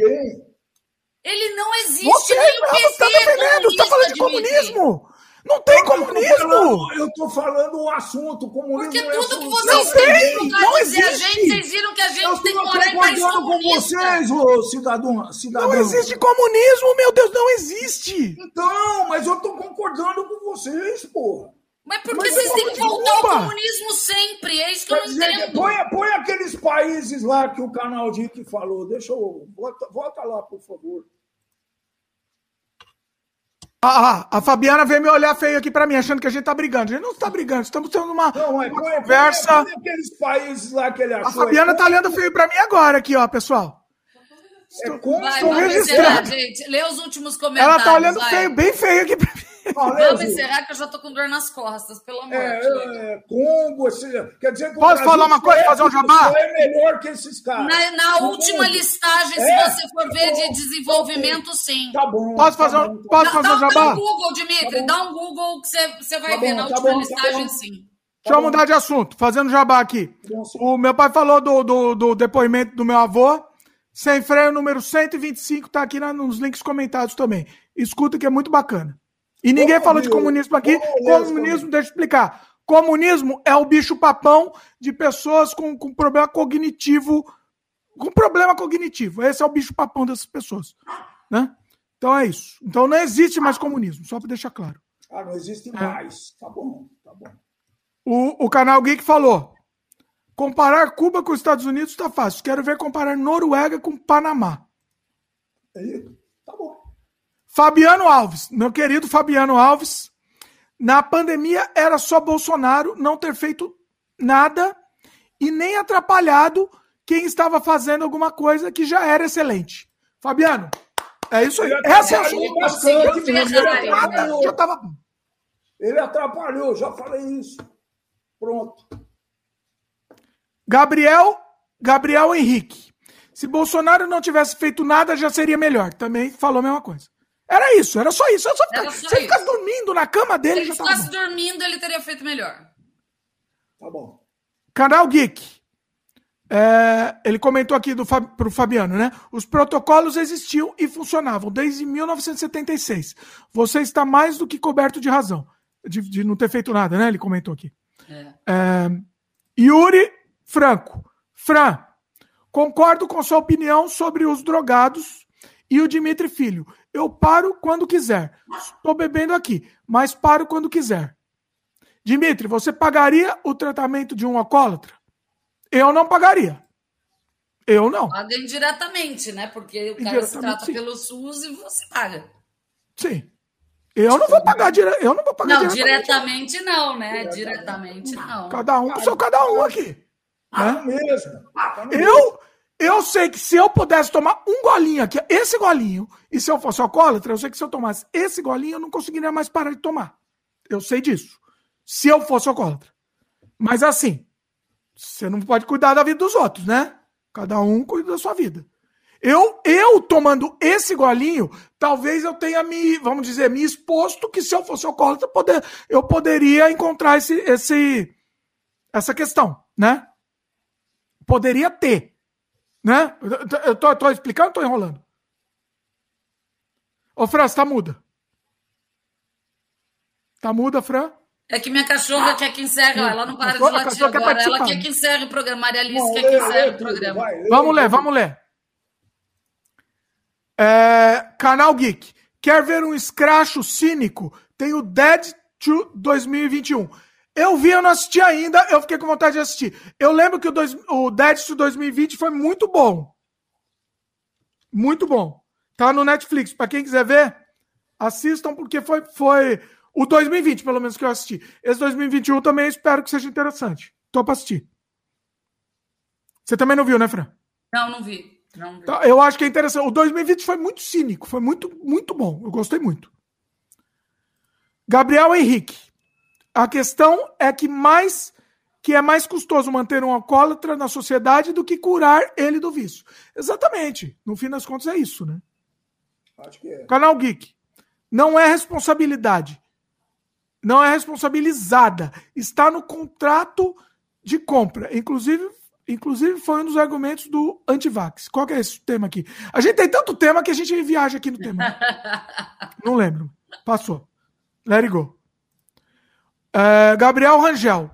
Ele não existe. Você não está defendendo, você está falando de comunismo. Não tem comunismo! Eu estou falando o assunto. Comunismo Porque é tudo que vocês têm não existe. a gente, vocês viram que a gente tem que morar em país com vocês, ô cidadão, cidadão. Não existe comunismo, meu Deus, não existe! Então, mas eu estou concordando com vocês, porra. Mas por que vocês têm que voltar ao comunismo sempre? É isso que eu não entendo. Põe, põe aqueles países lá que o canal Dick falou. Deixa eu. Volta, volta lá, por favor. Ah, ah, a Fabiana veio me olhar feio aqui para mim, achando que a gente tá brigando. A gente não tá brigando, estamos tendo uma, não, é, uma é, conversa. É, aqueles países lá que ele achou. A Fabiana tá olhando feio para mim agora aqui, ó, pessoal. É estou, vai, estou registrando. gente. Lê os últimos comentários. Ela tá olhando vai. feio, bem feio aqui para mim. Vamos encerrar que eu já tô com dor nas costas, pelo amor é, de Deus. É, Congo, quer dizer que Posso falar uma coisa, fazer um jabá? É melhor que esses caras. Na, na última listagem, é? se você for ver de desenvolvimento, sim. Tá bom. Posso fazer, tá bom, posso fazer um jabá? Dá um Google, Dimitri, tá dá um Google que você, você vai tá ver bom, na tá última tá listagem, sim. Deixa eu mudar de assunto, fazendo jabá aqui. O meu pai falou do, do, do depoimento do meu avô. Sem freio número 125 tá aqui nos links comentados também. Escuta que é muito bacana. E ninguém falou de comunismo aqui. Comunismo, deixa eu explicar. Comunismo é o bicho papão de pessoas com, com problema cognitivo. Com problema cognitivo. Esse é o bicho papão dessas pessoas. Né? Então é isso. Então não existe mais comunismo, só para deixar claro. Ah, não existe é. mais. Tá bom, tá bom. O, o canal Geek falou: comparar Cuba com os Estados Unidos está fácil. Quero ver comparar Noruega com Panamá. Aí, tá bom. Fabiano Alves, meu querido Fabiano Alves, na pandemia era só Bolsonaro não ter feito nada e nem atrapalhado quem estava fazendo alguma coisa que já era excelente. Fabiano, é isso aí. Essa é a sua bastante, ele, atrapalhou. Já tava... ele atrapalhou, já falei isso. Pronto. Gabriel, Gabriel Henrique. Se Bolsonaro não tivesse feito nada, já seria melhor. Também falou a mesma coisa. Era isso, era só isso. Era só ficar, era só você ficasse dormindo na cama dele. Se ele ficasse dormindo, ele teria feito melhor. Tá bom. Canal Geek. É, ele comentou aqui do, pro Fabiano, né? Os protocolos existiam e funcionavam desde 1976. Você está mais do que coberto de razão. De, de não ter feito nada, né? Ele comentou aqui. É. É, Yuri Franco. Fran, concordo com sua opinião sobre os drogados e o Dimitri Filho. Eu paro quando quiser. Estou bebendo aqui, mas paro quando quiser. Dimitri, você pagaria o tratamento de um alcoólatra? Eu não pagaria. Eu não. Paga indiretamente, né? Porque o cara se trata sim. pelo SUS e você paga. Sim. Eu não vou pagar dire... eu não vou pagar Não, diretamente, não, né? Diretamente não. Cada um com seu cada um aqui. Ah, né? mesmo. Eu Eu sei que se eu pudesse tomar um golinho aqui, esse golinho, e se eu fosse alcoólatra, eu sei que se eu tomasse esse golinho, eu não conseguiria mais parar de tomar. Eu sei disso. Se eu fosse alcoólatra. Mas assim, você não pode cuidar da vida dos outros, né? Cada um cuida da sua vida. Eu, eu tomando esse golinho, talvez eu tenha me, vamos dizer, me exposto que se eu fosse alcoólatra, poder, eu poderia encontrar esse, esse, essa questão, né? Poderia ter, né? Eu tô, eu tô explicando ou tô enrolando? Ô, Fran, você tá muda. Tá muda, Fran? É que minha cachorra quer que encerre, ela não para de latir agora. Quer ela quer que encerre o programa. Maria Alice quer que encerre o programa. Vamos ler, vamos ler. É, canal Geek. Quer ver um escracho cínico? Tem o Dead to 2021. Eu vi, eu não assisti ainda, eu fiquei com vontade de assistir. Eu lembro que o, dois, o Dead to 2020 foi muito bom. Muito bom. Tá no Netflix. Para quem quiser ver, assistam, porque foi, foi o 2020, pelo menos, que eu assisti. Esse 2021 também espero que seja interessante. Tô pra assistir. Você também não viu, né, Fran? Não, não vi. Não vi. Tá, eu acho que é interessante. O 2020 foi muito cínico, foi muito, muito bom. Eu gostei muito. Gabriel Henrique. A questão é que mais que é mais custoso manter um alcoólatra na sociedade do que curar ele do vício. Exatamente. No fim das contas é isso, né? Acho que é. Canal Geek. Não é responsabilidade não é responsabilizada, está no contrato de compra. Inclusive, inclusive foi um dos argumentos do Antivax. Qual que é esse tema aqui? A gente tem tanto tema que a gente viaja aqui no tema. [laughs] Não lembro. Passou. Let it go. É, Gabriel Rangel.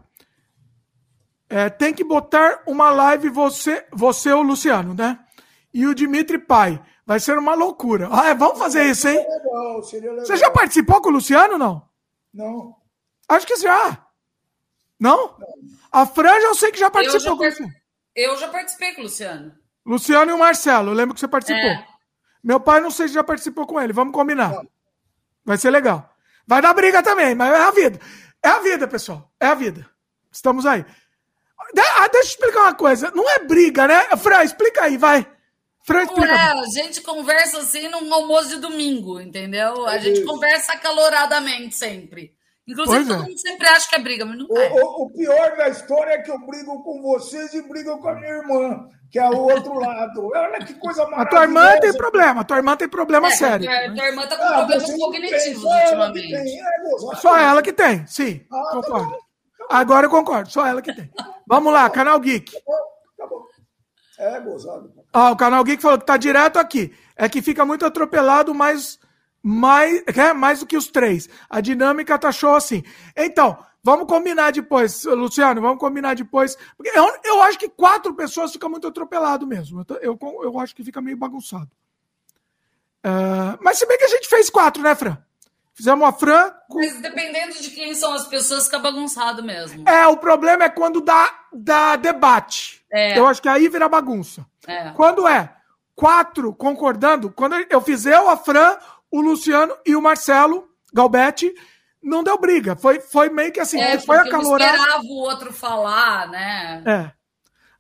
É, tem que botar uma live você, você o Luciano, né? E o Dimitri Pai. Vai ser uma loucura. Ah, é, vamos fazer isso, hein? Você já participou com o Luciano, não? Não. Acho que já. Não? não. A Franja eu sei que já participou eu já, com você. Eu já participei com o Luciano. Luciano e o Marcelo, eu lembro que você participou. É. Meu pai não sei se já participou com ele, vamos combinar. Vai ser legal. Vai dar briga também, mas é a vida. É a vida, pessoal. É a vida. Estamos aí. Ah, deixa eu explicar uma coisa. Não é briga, né? Fran, explica aí, vai. Fran, explica. É, a gente conversa assim num almoço de domingo, entendeu? A é gente conversa acaloradamente sempre. Inclusive, todo é. mundo sempre acha que é briga, mas não o, é. O, o, pior da história é que eu brigo com vocês e brigo com a minha irmã, que é o outro lado. Olha que coisa maravilhosa. A tua irmã tem problema, a tua irmã tem problema é, sério. A tua, irmã tá com ah, problemas cognitivos ultimamente. Tem, é, só ela que tem, sim. Ah, tá concordo. Tá bom, tá Agora eu concordo, só ela que tem. Vamos lá, Canal Geek. Tá bom, tá bom. É gozado. Ah, o Canal Geek falou que tá direto aqui. É que fica muito atropelado, mas mais, é, mais do que os três. A dinâmica tá show assim. Então, vamos combinar depois, Luciano, vamos combinar depois. Porque eu, eu acho que quatro pessoas fica muito atropelado mesmo. Eu, eu, eu acho que fica meio bagunçado. Uh, mas se bem que a gente fez quatro, né, Fran? Fizemos a Fran. Com... Mas dependendo de quem são as pessoas, fica bagunçado mesmo. É, o problema é quando dá, dá debate. É. Eu acho que aí vira bagunça. É. Quando é quatro concordando, quando eu fiz eu, a Fran, o Luciano e o Marcelo Galbetti não deu briga. Foi, foi meio que assim, é, foi acalorado. Um esperava o outro falar, né? É.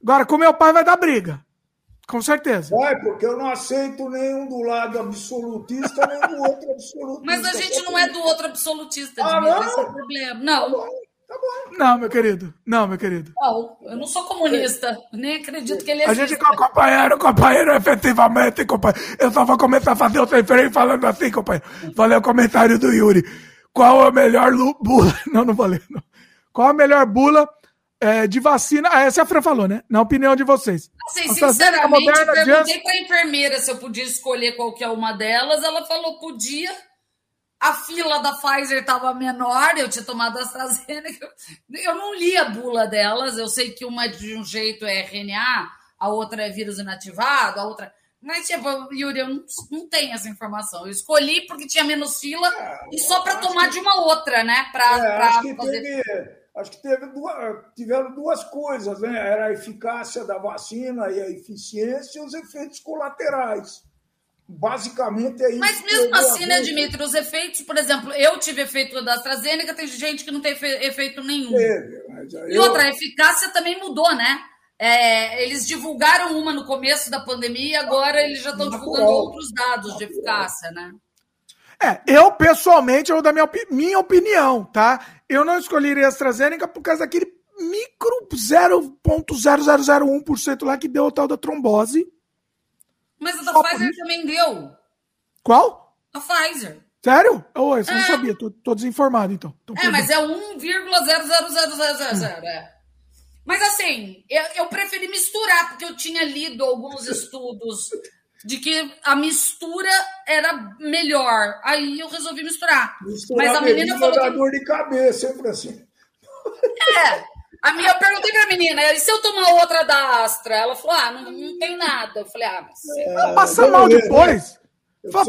Agora, com meu pai vai dar briga. Com certeza. Vai, porque eu não aceito nenhum do lado absolutista, nem do outro absolutista. Mas a gente não é do outro absolutista, ah, não? esse é o problema. Não. Tá Tá bom. Não, meu querido. Não, meu querido. Não, eu não sou comunista. Nem acredito que ele existe. A gente com companheiro, companheiro, efetivamente, companheiro. Eu só vou começar a fazer o sem freio falando assim, companheiro. Falei o comentário do Yuri. Qual a melhor bula? [laughs] Não, não falei. Não. Qual a melhor bula é, de vacina? Ah, essa a Fran falou, né? Na opinião de vocês. Assim, sinceramente, moderna, perguntei para a enfermeira se eu podia escolher qualquer uma delas. Ela falou podia a fila da Pfizer estava menor, eu tinha tomado a AstraZeneca. [laughs] Eu não li a bula delas, eu sei que uma de um jeito é RNA, a outra é vírus inativado, a outra. Mas, tipo, Yuri, eu não, não tenho essa informação. Eu escolhi porque tinha menos fila é, e só para tomar que... de uma outra, né? Pra, é, pra acho que fazer... teve, acho que teve duas, tiveram duas coisas, né? Era a eficácia da vacina e a eficiência e os efeitos colaterais. Basicamente é isso. Mas mesmo assim, né, Dimitri, os efeitos, por exemplo, eu tive efeito da AstraZeneca, tem gente que não tem efeito nenhum. Teve, e outra, a eficácia também mudou, né? É, eles divulgaram uma no começo da pandemia e agora eles já estão divulgando outros dados de eficácia, né? É, eu pessoalmente, eu da minha, minha opinião, tá? Eu não escolheria a AstraZeneca por causa daquele micro 0.0001% lá que deu o tal da trombose. Mas a da Só Pfizer também deu. Qual? A Pfizer. Sério? Oh, eu é. não sabia, tô, tô desinformado então. então é, mas é 1,00000. É. Mas assim, eu, eu preferi misturar, porque eu tinha lido alguns [laughs] estudos de que a mistura era melhor. Aí eu resolvi misturar. misturar Mas a menina falou que... dor de cabeça, hein, Francisco? É. A minha, eu perguntei pra menina, e se eu tomar outra da Astra? Ela falou, ah, não, não tem nada. Eu falei, ah, mas... É, passa mal depois.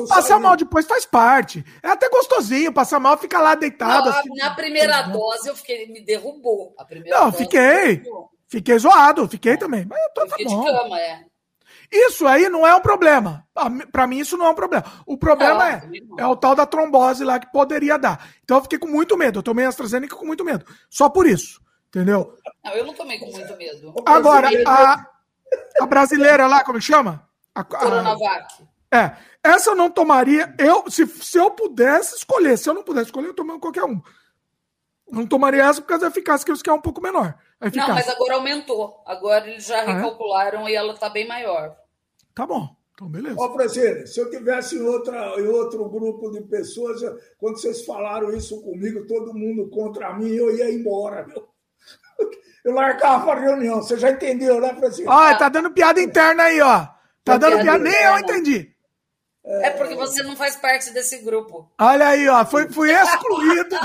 Passar mal depois faz parte. É até gostosinho, passar mal, fica lá deitado. Não, assim, na primeira dose eu fiquei, me derrubou. não, fiquei. Fiquei zoado, fiquei também. Mas eu tô, tá bom. de cama, é. Isso aí não é um problema. Para mim, isso não é um problema. O problema é, é o tal da trombose lá que poderia dar. Então eu fiquei com muito medo. Eu tomei AstraZeneca com muito medo. Só por isso. Entendeu? Não, eu não tomei com muito medo. Agora, a, a brasileira lá, como chama? A, a, Coronavac. É. Essa eu não tomaria. Eu, se, se eu pudesse escolher, se eu não pudesse escolher, eu tomaria qualquer um. Não tomaria essa por causa da eficácia, que eu que é um pouco menor. Não, mas agora aumentou. Agora eles já recalcularam ah, é? e ela está bem maior. Tá bom. Então, beleza. Ó, Francine, se eu tivesse em, outra, em outro grupo de pessoas, quando vocês falaram isso comigo, todo mundo contra mim, eu ia embora, meu. [laughs] Eu largava a reunião. Você já entendeu, né, Francisco? Ó, tá dando piada interna aí, ó. Tá, tá dando piada, piada nem eu entendi. É porque você não faz parte desse grupo. Olha aí, ó. Foi, fui [laughs] excluído.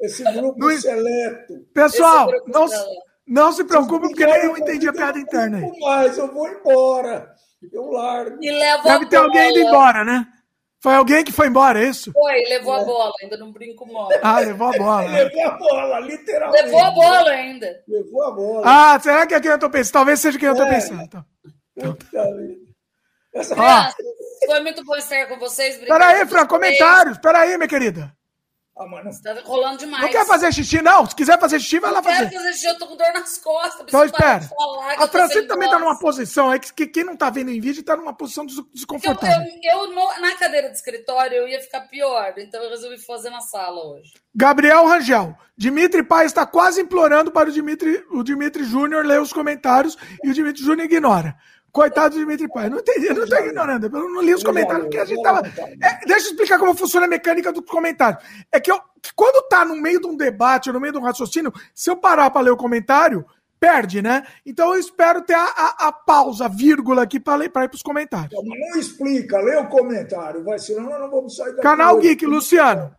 Esse grupo no... seleto. Pessoal, grupo não, não se preocupe, porque nem eu entendi a piada interna aí. Mas eu vou embora. Eu largo. E leva Deve ter alguém indo embora, né? Foi alguém que foi embora, é isso? Foi, levou é. a bola, ainda não brinco mole. Ah, levou a bola. [laughs] levou a bola, literalmente. Levou a bola ainda. Levou a bola. Ah, será que é quem eu tô pensando? Talvez seja quem eu tô é. pensando. Então. Então. Ah. Foi muito bom estar com vocês. Peraí, Fran, comentários. Peraí, minha querida. Ah, mano. Você tá rolando demais. Não quer fazer xixi, não? Se quiser fazer xixi, vai lá fazer. Não quero fazer xixi, eu tô com dor nas costas. Então espera. a Francine também tá numa posição aí que, quem não tá vendo em vídeo tá numa posição desconfortável. Eu, eu, eu no, na cadeira de escritório eu ia ficar pior, então eu resolvi fazer na sala hoje. Gabriel Rangel. Dimitri Pai está quase implorando para o Dimitri, o Dimitri Júnior ler os comentários e o Dimitri Júnior ignora. Coitado do Dimitri Pai. Não entendi, não estou ignorando. Eu não li os comentários, porque a gente tava. É, deixa eu explicar como funciona a mecânica dos comentários. É que, eu, que quando tá no meio de um debate, no meio de um raciocínio, se eu parar para ler o comentário, perde, né? Então eu espero ter a, a, a pausa, a vírgula aqui para ir para os comentários. Não explica, lê o comentário, vai, senão nós não vamos sair daqui. Canal Geek, Luciano.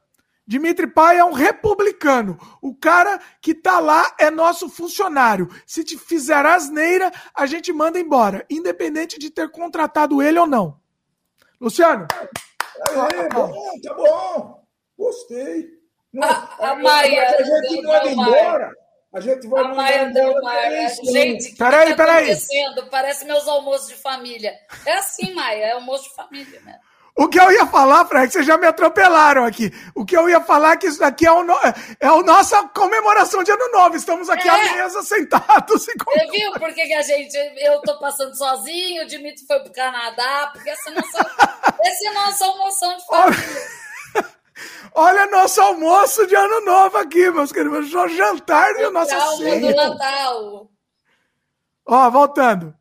Dimitri Pai é um republicano. O cara que tá lá é nosso funcionário. Se te fizer asneira, a gente manda embora, independente de ter contratado ele ou não. Luciano. É, bom, tá bom. Gostei. Não, a, a, Maia. A gente manda embora. A gente vai a Maia embora. Gente, que peraí, tá peraí. Parece meus almoços de família. É assim, Maia, é almoço de família, né? O que eu ia falar, Frank, vocês já me atropelaram aqui. O que eu ia falar é que isso daqui é, o no... é a nossa comemoração de ano novo. Estamos aqui é. à mesa sentados. E Você viu por que, que, a gente. Eu tô passando sozinho, o Dimitri foi pro Canadá, porque essa é nossa, [laughs] essa é a nossa almoção de família. [laughs] Olha nosso almoço de ano novo aqui, meus queridos. O jantar e o nosso ceia. do Natal. Ó, voltando.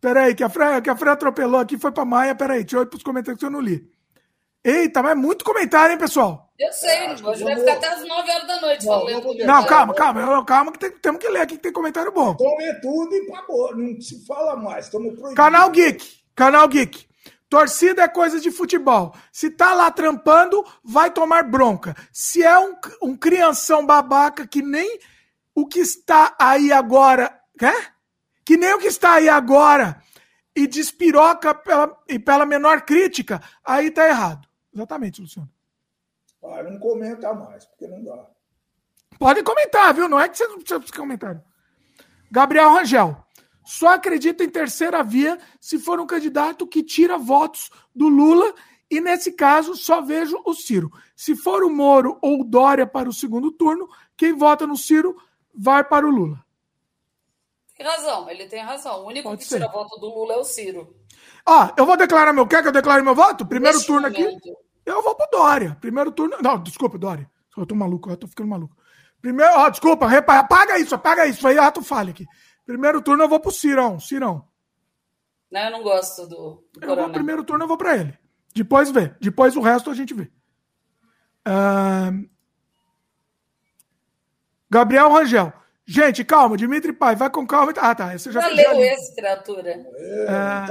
Peraí, que a Fran, que a Fran atropelou aqui, foi pra Maia. Peraí, deixa eu ir pros comentários que eu não li. Eita, mas é muito comentário, hein, pessoal? Eu sei, hoje vai ficar até as 9 horas da noite não, falando. Não, calma, calma, calma, que tem, temos que ler aqui que tem comentário bom. Tome tudo e acabou, não se fala mais, estamos proibidos. Canal Geek, Canal Geek. Torcida é coisa de futebol. Se tá lá trampando, vai tomar bronca. Se é um, um crianção babaca que nem o que está aí agora. Quer? Que nem o que está aí agora e despiroca pela, e pela menor crítica, aí tá errado. Exatamente, Luciano. Ah, não comenta mais, porque não dá. Pode comentar, viu? Não é que você não precisa comentar. Gabriel Rangel. Só acredita em terceira via se for um candidato que tira votos do Lula e, nesse caso, só vejo o Ciro. Se for o Moro ou o Dória para o segundo turno, quem vota no Ciro vai para o Lula. Tem razão, ele tem razão. O único Pode que ser. tira voto do Lula é o Ciro. Ó, eu vou declarar meu. Quer que eu declare meu voto? Primeiro Neste turno momento. aqui. Eu vou pro Dória. Primeiro turno. Não, desculpa, Dória. Eu tô maluco, eu tô ficando maluco. Primeiro, ó, desculpa, repa... apaga isso, apaga isso. Aí ato falha aqui. Primeiro turno eu vou pro Cirão, Cirão. Não, eu não gosto do, do eu vou, primeiro turno eu vou para ele. Depois vê. Depois o resto a gente vê. Uh... Gabriel Rangel. Gente, calma, Dimitri Pai, vai com calma. Ah, tá. Você já, já leu esse, criatura. É,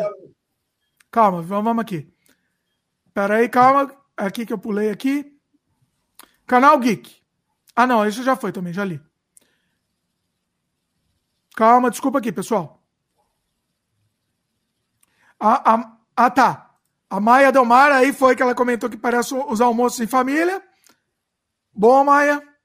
calma, vamos aqui. Pera aí, calma. Aqui que eu pulei aqui. Canal Geek. Ah, não, isso já foi também, já li. Calma, desculpa aqui, pessoal. Ah, ah, ah tá. A Maia Delmar aí foi que ela comentou que parece os almoços em família. Boa, Maia.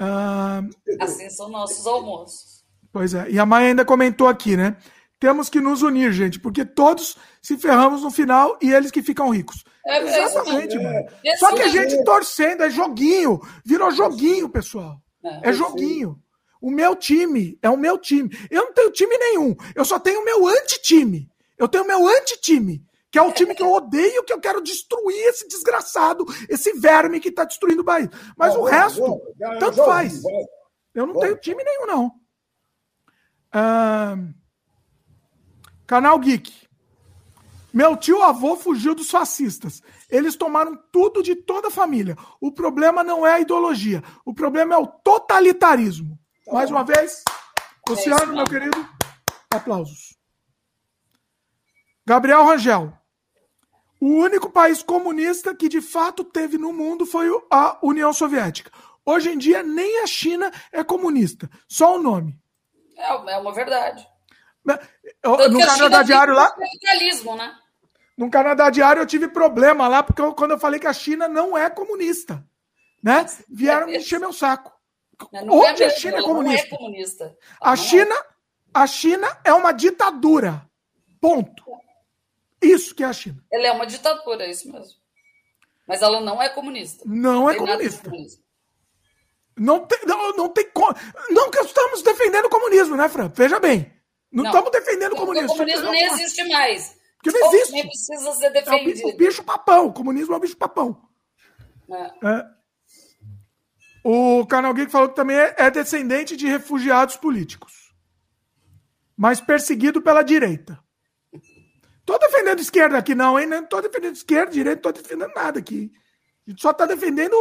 Uh... Assim são nossos almoços. Pois é. E a Maia ainda comentou aqui, né? Temos que nos unir, gente, porque todos se ferramos no final e eles que ficam ricos. É, Exatamente, é, mano. É, Só que a gente torcendo, é joguinho. Virou joguinho, pessoal. É, é joguinho. O meu time é o meu time. Eu não tenho time nenhum. Eu só tenho o meu anti-time. Eu tenho o meu anti-time que é o time que eu odeio, que eu quero destruir esse desgraçado, esse verme que está destruindo o país. Mas o resto, tanto faz. Eu não tenho time nenhum, não. Uh, Canal Geek. Meu tio avô fugiu dos fascistas. Eles tomaram tudo de toda a família. O problema não é a ideologia. O problema é o totalitarismo. Tá Mais uma vez, Luciano, meu querido, aplausos. Gabriel Rangel. O único país comunista que de fato teve no mundo foi a União Soviética. Hoje em dia, nem a China é comunista, só o nome. É, é uma verdade. Eu, no Canadá Diário lá. Capitalismo, né? No Canadá Diário eu tive problema lá, porque eu, quando eu falei que a China não é comunista. Né? Vieram me encher meu saco. Não Onde é a China é comunista? É comunista. A, é. China, a China é uma ditadura. Ponto. Isso que é a China. Ela é uma ditadura, é isso mesmo. Mas ela não é comunista. Não, não é comunista. Não tem, não, não tem como. Não que estamos defendendo o comunismo, né, Fran? Veja bem. Não, não estamos defendendo o comunismo. O comunismo nem existe mais. Porque não existe. Nem precisa ser defendido. É o bicho papão. O comunismo é o bicho papão. É. É. O Canal Geek falou que também é, é descendente de refugiados políticos. Mas perseguido pela direita. Tô defendendo esquerda aqui, não, hein? Não tô defendendo esquerda, direita, tô defendendo nada aqui. A gente só tá defendendo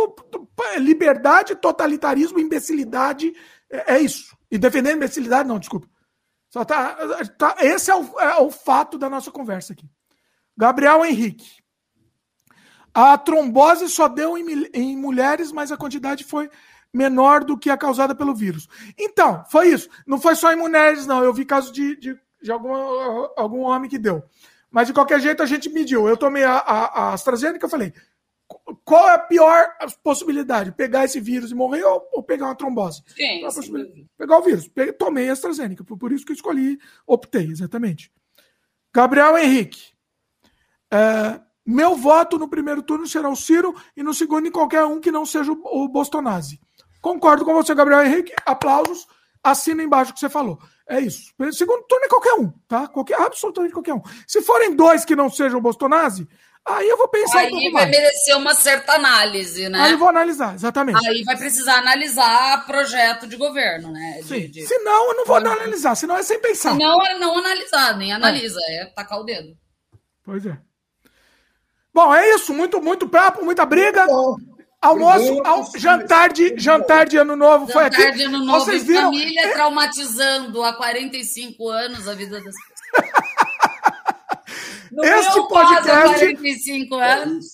liberdade, totalitarismo, imbecilidade. É, é isso. E defendendo imbecilidade, não, desculpa. Só tá, tá esse é o, é o fato da nossa conversa aqui. Gabriel Henrique. A trombose só deu em, em mulheres, mas a quantidade foi menor do que a causada pelo vírus. Então, foi isso. Não foi só em mulheres, não. Eu vi casos de, de, de algum, algum homem que deu. Mas de qualquer jeito a gente mediu. Eu tomei a, a, a AstraZeneca, eu falei, qual é a pior possibilidade? Pegar esse vírus e morrer ou, ou pegar uma trombose? Sim, sim. Pegar o vírus. Peguei, tomei a AstraZeneca, por, por isso que eu escolhi, optei, exatamente. Gabriel Henrique. É, meu voto no primeiro turno será o Ciro e no segundo em qualquer um que não seja o, o Bostonazzi. Concordo com você, Gabriel Henrique. Aplausos. Assina embaixo o que você falou. É isso. Segundo turno é qualquer um, tá? Qualquer, absolutamente qualquer um. Se forem dois que não sejam Bostonazzi, aí eu vou pensar aí um vai mais. merecer uma certa análise, né? Aí eu vou analisar, exatamente. Aí vai precisar analisar projeto de governo, né? De, Sim. De... Senão eu não vou analisar, senão é sem pensar. Senão é não analisar, nem analisa, é, é tacar o dedo. Pois é. Bom, é isso. Muito, muito papo, muita briga. Bom. Almoço, al, jantar, de, jantar de ano novo jantar foi aqui. Jantar de ano novo Vocês viram? família traumatizando há 45 anos a vida das pessoas. [laughs] No este podcast. Caso, 45 anos.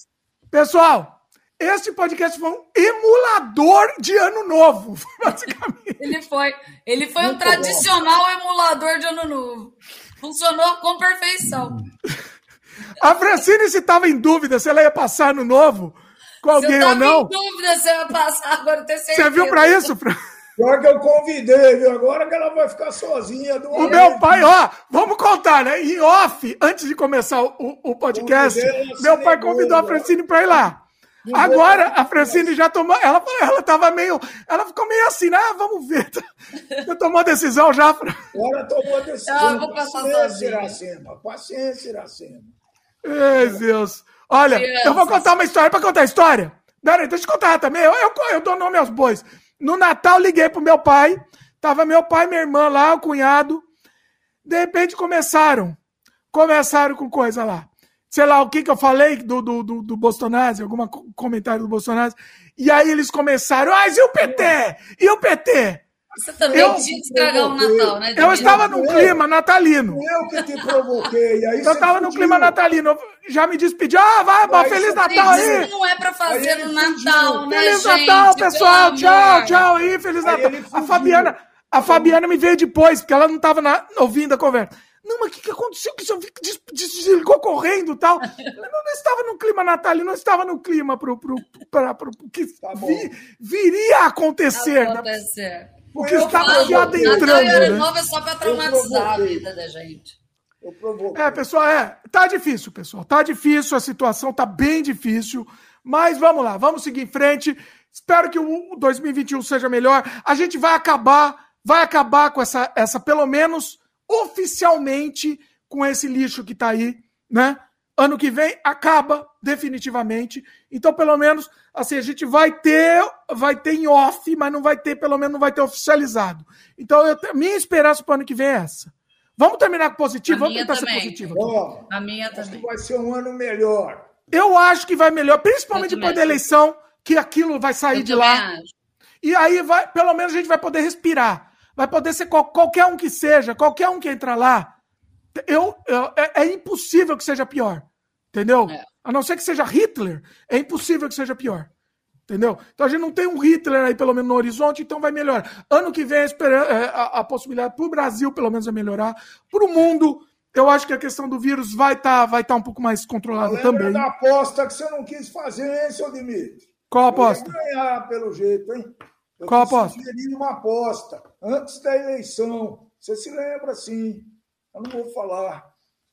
Pessoal, este podcast foi um emulador de ano novo, [laughs] basicamente. ele foi, ele foi um tradicional bom. emulador de ano novo. Funcionou com perfeição. [laughs] A Francine, se estava em dúvida se ela ia passar no novo, com alguém ou não. dúvida se vai passar, agora ter certeza. Você viu para isso? Pra... Pior que eu convidei, viu? Agora que ela vai ficar sozinha. Do o meu pai, ó, vamos contar, né? Em off, antes de começar o, o podcast, meu pai convidou a Francine para ir lá. Agora a Francine já tomou. Ela, ela tava meio. Ela ficou meio assim, né? Ah, vamos ver. [laughs] Já tomou a decisão já? Agora tomou a decisão. Ah, vou passar paciência, Iracema. Paciência, Iracema. Ai, Deus. Olha, Crianças. eu vou contar uma história. Para contar a história? Peraí, deixa eu contar também. Eu, eu, eu dou nome aos bois. No Natal, liguei pro meu pai. Tava meu pai, minha irmã lá, o cunhado. De repente começaram. Começaram com coisa lá sei lá, o que que eu falei do, do, do, do Bolsonaro, algum comentário do Bolsonaro. E aí eles começaram, ah, e o PT? E o PT? Você também eu, tinha que estragar o Natal, né? Eu estava num clima natalino. Eu que te provoquei. Aí eu estava no clima natalino. Já me despedi. Ah, vai, vai Feliz Natal aí. Isso não é para fazer no Natal, né, Feliz gente? Natal, pessoal. Tchau, tchau aí. Feliz Natal. A Fabiana, a Fabiana me veio depois, porque ela não estava ouvindo a conversa. Não, mas o que, que aconteceu? Que você desligou correndo e tal. não, não estava no clima natalino, não estava no clima para o que tá vi, viria a acontecer. Né? Acontecer. O que estava se adentrando. Natal e Ano? Novo é só para traumatizar a vida da gente. É, pessoal, é, tá difícil, pessoal. Tá difícil, a situação tá bem difícil. Mas vamos lá, vamos seguir em frente. Espero que o 2021 seja melhor. A gente vai acabar, vai acabar com essa, essa pelo menos oficialmente com esse lixo que está aí, né? Ano que vem acaba definitivamente. Então, pelo menos, assim, a gente vai ter, vai ter em off, mas não vai ter, pelo menos, não vai ter oficializado. Então, eu, minha esperança para o ano que vem é essa. Vamos terminar com positivo? A Vamos tentar também. ser positivo. Oh, a minha também. vai ser um ano melhor. Eu acho que vai melhor, principalmente depois da eleição, que aquilo vai sair eu de lá. Acho. E aí vai, pelo menos a gente vai poder respirar. Vai poder ser qual, qualquer um que seja, qualquer um que entra lá. Eu, eu é, é, impossível que seja pior. Entendeu? É. A não ser que seja Hitler, é impossível que seja pior. Entendeu? Então a gente não tem um Hitler aí, pelo menos, no horizonte, então vai melhorar. Ano que vem, a, é, a, possibilidade para o Brasil, pelo menos, é melhorar. Para o mundo, eu acho que a questão do vírus vai estar tá, vai tá um pouco mais controlada também. da aposta que você não quis fazer, hein, seu Dimitri? Qual aposta? ganhar, pelo jeito, hein? Eu Qual aposta? uma aposta antes da eleição. Você se lembra, sim. Eu não vou falar.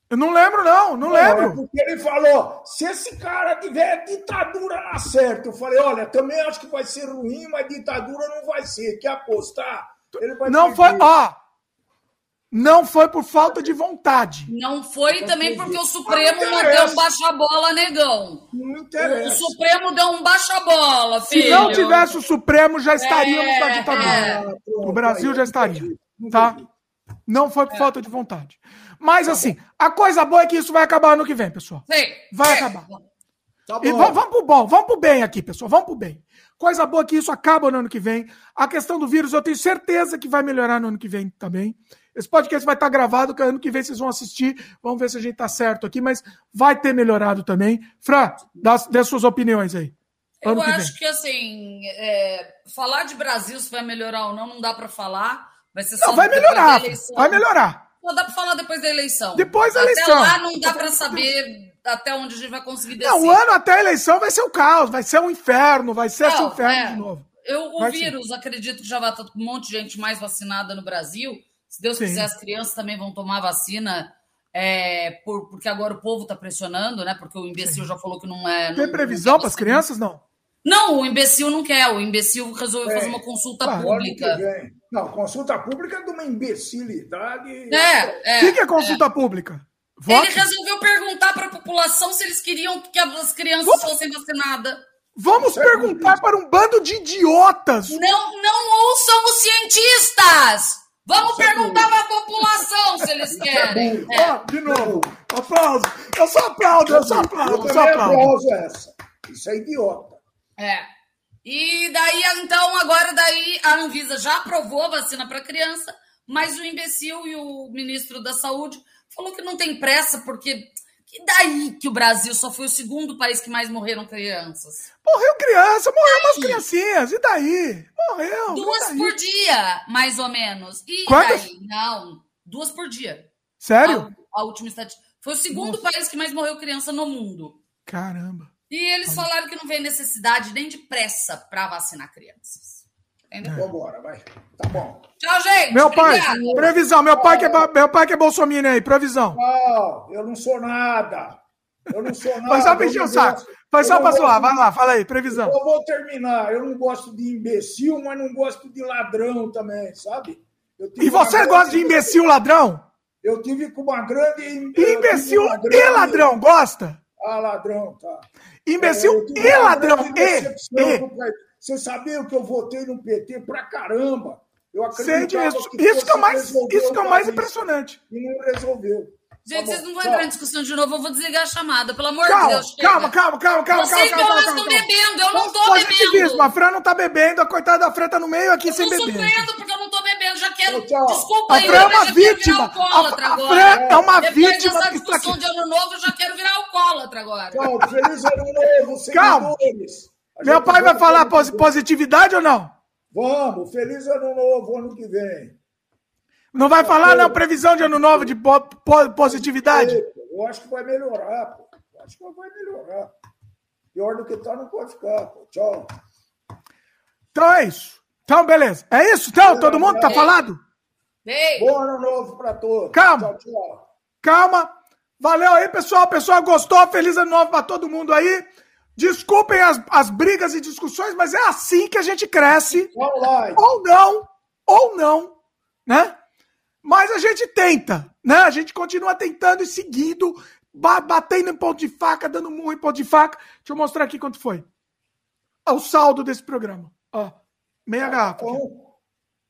Eu não lembro, não, não, não lembro. É porque ele falou: se esse cara tiver ditadura na certa, eu falei: olha, também acho que vai ser ruim, mas ditadura não vai ser. Quer apostar? Ele vai não perder. foi, ó, não foi por falta de vontade. Não foi também porque o Supremo não, não deu um baixa-bola, negão. Não interessa. O Supremo deu um baixa-bola, filho. Se não tivesse o Supremo, já estaríamos é, na ditadura. É. O Brasil já estaria, tá? Não foi por é. falta de vontade. Mas, tá assim, a coisa boa é que isso vai acabar ano que vem, pessoal. Sim. Vai acabar. Tá e vamos, vamos pro bom, vamos pro bem aqui, pessoal. Vamos pro bem. Coisa boa é que isso acaba no ano que vem. A questão do vírus, eu tenho certeza que vai melhorar no ano que vem também. Esse podcast vai estar gravado, que ano que vem vocês vão assistir. Vamos ver se a gente está certo aqui, mas vai ter melhorado também. Fran, dá, dê suas opiniões aí. Ano Eu que acho que, assim, é, falar de Brasil se vai melhorar ou não, não dá para falar. Vai ser só não, vai melhorar. Vai melhorar. Só dá para falar depois da eleição. Depois da eleição. Até lá não dá para saber até onde a gente vai conseguir descer. Não, o ano até a eleição vai ser o caos, vai ser um inferno, vai ser não, esse inferno é, de novo. Eu, o vai vírus, ser. acredito que já vai estar um monte de gente mais vacinada no Brasil. Se Deus Sim. quiser, as crianças também vão tomar vacina, é, por, porque agora o povo está pressionando, né? Porque o imbecil Sim. já falou que não é. Tem previsão para as crianças, não? Não, o imbecil não quer. O imbecil resolveu é. fazer uma consulta ah, pública. Não, consulta pública é de uma imbecilidade. É, é. O que, é consulta é. pública? Vote? Ele resolveu perguntar para a população se eles queriam que as crianças Vamos... fossem vacinadas. Vamos perguntar para um bando de idiotas. Não, não ouçam os cientistas. Vamos perguntar para a população se eles querem. É. Ah, de novo, aplauso. Eu só aplaudo, eu só aplaudo, eu só aplaudo. essa. Isso é idiota. É. E daí, então, agora daí a Anvisa já aprovou a vacina para criança, mas o imbecil e o ministro da Saúde falou que não tem pressa, porque e daí que o Brasil só foi o segundo país que mais morreram crianças? Morreu criança, morreu umas criancinhas. E daí? Morreu. Duas daí? por dia, mais ou menos. E Quantas? daí? Não, duas por dia. Sério? A, a última estatística. Foi o segundo Nossa. país que mais morreu criança no mundo. Caramba. E eles falaram que não vem necessidade nem de pressa para vacinar crianças. Entendeu? Vambora, vai. Tá bom. Tchau, gente. Meu pai, Obrigado. previsão. Meu pai, que é, meu pai que é bolsominion aí, previsão. Não, eu não sou nada. Eu não sou nada. Foi só pra encher o saco. Foi só pra zoar. Vai lá, fala aí, previsão. Eu vou terminar. Eu não gosto de imbecil, mas não gosto de ladrão também, sabe? E você gosta de imbecil ladrão? Eu tive com uma grande. Imbecil uma grande... e ladrão, gosta? Ah, ladrão, tá. Imbecil é, e ladrão. E, e. Você sabia que eu votei no PT pra caramba? Eu acredito isso. Que isso que é mais, isso que é mais impressionante. E não resolveu. Gente, tá vocês não vão entrar em discussão de novo, eu vou desligar a chamada, pelo amor calma, de Deus. Calma, calma, calma, calma. Vocês calma, calma, estão bebendo, eu não tô bebendo. A Fran não tá bebendo, a coitada da Fran tá no meio aqui eu sem beber. Eu tô sofrendo porque eu quero. Tchau. Desculpa a Fran é uma vítima. A, a Fran é uma Depois vítima. Depois dessa discussão de ano novo, eu já quero virar alcoólatra agora. Tchau, feliz ano novo, [laughs] Calma. Meu pai vai falar positividade ou não? Vamos, feliz ano novo, ano que vem. Não vai falar, não, previsão de ano novo de positividade? Eu acho que vai melhorar, pô. Eu acho que vai melhorar. Pior do que tá, não pode ficar, pô. Tchau. Então é isso. Então, beleza. É isso, então? Todo mundo tá falado? Ei. Bom ano novo pra todos. Calma. Tchau, tchau. Calma. Valeu aí, pessoal. O pessoal gostou. Feliz ano novo pra todo mundo aí. Desculpem as, as brigas e discussões, mas é assim que a gente cresce. Ou não, ou não, né? Mas a gente tenta, né? A gente continua tentando e seguindo, batendo em ponto de faca, dando murro em ponto de faca. Deixa eu mostrar aqui quanto foi. O saldo desse programa. Ó, meia tá garrafa.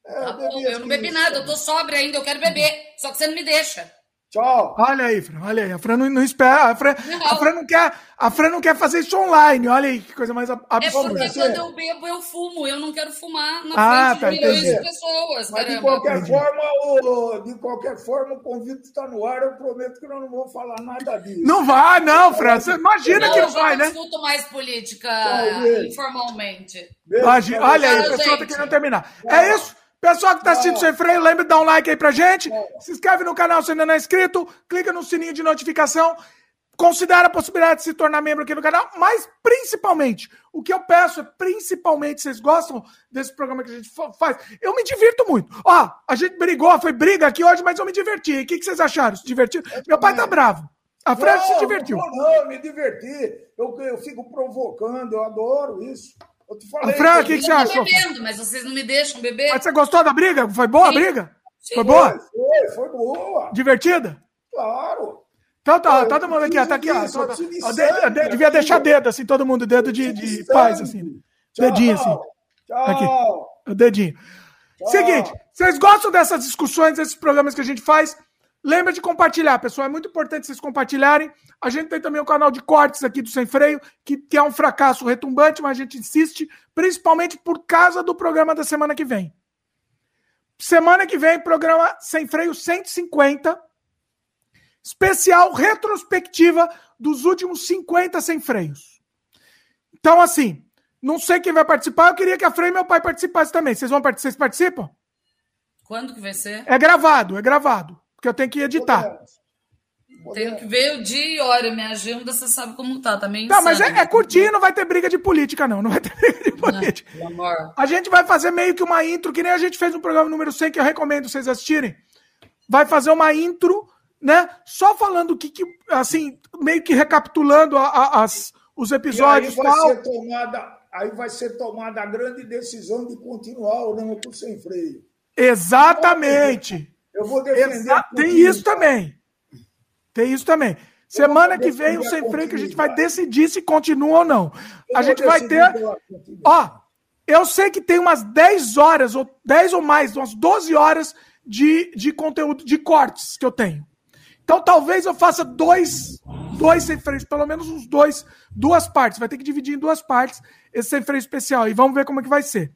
É, tá bom, eu não bebi nada, eu tô sóbria ainda, eu quero beber. Só que você não me deixa. Tchau. Olha aí, Fran, olha aí. A Fran não, não espera. A Fran não. a Fran, não. quer, a Fran não quer fazer isso online. Olha aí, que coisa mais absurda. É porque quando eu bebo, eu fumo. Eu não quero fumar na ah, frente tá, de milhões entendi. de pessoas. Mas de qualquer, forma, o, de qualquer forma, o convite está no ar. Eu prometo que nós não vamos falar nada disso. Não vai, não, Fran. Você imagina não, que não vai, né? Eu discuto mais política Tchau, informalmente. Imagina, olha aí, o pessoal está querendo terminar. É isso? Pessoal que está assistindo sem freio, lembre de dar um like aí pra gente. Se inscreve no canal se ainda não é inscrito. Clica no sininho de notificação. Considera a possibilidade de se tornar membro aqui no canal. Mas, principalmente, o que eu peço é, principalmente, vocês gostam desse programa que a gente faz? Eu me divirto muito. Ó, a gente brigou, foi briga aqui hoje, mas eu me diverti. O que, que vocês acharam? Se divertiram? Meu pai tá bravo. A Fred se divertiu. Não, não, me diverti. Eu, eu fico provocando, eu adoro isso. Falei. Fran, o que, que você achou? bebendo, mas vocês não me deixam beber. Mas você gostou da briga? Foi boa Sim. a briga? Sim. Foi boa? Foi, foi boa. Divertida? Claro. Então tá, todo mundo aqui, ó, tá aqui, ó. De, de, devia deixar dedo, assim, todo mundo, dedo de, de paz, assim. Tchau, dedinho, assim. Tchau. Aqui, o dedinho. Tchau. Seguinte, vocês gostam dessas discussões, desses programas que a gente faz? Lembra de compartilhar, pessoal. É muito importante vocês compartilharem. A gente tem também o canal de cortes aqui do Sem Freio, que, que é um fracasso retumbante, mas a gente insiste, principalmente por causa do programa da semana que vem. Semana que vem, programa Sem Freio 150, especial retrospectiva dos últimos 50 sem freios. Então, assim, não sei quem vai participar. Eu queria que a Freio e meu pai participassem também. Vocês vão participar? Vocês participam? Quando que vai ser? É gravado, é gravado porque eu tenho que editar. Tenho que ver o dia e hora, minha agenda, você sabe como tá, também. Tá, mas é, é curtinho, não vai ter briga de política, não. Não vai ter [laughs] briga de política. Não, a gente vai fazer meio que uma intro, que nem a gente fez no programa número 100, que eu recomendo vocês assistirem. Vai fazer uma intro, né? Só falando o que, que, assim, meio que recapitulando a, a, as, os episódios. E aí vai, tal. Ser tomada, aí vai ser tomada a grande decisão de continuar ou não com sem freio. Exatamente. Eu vou defender. Exa tem isso também. Tem isso também. Semana que vem, o sem freio, que a gente vai decidir se continua ou não. Eu a gente vai ter. Ó, eu sei que tem umas 10 horas, ou 10 ou mais, umas 12 horas de, de conteúdo, de cortes que eu tenho. Então talvez eu faça dois, dois sem freio, pelo menos uns dois, duas partes. Vai ter que dividir em duas partes esse sem freio especial. E vamos ver como é que vai ser.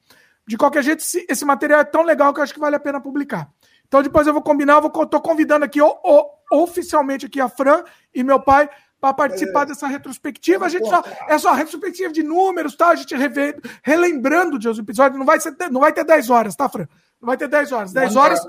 De qualquer jeito, esse material é tão legal que eu acho que vale a pena publicar. Então depois eu vou combinar, eu vou, tô convidando aqui o, o, oficialmente aqui a Fran e meu pai para participar é. dessa retrospectiva. A gente só é só retrospectiva de números, tá? A gente revê, relembrando de os episódios, não vai ser não vai ter 10 horas, tá, Fran? Não vai ter 10 horas. 10 horas,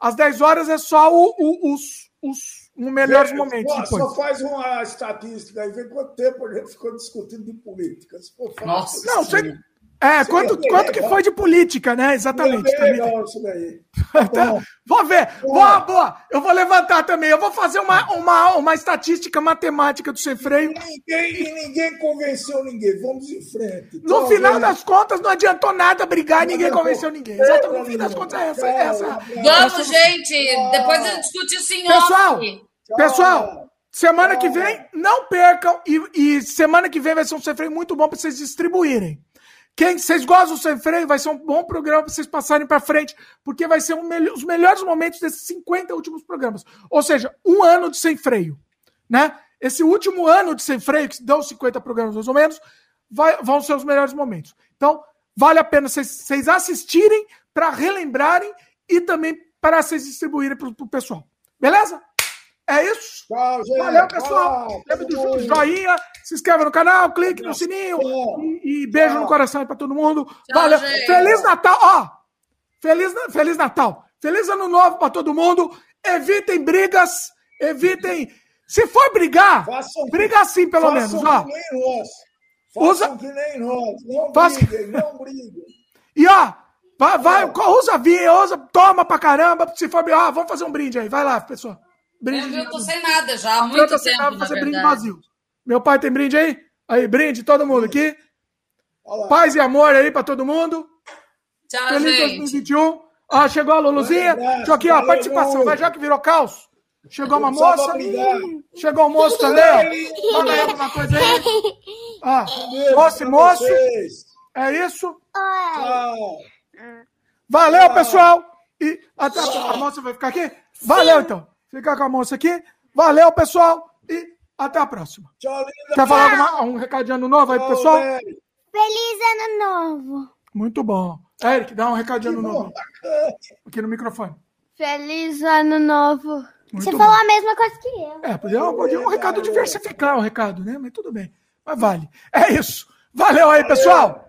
as 10 horas é só o, o, os, os, melhores momentos. Pô, só faz uma estatística aí, vê quanto tempo a gente ficou discutindo de política. Nossa, não, você, É, quanto, é quanto que foi de política, né? Exatamente. É legal isso daí. [laughs] Tá vou ver. Boa, boa. Eu vou levantar também. Eu vou fazer uma, uma, uma estatística matemática do sem freio. Ninguém, ninguém convenceu ninguém. Vamos em frente. No Tchau, final das contas, não adiantou nada brigar e ninguém convenceu ninguém. Exatamente. No fim das contas, é essa. É essa. Vamos, gente. Depois gente discute isso em Pessoal, off. pessoal, semana que vem, não percam. E, e semana que vem vai ser um sem freio muito bom para vocês distribuírem. Quem vocês gostam do Sem Freio, vai ser um bom programa para vocês passarem para frente, porque vai ser um os melhores momentos desses 50 últimos programas. Ou seja, um ano de Sem Freio. Né? Esse último ano de Sem Freio, que dão 50 programas mais ou menos, vai, vão ser os melhores momentos. Então, vale a pena vocês assistirem para relembrarem e também para vocês distribuírem para o pessoal. Beleza? É isso. Tchau, gente. Valeu, pessoal. Lembre do joinha, se inscreva no canal, clique no sininho e, e beijo Tchau. no coração para todo mundo. Tchau, Valeu. Gente. Feliz Natal. Ó, feliz, feliz Natal. Feliz Ano Novo para todo mundo. Evitem brigas. Evitem. Se for brigar, façam, briga assim, pelo menos. Ó. Que nem nós. Façam Usa... que nem nós. Não Faça... briguem, não briguem. E ó, vai, vai, usa vinho, usa, toma pra caramba. Se for brigar, ah, vamos fazer um brinde aí. Vai lá, pessoal. Brinde. Eu, eu tô sem nada já há muito eu tô sem tempo, nada fazer brinde vazio. Meu pai tem brinde aí? Aí, brinde, todo mundo aqui. Olá. Paz e amor aí pra todo mundo. Tchau, Feliz gente. 2021. Ah, chegou a Luluzinha. Deixa aqui, ó, participação. Vai já que virou caos. Chegou uma moça. Chegou um moço também, ó. Manda aí alguma coisa aí. Ah, moço e moço. É isso. Tchau. Valeu, pessoal. E até a moça vai ficar aqui? Valeu, então. Fica com a moça aqui. Valeu, pessoal. E até a próxima. Tchau, linda. Quer falar alguma, um recadinho ano novo aí pessoal? Feliz ano novo. Muito bom. Eric, dá um recadinho ano novo. Aqui no microfone. Feliz ano novo. Muito Você bom. falou a mesma coisa que eu. É, podia, podia um recado diversificar o recado, né? Mas tudo bem. Mas vale. É isso. Valeu aí, pessoal.